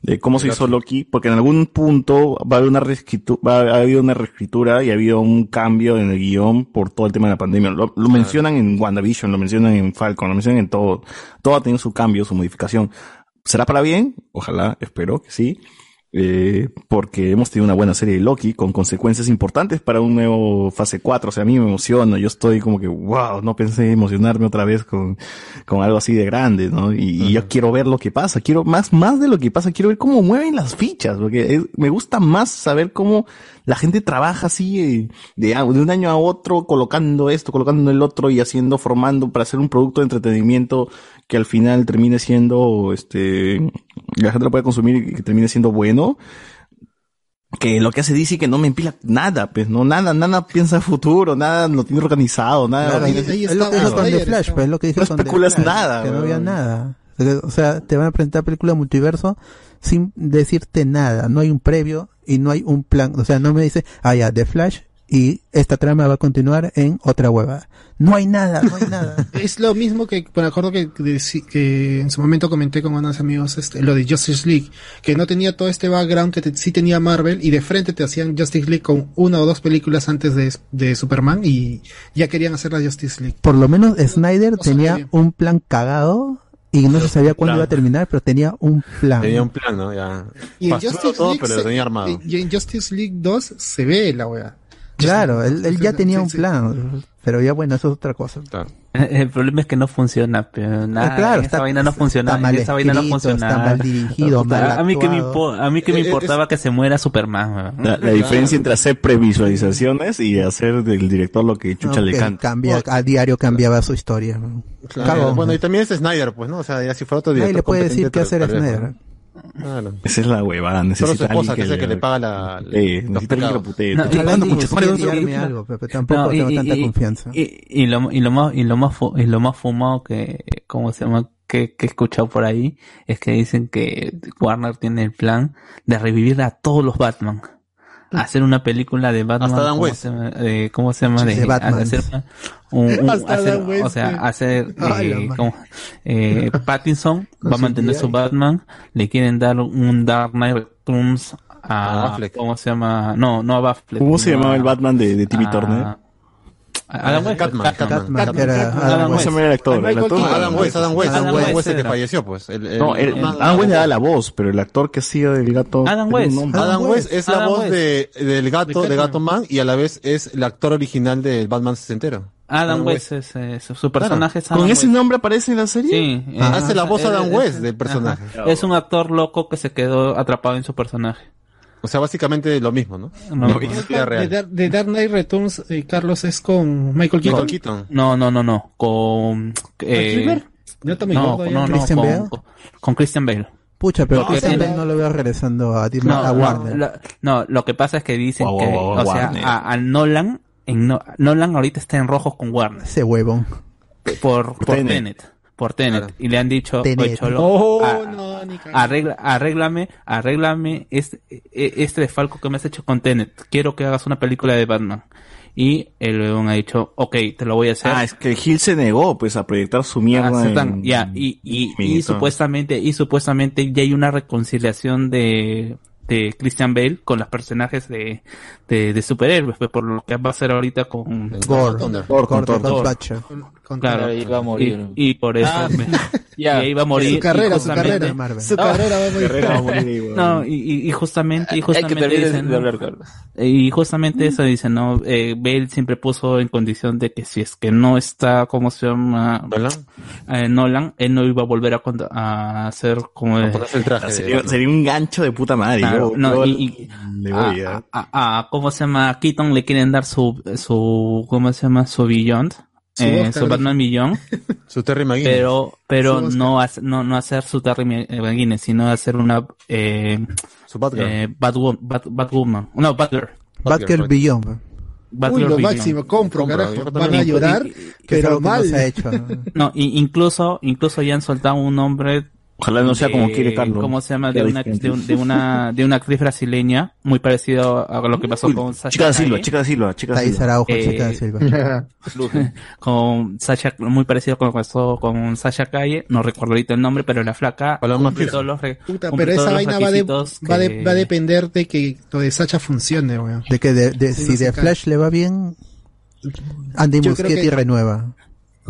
de cómo se hizo Loki, porque en algún punto va a haber una reescritura, va a, ha habido una reescritura y ha habido un cambio en el guion por todo el tema de la pandemia. Lo, lo mencionan en WandaVision, lo mencionan en Falcon, lo mencionan en todo. Todo ha tenido su cambio, su modificación. ¿Será para bien? Ojalá, espero que sí. Eh, porque hemos tenido una buena serie de Loki con consecuencias importantes para un nuevo fase 4. O sea, a mí me emociona. Yo estoy como que, wow, no pensé emocionarme otra vez con, con algo así de grande, ¿no? Y, y yo quiero ver lo que pasa. Quiero más, más de lo que pasa. Quiero ver cómo mueven las fichas, porque es- me gusta más saber cómo la gente trabaja así eh, de, de un año a otro, colocando esto, colocando el otro y haciendo, formando para hacer un producto de entretenimiento que al final termine siendo, este, la gente lo puede consumir y que termine siendo bueno. Que lo que hace DC que no me empila nada, pues, no, nada, nada piensa en futuro, nada lo tiene organizado, nada. Claro, es, es lo que dijo con The Flash, pues, es lo que dijo No con The especulas Flash, nada, Que no había nada. O sea, te van a presentar película multiverso sin decirte nada. No hay un previo y no hay un plan. O sea, no me dice, ah, ya, The Flash y esta trama va a continuar en otra hueva. No hay nada, no hay nada. Es lo mismo que, me acuerdo que, que, en su momento comenté con unos amigos este, lo de Justice League, que no tenía todo este background que te- sí tenía Marvel y de frente te hacían Justice League con una o dos películas antes de, de Superman y ya querían hacer la Justice League. Por lo menos Snyder tenía un plan cagado y no se sabía cuándo plan. iba a terminar, pero tenía un plan. Tenía un plan, ¿no? Ya. Y en Pasó Justice todo, League pero lo se- tenía armado. y en Justice League 2 se ve la wea. Claro, él, él ya tenía un plan, pero ya bueno, eso es otra cosa. El problema es que no funciona, pero nada, Ah, claro, esa está- vaina no funciona, está mal esa vaina no funciona. está mal dirigido, mal a mí que me a mí que me Eh, importaba que se muera Superman. La, la diferencia entre hacer previsualizaciones y hacer del director lo que chucha No, le canta. cambia, a diario cambiaba su historia. Claro, bueno, y también es Snyder, pues, ¿no? O sea, ya si fuera otro director le puede decir qué hacer Snyder. Claro. Esa es la huevada, Solo su necesita esposa, que es el que le paga la... Eh, necesita alguien que lo putee. No, Estoy y- mucho algo, pero tampoco No, y- tengo y- tanta y- confianza. Y, y lo, y lo más, y lo más, fu- y lo más fumado que, ¿cómo se llama? Que, que he escuchado por ahí es que dicen que Warner tiene el plan de revivir a todos los Batman. Hacer una película de Batman. Hasta ¿cómo West. se llama? De- ¿Cómo se llama? De Batman. hacer un- un- Hasta hacer- West, o sea, hacer, eh, como, eh, Pattinson va a mantener su Batman, le quieren dar un Dark Knight Returns A. ¿cómo se llama? No, no a Batfleck. ¿Cómo se llamaba a- el Batman de, de Timmy a- Turner? Adam West. Catman, Catman. Catman, que era Adam Adam ¿Cómo West. se llama el actor? Adam West, Adam West, Adam Adam West West, el que era. falleció, pues. El, el- No, el, el- Adam West le da la voz, pero el actor que hacía del gato. Adam West. Adam West es la Adam voz West. de, del gato, De de. Gato Man, y a la vez es el actor original del Batman sesentero. Adam West es, eh, su, personaje es Adam ¿Con ese West. nombre aparece en la serie? Sí. Ah, hace la voz eh, Adam eh, West del personaje. Es un actor loco que se quedó atrapado en su personaje. O sea, básicamente lo mismo, ¿no? No, Lo no. mismo, De, vida real. Dar- de Dark Knight Returns, eh, Carlos, es con Michael Keaton. Michael Keaton. No, no, no, no. Con. Eh, está muy no, no, no, ¿Christian con, Bale? con, con Christian Bale. Pucha, pero No, Christian Bale no lo veo regresando a, No, a no, Warner. lo, no, lo que pasa es que dicen que, o sea, a, a Nolan, en No- Nolan ahorita está en rojos con Warner. Ese huevón. Por, por Tenet. Tenet. Por Tenet. Y le han dicho, oye, Cholo, Oh, a- no, arregla, arréglame, arréglame este, e- este desfalco que me has hecho con Tenet. Quiero que hagas una película de Batman. Y el león ha dicho, ok, te lo voy a hacer. Ah, es que Gil se negó, pues, a proyectar su mierda. Aceptan, en- ya, y, y, y supuestamente, y supuestamente ya hay una reconciliación de, de Christian Bale con los personajes de, de, de superhéroes, pues por lo que va a hacer ahorita con Gore. Con Thor. Ghostbusters. Con- Claro, va a morir. Y, y por eso Ah, me- ya. y ahí va a morir. Su carrera, su justamente- carrera. Marvel. Su carrera va a morir. Guerrero va a morir. No, y, y, y justamente, y Hay que justamente dicen, de ¿no? hablar, Carlos. Y justamente eso dicen, ¿no? Eh, Bale siempre puso en condición de que si es que no está, ¿cómo se llama? ¿Verdad? Eh, Nolan, él no iba a volver a, a hacer como... Ponerse el traje. Sería, sería un gancho de puta madre. Claro, yo- no, yo y- y- le a, voy a... a- a- ¿cómo se llama? A Keaton le quieren dar su, su, ¿cómo se llama? Su Beyond. Su eh, su Batman Beyond. Su Terry McGuinness. pero, pero no, hace- no, no hacer su Terry McGuinness, sino hacer una, eh, Su Batgirl. eh, Batwoman, Bat, Batwoman. No, Batgirl. Batgirl Beyond. Uy, lo máximo, compro, Compro, carajo. Van a llorar, Y- y- pero mal. se ha hecho. ¿no? No, y- incluso, incluso ya han soltado un nombre Ojalá no sea como de- quiere Carlos. ¿Cómo se llama? De una, de, un- de una, de una actriz brasileña, muy parecido a lo que pasó Uy, con Sasha Chica da Silva, chica da Silva, chica da Silva. Araujo, Eh, chica de Silva. con Sasha, muy parecido con lo que pasó con Sasha Calle, no recuerdo ahorita el nombre, pero la flaca cumple todos los, re- Puta, pero esa todos los vaina va, de, va, de- va a depender de que lo de Sacha funcione, weón. De que de, de- Sí, si de cae. Flash le va bien, Andy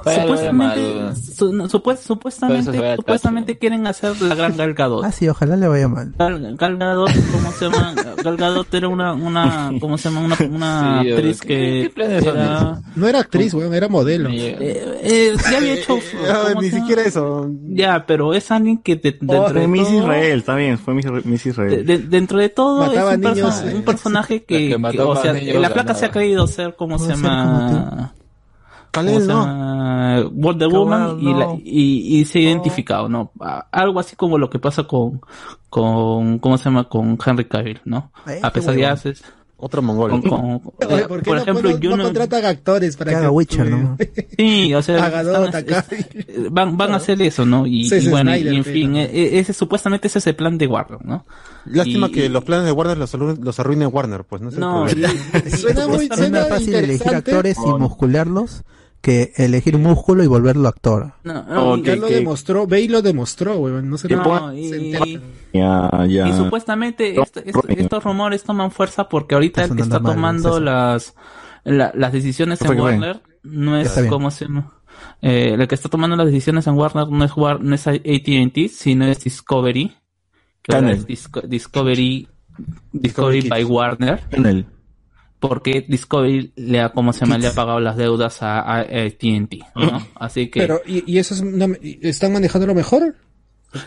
supuestamente, su, supuest, supuestamente, supuestamente quieren hacer la gran Gal Gadot. Ah, sí, ojalá le vaya mal. Gal, Gal ¿cómo se llama? Galgadot era una, una, ¿cómo se llama? Una, una sí, actriz que ¿Qué, qué era... No era actriz, weón, era modelo. Eh, eh, ya había hecho... no, ni siquiera eso. Ya, pero es alguien que de, dentro oh, de todo... Miss Israel, también, fue Miss, Israel. De, de, dentro de todo mataba es un, niños, perso eh, un personaje que... que, que o sea, niños, la placa no. se ha creído ser, ¿cómo se llama? ¿cómo se llama? No. Wonder Woman no. y, la, y, y, se ha identificado, ¿no? Algo así como lo que pasa con, con, ¿cómo se llama? Con Henry Cavill, ¿no? A pesar de haces otro mongol. Con, con, Oye, ¿por, qué por ejemplo, no, yo no, no contratan actores para Caga que Witcher, ¿no? Sí, o sea, Agadot, van, van, van, a hacer eso, ¿no? Y, y bueno, Snyder, y, en fin, ese, e, ese supuestamente ese es el plan de Warner, ¿no? Lástima y, que los planes de Warner los, los arruine Warner, pues no sé. No, suena muy suena fácil elegir actores y muscularlos que elegir músculo y volverlo actor. No, no ya lo demostró, Bey lo demostró, weón. No se no, y, yeah, yeah. y, supuestamente estos rumores toman fuerza porque ahorita el que está tomando las, la, las decisiones en Warner no es como se llama. Eh, el que está tomando las decisiones en Warner no es, War, no es ATT, sino es Discovery. Que es Discovery, Discovery, by Warner. Channel porque Discovery le ha, como se llama, le ha pagado las deudas a, a, a TNT, ¿no? Así que... Pero, ¿y, y eso es una, están manejando lo mejor?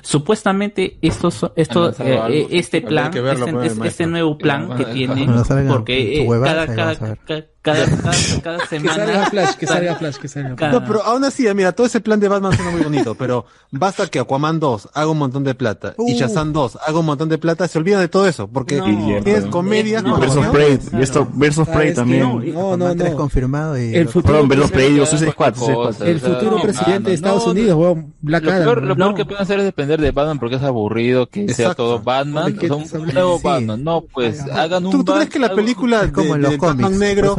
Supuestamente estos, estos eh, eh, este plan, verlo, este, este, nuevo plan que tiene, porque eh, cada, cada, cada, Cada, cada, cada semana. Que salga Flash, que salga Flash, que salga Flash. No, pero aún así, mira, todo ese plan de Batman suena muy bonito, pero basta que Aquaman 2 haga un montón de plata uh. y Shazam 2 haga un montón de plata, se olvida de todo eso, porque no. tienes comedias. No, versus Prey, y esto, Versus Prey también. No, no, no. confirmado y. El futuro, Perdón, Versus Prey, digo, Suicide Squad. El futuro presidente de Estados Unidos, weón, Black Adam. Lo peor, que pueden hacer es depender de Batman porque es aburrido que sea todo Batman, o nuevo Batman. No, pues hagan un. ¿Tú crees que la película como en los cómics negro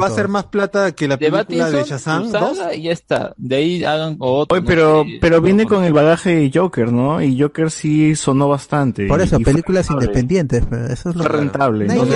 Va a ser más plata que la película de, de Shazam Y ya está. De ahí hagan otro. Oye, pero, pero viene con el bagaje de Joker, ¿no? Y Joker sí sonó bastante. Por eso, y películas fue independientes. Eso es lo rentable. No, no,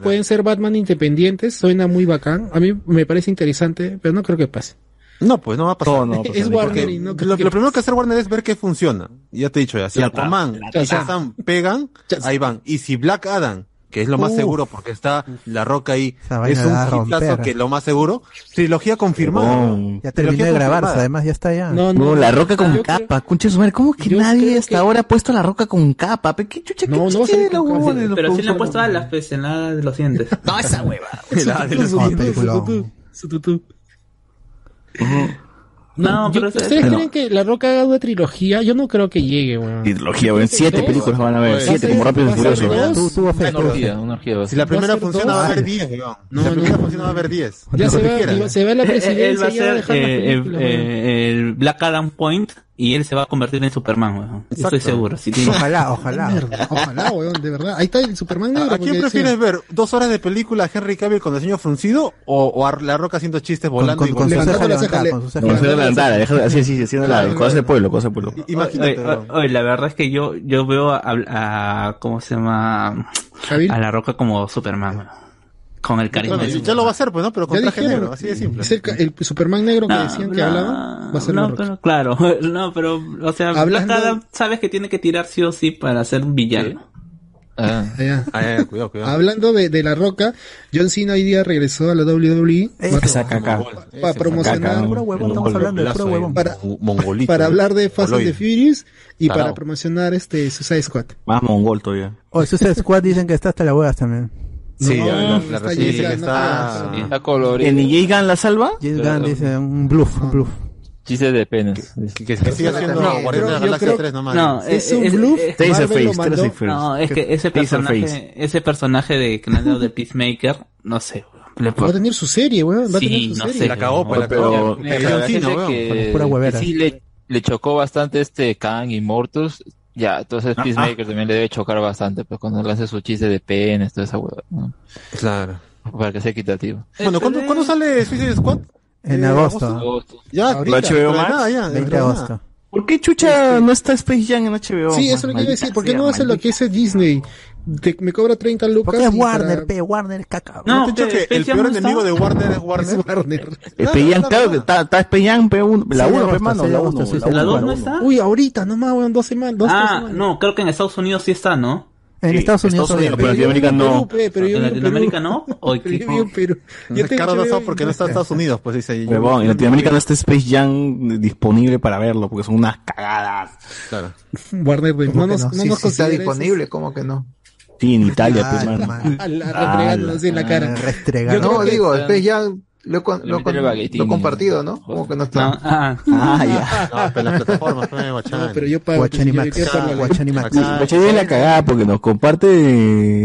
pueden ser Batman independientes. Suena muy bacán. A mí me parece interesante, pero no creo que pase. No, pues no va a pasar. Es Warner lo, primero que hacer Warner es ver qué funciona. Ya te he dicho, ya. Si Aquaman y Shazam pegan, ahí van. Y si Black Adam que es lo más seguro porque está La Roca ahí. Es un hitazo que es lo más seguro. Trilogía confirmada. Ya terminé de grabarse, además ya está ya. No, no, no La Roca con capa. Creo... ¿cómo que nadie hasta ahora ha puesto La Roca con capa? ¿Qué chucha, no, qué no, Pero, sí le han puesto a las peces, en la de los dientes. no, esa hueva. la de. Su tutú. No, pero ¿Ustedes creen que La Roca haga una trilogía? Yo no creo que llegue, weón. Trilogía, weón. Siete películas van a ver. Siete, como Rápido y Furioso. Una orgía, una orgía Si la primera funciona, va a haber diez, weón. La primera funciona, va a haber diez. Ya se ve se va la eh, eh, presidencia. Él va a eh, el Black Adam Point y él se va a convertir en Superman, weón. Estoy seguro. Ojalá, ojalá. Ojalá, weón, de verdad. Ahí está el Superman ¿A, quién prefieres ver? ¿Dos horas de película Henry Cavill con el ceño fruncido o, o a La Roca haciendo chistes volando con, con, y con, con su la ceja Con su levantada, así, sí, haciendo cosa de pueblo, cosa pueblo. Imagínate. Oye, la verdad es que yo, yo veo a, ¿cómo se llama? A La Roca como Superman, weón con el carisma. Ya lo va a hacer, pues, ¿no? Pero con traje dijeron, negro, así de simple. Es el, Superman negro que no, decían que hablaba, Claro, no, pero, o sea, Hablando... Sabes que tiene que tirar sí o sí para ser un villano. Sí. Ah, ah, cuidado, cuidado. Hablando de, La Roca, John Cena hoy día regresó a la WWE para, caca, para promocionar para, hablar de Fast and the Furious y para promocionar este Suicide Squad. Más mongol todavía. O oh, Suicide Squad dicen que está hasta las huevas también. Sí, la, la, está, ¿En Gunn la salva? Dice un bluff, un bluff. Chiste de penas. No, Guardianes la Galaxia 3 nomás. No, es, un bluff. No, es que ese personaje, ese personaje de de Peacemaker, no sé. Va a tener su serie, weón. Va no. Sé, le, le chocó bastante este Kang Immortus ya, entonces Peacemaker ah, ah. también le debe chocar bastante, pues cuando lance su chiste de PN, toda esa hueá. ¿no? Claro. Para que sea equitativo. Bueno, ¿cuándo, ¿cuándo sale Suicide Squad? En eh, agosto. agosto. Ya, ahorita, HBO Max? Nada, ya, 20 de agosto. ¿Por qué chucha este... no está Space Jam en HBO? Sí, eso es lo que iba decir. ¿Por qué no hace lo que hace Disney? me cobra 30 lucas. Porque es Warner, Warner es caca. No, ¿No el peor enemigo de Warner es Warner. Es claro, que está, está Pellán, P1, la 1, sí, la 1. ¿La 2 no está? Uy, ahorita, nomás, weón, dos semanas. Ah, no, creo que en Estados Unidos sí está, ¿no? En Estados Unidos, Unidos pero en Latinoamérica no. en Latinoamérica no. Yo no porque no está en Estados Unidos, pues dice. Pero bueno, en Latinoamérica no está Space Jam disponible para verlo porque son unas cagadas. Claro. Warner no, no, no, si está disponible, ¿cómo que no? Sí, en Italia, ah, pues, mano. La, la ah, la, en la cara. Restregar. No, digo, después ya lo, he con- lo, con- lo compartido, ¿no? Como que no está. No, ah, ah, ya. No, pero las plataformas, no, pues, Guachani. No, pero yo pago. Guachanimax. Yo- Guachani es la cagada porque nos comparte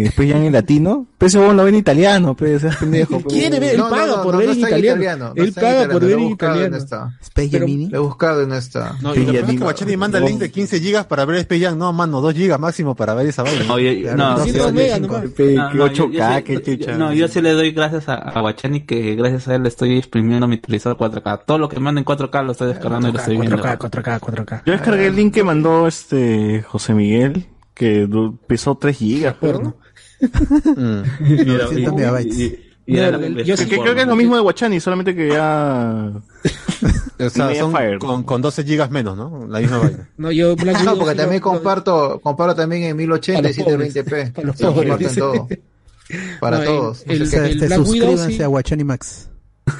eh, ya en latino. Pero ese huevón lo ve en italiano, pues, pendejo. pues. Quiere ver, él No, paga no, por no, ver no en italiano. italiano. no Él está en por ver en italiano. esta. Lo he buscado en esta. No, y lo Peña que pasa es que Guachani manda el link de 15 gigas para ver Space No, mano, 2 gigas máximo para ver esa vaina. No, yo, no, no, 200 megas nomás. Pe- pe- No, que no, ocho yo, K, que chucha. no, yo sí le doy gracias a, Guachani que gracias a le estoy exprimiendo mi televisor 4K. Todo lo que manda en 4K lo estoy descargando 4K, y lo estoy viendo. 4K, 4K, 4K. Yo descargué el link que mandó este José Miguel, que pesó 3 gigas, ¿no? yo creo que es lo mismo de Guachani, solamente que ya. con, con, 12 gigas menos, ¿no? La misma vaina. No, yo no, porque también comparto, comparo también en 1080 y 720p. Para, para todos. El, el, Suscríbanse a Guachani Max.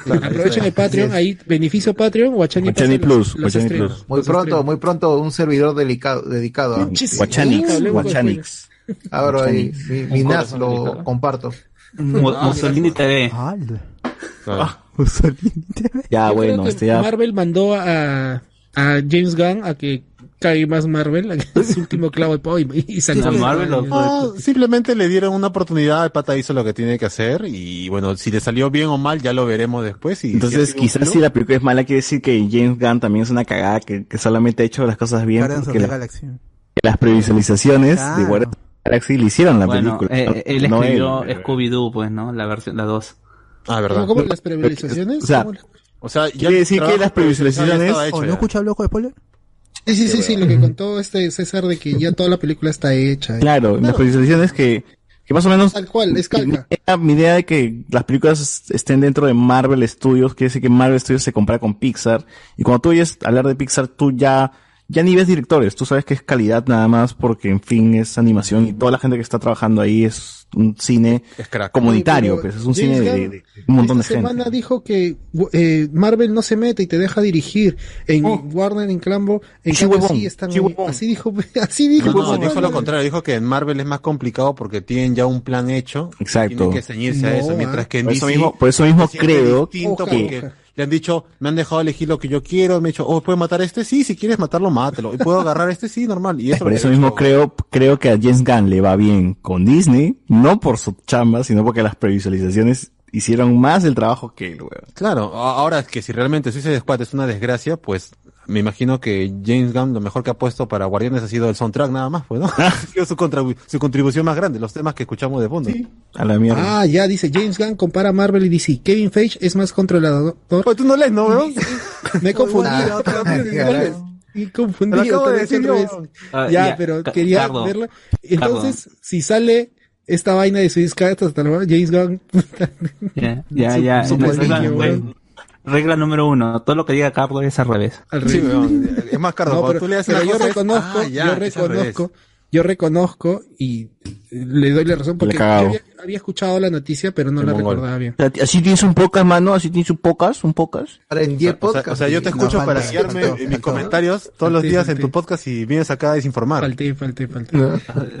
Claro, Aprovechen el Patreon, ahí beneficio Patreon, Guachani, Plus. Los, Plus. Muy pronto, muy pronto un servidor delicado, dedicado a Guachanix. Guachanix. Ahora ahí, mi, NAS lo comparto. Ah, Mussolini TV. Ah, Mussolini TV. Ya, bueno, este. Marvel mandó a, a James Gunn a que cae más Marvel, su último clavo de pavo y, y salió. Marvel o no, ah, simplemente le dieron una oportunidad, el pata hizo lo que tiene que hacer y bueno, si le salió bien o mal ya lo veremos después. Y, Entonces si quizás si la película es mala quiere decir que James Gunn también es una cagada que, que solamente ha hecho las cosas bien. Porque la, la las previsualizaciones claro. de Guardians of the Galaxy le hicieron la bueno, película. Eh, eh él escribió Scooby-Doo, pues, ¿no? La versión, la 2. Ah, ¿verdad? ¿Cómo, las previsualizaciones? O sea, o sea ya quiere decir que las previsualizaciones... No escucha loco de spoiler? Sí, sí, sí, sí, lo que contó este César de que ya toda la película está hecha. Claro, las claro. presentaciones que, que más o menos... Tal cual, es mi mi idea, de que las películas estén dentro de Marvel Studios, quiere decir que Marvel Studios se compara con Pixar. Y cuando tú oyes hablar de Pixar, tú ya, ya ni ves directores, tú sabes que es calidad nada más porque, en fin, es animación y toda la gente que está trabajando ahí es un cine es comunitario, sí, pues, es un James cine de, de, un montón esta de gente. semana dijo que eh, Marvel no se mete y te deja dirigir en oh. Warner, en Clambo, en sí, Clambo, sí están sí, así dijo, así dijo. No, no, dijo lo contrario, dijo que en Marvel es más complicado porque tienen ya un plan hecho, Exacto. Y tienen que ceñirse no, a eso, mientras ah. que en por DC, eso mismo, por eso mismo creo que le han dicho, me han dejado elegir lo que yo quiero, me han dicho, oh, ¿puedes matar este? Sí, si quieres matarlo, mátelo ¿Y puedo agarrar este? Sí, normal. Y eso por eso mismo creo, creo que a James Gunn le va bien con Disney, no por su chamba, sino porque las previsualizaciones hicieron más el trabajo que él, weón. Claro, ahora que si realmente Suicide Squad es una desgracia, pues me imagino que James Gunn lo mejor que ha puesto para Guardianes ha sido el soundtrack nada más, pues, ¿no? ha su, su, contribución más grande, los temas que escuchamos de fondo. Sí. A la mierda. Ah, ya dice James Gunn compara Marvel y DC. Kevin Feige es más controlador. Pues tú no lees, ¿no, weón? me he confundido. Y confundido. Acabo de decirlo. Ah, ya, pero quería verla. Entonces, si sale esta vaina de Suicide Squad, James Gunn. ya, ya, ya. Regla número uno, todo lo que diga Cardo es al revés. Es más Cardo, yo, reconozco, yo reconozco, yo reconozco, y le doy la razón porque había escuchado la noticia, pero no la recordaba bien. Así tienes un pocas, mano, así tienes un pocas, un pocas. Para en 10 podcasts. O sea, yo te escucho para guiarme en mis comentarios todos los días en tu podcast y vienes acá a desinformar. Falté, falté, falté.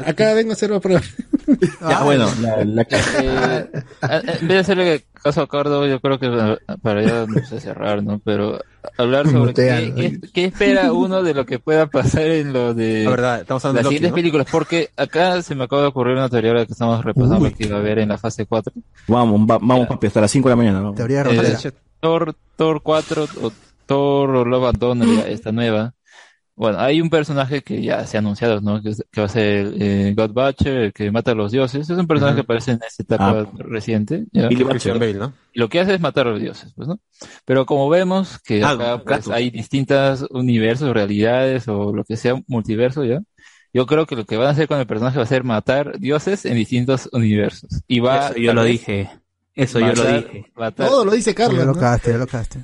Acá vengo a hacer la prueba. bueno, la, eh, eh, en vez de hacerle caso a Cardo, yo creo que para ya no sé cerrar, ¿no? Pero hablar sobre qué, espera uno de lo que pueda pasar en lo de las de siguientes películas, porque acá se me acaba de ocurrir una teoría ahora que estamos repasando. Uy, va a haber en la fase 4. Vamos, va, vamos, papi, hasta las 5 de la mañana. ¿no? Teoría de eh, Thor, Thor 4 o Thor o Love Donner, esta nueva. Bueno, hay un personaje que ya se ha anunciado, ¿no? Que, que va a ser eh, God Butcher, que mata a los dioses. Es un personaje uh -huh. que aparece en esta etapa ah. reciente. ¿ya? Y, Bale, ¿no? y lo que hace es matar a los dioses, pues, ¿no? Pero como vemos que ah, acá pues, hay distintas universos, realidades o lo que sea, multiverso, ¿ya? Yo creo que lo que van a hacer con el personaje va a ser matar dioses en distintos universos. Y va, Eso yo lo vez, dije. Eso yo lo dije. matar- Todo lo dice Ya Carlos. lo ¿no? cagaste, ya lo cagaste.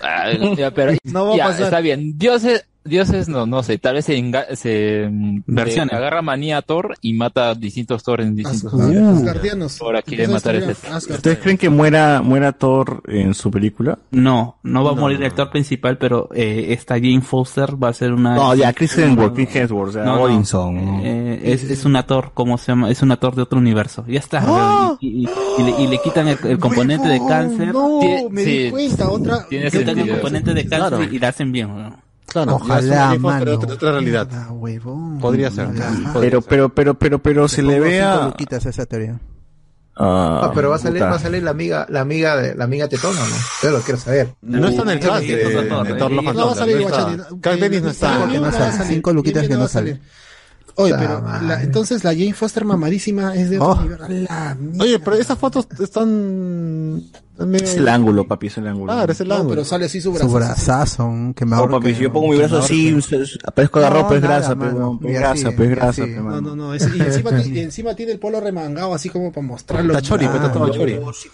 Ah, ya, pero No va a ya, pasar. está bien. Dioses, dioses no, no sé, tal vez se, enga- se mm, Versiones. agarra manía a Thor y mata a distintos Thor en distintos. Asgardianos. Ahora quiere matar ese. Asgard. ¿Ustedes creen que muera, muera Thor en su película? No, no va a morir el actor principal, pero eh, esta Jane Foster va a ser una... No, ya, Chris Hemsworth, Chris Hemsworth, o sea, No, no. Odinson. ¿no? Eh, es, es un actor, ¿cómo se llama? Es un actor de otro universo. Ya está. Y, y- y le, y le quitan el, el componente de cáncer. No, me sí. di cuenta. Otra. Tiene Le quitan el componente de cáncer Claro. y la hacen bien. ¿no? Claro, Ojalá, de mano. otra, otra realidad. Huevón. Podría ser. Pero, ser. pero, pero, pero, pero se le Pongo ve cinco a... luquitas a esa teoría. Ah, Ah, pero va a salir, puta. va a salir la amiga, la amiga de, la amiga tetona, ¿no? Yo lo quiero saber. No está en el cast de, de and No va a salir no está. Guachani. No está. Cinco luquitas que no sale. Oye, pero la- entonces la Jane Foster mamadísima es de otro Oh. universo. La. Oye, pero esas fotos están... medio- Es el ángulo, papi, es el ángulo. Claro, es el No, ángulo. pero sale así su Su brazo. brazazo, que me No, ahorque. papi, si yo pongo mi brazo así, aparezco agarrado, No, pues nada, grasa, pues, mano. pues grasa, pues y grasa, pues, No, mano. no, no. es- y, encima, encima tiene el polo remangado así como para mostrarlo. Está chori, pero está todo Ah, chori. Así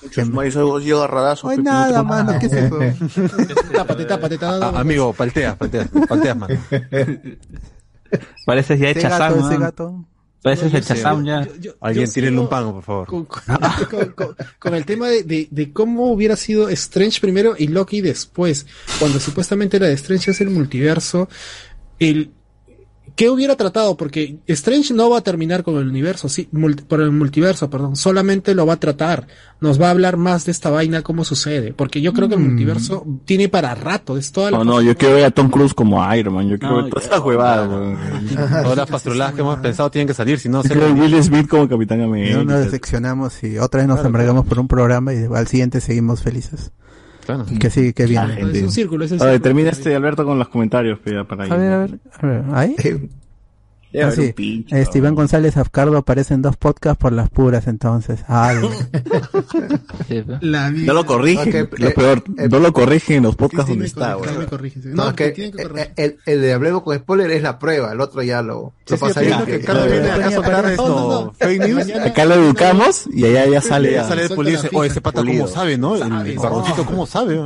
agarradazo. No hay nada, mano, ¿qué es eso? Tápate, tápate, tápate. Ah, amigo, palteas, palteas, palteas, man. Pareces ya gato, Sam, ese gato. Pareces Sam ya. yo- yo- Alguien tírenle un pango, por favor. Con, con- con- con- con el tema de, de, de cómo hubiera sido Strange primero y Loki después, cuando supuestamente la de Strange es el multiverso, el ¿qué hubiera tratado? Porque Strange no va a terminar con el universo, sí, multi- por el multiverso, perdón, solamente lo va a tratar, nos va a hablar más de esta vaina, cómo sucede, porque yo creo que el multiverso tiene para rato, es toda la No, no, yo quiero ver a Tom Cruise como Iron Man, yo quiero No, ver esas huevadas, weón. Todas las pastruladas que hemos pensado tienen que salir, si no se quiero ver a Will Smith como Capitán Y no América. nos decepcionamos y otra vez nos embargamos por un programa y al siguiente seguimos felices. Claro. Que sí, que Ah, bien. es un círculo, es el A ver, termina este Alberto con los comentarios, para ir. A ver, a ver, a ver, ¿ahí? Ah, sí. un pinche, Este, Iván González Afcardo aparece en dos podcasts por las puras, entonces. La No lo corrigen, Ok, lo eh, peor, eh, no lo corrigen en los podcasts Sí, sí, donde está, corrigen, sí. No, No, que que eh, corregir. el, el de Hablemos con spoiler es la prueba, el otro ya lo, Sí, lo pasa que Carlos viene acá a esto, fake news. Acá lo educamos y allá ya sale. Ya sale de dice, oye, ese pata cómo sabe, ¿no? El barroncito cómo sabe.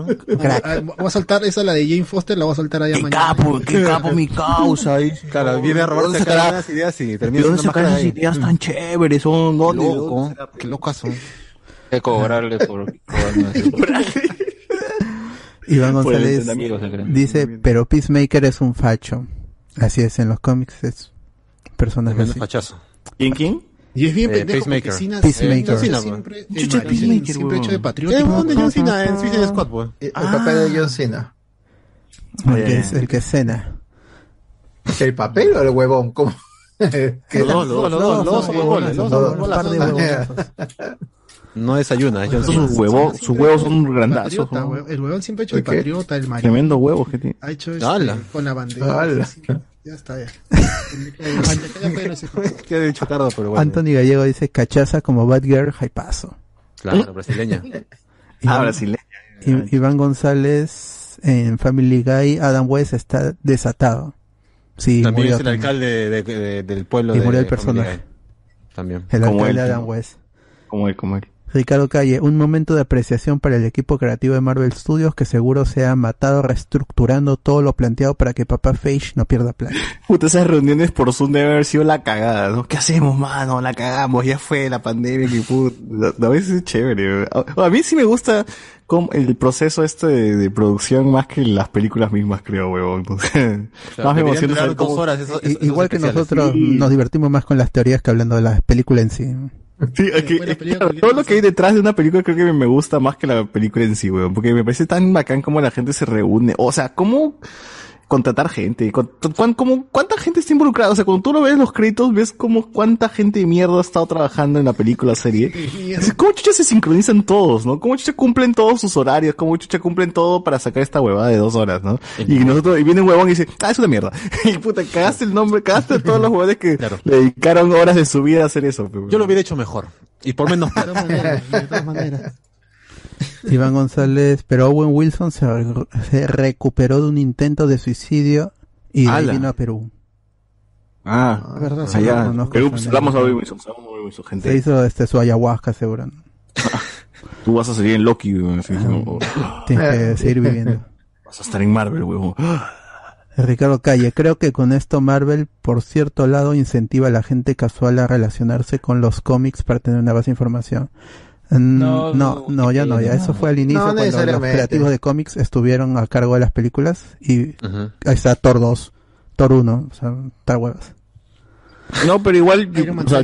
Ah, Voy a soltar esa, la de Jane Foster, la voy a soltar allá Qué mañana. capo, qué capo mi causa. ahí. Claro, viene a robarse ¿Dónde acá sacará- unas ideas y ¿De termina dónde siendo sacan más esas ideas tan chéveres? Son loco, qué locas son. Hay que cobrarle por. Iván González dice, pero Peacemaker es un facho. Así es, en los cómics es personaje así. fachazo. ¿Quién, quién? Y es bien Eh, pendejo Peacemaker. Peacemaker. Eh, siempre, Peacemaker, siempre hecho de huevón. ¿Qué patriótico. dónde John Cena en Suicide Squad, pues? El papel de John Cena. El que es, el que es Cena. ¿El papel o el huevón? ¿Cómo? Son son huevonazos. No desayuna, es John Sus huevos, sus huevos son grandazos. ¿no? El huevón siempre hecho de Ok. patriota, el marido. Tremendo huevos que tiene. Ha hecho este, con la bandera. Ya está, ya. No. ¿Qué ha dicho Cardo? Pero bueno. Anthony Gallego dice, cachaza como Batgirl, paso Claro, brasileña. Ah, brasileña. I- Iván González en Family Guy, Adam West está desatado. Sí, También murió es el también. alcalde de- de- del pueblo Y de murió el personaje. También. El Como alcalde él, Adam. West. Como él, como él. Ricardo Calle, un momento de apreciación para el equipo creativo de Marvel Studios que seguro se ha matado reestructurando todo lo planteado para que Papá Feige no pierda plata. Puta, esas reuniones por Zoom debe haber sido la cagada, ¿no? ¿Qué hacemos, mano? La cagamos, ya fue la pandemia, que puta. A veces es chévere. A, a mí sí me gusta como el proceso este de, de producción más que las películas mismas, creo, huevón. más me emociona durar saber dos cómo- horas esos- Igual que especiales. nosotros nos divertimos más con las teorías que hablando de la película en sí. Sí, es que- claro, todo lo que hay detrás de una película creo que me gusta más que la película en sí, weón. Porque me parece tan bacán como la gente se reúne. O sea, cómo contratar gente. Con- cuán- cómo- ¿Cuánta gente está involucrada? O sea, cuando tú lo ves en los créditos, ves como cuánta gente de mierda ha estado trabajando en la película serie. ¿Cómo chucha se sincronizan todos, no? ¿Cómo chucha cumplen todos sus horarios? ¿Cómo chucha cumplen todo para sacar esta huevada de dos horas, no? Y nosotros, y viene un huevón y dice, ah, es una mierda. Y puta, cagaste el nombre, cagaste a todos los huevones que le dedicaron horas de su vida a hacer eso. Yo lo hubiera hecho mejor. Y por menos. De todas maneras, de todas maneras. Iván González, pero Owen Wilson se, se recuperó de un intento de suicidio y de ahí Ala. vino a Perú. Ah, Es verdad, sí, allá. no Perú, esa pues, hablamos a anécdota. Wilson, hablamos a Wilson, gente. Se hizo este su ayahuasca, seguro. ¿no? Tú vas a salir en Loki, weón, como- Tienes que seguir viviendo. Vas a estar en Marvel, weón. Ricardo Calle, creo que con esto Marvel, por cierto lado, incentiva a la gente casual a relacionarse con los cómics para tener una base de información. No, No, no, ya no, ya eso fue al inicio No cuando los creativos de cómics estuvieron a cargo de las películas y ahí está Thor 2, Thor 1, o sea, tal huevas. No, pero igual, yo, o sea,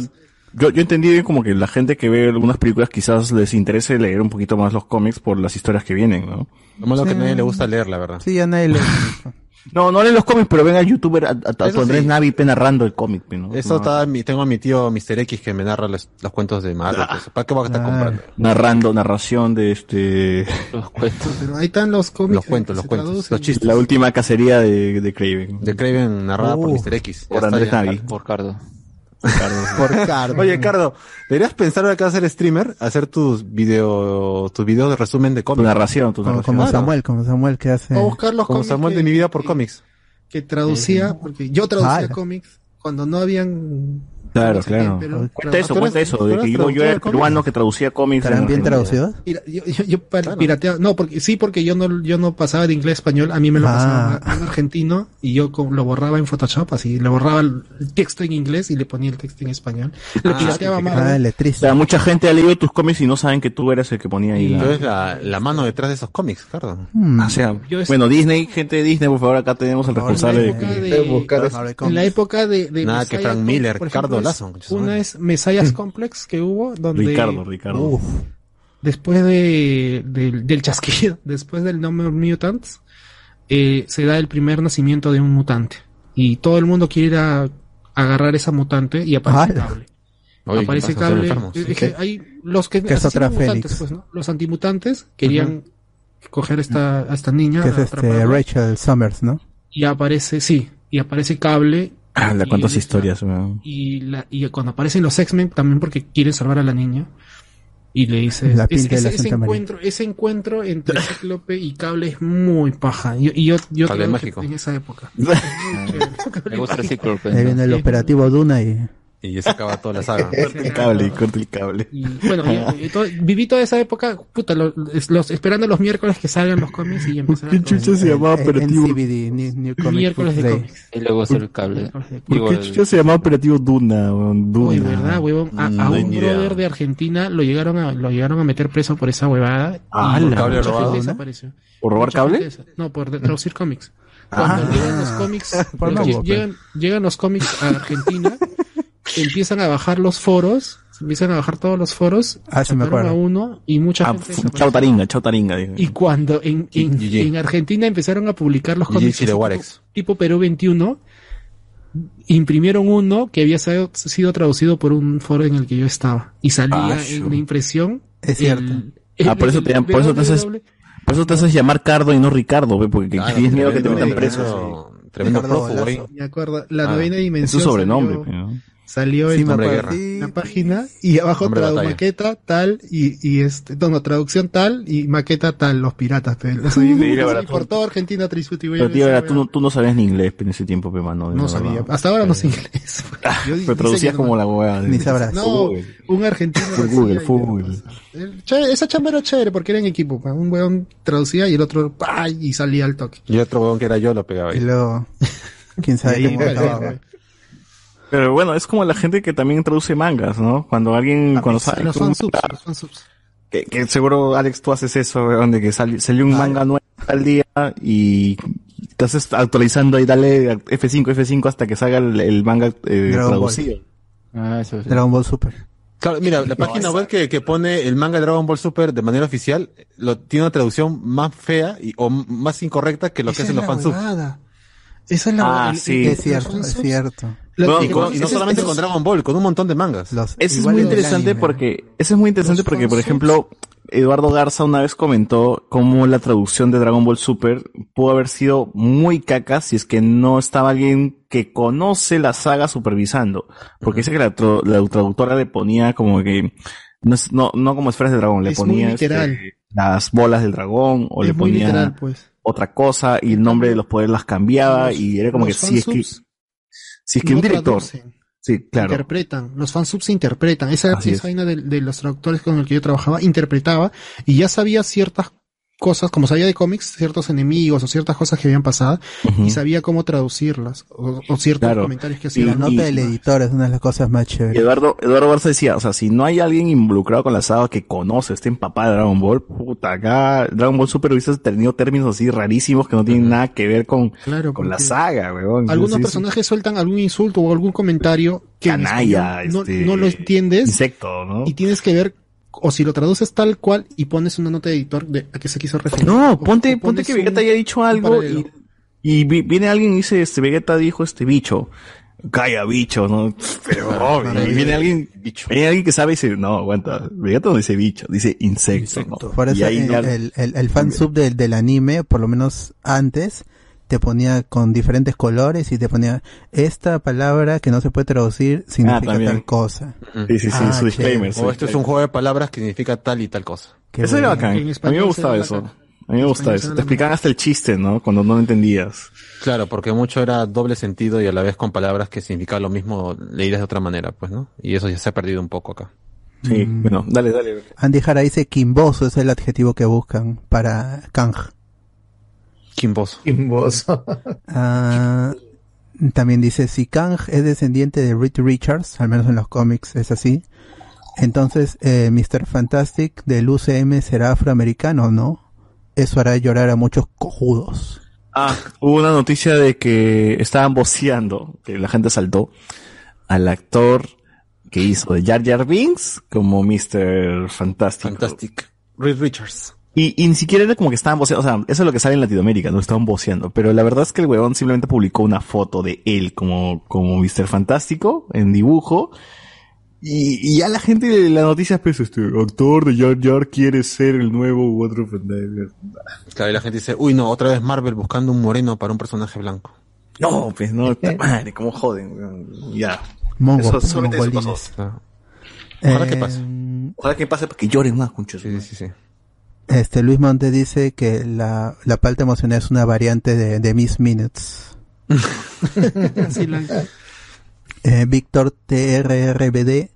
yo, yo entendí como que la gente que ve algunas películas quizás les interese leer un poquito más los cómics por las historias que vienen, ¿no? Lo malo que a nadie le gusta leer, la verdad. Sí, a nadie le... No, no leen los cómics, pero ven al youtuber, a, a, a Eso tu Andrés sí. Navi pe, narrando el cómic, pe, ¿no? Eso No. está, mi- tengo a mi tío Mr. X que me narra los, los cuentos de Marvel. pues. ¿Para qué voy a estar comprando? Narrando, narración de este... Los cuentos. Pero ahí están los cómics. Los cuentos, los cuentos, traducen. los chistes. La última cacería de, de Craven. De Craven narrada por Uh, Mr. X. por Andrés. Navi. Por Cardo. Por Cardo. Oye, Cardo, deberías pensar ahora que vas a ser streamer, hacer tus video, tus videos de resumen de cómics. Tu narración, tu Como, narración. como Samuel, como Samuel que hace... O buscar los Como cómics Samuel que- de mi vida por cómics. que traducía, porque yo traducía Ala. cómics cuando no habían Claro, claro. qué, pero- Cuenta eso, ¿Tú cuenta eso, de que yo, era cómics? peruano que traducía cómics. ¿Estarán en- bien en- traducidos? Yo, yo, yo pa- pirateaba, no, porque sí, porque yo no, yo no pasaba de inglés a español, a mí me lo Ah. pasaba en argentino y yo lo borraba en Photoshop, así, le borraba el el texto en inglés y le ponía el texto en español. Le Ah, pirateaba más. Ah, O letrista. sea, mucha gente ha leído tus cómics y no saben que tú eras el que ponía ahí. la- Entonces la, la mano detrás de esos cómics, Cardo. Hmm. O sea, bueno, Disney, gente de Disney, por favor, acá tenemos el responsable de época que... de-. En la época de, de Nada que Frank Miller, por Una es Messiah's Complex que hubo, donde Ricardo, Ricardo. Uf. después de, del- del chasquido, después del No More Mutants, eh, se da el primer nacimiento de un mutante. Y todo el mundo quiere ir a agarrar esa mutante y aparece cable. Oye, ¿qué aparece cable. enfermos? Es que hay los que mutantes, pues, ¿no? Los antimutantes querían coger esta, a esta niña. Que es este Rachel Summers, ¿no? y aparece, sí, y aparece cable. Ah, la y cuántas historias, weón. y, la, y cuando aparecen los X-Men también porque quieren salvar a la niña y le dice La ese, ese- encuentro ese encuentro entre Cíclope y Cable es muy paja y, y yo yo Cable traduje mágico. en esa época Me gusta el ciclo. Ahí viene el operativo Duna y... Y se acaba toda la saga. Corta el cable, corta el cable. y bueno y- y todo- viví toda esa época puta lo- es- los, esperando los miércoles que salgan los cómics y empezar a ¿Qué chucha se llamaba en- operativo? NCBD, New, New Comic miércoles de cómics Y luego hacer el cable. ¿Por qué el- chucha se llamaba operativo Duna? Duna. Uy, verdad, huevón. A, a No hay un idea. brother de Argentina lo llegaron a, lo llegaron a meter preso por esa huevada. Ah, y la cable robado, ¿no? desapareció. ¿Por robar Mucha cable? No, por traducir cómics. Ah. Cuando llegan los cómics, Por los- nuevo, llegan, llegan los cómics a Argentina, empiezan a bajar los foros, se empiezan a bajar todos los foros, Ah, sí me acuerdo. a uno y mucha Ah, gente chao taringa, chao taringa. digo. Y cuando en, en, GG. en Argentina empezaron a publicar los cómics tipo, tipo Perú 21, imprimieron uno que había sido, sido traducido por un foro en el que yo estaba. Y salía Ah, en la impresión. Es cierto. el- Ah, por eso el- te llaman- por eso te haces-. Por eso te haces llamar Cardo y no Ricardo, ve, porque Claro, tienes miedo que te metan preso. tremendo- Tremendo prófugo. Me acuerdo, la Ah, novena Es dimensión. su sobrenombre, Salió, ¿no? Salió Sí, en la página y abajo Hombre maqueta tal y, y este, no, no, traducción tal y maqueta tal, los piratas. Pe, los Sí, y por tú- toda Argentina. Pero tío, era, tú, no, tú no sabías ni inglés en ese tiempo, pe, mano. No sabía. verdad. Hasta ahora no sé inglés. Yo Pero traducías como no. la hueá. Ni sabrás. No, un argentino. Hacía Google, y- Google. Esa chamba era chévere porque era en equipo. pa. Un weón traducía y el otro ¡pah! y salía al toque. Y otro huevón que era yo lo pegaba Y ahí. luego... ¿Quién sabe Y ahí, cómo vale, acababa? vale. Pero bueno, es como la gente que también traduce mangas, ¿no? Cuando alguien, cuando sabe Los fansubs, los fansubs. que, que seguro Alex tú haces eso, weón, de que sal- salió un manga nuevo al día y estás actualizando y dale a F5, F5 hasta que salga el, el manga eh, Dragon Ball. traducido. Ah, eso sí. Dragon Ball Super. Claro, mira, la página web que, que pone el manga Dragon Ball Super de manera oficial lo, tiene una traducción más fea y, o más incorrecta que lo que hacen los fansubs. Esa es la Ah, el- sí. el- Es cierto, es cierto. Lo- No, y con- no solamente esos- con Dragon Ball, con un montón de mangas. Los, Ese es muy interesante anime. porque, ese es muy interesante Los porque, por ejemplo, Eduardo Garza una vez comentó cómo la traducción de Dragon Ball Super pudo haber sido muy caca si es que no estaba alguien que conoce la saga supervisando. Porque dice que la, traductora le ponía como que, no, no, no como esferas de dragón, le Es muy ponía este, las bolas del dragón o es le muy ponía literal, pues. Otra cosa y el nombre de los poderes las cambiaba Los- y era como que sí es que Si es que no un director. traducen, Sí, claro. interpretan, los fansubs se interpretan. Esa, esa es. vaina de, de los traductores con el que yo trabajaba, interpretaba y ya sabía ciertas cosas, como sabía de cómics, ciertos enemigos o ciertas cosas que habían pasado y sabía cómo traducirlas o, o ciertos Claro. comentarios que Y hacían. La nota del editor es una de las cosas más chéveres. Eduardo, Eduardo Barça decía, o sea, si no hay alguien involucrado con la saga que conoce, está empapada de Dragon Ball, puta, acá Dragon Ball Super hubiese tenido términos así rarísimos que no tienen nada que ver con, Claro, con la saga, weón. Algunos Sí, sí. personajes sueltan algún insulto o algún comentario que en Canalla, español no, este, no lo entiendes Insecto, ¿no? y tienes que ver o si lo traduces tal cual y pones una nota de editor de a qué se quiso referir. No, O- ponte, o ponte que Vegeta haya dicho algo y, y vi- viene alguien y dice, este, Vegeta dijo este bicho. Calla, bicho, ¿no? Pero, obvio, y viene alguien, viene alguien que sabe y dice, no, aguanta, Vegeta no dice bicho, dice insecto, ¿no? Por Y eso ahí el, ya- el, el, el fansub del, del anime, por lo menos antes, te ponía con diferentes colores y te ponía esta palabra que no se puede traducir significa tal cosa. Sí, sí, sí, Ah, su disclaimer, O esto es un juego de palabras que significa tal y tal cosa. Qué Eso era bueno. bacán. En A mí me gustaba eso. bacán. A mí me español eso. Te explicaban hasta el chiste, ¿no? Cuando no lo entendías. Claro, porque mucho era doble sentido y a la vez con palabras que significaban lo mismo leídas de otra manera, pues, ¿no? Y eso ya se ha perdido un poco acá. Sí, Mm. bueno, dale, dale. Andy Jara dice quimboso es el adjetivo que buscan para Kang. Kimboso. Kimboso. Ah, también dice, si Kang es descendiente de Reed Richards, al menos en los cómics es así, entonces eh, Mr. Fantastic del UCM será afroamericano, ¿no? Eso hará llorar a muchos cojudos. Ah, hubo una noticia de que estaban voceando, que la gente saltó, al actor que hizo de Jar Jar Binks como Mr. Fantástico. Fantastic. Reed Richards. Y, y ni siquiera era como que estaban voceando, o sea, eso es lo que sale en Latinoamérica, no estaban voceando, pero la verdad es que el huevón simplemente publicó una foto de él como, como Mr. Fantástico en dibujo, y, y ya la gente de la noticia pues este actor de Jar Jar quiere ser el nuevo otro fantasma. Claro, y la gente dice, uy, no, otra vez Marvel buscando un moreno para un personaje blanco. No, pues no, madre, cómo joden, ya. Mongo, Eso, solamente eso pasó. Ojalá Eh, que pase. Ojalá que pase para que lloren más, conchos. Sí, sí, sí. Este Luis Monte dice que la, la palta emocional es una variante de, de Miss Minutes. Así la- Eh, Víctor TRRBD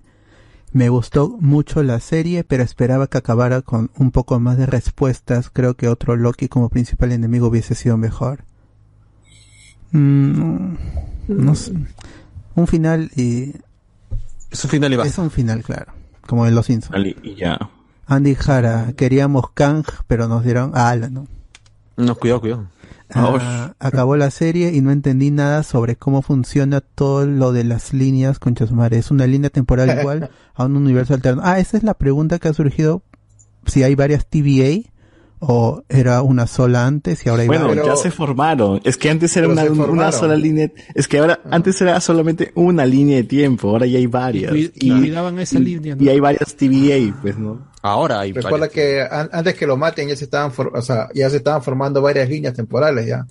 me gustó mucho la serie, pero esperaba que acabara con un poco más de respuestas. Creo que otro Loki como principal enemigo hubiese sido mejor. Mm, no sé. Un final y... Es un final y basta. Es un final, claro. Como en Los Simpsons. Y ya. Andy Jara, queríamos Kang, pero nos dieron a Alan, ¿no? No, cuidado, cuidado. Ah, acabó la serie y no entendí nada sobre cómo funciona todo lo de las líneas con Chasmare. ¿Es una línea temporal igual a un universo alterno? Ah, esa es la pregunta que ha surgido. Si hay varias TVA o era una sola antes y ahora hay Bueno, varias. ya se formaron. Es que antes era una, se una sola línea. Es que ahora, antes era solamente una línea de tiempo. Ahora ya hay varias. Y, y cuidaban esa línea. ¿no? y hay varias TVA, pues, ¿no? Ahora hay Recuerda varias. que an- antes que lo maten ya se estaban, for- o sea, ya se estaban formando varias líneas temporales ya.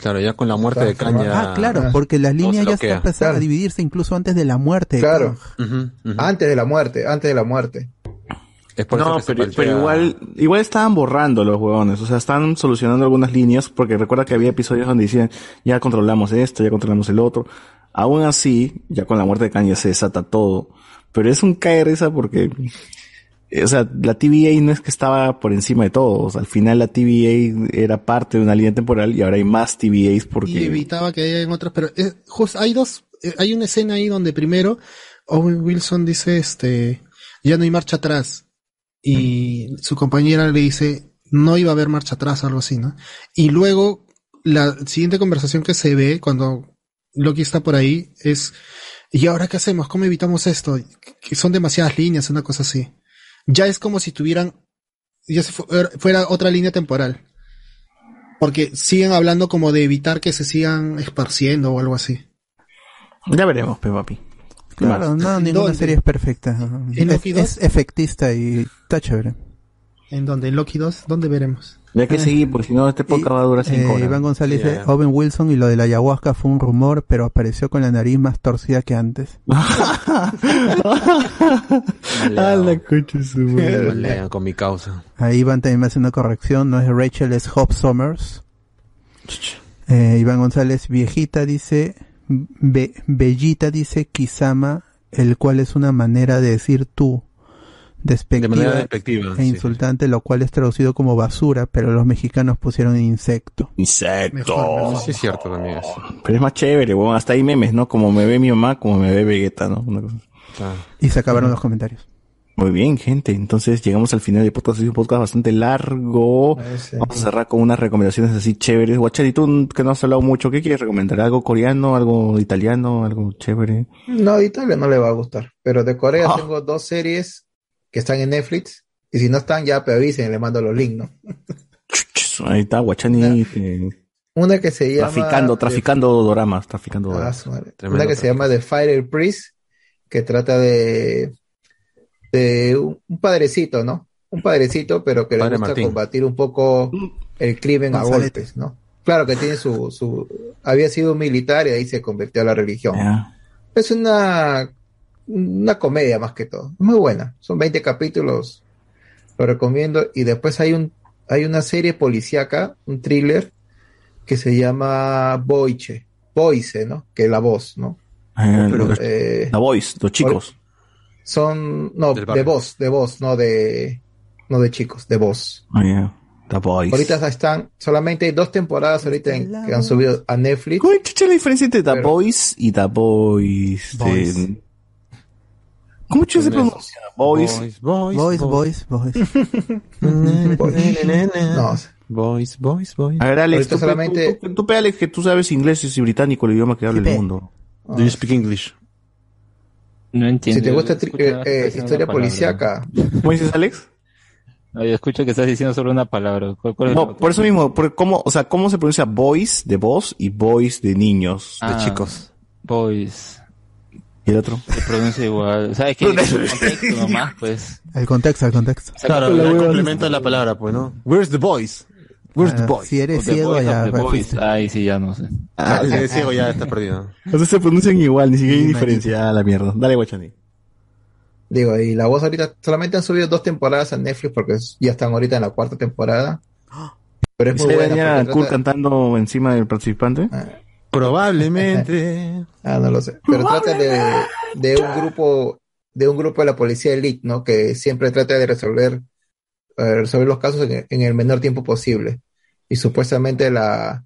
Claro, ya con la muerte de Caña. Ah, claro, porque las líneas se ya están bloquea. empezando a dividirse incluso antes de la muerte. Claro. Antes de la muerte, antes de la muerte. Es por eso No, que pero, igual, igual estaban borrando los huevones, o sea, están solucionando algunas líneas, porque recuerda que había episodios donde decían, ya controlamos esto, ya controlamos el otro. Aún así, ya con la muerte de Khan ya se desata todo. Pero es un caer esa porque, eh, o sea, la TVA no es que estaba por encima de todos. Al final la TVA era parte de una línea temporal y ahora hay más TVAs y porque... evitaba que hayan otras, pero eh, just- hay dos, eh, hay una escena ahí donde primero Owen Wilson dice este, ya no hay marcha atrás y su compañera le dice no iba a haber marcha atrás algo así, ¿no? Y luego la siguiente conversación que se ve cuando Loki está por ahí es ¿y ahora qué hacemos? ¿Cómo evitamos esto? Que son demasiadas líneas, una cosa así. Ya es como si tuvieran ya se fu- fuera otra línea temporal. Porque siguen hablando como de evitar que se sigan esparciendo o algo así. Ya veremos, pe papi. ¿Qué Claro, no, ninguna ¿Dónde? serie es perfecta. ¿En Es, Loki dos? es efectista y está chévere. ¿En dónde? ¿En Loki 2? ¿Dónde veremos? Ya que seguir, porque si no, este podcast va a durar cinco Eh, horas. Iván González dice, Owen Wilson y lo de la ayahuasca fue un rumor, pero apareció con la nariz más torcida que antes. Ah, la concha de su con mi causa. Ahí Iván también me hace una corrección, no es Rachel, es Hope Summers. Eh, Iván González, viejita, dice, Be- Bellita dice Kisama, el cual es una manera de decir tú, despectiva, De manera despectiva, e sí. insultante, lo cual es traducido como basura, pero los mexicanos pusieron insecto. Insecto. Sí, es cierto también eso. Pero es más chévere, weón. Hasta hay memes, ¿no? Como me ve mi mamá, como me ve Vegeta, ¿no? Una cosa. Y se acabaron los comentarios. Muy bien, gente. Entonces llegamos al final del podcast. Es un podcast bastante largo. Vamos a cerrar con unas recomendaciones así chéveres. Guachari, tú que no has hablado mucho, ¿qué quieres recomendar? ¿Algo coreano, algo italiano, algo chévere? No, de Italia no le va a gustar. Pero de Corea Ah. tengo dos series que están en Netflix. Y si no están, ya pero avisen, le mando los links, ¿no? Ahí está, Guachani. eh, Una que se llama. traficando, traficando doramas, traficando Ah, doramas. Una que se llama The Fire Priest, que trata de, de un, un padrecito, ¿no? Un padrecito, pero que le Padre gusta Martín. combatir un poco el crimen a golpes, ¿no? Claro que tiene su, su, había sido un militar y ahí se convirtió a la religión. Es una, una comedia más que todo. Muy buena. Son 20 capítulos. Lo recomiendo. Y después hay un, hay una serie policíaca, un thriller, que se llama Boiche. Boice, ¿no? Que es la voz, ¿no? Eh, Pero, eh, la Boys, los chicos. Son, no, de voz, de voz, no de, no de chicos, de voz. Ah, ya. The Boys. Ahorita están, solamente hay dos temporadas ahorita en- que han subido a Netflix. ¿Cuál es la diferencia entre The Boys y The Boys? Boys. de- ¿Cómo chulo se pronuncia? Boys. Boys, Boys, boys, boys. Boys, boys, boys. A ver, Alex, tú, solamente- tú, tú, tú, pe, Alex, que tú sabes inglés y británico, el idioma que habla el mundo. Do you speak English? No entiendo. Si te gusta eh, eh, historia policíaca, ¿Cómo dices, Alex? No, yo escucho que estás diciendo solo una palabra. ¿Cuál- cuál es la No, por eso mismo, por cómo, o sea, cómo se pronuncia boys de voz y boys de niños, de Ah, chicos. Boys. ¿Y el otro? Se pronuncia igual. ¿Sabes qué? contexto nomás, pues. El contexto, el contexto. Claro, la el hueva complemento de la palabra, pues, ¿no? Where's the boys? Where's the Ah, boys? si eres ciego, ya. Ay, sí, ya no sé. Ah, si eres ciego ya está perdido. O sea, se pronuncian igual, ni siquiera hay diferencia. Ah, la mierda. Dale, Guachani. digo, y la voz ahorita solamente han subido dos temporadas a Netflix porque ya están ahorita en la cuarta temporada. Pero es ¿Y muy se buena. trata- cantando encima del participante? Probablemente. Ah, no lo sé. Pero trata de, de un grupo, de un grupo de la policía elite, ¿no? Que siempre trata de resolver, eh, resolver los casos en, en el menor tiempo posible. Y supuestamente la,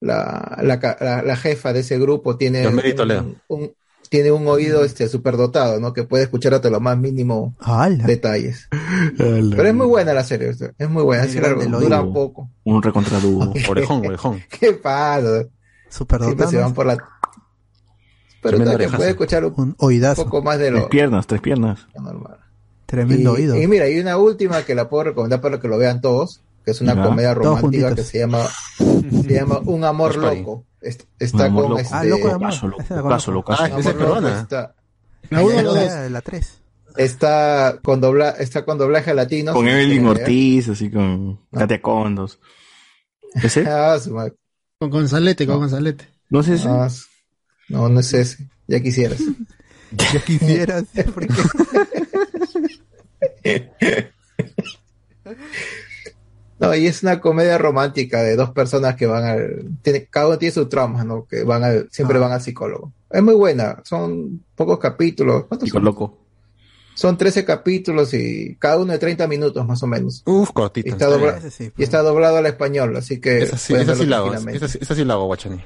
la, la, ca- la- la jefa de ese grupo tiene Los un, un- tiene un oído este superdotado, ¿no? Que puede escuchar hasta lo más mínimo ¡Hala! detalles. Pero es muy buena la serie, es muy buena, es largo, dura un poco. Un recontradudo. Orejón, orejón. ¿Qué pasa? Siempre se Superdotado. van por la... Pero orejazo. puede escuchar un Un oídazo. poco más de Tres lo piernas, tres piernas. normal. Tremendo y, oído. y mira, hay una última que la puedo recomendar para que lo vean todos, que es una Ya. comedia romántica que se llama, se llama Un amor loco. Est- Está amor con loco. este, Ah, loco de amor. Locazo, loco, locazo. Ah, es peruana. está, La uno o la dos. La, la 3. está con dobla, está con doblaje latino. Con Evelyn. Ortiz, así con Katia Condos. ¿Ese? Ah, su madre. Con Gonzalete, con Gonzalete. ¿No es ese? Ah, no, no es ese. Ya quisieras. Ya quisieras. porque- No, y es una comedia romántica de dos personas que van al... Tiene, cada uno tiene sus traumas, ¿no? Que van al, siempre Ah. van al psicólogo. Es muy buena. Son pocos capítulos. ¿Cuántos Chico son? loco. Son 13 capítulos y cada uno de 30 minutos más o menos. Uf, Y cortito. está, dobla- sí, y está doblado al español, así que... Esa sí, pueden esa sí verlo la hago. tranquilamente. Esa sí- esa sí la hago, Guachani.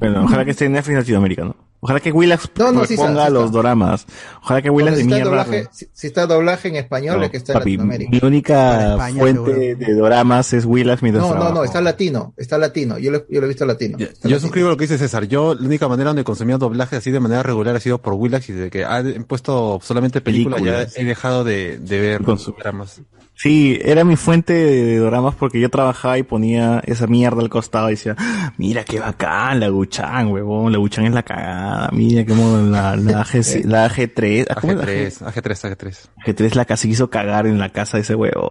Bueno, ojalá que esté en Netflix Latinoamérica, ¿no? Ojalá que Willax No, no, sí está, ponga sí los doramas. Ojalá que Willax de si, está mierda. doblaje, si, si está doblaje en español No, es que está en papi, Latinoamérica. mi única España, fuente seguro. de doramas es Willax mientras No, no, trabajo. no, está latino, está latino. Yo lo, yo lo he visto latino. Yo latino. suscribo lo que dice César. Yo, la única manera donde consumía doblaje así de manera regular ha sido por Willax y desde que han puesto solamente películas Películas. ya he dejado de, de ver Consum- dramas. Sí, era mi fuente de doramas porque yo trabajaba y ponía esa mierda al costado y decía, "Ah, mira qué bacán la Guchan, huevón, la Guchan es la cagada, mira qué modo la, la, AG, la AG3, ah, ¿cómo es la AG3, AG3, AG3. AG3 la que se hizo cagar en la casa de ese huevo.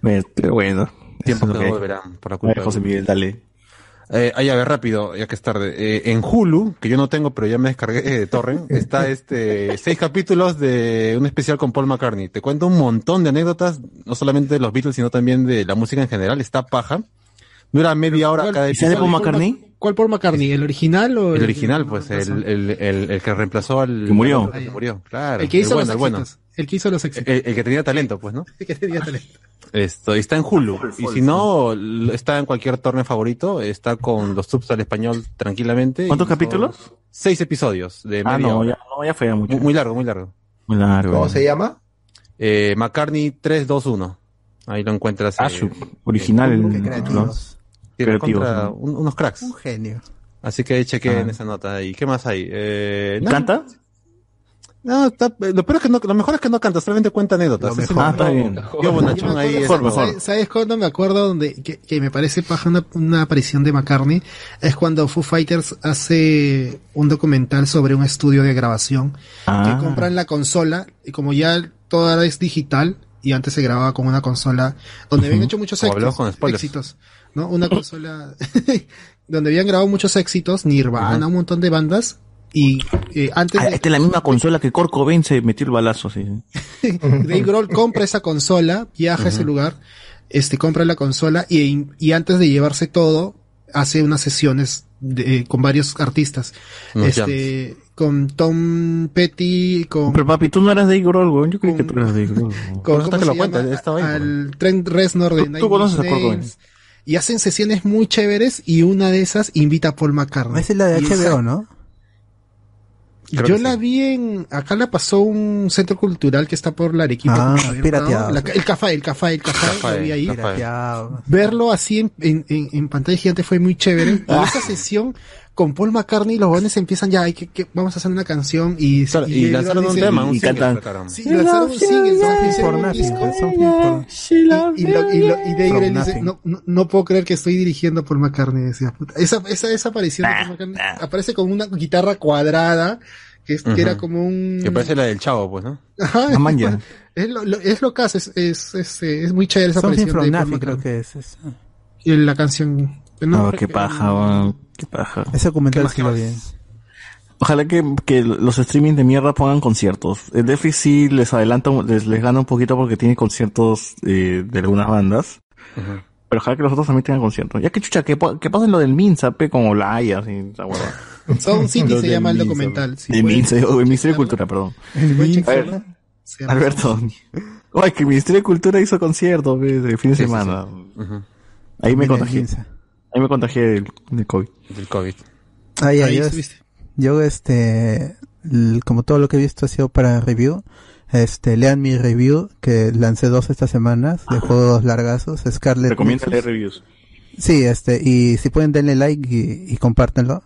Me- Pero bueno. Tiempo que lo volverán por la culpa. José. Miguel, dale. Eh, ah, ya, a ver, rápido, ya que es tarde. Eh, en Hulu, que yo no tengo, pero ya me descargué eh, de Torrent, está este seis capítulos de un especial con Paul McCartney. Te cuento un montón de anécdotas, no solamente de los Beatles, sino también de la música en general. Está paja. Dura media hora cada ¿Y sale episodio. Paul McCartney? ¿Cuál Paul McCartney? ¿El original o El original, pues, el, el, el, el que reemplazó al... Que murió. que murió, claro. El que hizo bueno, los el bueno. El que hizo los éxitos. El, el que tenía talento, pues, ¿no? El que tenía talento. Esto, está en Hulu. Y si no, está en cualquier torneo favorito. Está con los subs al español tranquilamente. ¿Cuántos Y capítulos? Seis episodios de Ah, media no, hora. ya, no, ya fue mucho. Muy, muy largo, muy largo. Muy largo. ¿Cómo se llama? Eh, McCartney 321. Ahí lo encuentras. Ah, eh, original. en- creativos. Sí, Creativos, contra ¿no? un- unos cracks. Un genio. Así que chequeen Ah. esa nota ahí. ¿Qué más hay? Eh, ¿Y no, ¿Canta? No, está- lo peor es que no, lo mejor es que no canta, solamente cuenta anécdotas. Mejor. Ah, está bien. Yo ahí. ¿Sabes- es- ¿Sabes, ¿Sabes cuándo me acuerdo donde que, que me parece paja una, una aparición de McCartney? Es cuando Foo Fighters hace un documental sobre un estudio de grabación Ah. que compran la consola y como ya toda es digital y antes se grababa con una consola donde habían hecho muchos éxitos, éxitos, ¿no? Una consola donde habían grabado muchos éxitos, Nirvana, un montón de bandas y eh, antes Ah, de, esta es la misma consola que Cobain se metió el balazo, sí. Dave Grohl compra esa consola, viaja a ese lugar, este, compra la consola y, y antes de llevarse todo, hace unas sesiones de- con varios artistas. Este, con Tom Petty, con, Pero papi, tú no eras Dave Grohl, güey. Yo creí que tú eras Dave Grohl. con ¿cómo se llama? al Trent Reznor de Tú- tú Nine conoces a. Nails. Y hacen sesiones muy chéveres y una de esas invita a Paul McCartney. Esa es la de HBO, esa- Yo la vi en, acá la pasó un centro cultural que está por la Arequipa. Ah, Javier pirateado. La- el Café, el Café, el Café, vi ahí. Pirateado. Verlo así en, en, en- en pantalla gigante fue muy chévere. Y esa sesión con Paul McCartney, los jóvenes empiezan ya, hay que, que- vamos a hacer una canción y, y Dave lanzaron un dice- tema, un y single cantan. Sí, lanzaron un single, Y, y y y Grohl dice, no, no, no puedo creer que estoy dirigiendo a Paul McCartney. Decía, puta. Esa, esa, esa aparición de Paul McCartney aparece con una guitarra cuadrada, que, es- que era como un... Que parece la del chavo, pues, ¿no? Ajá, La manja. Es lo, lo- es lo que hace, es, es, es, es muy chévere esa Something aparición from de Paul creo que es. Y la canción... No, qué paja. Qué paja. Ese documental sí lo vi. Ojalá que, que los streaming de mierda pongan conciertos. El Netflix sí les adelanta, les, les gana un poquito porque tiene conciertos eh, de algunas bandas. Pero ojalá que los otros también tengan conciertos. Ya que chucha, que, que pasen lo del Minsa, pe, como la Haya, así, esa. Sound City se llama el documental. Si el pueden- Minsa, o el Ministerio de Cultura, perdón. pueden A ver, Alberto. Oye, que el Ministerio de Cultura hizo concierto, pe, de fin de Sí, sí, semana. Ahí me contagié. Ahí me contagié del, del COVID. Del COVID. Ya, Ahí yo, estuviste. yo, este, como todo lo que he visto ha sido para review, este, lean mi review, que lancé dos estas semanas, de juegos largazos, Scarlet Recomiendo Nexus. leer reviews. Sí, este, y si pueden denle like y, y compártenlo.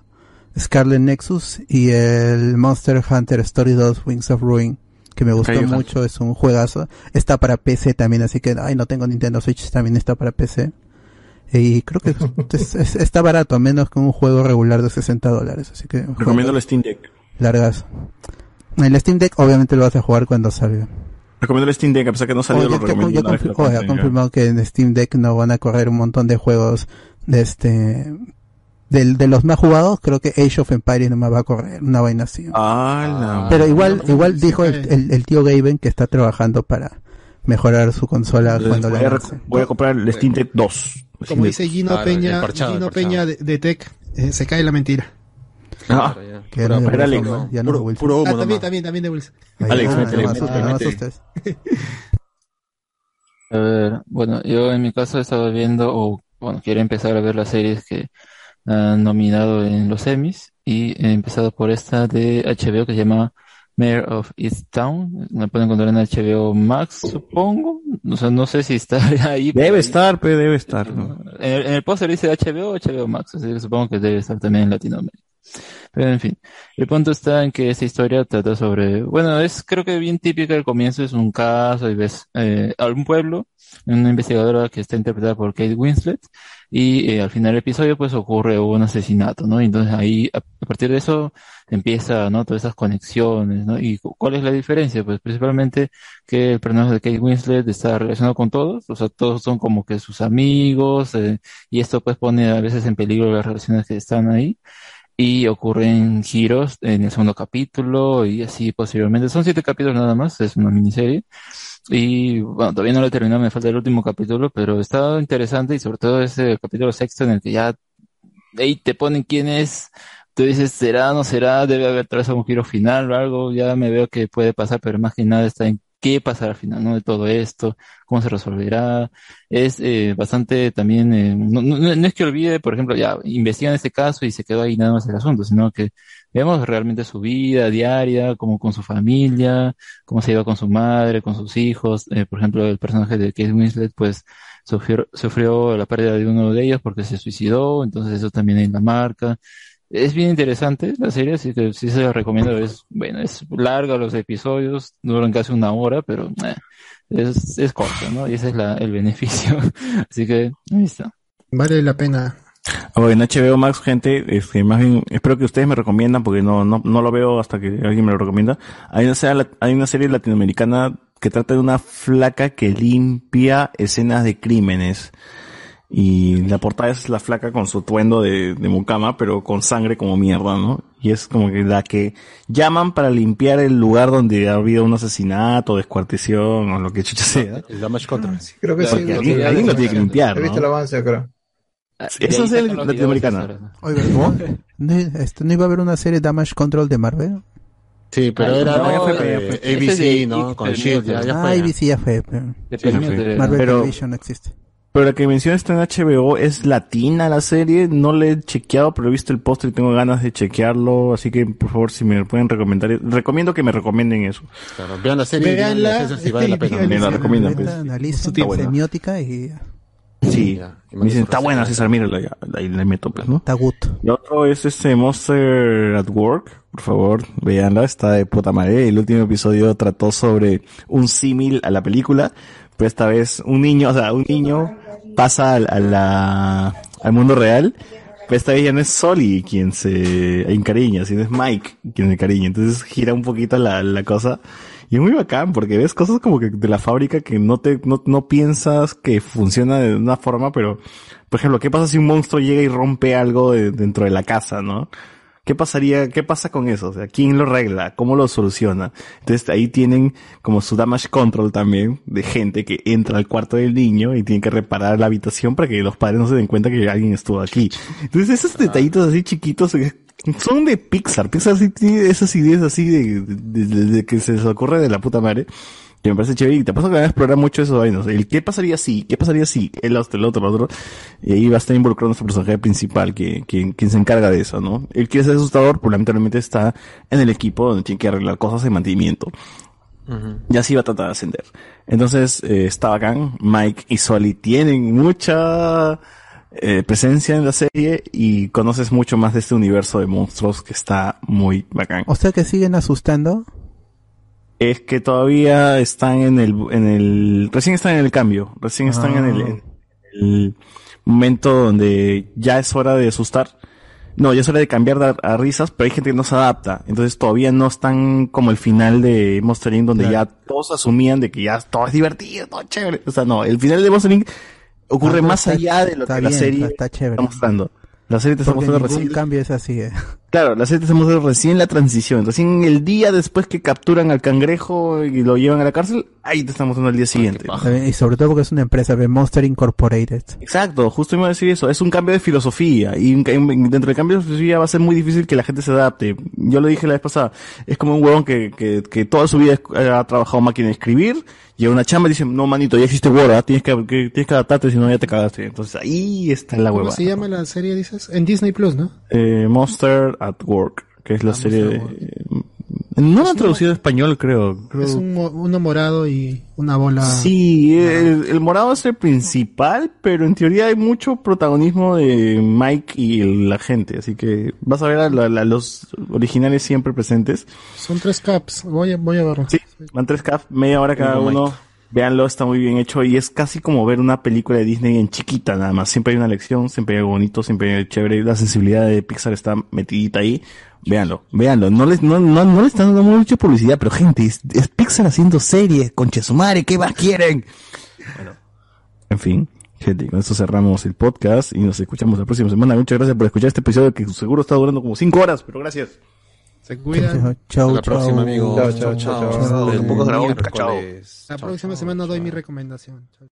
Scarlet Nexus y el Monster Hunter Story 2 Wings of Ruin, que me gustó mucho, es un juegazo. Está para PC también, así que, ay, no tengo Nintendo Switch, también está para PC. Y creo que es- es- está barato, menos que un juego regular de 60 dólares, así que... Recomiendo el Steam Deck. Largas. El Steam Deck obviamente lo vas a jugar cuando salga. Recomiendo el Steam Deck, a pesar que no salió, lo ya- recomiendo. ya una vez que confir- lo oye, ha tenga. confirmado que en Steam Deck no van a correr un montón de juegos de este del, de los más jugados, creo que Age of Empires no me va a correr, una vaina así. Ah, la- Pero igual, igual dijo el, el, el tío Gaben que está trabajando para mejorar su consola cuando voy, la a, voy a comprar el Steam Deck 2. Como dice Gino Claro, Peña, parchado, Gino. Peña de, de Tech, eh, se cae la mentira. Ah, Que Pura- no Alex. ¿no? Ya no de Wilson. puro humo Ah, también, nomás. también, también de Wilson. Alex. A ver, bueno, yo en mi caso he estado viendo, o bueno, quiero empezar a ver las series que han nominado en los Emmys y he empezado por esta de HBO que se llama Mayor of Easttown. La pueden encontrar en HBO Max, supongo. O sea, no sé si está ahí. pero Debe ahí- estar, pe, debe estar. En el, en el póster dice HBO HBO Max, así que supongo que debe estar también en Latinoamérica. Pero en fin, el punto está en que esta historia trata sobre, bueno, es creo que bien típica al comienzo, es un caso y ves eh, a un pueblo, una investigadora que está interpretada por Kate Winslet y eh, al final del episodio pues ocurre un asesinato, ¿no? Entonces ahí a, partir de eso empieza, ¿no? Todas esas conexiones, ¿no? ¿Y cu- cuál es la diferencia? Pues principalmente que el personaje de Kate Winslet está relacionado con todos, o sea, todos son como que sus amigos, eh, y esto pues pone a veces en peligro las relaciones que están ahí y ocurren giros en el segundo capítulo y así posteriormente. Son siete capítulos nada más, es una miniserie. Y bueno, todavía no lo he terminado, me falta el último capítulo, pero está interesante y sobre todo ese capítulo sexto en el que ya ahí te ponen quién es, tú dices, será, no será, debe haber vez algún giro final o algo, ya me veo que puede pasar, pero más que nada está en qué pasará al final, ¿no? De todo esto, cómo se resolverá. Es eh, bastante también, eh, no, no- es que olvide, por ejemplo, ya investigan este caso y se quedó ahí nada más el asunto, sino que veamos realmente su vida diaria, como con su familia, cómo se lleva con su madre, con sus hijos. Eh, por ejemplo, el personaje de Kate Winslet, pues, sufrió, sufrió la pérdida de uno de ellos porque se suicidó, entonces eso también en la marca. Es bien interesante la serie, así que sí se la recomiendo. Es, bueno, es larga los episodios, duran casi una hora, pero eh, es, es corta, ¿no? Y ese es la, el beneficio. Así que, ahí está. Vale la pena. O en HBO Max, gente, este, más bien, espero que ustedes me recomiendan, porque no, no, no lo veo hasta que alguien me lo recomienda. Hay una, serie, hay una serie latinoamericana que trata de una flaca que limpia escenas de crímenes. Y la portada es la flaca con su tuendo de, de mucama, pero con sangre como mierda, ¿no? Y es como que la que llaman para limpiar el lugar donde ha habido un asesinato, descuartición o lo que chucha sea. El damage control. Creo que sí. Alguien, alguien lo tiene que limpiar, He visto el avance, creo. Esa es el latinoamericana. Oiga, ¿no? ¿No, este, ¿no iba a haber una serie Damage Control de Marvel? Sí, pero Ah, era no, eh. ABC, ¿no? Con Shield, ya, ah. ABC ya fue. pero- Sí. Marvel Pero- Television no existe. Pero la que mencionas está en HBO, es latina la serie, no le he chequeado, pero he visto el póster y tengo ganas de chequearlo, así que por favor si me pueden recomendar, recomiendo que me recomienden eso. Claro, vean la serie y digan Veanla, si vale la pena. Me la recomiendan, pues. Buena. semiótica y Sí, me dicen, está buena César, mírala, ya, ahí le meto pues, ¿no? está good. Y otro es este Monster at Work, por favor, véanla, está de puta madre. El último episodio trató sobre un símil a la película, pero esta vez un niño, o sea, un niño pasa al, a la, al mundo real, pero esta vez ya no es Soli quien se encariña, sino es Mike quien se encariña. Entonces gira un poquito la, la cosa. Y es muy bacán porque ves cosas como que de la fábrica que no te, no, no piensas que funciona de una forma, pero, por ejemplo, ¿qué pasa si un monstruo llega y rompe algo de- dentro de la casa, no? ¿Qué pasaría, qué pasa con eso? O sea, ¿quién lo arregla? ¿Cómo lo soluciona? Entonces ahí tienen como su damage control también de gente que entra al cuarto del niño y tiene que reparar la habitación para que los padres no se den cuenta que alguien estuvo aquí. Entonces esos detallitos así chiquitos eh, son de Pixar. Pixar sí tiene esas ideas así de, de- de- de que se les ocurre de la puta madre. Que me parece chévere y te pasa que van a explorar mucho esos vainos. El qué pasaría si, qué pasaría si, el otro, el otro, el otro. Y ahí va a estar involucrado nuestro personaje principal, que, quien se encarga de eso, ¿no? Él quiere ser asustador, pero lamentablemente está en el equipo donde tiene que arreglar cosas de mantenimiento. Y así va a tratar de ascender. Entonces, eh, está bacán. Mike y Soli tienen mucha eh, presencia en la serie y conoces mucho más de este universo de monstruos que está muy bacán. O sea que siguen asustando. Es que todavía están en el, en el, recién están en el cambio, recién están en el, en el momento donde ya es hora de asustar. No, ya es hora de cambiar de- a, risas, pero hay gente que no se adapta. Entonces todavía no están como el final de Monster Inc. donde ya todos asumían de que ya todo es divertido, todo chévere. O sea, no, el final de Monster Inc. ocurre Ah, no, más allá de lo que la serie está mostrando. La serie te está mostrando recién. cambio es así. eh. Claro, la serie te está mostrando recién la transición. Recién el día después que capturan al cangrejo y lo llevan a la cárcel, ahí te está mostrando el día siguiente. Y sobre todo porque es una empresa de Monster Incorporated. Exacto, justo iba a decir eso. Es un cambio de filosofía. Y dentro del cambio de filosofía va a ser muy difícil que la gente se adapte. Yo lo dije la vez pasada. Es como un huevón que, que, que toda su vida ha trabajado máquina de escribir. Llega a una chamba y dice, no manito, ya existe Word, ¿ah? tienes que, que- tienes que adaptarte, si no ya te cagaste. Entonces ahí está la ¿Cómo hueva. se llama la serie, dices? En Disney Plus, ¿no? Eh, Monster at Work, que es la serie de... No la han traducido a español, creo. creo. Es un, mo- uno morado y una bola. Sí, el, el morado es el principal, pero en teoría hay mucho protagonismo de Mike y el- la gente, así que vas a ver a, la- la- los originales siempre presentes. Son tres caps. Voy a, voy a verlo. Sí, van tres cap, media hora cada uno. Mike. Véanlo, está muy bien hecho y es casi como ver una película de Disney en chiquita nada más. Siempre hay una lección, siempre hay algo bonito, siempre hay algo chévere. La sensibilidad de Pixar está metidita ahí. Véanlo, véanlo. No les, no, no, no le están dando mucha publicidad, pero gente, es, es Pixar haciendo series, conche su madre, ¿qué más quieren? Bueno, en fin. Gente, con esto cerramos el podcast y nos escuchamos la próxima semana. Muchas gracias por escuchar este episodio que seguro está durando como cinco horas, pero gracias. Se cuidan. Chau, Hasta la próxima, amigos. Chau, Chau, chau. chau. Poco dragón, Miércoles. La próxima semana doy mi recomendación. Chao.